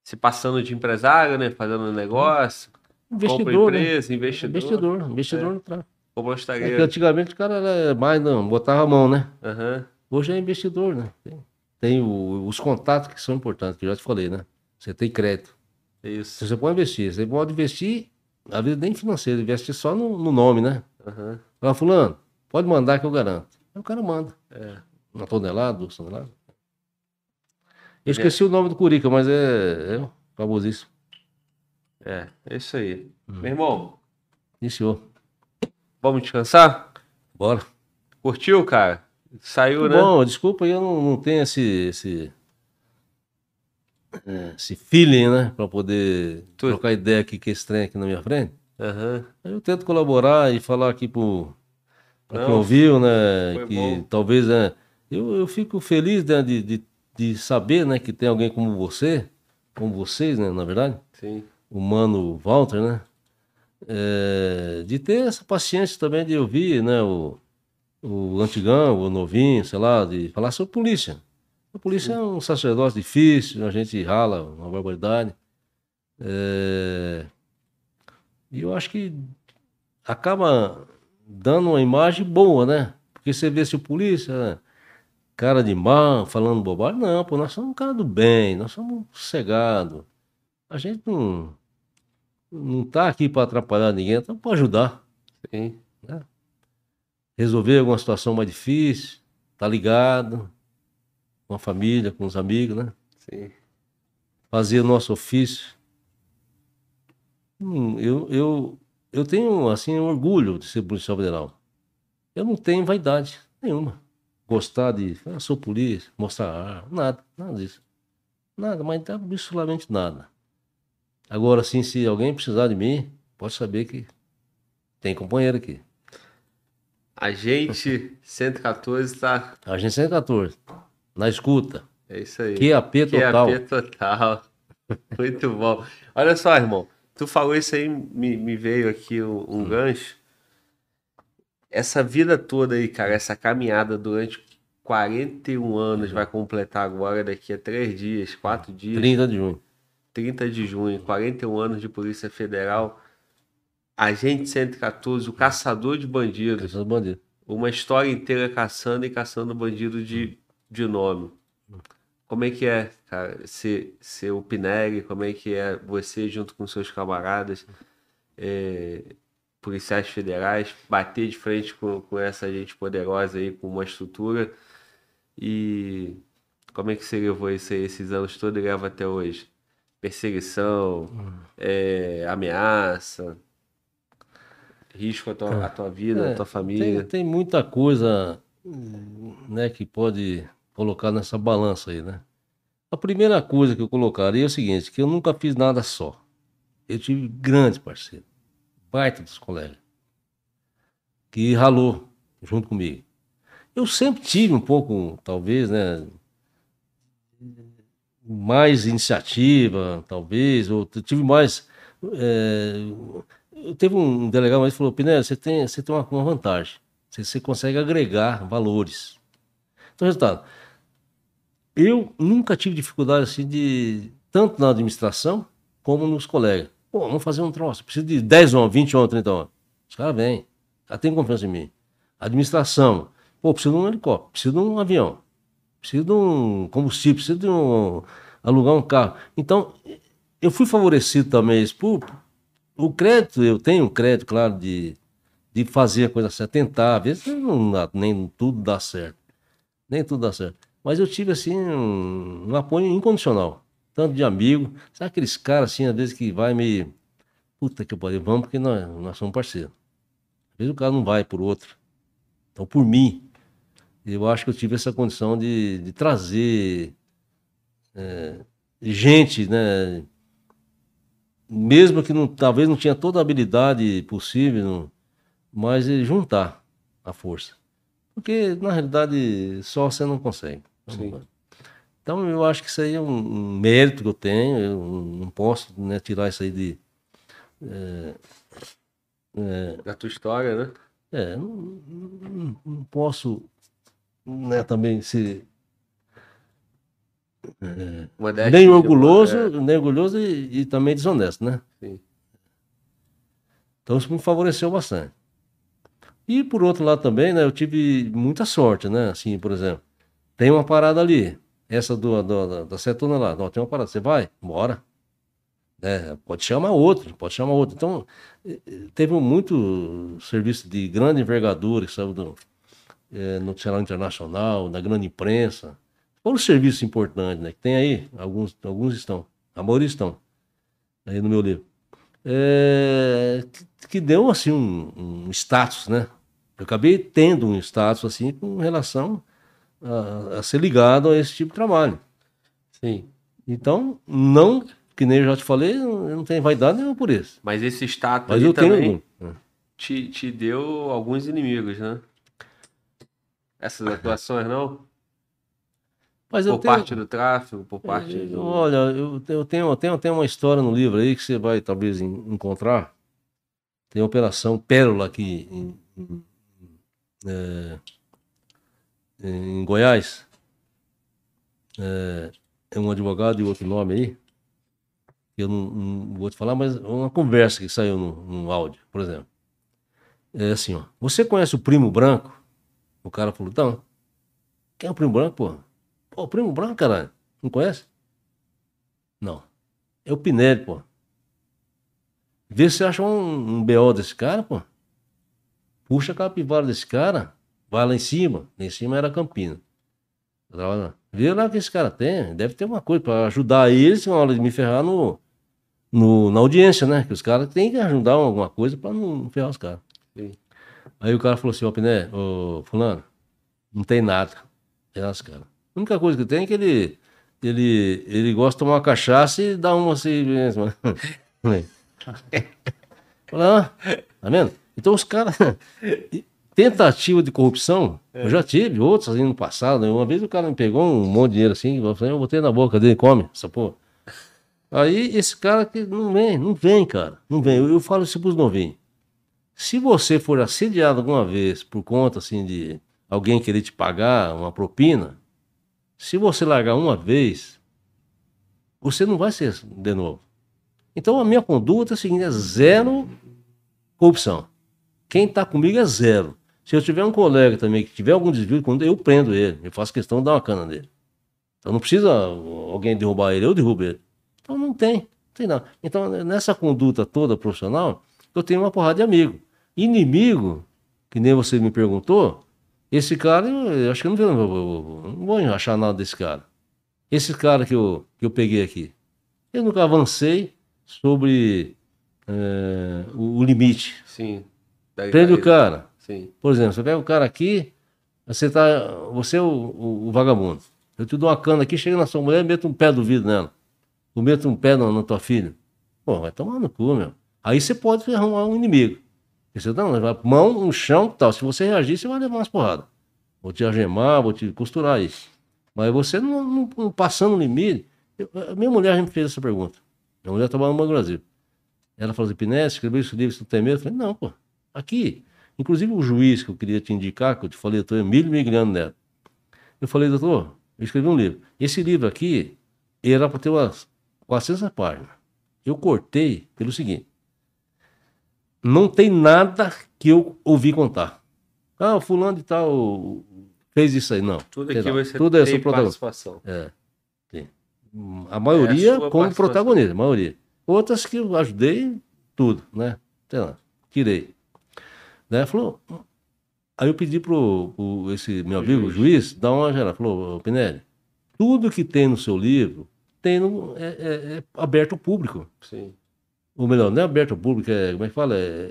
Se passando de empresário, né? Fazendo negócio. Investidor, né? empresa, investidor. Investidor, investidor no tráfico. Um É antigamente o cara era mais, não, botava a mão, né? Aham. Hoje é investidor, né? Tem, tem o- os contatos que são importantes, que eu já te falei, né? Você tem crédito. É isso. Você pode investir. Você pode investir, a vida nem financeira, investir só no, no nome, né? Aham. Fala, fulano, pode mandar que eu garanto. Aí o cara manda. É. Uma tonelada, duas toneladas. Eu esqueci o nome do Curica, mas é, é famosíssimo. É, é isso aí. Hum. Meu irmão, Iniciou. vamos descansar? Bora. Curtiu, cara? Saiu, né? Bom, desculpa, eu não, não tenho esse, esse, é, esse feeling, né? Pra poder Tu- trocar ideia aqui com esse trem aqui na minha frente. Aham. Eu tento colaborar e falar aqui pro, pra quem Não, ouviu, né? Que bom. talvez, né? Eu, eu fico feliz né, de, de, de saber, né? Que tem alguém como você, como vocês, né? Na verdade, Sim. o mano Walter, né? É, de ter essa paciência também de ouvir, né? O, o antigão, o novinho, sei lá, de falar sobre polícia. A polícia é um sacerdócio difícil, a gente rala uma barbaridade. É, e eu acho que acaba dando uma imagem boa, né? Porque você vê se o polícia, né, cara de mal, falando bobagem, não, pô, nós somos um cara do bem, nós somos sossegados. A gente não, não tá aqui para atrapalhar ninguém, tá para ajudar Sim. Resolver alguma situação mais difícil, tá ligado com a família, com os amigos, né? Sim. Fazer o nosso ofício. Hum, eu, eu, eu tenho, assim, orgulho de ser policial federal. Eu não tenho vaidade nenhuma. Gostar de, ah, sou polícia, mostrar arma, nada, nada disso. Nada, mas absolutamente nada. Agora, assim, se alguém precisar de mim, pode saber que tem companheiro aqui. Agente 114 tá. Agente 114, na escuta. É isso aí. QAP total. QAP total. (laughs) Muito bom. Olha só, irmão. Tu falou isso aí, me, me veio aqui um, um gancho. Essa vida toda aí, cara, essa caminhada durante 41 anos, vai completar agora daqui a três dias, quatro dias. 30 de junho. 30 de junho, 41 anos de Polícia Federal. Agente 114, o caçador de bandidos. Essas bandidas. Uma história inteira caçando e caçando bandido de, de nome. Como é que é, cara, ser, ser o Pinelli? Como é que é você junto com seus camaradas, é, policiais federais, bater de frente com, com essa gente poderosa aí, com uma estrutura? E como é que você levou isso aí, esses anos todos e leva até hoje? Perseguição, é, ameaça, risco à tua, à tua vida, à É, tua Tem, família. tem muita coisa né, que pode colocar nessa balança aí, né? A primeira coisa que eu colocaria é o seguinte, que eu nunca fiz nada só. Eu tive grandes parceiros, baita dos colegas, que ralou junto comigo. Eu sempre tive um pouco, talvez, né? Mais iniciativa, talvez, ou tive mais. é, teve um delegado que falou: Pinelli, você tem, você tem uma, uma vantagem. Você, você consegue agregar valores. Então, resultado. Eu nunca tive dificuldade assim de. Tanto na administração como nos colegas. Pô, vamos fazer um troço. Preciso de 10 homens, 20 homens, 30 homens. Os caras vêm. Já tem confiança em mim. Administração. Pô, preciso de um helicóptero, preciso de um avião, preciso de um combustível, preciso de um. alugar um carro. Então, eu fui favorecido também. Por, o crédito, eu tenho crédito, claro, de, de fazer a coisa certa, tentar. Às vezes não nem tudo dá certo. Nem tudo dá certo. Mas eu tive, assim, um, um apoio incondicional. Tanto de amigo. Sabe aqueles caras, assim, às vezes que vai me. Puta que pariu, vamos porque nós, nós somos parceiros. Às vezes o cara não vai por outro. Então, por mim, eu acho que eu tive essa condição de, de trazer é, gente, né? Mesmo que não, talvez não tinha toda a habilidade possível, não- mas juntar a força. Porque, na realidade, só você não consegue. Sim. Então, eu acho que isso aí é um, mérito que eu tenho, eu não posso né, tirar isso aí de. Da tua história, né? É, não, não- não posso né, também ser Nem orgulhoso, é, nem orgulhoso e, e também desonesto, né? sim. Então isso me favoreceu bastante. E por outro lado também, né, eu tive muita sorte, né? Assim, por exemplo, tem uma parada ali, essa do, do- da, da setona lá, não, tem uma parada, você vai? Bora. É, pode chamar outro, pode chamar outro. Então, eh, eh, teve muito serviço de grande envergadura, sabe, do, eh, no cenário internacional, na grande imprensa. Foram serviços importantes, né? Que tem aí, alguns, alguns estão, a maioria estão, aí no meu livro. É, que, que deu, assim, um, um status, né? Eu acabei tendo um status, assim, com relação a, a ser ligado a esse tipo de trabalho. Sim. Então, não, que nem eu já te falei, eu não tenho vaidade nenhuma por isso. Mas esse status Mas aí eu tenho também orgulho. te, te deu alguns inimigos, né? Essas atuações, não? Mas Por tenho, parte do tráfego, por parte eu- do... Olha, eu, te- eu tenho, eu, tenho, eu tenho uma história no livro aí que você vai talvez en- encontrar. Tem a Operação Pérola aqui em, em, é, em Goiás. É, é um advogado e outro nome aí. que Eu não, não vou te falar, mas é uma conversa que saiu no, no áudio, por exemplo. É assim, ó. Você conhece o Primo Branco? O cara falou, não. Quem é o Primo Branco, pô? Pô, Primo Branco, caralho. Não conhece? Não. É o Pinelli, pô. Vê se você acha um, um BO desse cara, pô. Puxa a capivara desse cara. Vai lá em cima. Lá em cima era Campina. Vê lá o que esse cara tem. Deve ter uma coisa pra ajudar eles na hora de me ferrar no, no, na audiência, né? Que os caras têm que ajudar alguma coisa pra não ferrar os caras. Sim. Aí o cara falou assim, ó, Piné, ô, fulano, não tem nada. É as cara. A única coisa que tem é que ele, ele, ele gosta de tomar uma cachaça e dar uma assim. (laughs) Falei, ah, tá vendo? Então os caras. Tentativa de corrupção, eu já tive outros assim no passado. né? Uma vez o cara me pegou um monte de dinheiro assim, eu falei, eu botei na boca dele, come essa porra. Aí esse cara que não vem, não vem, cara. Não vem. Eu, eu falo isso pros novinhos. Se você for assediado alguma vez por conta assim de alguém querer te pagar uma propina, se você largar uma vez, você não vai ser de novo. Então a minha conduta é a seguinte, é zero corrupção. Quem está comigo é zero. Se eu tiver um colega também que tiver algum desvio de conduta, eu prendo ele. Eu faço questão de dar uma cana nele. Então não precisa alguém derrubar ele, eu derrubo ele. Então não tem, não tem nada. Então nessa conduta toda profissional, eu tenho uma porrada de amigo. Inimigo, que nem você me perguntou, esse cara, eu, acho que eu não, vou- eu não vou achar nada desse cara. Esse cara que eu, que eu peguei aqui, eu nunca avancei sobre eh, o, o limite. Sim. Prende o cara. Sim. Por exemplo, você pega o cara aqui, você tá. Você é o, o- o vagabundo. Eu te dou uma cana aqui, chega na sua mulher e meto um pé do vidro nela. Ou meto um pé na, na tua filha. Pô, vai tomar no cu, meu. Aí você pode arrumar um inimigo. Você tá, vai mão no chão tal. Se você reagir, você vai levar umas porradas. vou te algemar, vou te costurar isso. Mas você não, não, não passando o limite. Eu- a minha mulher me fez essa pergunta. Minha mulher trabalha no Banco Brasil. Ela falou assim, Pinés, escreveu esse livro, você não tem medo? Eu falei, não, pô, aqui. Inclusive o juiz que eu queria te indicar, que eu te falei, doutor Emílio Migliano Neto. Eu falei, doutor, eu escrevi um livro. Esse livro aqui era para ter umas 400 páginas. Eu cortei pelo seguinte. Não tem nada que eu ouvi contar. Ah, o fulano de tal fez isso aí. Não. Tudo aqui não. você Tudo é tem seu participação. É. Sim. A maioria É a como protagonista, a maioria. Outras que eu ajudei, tudo, né? Sei lá, tirei. Né? Falou. Aí eu pedi pro, pro esse meu amigo, o juiz, dar uma geral. Falou, "Ô, Pinelli, tudo que tem no seu livro tem no, é, é- é aberto ao público. Sim. Ou melhor, não é aberto ao público, é, como é que fala? É,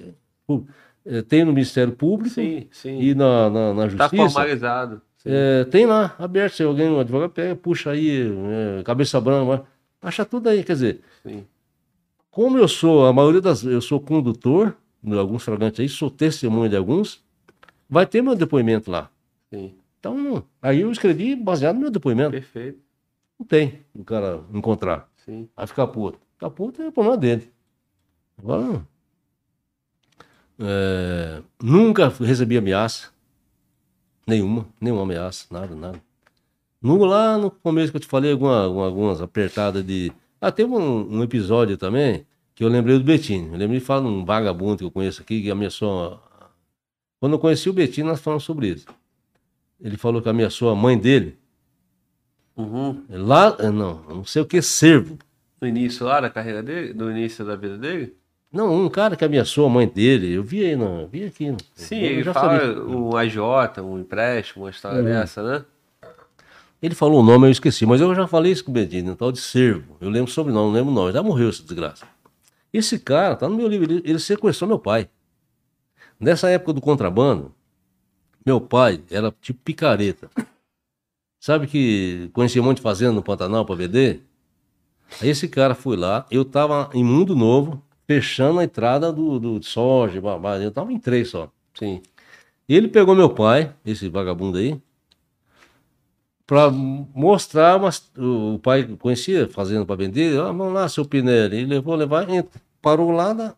é, tem no Ministério Público Sim, sim. e na, na, na Tá Justiça. formalizado. Sim. É, tem lá, aberto. Se alguém, um advogado, pega, puxa aí, é, cabeça branca, acha tudo aí. Quer dizer, Sim. como eu sou, a maioria das eu sou condutor, de alguns flagrantes aí, sou testemunha de alguns, vai ter meu depoimento lá. Sim. Então, aí eu escrevi baseado no meu depoimento. Perfeito. Não tem o cara encontrar. Sim. Aí ficar puto. Ficar puto é problema dele. Agora, é, nunca recebi ameaça. Nenhuma, nenhuma ameaça, nada, nada. No, lá no começo que eu te falei, alguma, alguma- algumas apertadas de. Ah, teve um, um episódio também que eu lembrei do Betinho. Eu lembrei de falar num vagabundo que eu conheço aqui, que ameaçou. Quando eu conheci o Betinho, nós falamos sobre isso. Ele falou que ameaçou a mãe dele. Uhum. Lá, não, não sei o que, servo. No início lá da carreira dele? No início da vida dele? Não, um cara que ameaçou a mãe dele, eu vi aí, não, vi aqui. Sim, eu ele fala sabia. um AJ, um empréstimo, uma história Uhum. dessa, né? Ele falou o nome, eu esqueci, mas eu já falei isso com o Bedinho, um tal de Servo. Eu lembro o sobrenome, não lembro o nome, já morreu essa desgraça. Esse cara, tá no meu livro, ele, ele sequestrou meu pai. Nessa época do contrabando, meu pai era tipo picareta. Sabe que conhecia um monte de fazenda no Pantanal para vender? Aí esse cara foi lá, eu tava em Mundo Novo, fechando a entrada do, do soja, babá, eu tava em três só. Sim. Ele pegou meu pai, esse vagabundo aí, pra mostrar, mas o pai conhecia fazendo para vender, ah, vamos lá, seu Pinelli. Ele levou, levar, parou lá na,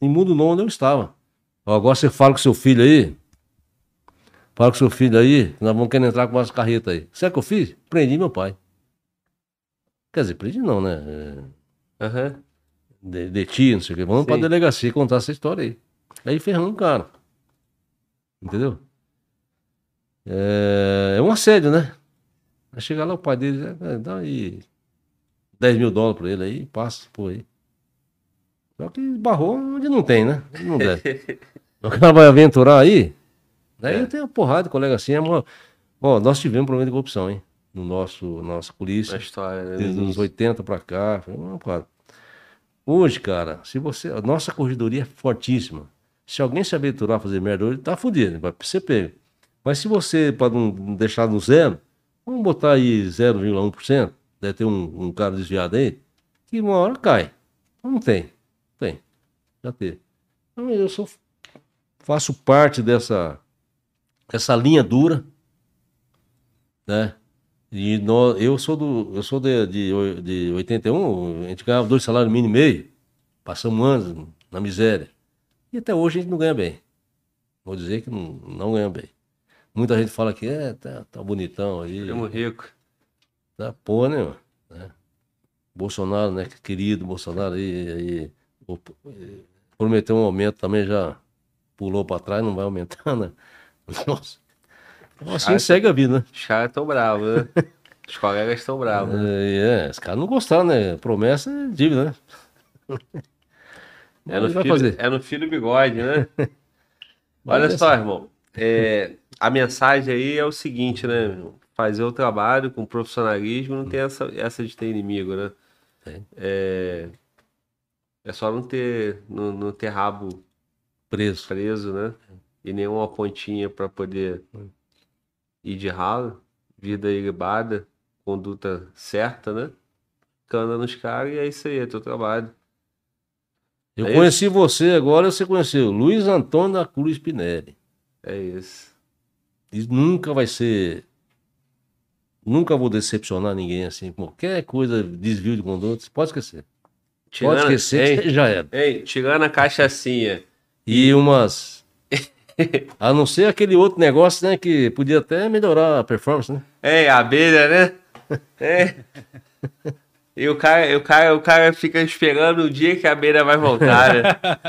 em Mundo Novo onde eu estava. Agora você fala com seu filho aí, fala com seu filho aí, nós vamos querer entrar com umas carretas aí. Sabe o que eu fiz? Prendi meu pai. Quer dizer, prendi não, né? É, Aham. De, deti, não sei o que. Vamos pra Sim. delegacia contar essa história aí. Aí ferramos o cara. Entendeu? É, é um assédio, né? Aí chega lá o pai dele, é, dá aí 10 mil dólares pra ele aí, passa, pô aí. Só que barrou onde não tem, né? Onde Não deve. o cara vai aventurar aí. Daí É. tem uma porrada de colega assim. é uma- Ó, nós tivemos problema de corrupção, hein? No nosso, nossa polícia. A história, né? Desde os início. 80 pra cá. foi uma parada. Hoje, cara, se você. A nossa corredoria é fortíssima. Se alguém se aventurar a fazer merda hoje, tá fudido, vai ser pego. Mas se você, para não deixar no zero, vamos botar aí 0,1%, deve ter um, um cara desviado aí, que uma hora cai. Não tem. Tem. Já teve. Então eu sou, faço parte dessa, dessa linha dura, né? E nó- eu sou do, eu sou de, de, de 81, a gente ganhava dois salários mínimo e meio, passamos anos na miséria. E até hoje a gente não ganha bem. Vou dizer que não, não ganha bem. Muita gente fala que é, tá, tá bonitão aí. Primo rico. Tá, pô, né, mano? Né? Bolsonaro, né? Querido Bolsonaro aí, aí prometeu um aumento também, já pulou pra trás, não vai aumentar, né? (laughs) Nossa. Assim Ah, segue a vida, né? Os caras estão bravos, né? (laughs) Os colegas estão bravos. né? É, é, os caras não gostaram, né? Promessa é dívida, né? É no, filho, fazer. é no filho bigode, né? (laughs) Olha é só, assim. irmão. é, a mensagem aí é o seguinte, né? Fazer o trabalho com profissionalismo não tem essa, essa de ter inimigo, né? Tem. É, é só não ter, não, não ter rabo Preso. preso, né? E nenhuma pontinha para poder ir de ralo. Vida ilibada, conduta certa, né? Cana nos caras e é isso aí, é teu trabalho. Eu É conheci você agora, você conheceu Luiz Antônio da Cruz Pinelli. É isso. E nunca vai ser. Nunca vou decepcionar ninguém assim. Qualquer coisa, desvio de conduta, pode esquecer. pode esquecer, ei, já era. ei, tirando a cachaçinha. E umas. (laughs) A não ser aquele outro negócio, né? Que podia até melhorar a performance, né? É, a abelha, né? (laughs) É. E o cara, o, cara, o cara fica esperando o dia que a abelha vai voltar, né?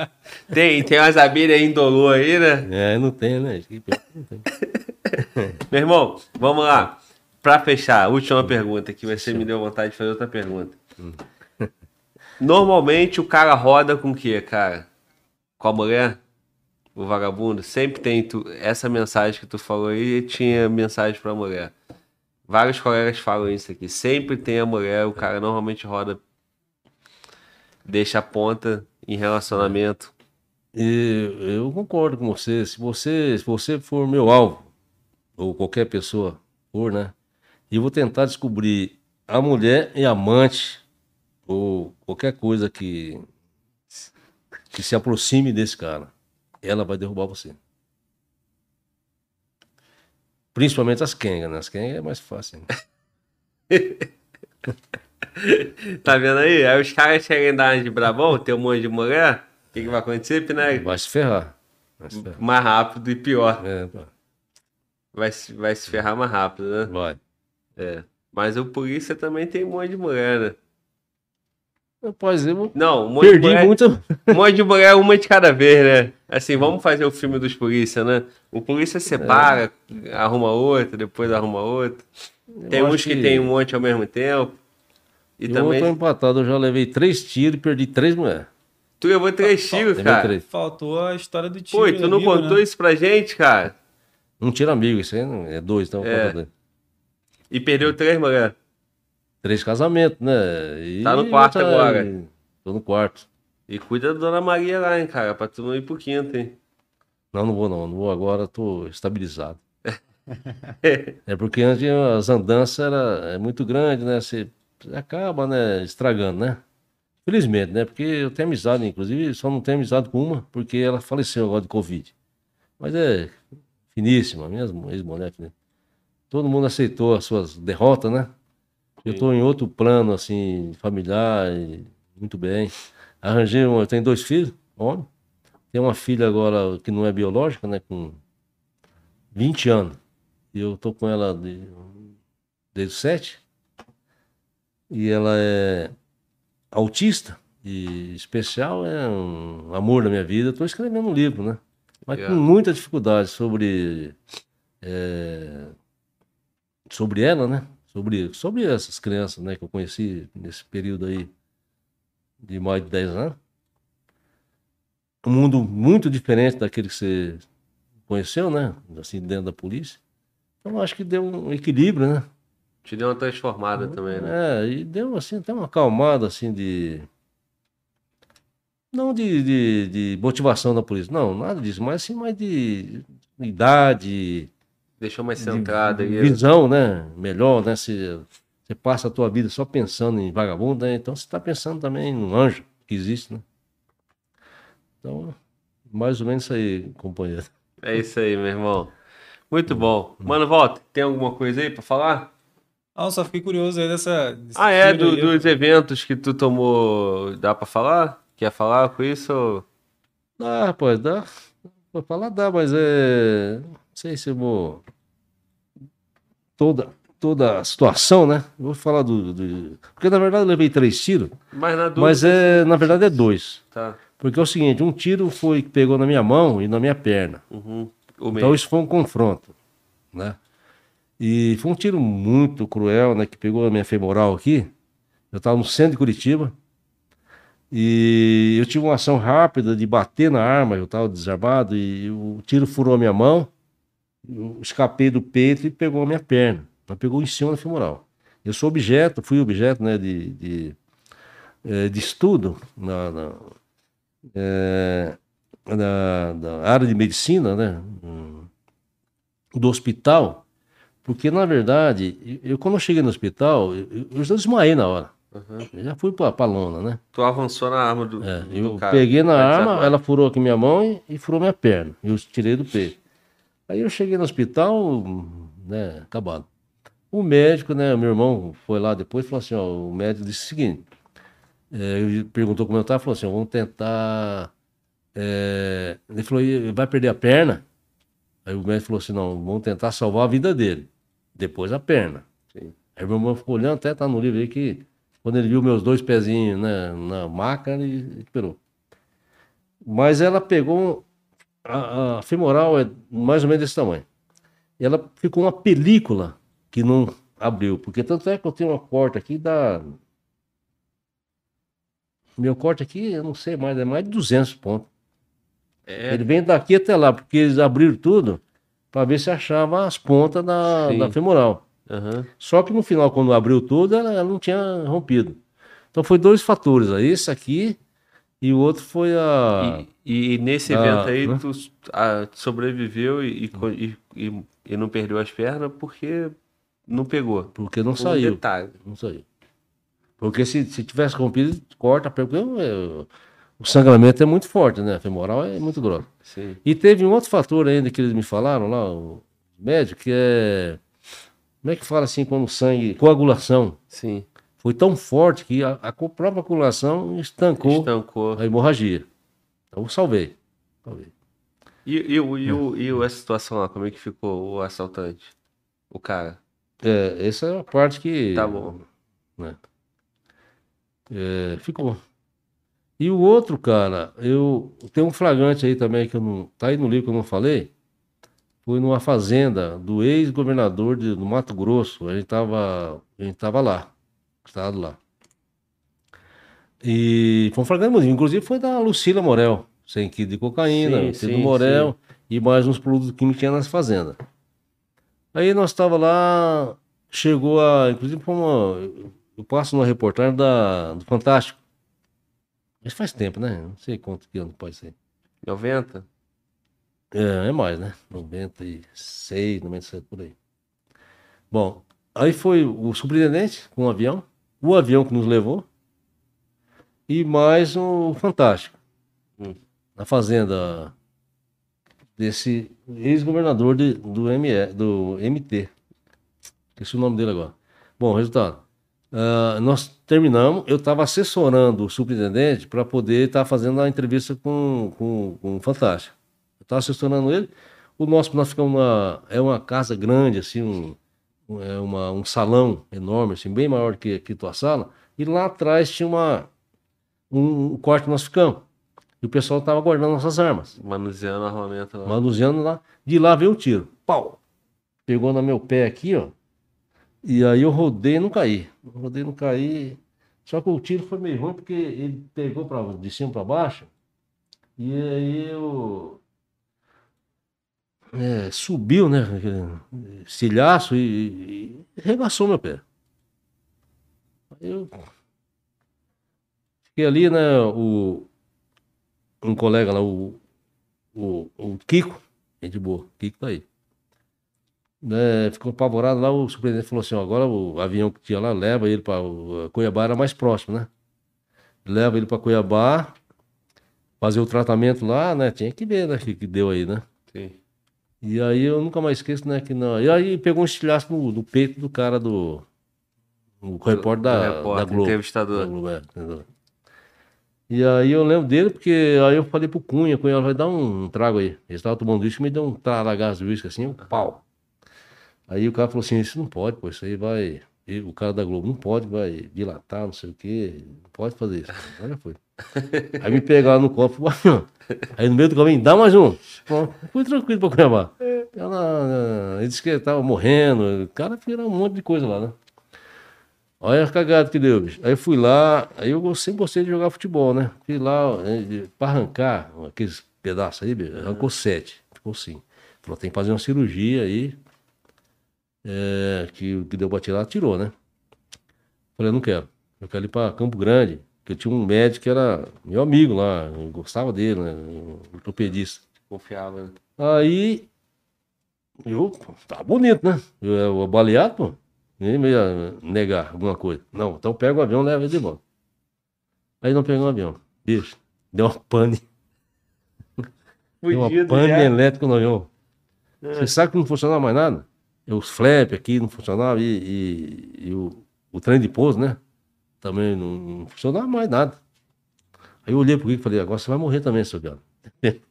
(laughs) Tem, tem umas abelhas indolor aí, né? É, não tem, né? Não tem. Meu irmão, vamos lá. Pra fechar, última pergunta, que você me deu vontade de fazer outra pergunta. Normalmente o cara roda com o quê, cara? Com a mulher? O vagabundo? Sempre tem tu, essa mensagem que tu falou aí, tinha mensagem pra mulher. Vários colegas falam isso aqui. Sempre tem a mulher, o cara normalmente roda, deixa a ponta em relacionamento. E eu concordo com você. Se você, se você for meu alvo, ou qualquer pessoa for, né? E vou tentar descobrir a mulher e amante, ou qualquer coisa que, que se aproxime desse cara, ela vai derrubar você. Principalmente as quengas, né? As quengas é mais fácil. Né? (laughs) Tá vendo aí? Aí os caras chegam em dar de brabão, tem um monte de mulher. O que, que vai acontecer, Pinag? Vai se ferrar. Vai se ferrar. Mais rápido e pior. É. Vai, se- vai se ferrar mais rápido, né? vai. É. Mas o polícia também tem um monte de mulher, né? Rapaz, eu Não, um monte de perdi mulher, muito. um monte de mulher, uma de cada vez, né? Assim, vamos fazer o filme dos polícia, né? O polícia separa, arruma outra, depois arruma outra. Tem Eu uns acho que... tem um monte ao mesmo tempo. E eu também. tô empatado, eu já levei três tiros e perdi três mulheres. Tu levou três tiros, Levei cara. três. Faltou a história do tiro. Pô, e tu não amigo, contou né? isso pra gente, cara? Um tiro amigo, isso aí não- é dois, então. É. E perdeu três mulher. Três casamentos, né? E Tá no quarto outra- agora. Tô no quarto. E cuida da Dona Maria lá, hein, cara, pra tu não ir pro quinto, hein? Não, não vou não, não vou agora, tô estabilizado. (laughs) é porque antes as andanças era é muito grande, né? Você acaba, né, estragando, né? Felizmente, né? Porque eu tenho amizade, inclusive, só não tenho amizade com uma, porque ela faleceu agora de Covid. Mas é finíssima, minha ex-mulher. né? Todo mundo aceitou as suas derrotas, né? Eu tô em outro plano, assim, familiar, e muito bem. (laughs) Arranjei, um, eu tenho dois filhos, homem. Tem uma filha agora que não é biológica, né? Com 20 anos. E eu tô com ela de- desde os 7. E ela é autista e especial, é um amor da minha vida. Estou escrevendo um livro, né? Mas com Legal. muita dificuldade sobre é, sobre ela, né? Sobre, sobre essas crianças, né? Que eu conheci nesse período aí de mais de 10 anos. Um mundo muito diferente daquele que você conheceu, né? Assim, dentro da polícia. Então, acho que deu um equilíbrio, né? Te deu uma transformada também, né? É, e deu assim, até uma acalmada assim de. Não de, de, de motivação da polícia, não, nada disso, mas assim, mais de idade, Deixou mais centrada aí. visão, né? Melhor, né? Você, você passa a tua vida só pensando em vagabundo, né? Então você está pensando também no anjo que existe, né? Então, mais ou menos isso aí, companheiro. É isso aí, meu irmão. Muito bom. Mano, volta. Tem alguma coisa aí pra falar? Ah, eu só fiquei curioso aí dessa. desse Ah, é? do- aí. dos eventos que tu tomou. Dá pra falar? Quer falar com isso? ou- Dá, rapaz, dá. Pra falar dá, mas é. Não sei se eu vou. Toda, toda a situação, né? Vou falar do, do- Porque na verdade eu levei três tiros, Mas na dúvida. mas é, na verdade é dois. Tá. Porque é o seguinte: um tiro foi que pegou na minha mão e na minha perna. Uhum. Então isso foi um confronto, né? E foi um tiro muito cruel, né? Que pegou a minha femoral aqui. Eu estava no centro de Curitiba. E eu tive uma ação rápida de bater na arma, eu estava desarmado, e o tiro furou a minha mão, eu escapei do peito e pegou a minha perna. Então pegou em cima da femoral. Eu sou objeto, fui objeto né, de, de, eh, de estudo na, na, eh, na- na área de medicina, né? hum, Do hospital, porque na verdade, eu quando eu cheguei no hospital, eu, eu já desmaiei na hora. Uhum. Eu já fui pra, pra lona, né? Tu avançou na arma do, É, do eu cara. peguei na arma, ela furou aqui minha mão e, e furou minha perna. Eu tirei do peito. Aí eu cheguei no hospital, né, acabado. O médico, né, meu irmão foi lá depois e falou assim, ó, o médico disse o seguinte, é, ele perguntou como eu estava, falou assim, ó, vamos tentar, é, ele falou, "E vai perder a perna? Aí o médico falou assim, não, vamos tentar salvar a vida dele, depois a perna. Sim. Aí meu irmão ficou olhando, até tá no livro aí que quando ele viu meus dois pezinhos né, na maca, ele esperou. Mas ela pegou. A, a femoral é mais ou menos desse tamanho. E ela ficou uma película que não abriu. Porque tanto é que eu tenho uma corte aqui da. Meu corte aqui, eu não sei mais, é mais de 200 pontos. É, Ele vem daqui até lá, porque eles abriram tudo para ver se achava as pontas da, da femoral. aham. Só que no final, quando abriu tudo, ela, ela não tinha rompido. Então foi dois fatores esse aqui e o outro foi a. E, e nesse Ah, evento aí, tu ah, sobreviveu e, e e, não perdeu as pernas porque não pegou. Porque não saiu. detalhe. Não saiu. Porque se, se tivesse rompido, corta, porque o, o sangramento é muito forte, né? A femoral é muito grossa. Sim. E teve um outro fator ainda que eles me falaram lá, o médico, que é. Como é que fala assim quando o sangue. Coagulação. Sim. Foi tão forte que a, a própria coagulação estancou Estancou. a hemorragia. Então salvei. salvei. E, e, e, o- e o- a situação lá, como é que ficou o assaltante? O cara. É, essa é a parte que. Tá bom. né? É, ficou. E o outro, cara, eu tem um flagrante aí também que eu não. Tá aí no livro que eu não falei. Foi numa fazenda do ex-governador do Mato Grosso. A gente tava, a gente tava lá, estado lá. E foi um flagrante, muito- inclusive foi da Lucila Morel, 100 quilos de cocaína, Sim, sim, Morel e mais uns produtos químicos que tinha nas fazendas. Aí nós estava lá, chegou a, inclusive foi uma, eu passo numa reportagem da, do Fantástico. Isso faz tempo, né? Não sei quanto que ano pode ser. 90? É, é mais, né? 96, 97, por aí. Bom, aí foi o superintendente com o avião, o avião que nos levou, e mais o Fantástico. Hum. Na fazenda desse ex-governador de- do, ME, do MT. Esqueci o nome dele agora. Bom, resultado. Ah, nós terminamos, eu estava assessorando o superintendente para poder estar fazendo a entrevista com, com, com o Fantástico. Eu estava assessorando ele. O nosso, nós ficamos numa. É uma casa grande, assim, um, um- uma, um salão enorme, assim, bem maior que, que tua sala. E lá atrás tinha uma, um, um que nós ficamos. E o pessoal estava guardando nossas armas, Manuseando armamento lá. manuseando lá. De lá veio um tiro. Pau! Pegou no meu pé aqui, ó. E aí eu rodei e não caí. Rodei e não caí. Só que o tiro foi meio ruim porque ele pegou pra, de cima para baixo. E aí eu. É, subiu, né? Cilhaço e, e regaçou meu pé. Eu. Fiquei ali, né? O, um colega lá, o, o, o Kiko, gente boa, Kiko tá aí. Né, ficou apavorado lá, o superintendente falou assim, agora o avião que tinha lá, leva ele para Cuiabá, era mais próximo, né? Leva ele para Cuiabá, fazer o tratamento lá, né? Tinha que ver, né, o que, que deu aí, né? Sim. E aí eu nunca mais esqueço, né, que não... E aí pegou um estilhaço no, no peito do cara do... O repórter Do da, repórter, da Globo. entrevistador. Da Globo, é? E aí eu lembro dele, porque aí eu falei pro Cunha, Cunha vai dar um trago aí. Ele estava tomando uísque, me deu um tralagaço de uísque assim, um pau. Aí o cara falou assim, isso não pode, pô, isso aí vai... E o cara da Globo, não pode, vai dilatar, não sei o quê, não pode fazer isso. Aí já foi. Aí me pegaram no copo, aí no meio do caminho, dá mais um. Fui tranquilo pra Cuiabá. Ela, ele disse que tava morrendo, o cara fez um monte de coisa lá, né? Olha a cagada que deu, bicho. Aí fui lá, aí eu sempre gostei de jogar futebol, né? Fui lá, eh, pra arrancar aqueles pedaços aí, bicho, arrancou sete. Ficou assim. Falou, tem que fazer uma cirurgia aí. É, que que deu pra tirar, tirou, né? Falei, não quero. Eu quero ir pra Campo Grande. Eu tinha um médico que era meu amigo lá, eu gostava dele, né? Um ortopedista. Confiava. né? Aí, eu, tá bonito, né? Eu, eu baleado, pô, nem me ia negar alguma coisa. Não, então pega o avião e leva ele de volta. Aí não pegou o avião. Bicho, deu uma pane. Deu uma pane já. elétrica no avião. Você sabe que não funcionava mais nada? Os flap aqui não funcionava e, e- e o, o trem de pouso, né? Também não, não funcionava mais nada. Aí eu olhei pro Kiko e falei, agora você vai morrer também, seu galo. (laughs)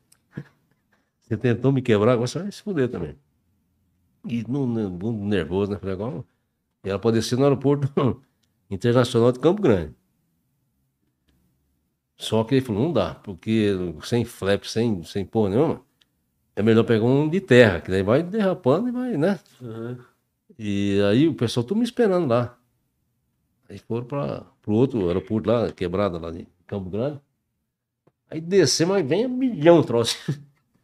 Você tentou me quebrar, agora você vai se fuder também. E no, no, nervoso, né? Falei, agora. E ela pode descer no aeroporto (laughs) internacional de Campo Grande. Só que ele falou, não dá, porque sem flap, sem, sem porra nenhuma, é melhor pegar um de terra, que daí vai derrapando e vai, né? E aí o pessoal tudo me esperando lá. Aí foram para o outro aeroporto lá, quebrada lá de Campo Grande. Aí descer, mas vem um milhão troço.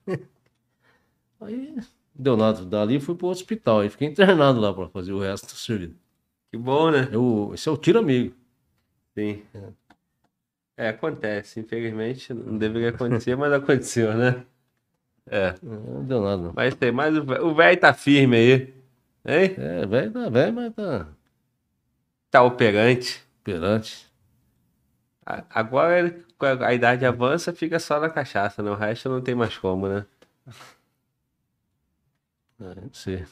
(laughs) aí deu nada. Dali fui pro hospital. Aí fiquei internado lá para fazer o resto do serviço. Que bom, né? Eu, esse é o tiro amigo. Sim. É, acontece. Infelizmente, não deveria acontecer, mas aconteceu, né? É. Não deu nada. não. Mas tem, mas o vé- o velho tá firme aí. Hein? É, velho tá velho, mas tá Tá operante. perante. A- Agora, a idade avança, fica só na cachaça, né? O resto não tem mais como, né? É, não sei.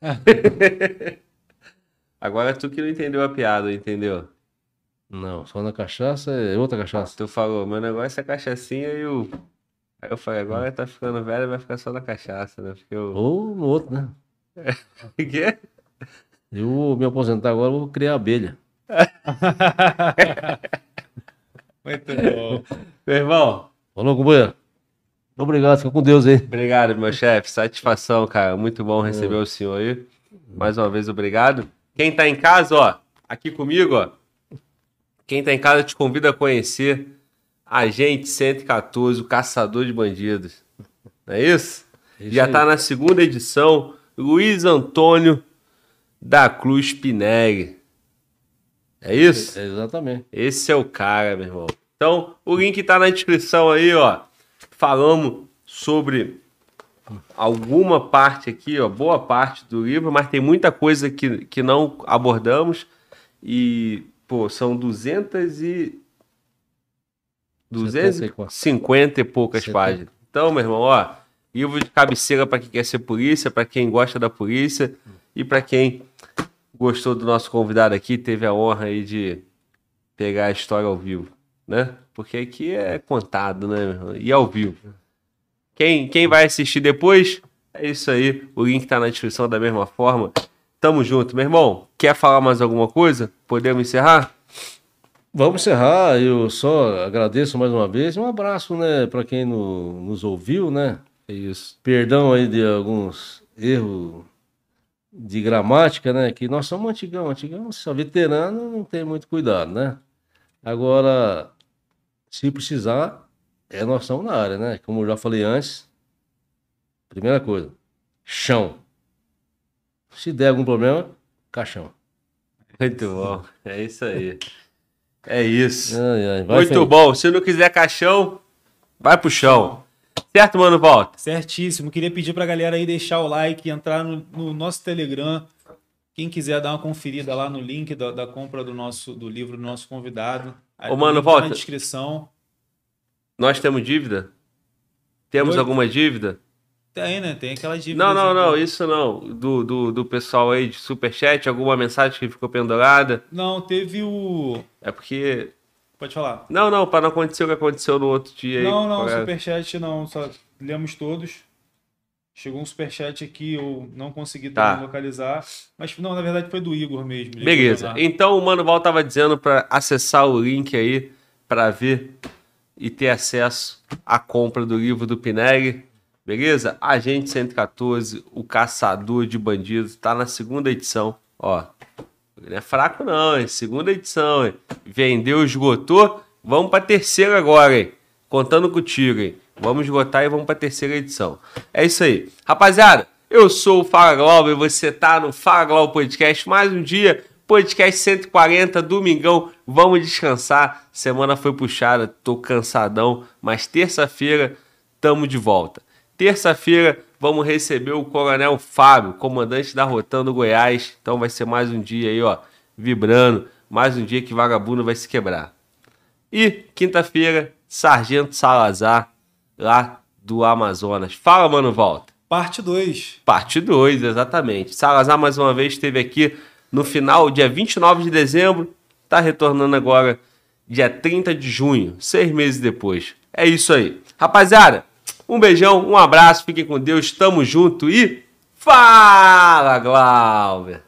(laughs) Agora tu que não entendeu a piada, entendeu? Não, só na cachaça é outra cachaça. Tu falou, meu negócio é cachaçinha e o. Aí eu falei, agora tá ficando velho, vai ficar só na cachaça, né? Porque o. Ou no outro, né? (laughs) O quê? Eu vou me aposentar agora, vou criar abelha. (laughs) Muito bom. Meu irmão, Falou, companheiro. Obrigado, fica com Deus aí. obrigado, meu chefe. Satisfação, cara. Muito bom receber o senhor aí. Mais uma vez, obrigado. Quem tá em casa, ó, aqui comigo, ó. Quem tá em casa te convida a conhecer Agente 114, o caçador de bandidos. Não é isso? Isso Já aí. tá na segunda edição. Luiz Antônio da Cruz Pinelli. É isso? É, exatamente. Esse é o cara, meu irmão. Então, o link tá na descrição aí, ó. Falamos sobre alguma parte aqui, ó, boa parte do livro, mas tem muita coisa que, que não abordamos. E, pô, são 200 e... 250 e poucas 70. páginas. Então, meu irmão, ó, livro de cabeceira para quem quer ser polícia, para quem gosta da polícia e para quem gostou do nosso convidado aqui, teve a honra aí de pegar a história ao vivo, né? Porque aqui é contado, né? E ao vivo. Quem, quem vai assistir depois, é isso aí. O link tá na descrição da mesma forma. Tamo junto, meu irmão. Quer falar mais alguma coisa? Podemos encerrar? Vamos encerrar. Eu só agradeço mais uma vez. Um abraço, né, para quem no- nos ouviu, né? É isso. Perdão aí de alguns erros de gramática, né? Que nós somos antigão, antigão, só veterano não tem muito cuidado, né? Agora, se precisar, é nós estamos na área, né? Como eu já falei antes, primeira coisa, chão. Se der algum problema, caixão. Muito bom. É isso aí. É isso. Ai, ai, Muito bom. Se não quiser caixão, vai pro chão. Certo, mano, volta. Certíssimo. Queria pedir pra galera aí deixar o like, entrar no, no nosso Telegram. Quem quiser dar uma conferida lá no link da, da compra do nosso do livro do nosso convidado. Aí Ô, o mano, tá volta. Na descrição. Nós temos dívida? Temos Oi? alguma dívida? Tem, né? Tem aquela dívida. Não, não, não, isso não. Do, do, do pessoal aí de superchat, alguma mensagem que ficou pendurada. Não, teve o. É porque. Pode falar. Não, não, para não acontecer o que aconteceu no outro dia aí. Não, não, Pra- superchat não. Só lemos todos. Chegou um superchat aqui, eu não consegui Tá. também localizar. Mas não, na verdade foi do Igor mesmo. Beleza. Então o Mano Val tava dizendo para acessar o link aí para ver e ter acesso à compra do livro do Pinelli. Beleza? Agente 114, o caçador de bandidos, tá na segunda edição. Ó, não é fraco não, hein? Segunda edição, hein? Vendeu, esgotou. Vamos pra terceira agora, hein? Contando contigo, hein? Vamos esgotar e vamos pra terceira edição. É isso aí. Rapaziada, eu sou o Fala Glauber e você tá no Fala Glauber Podcast. Mais um dia, podcast 140, domingão. Vamos descansar. Semana foi puxada, tô cansadão, mas terça-feira tamo de volta. Terça-feira Vamos receber o Coronel Fábio, comandante da Rotan do Goiás. Então vai ser mais um dia aí, ó, vibrando. Mais um dia que vagabundo vai se quebrar. E quinta-feira, Sargento Salazar, lá do Amazonas. Fala, mano, volta. Parte 2. Parte 2, exatamente. Salazar, mais uma vez, esteve aqui no final, dia 29 de dezembro. Está retornando agora, dia 30 de junho, seis meses depois. É isso aí. Rapaziada, um beijão, um abraço, fiquem com Deus, tamo junto e fala, Glauber!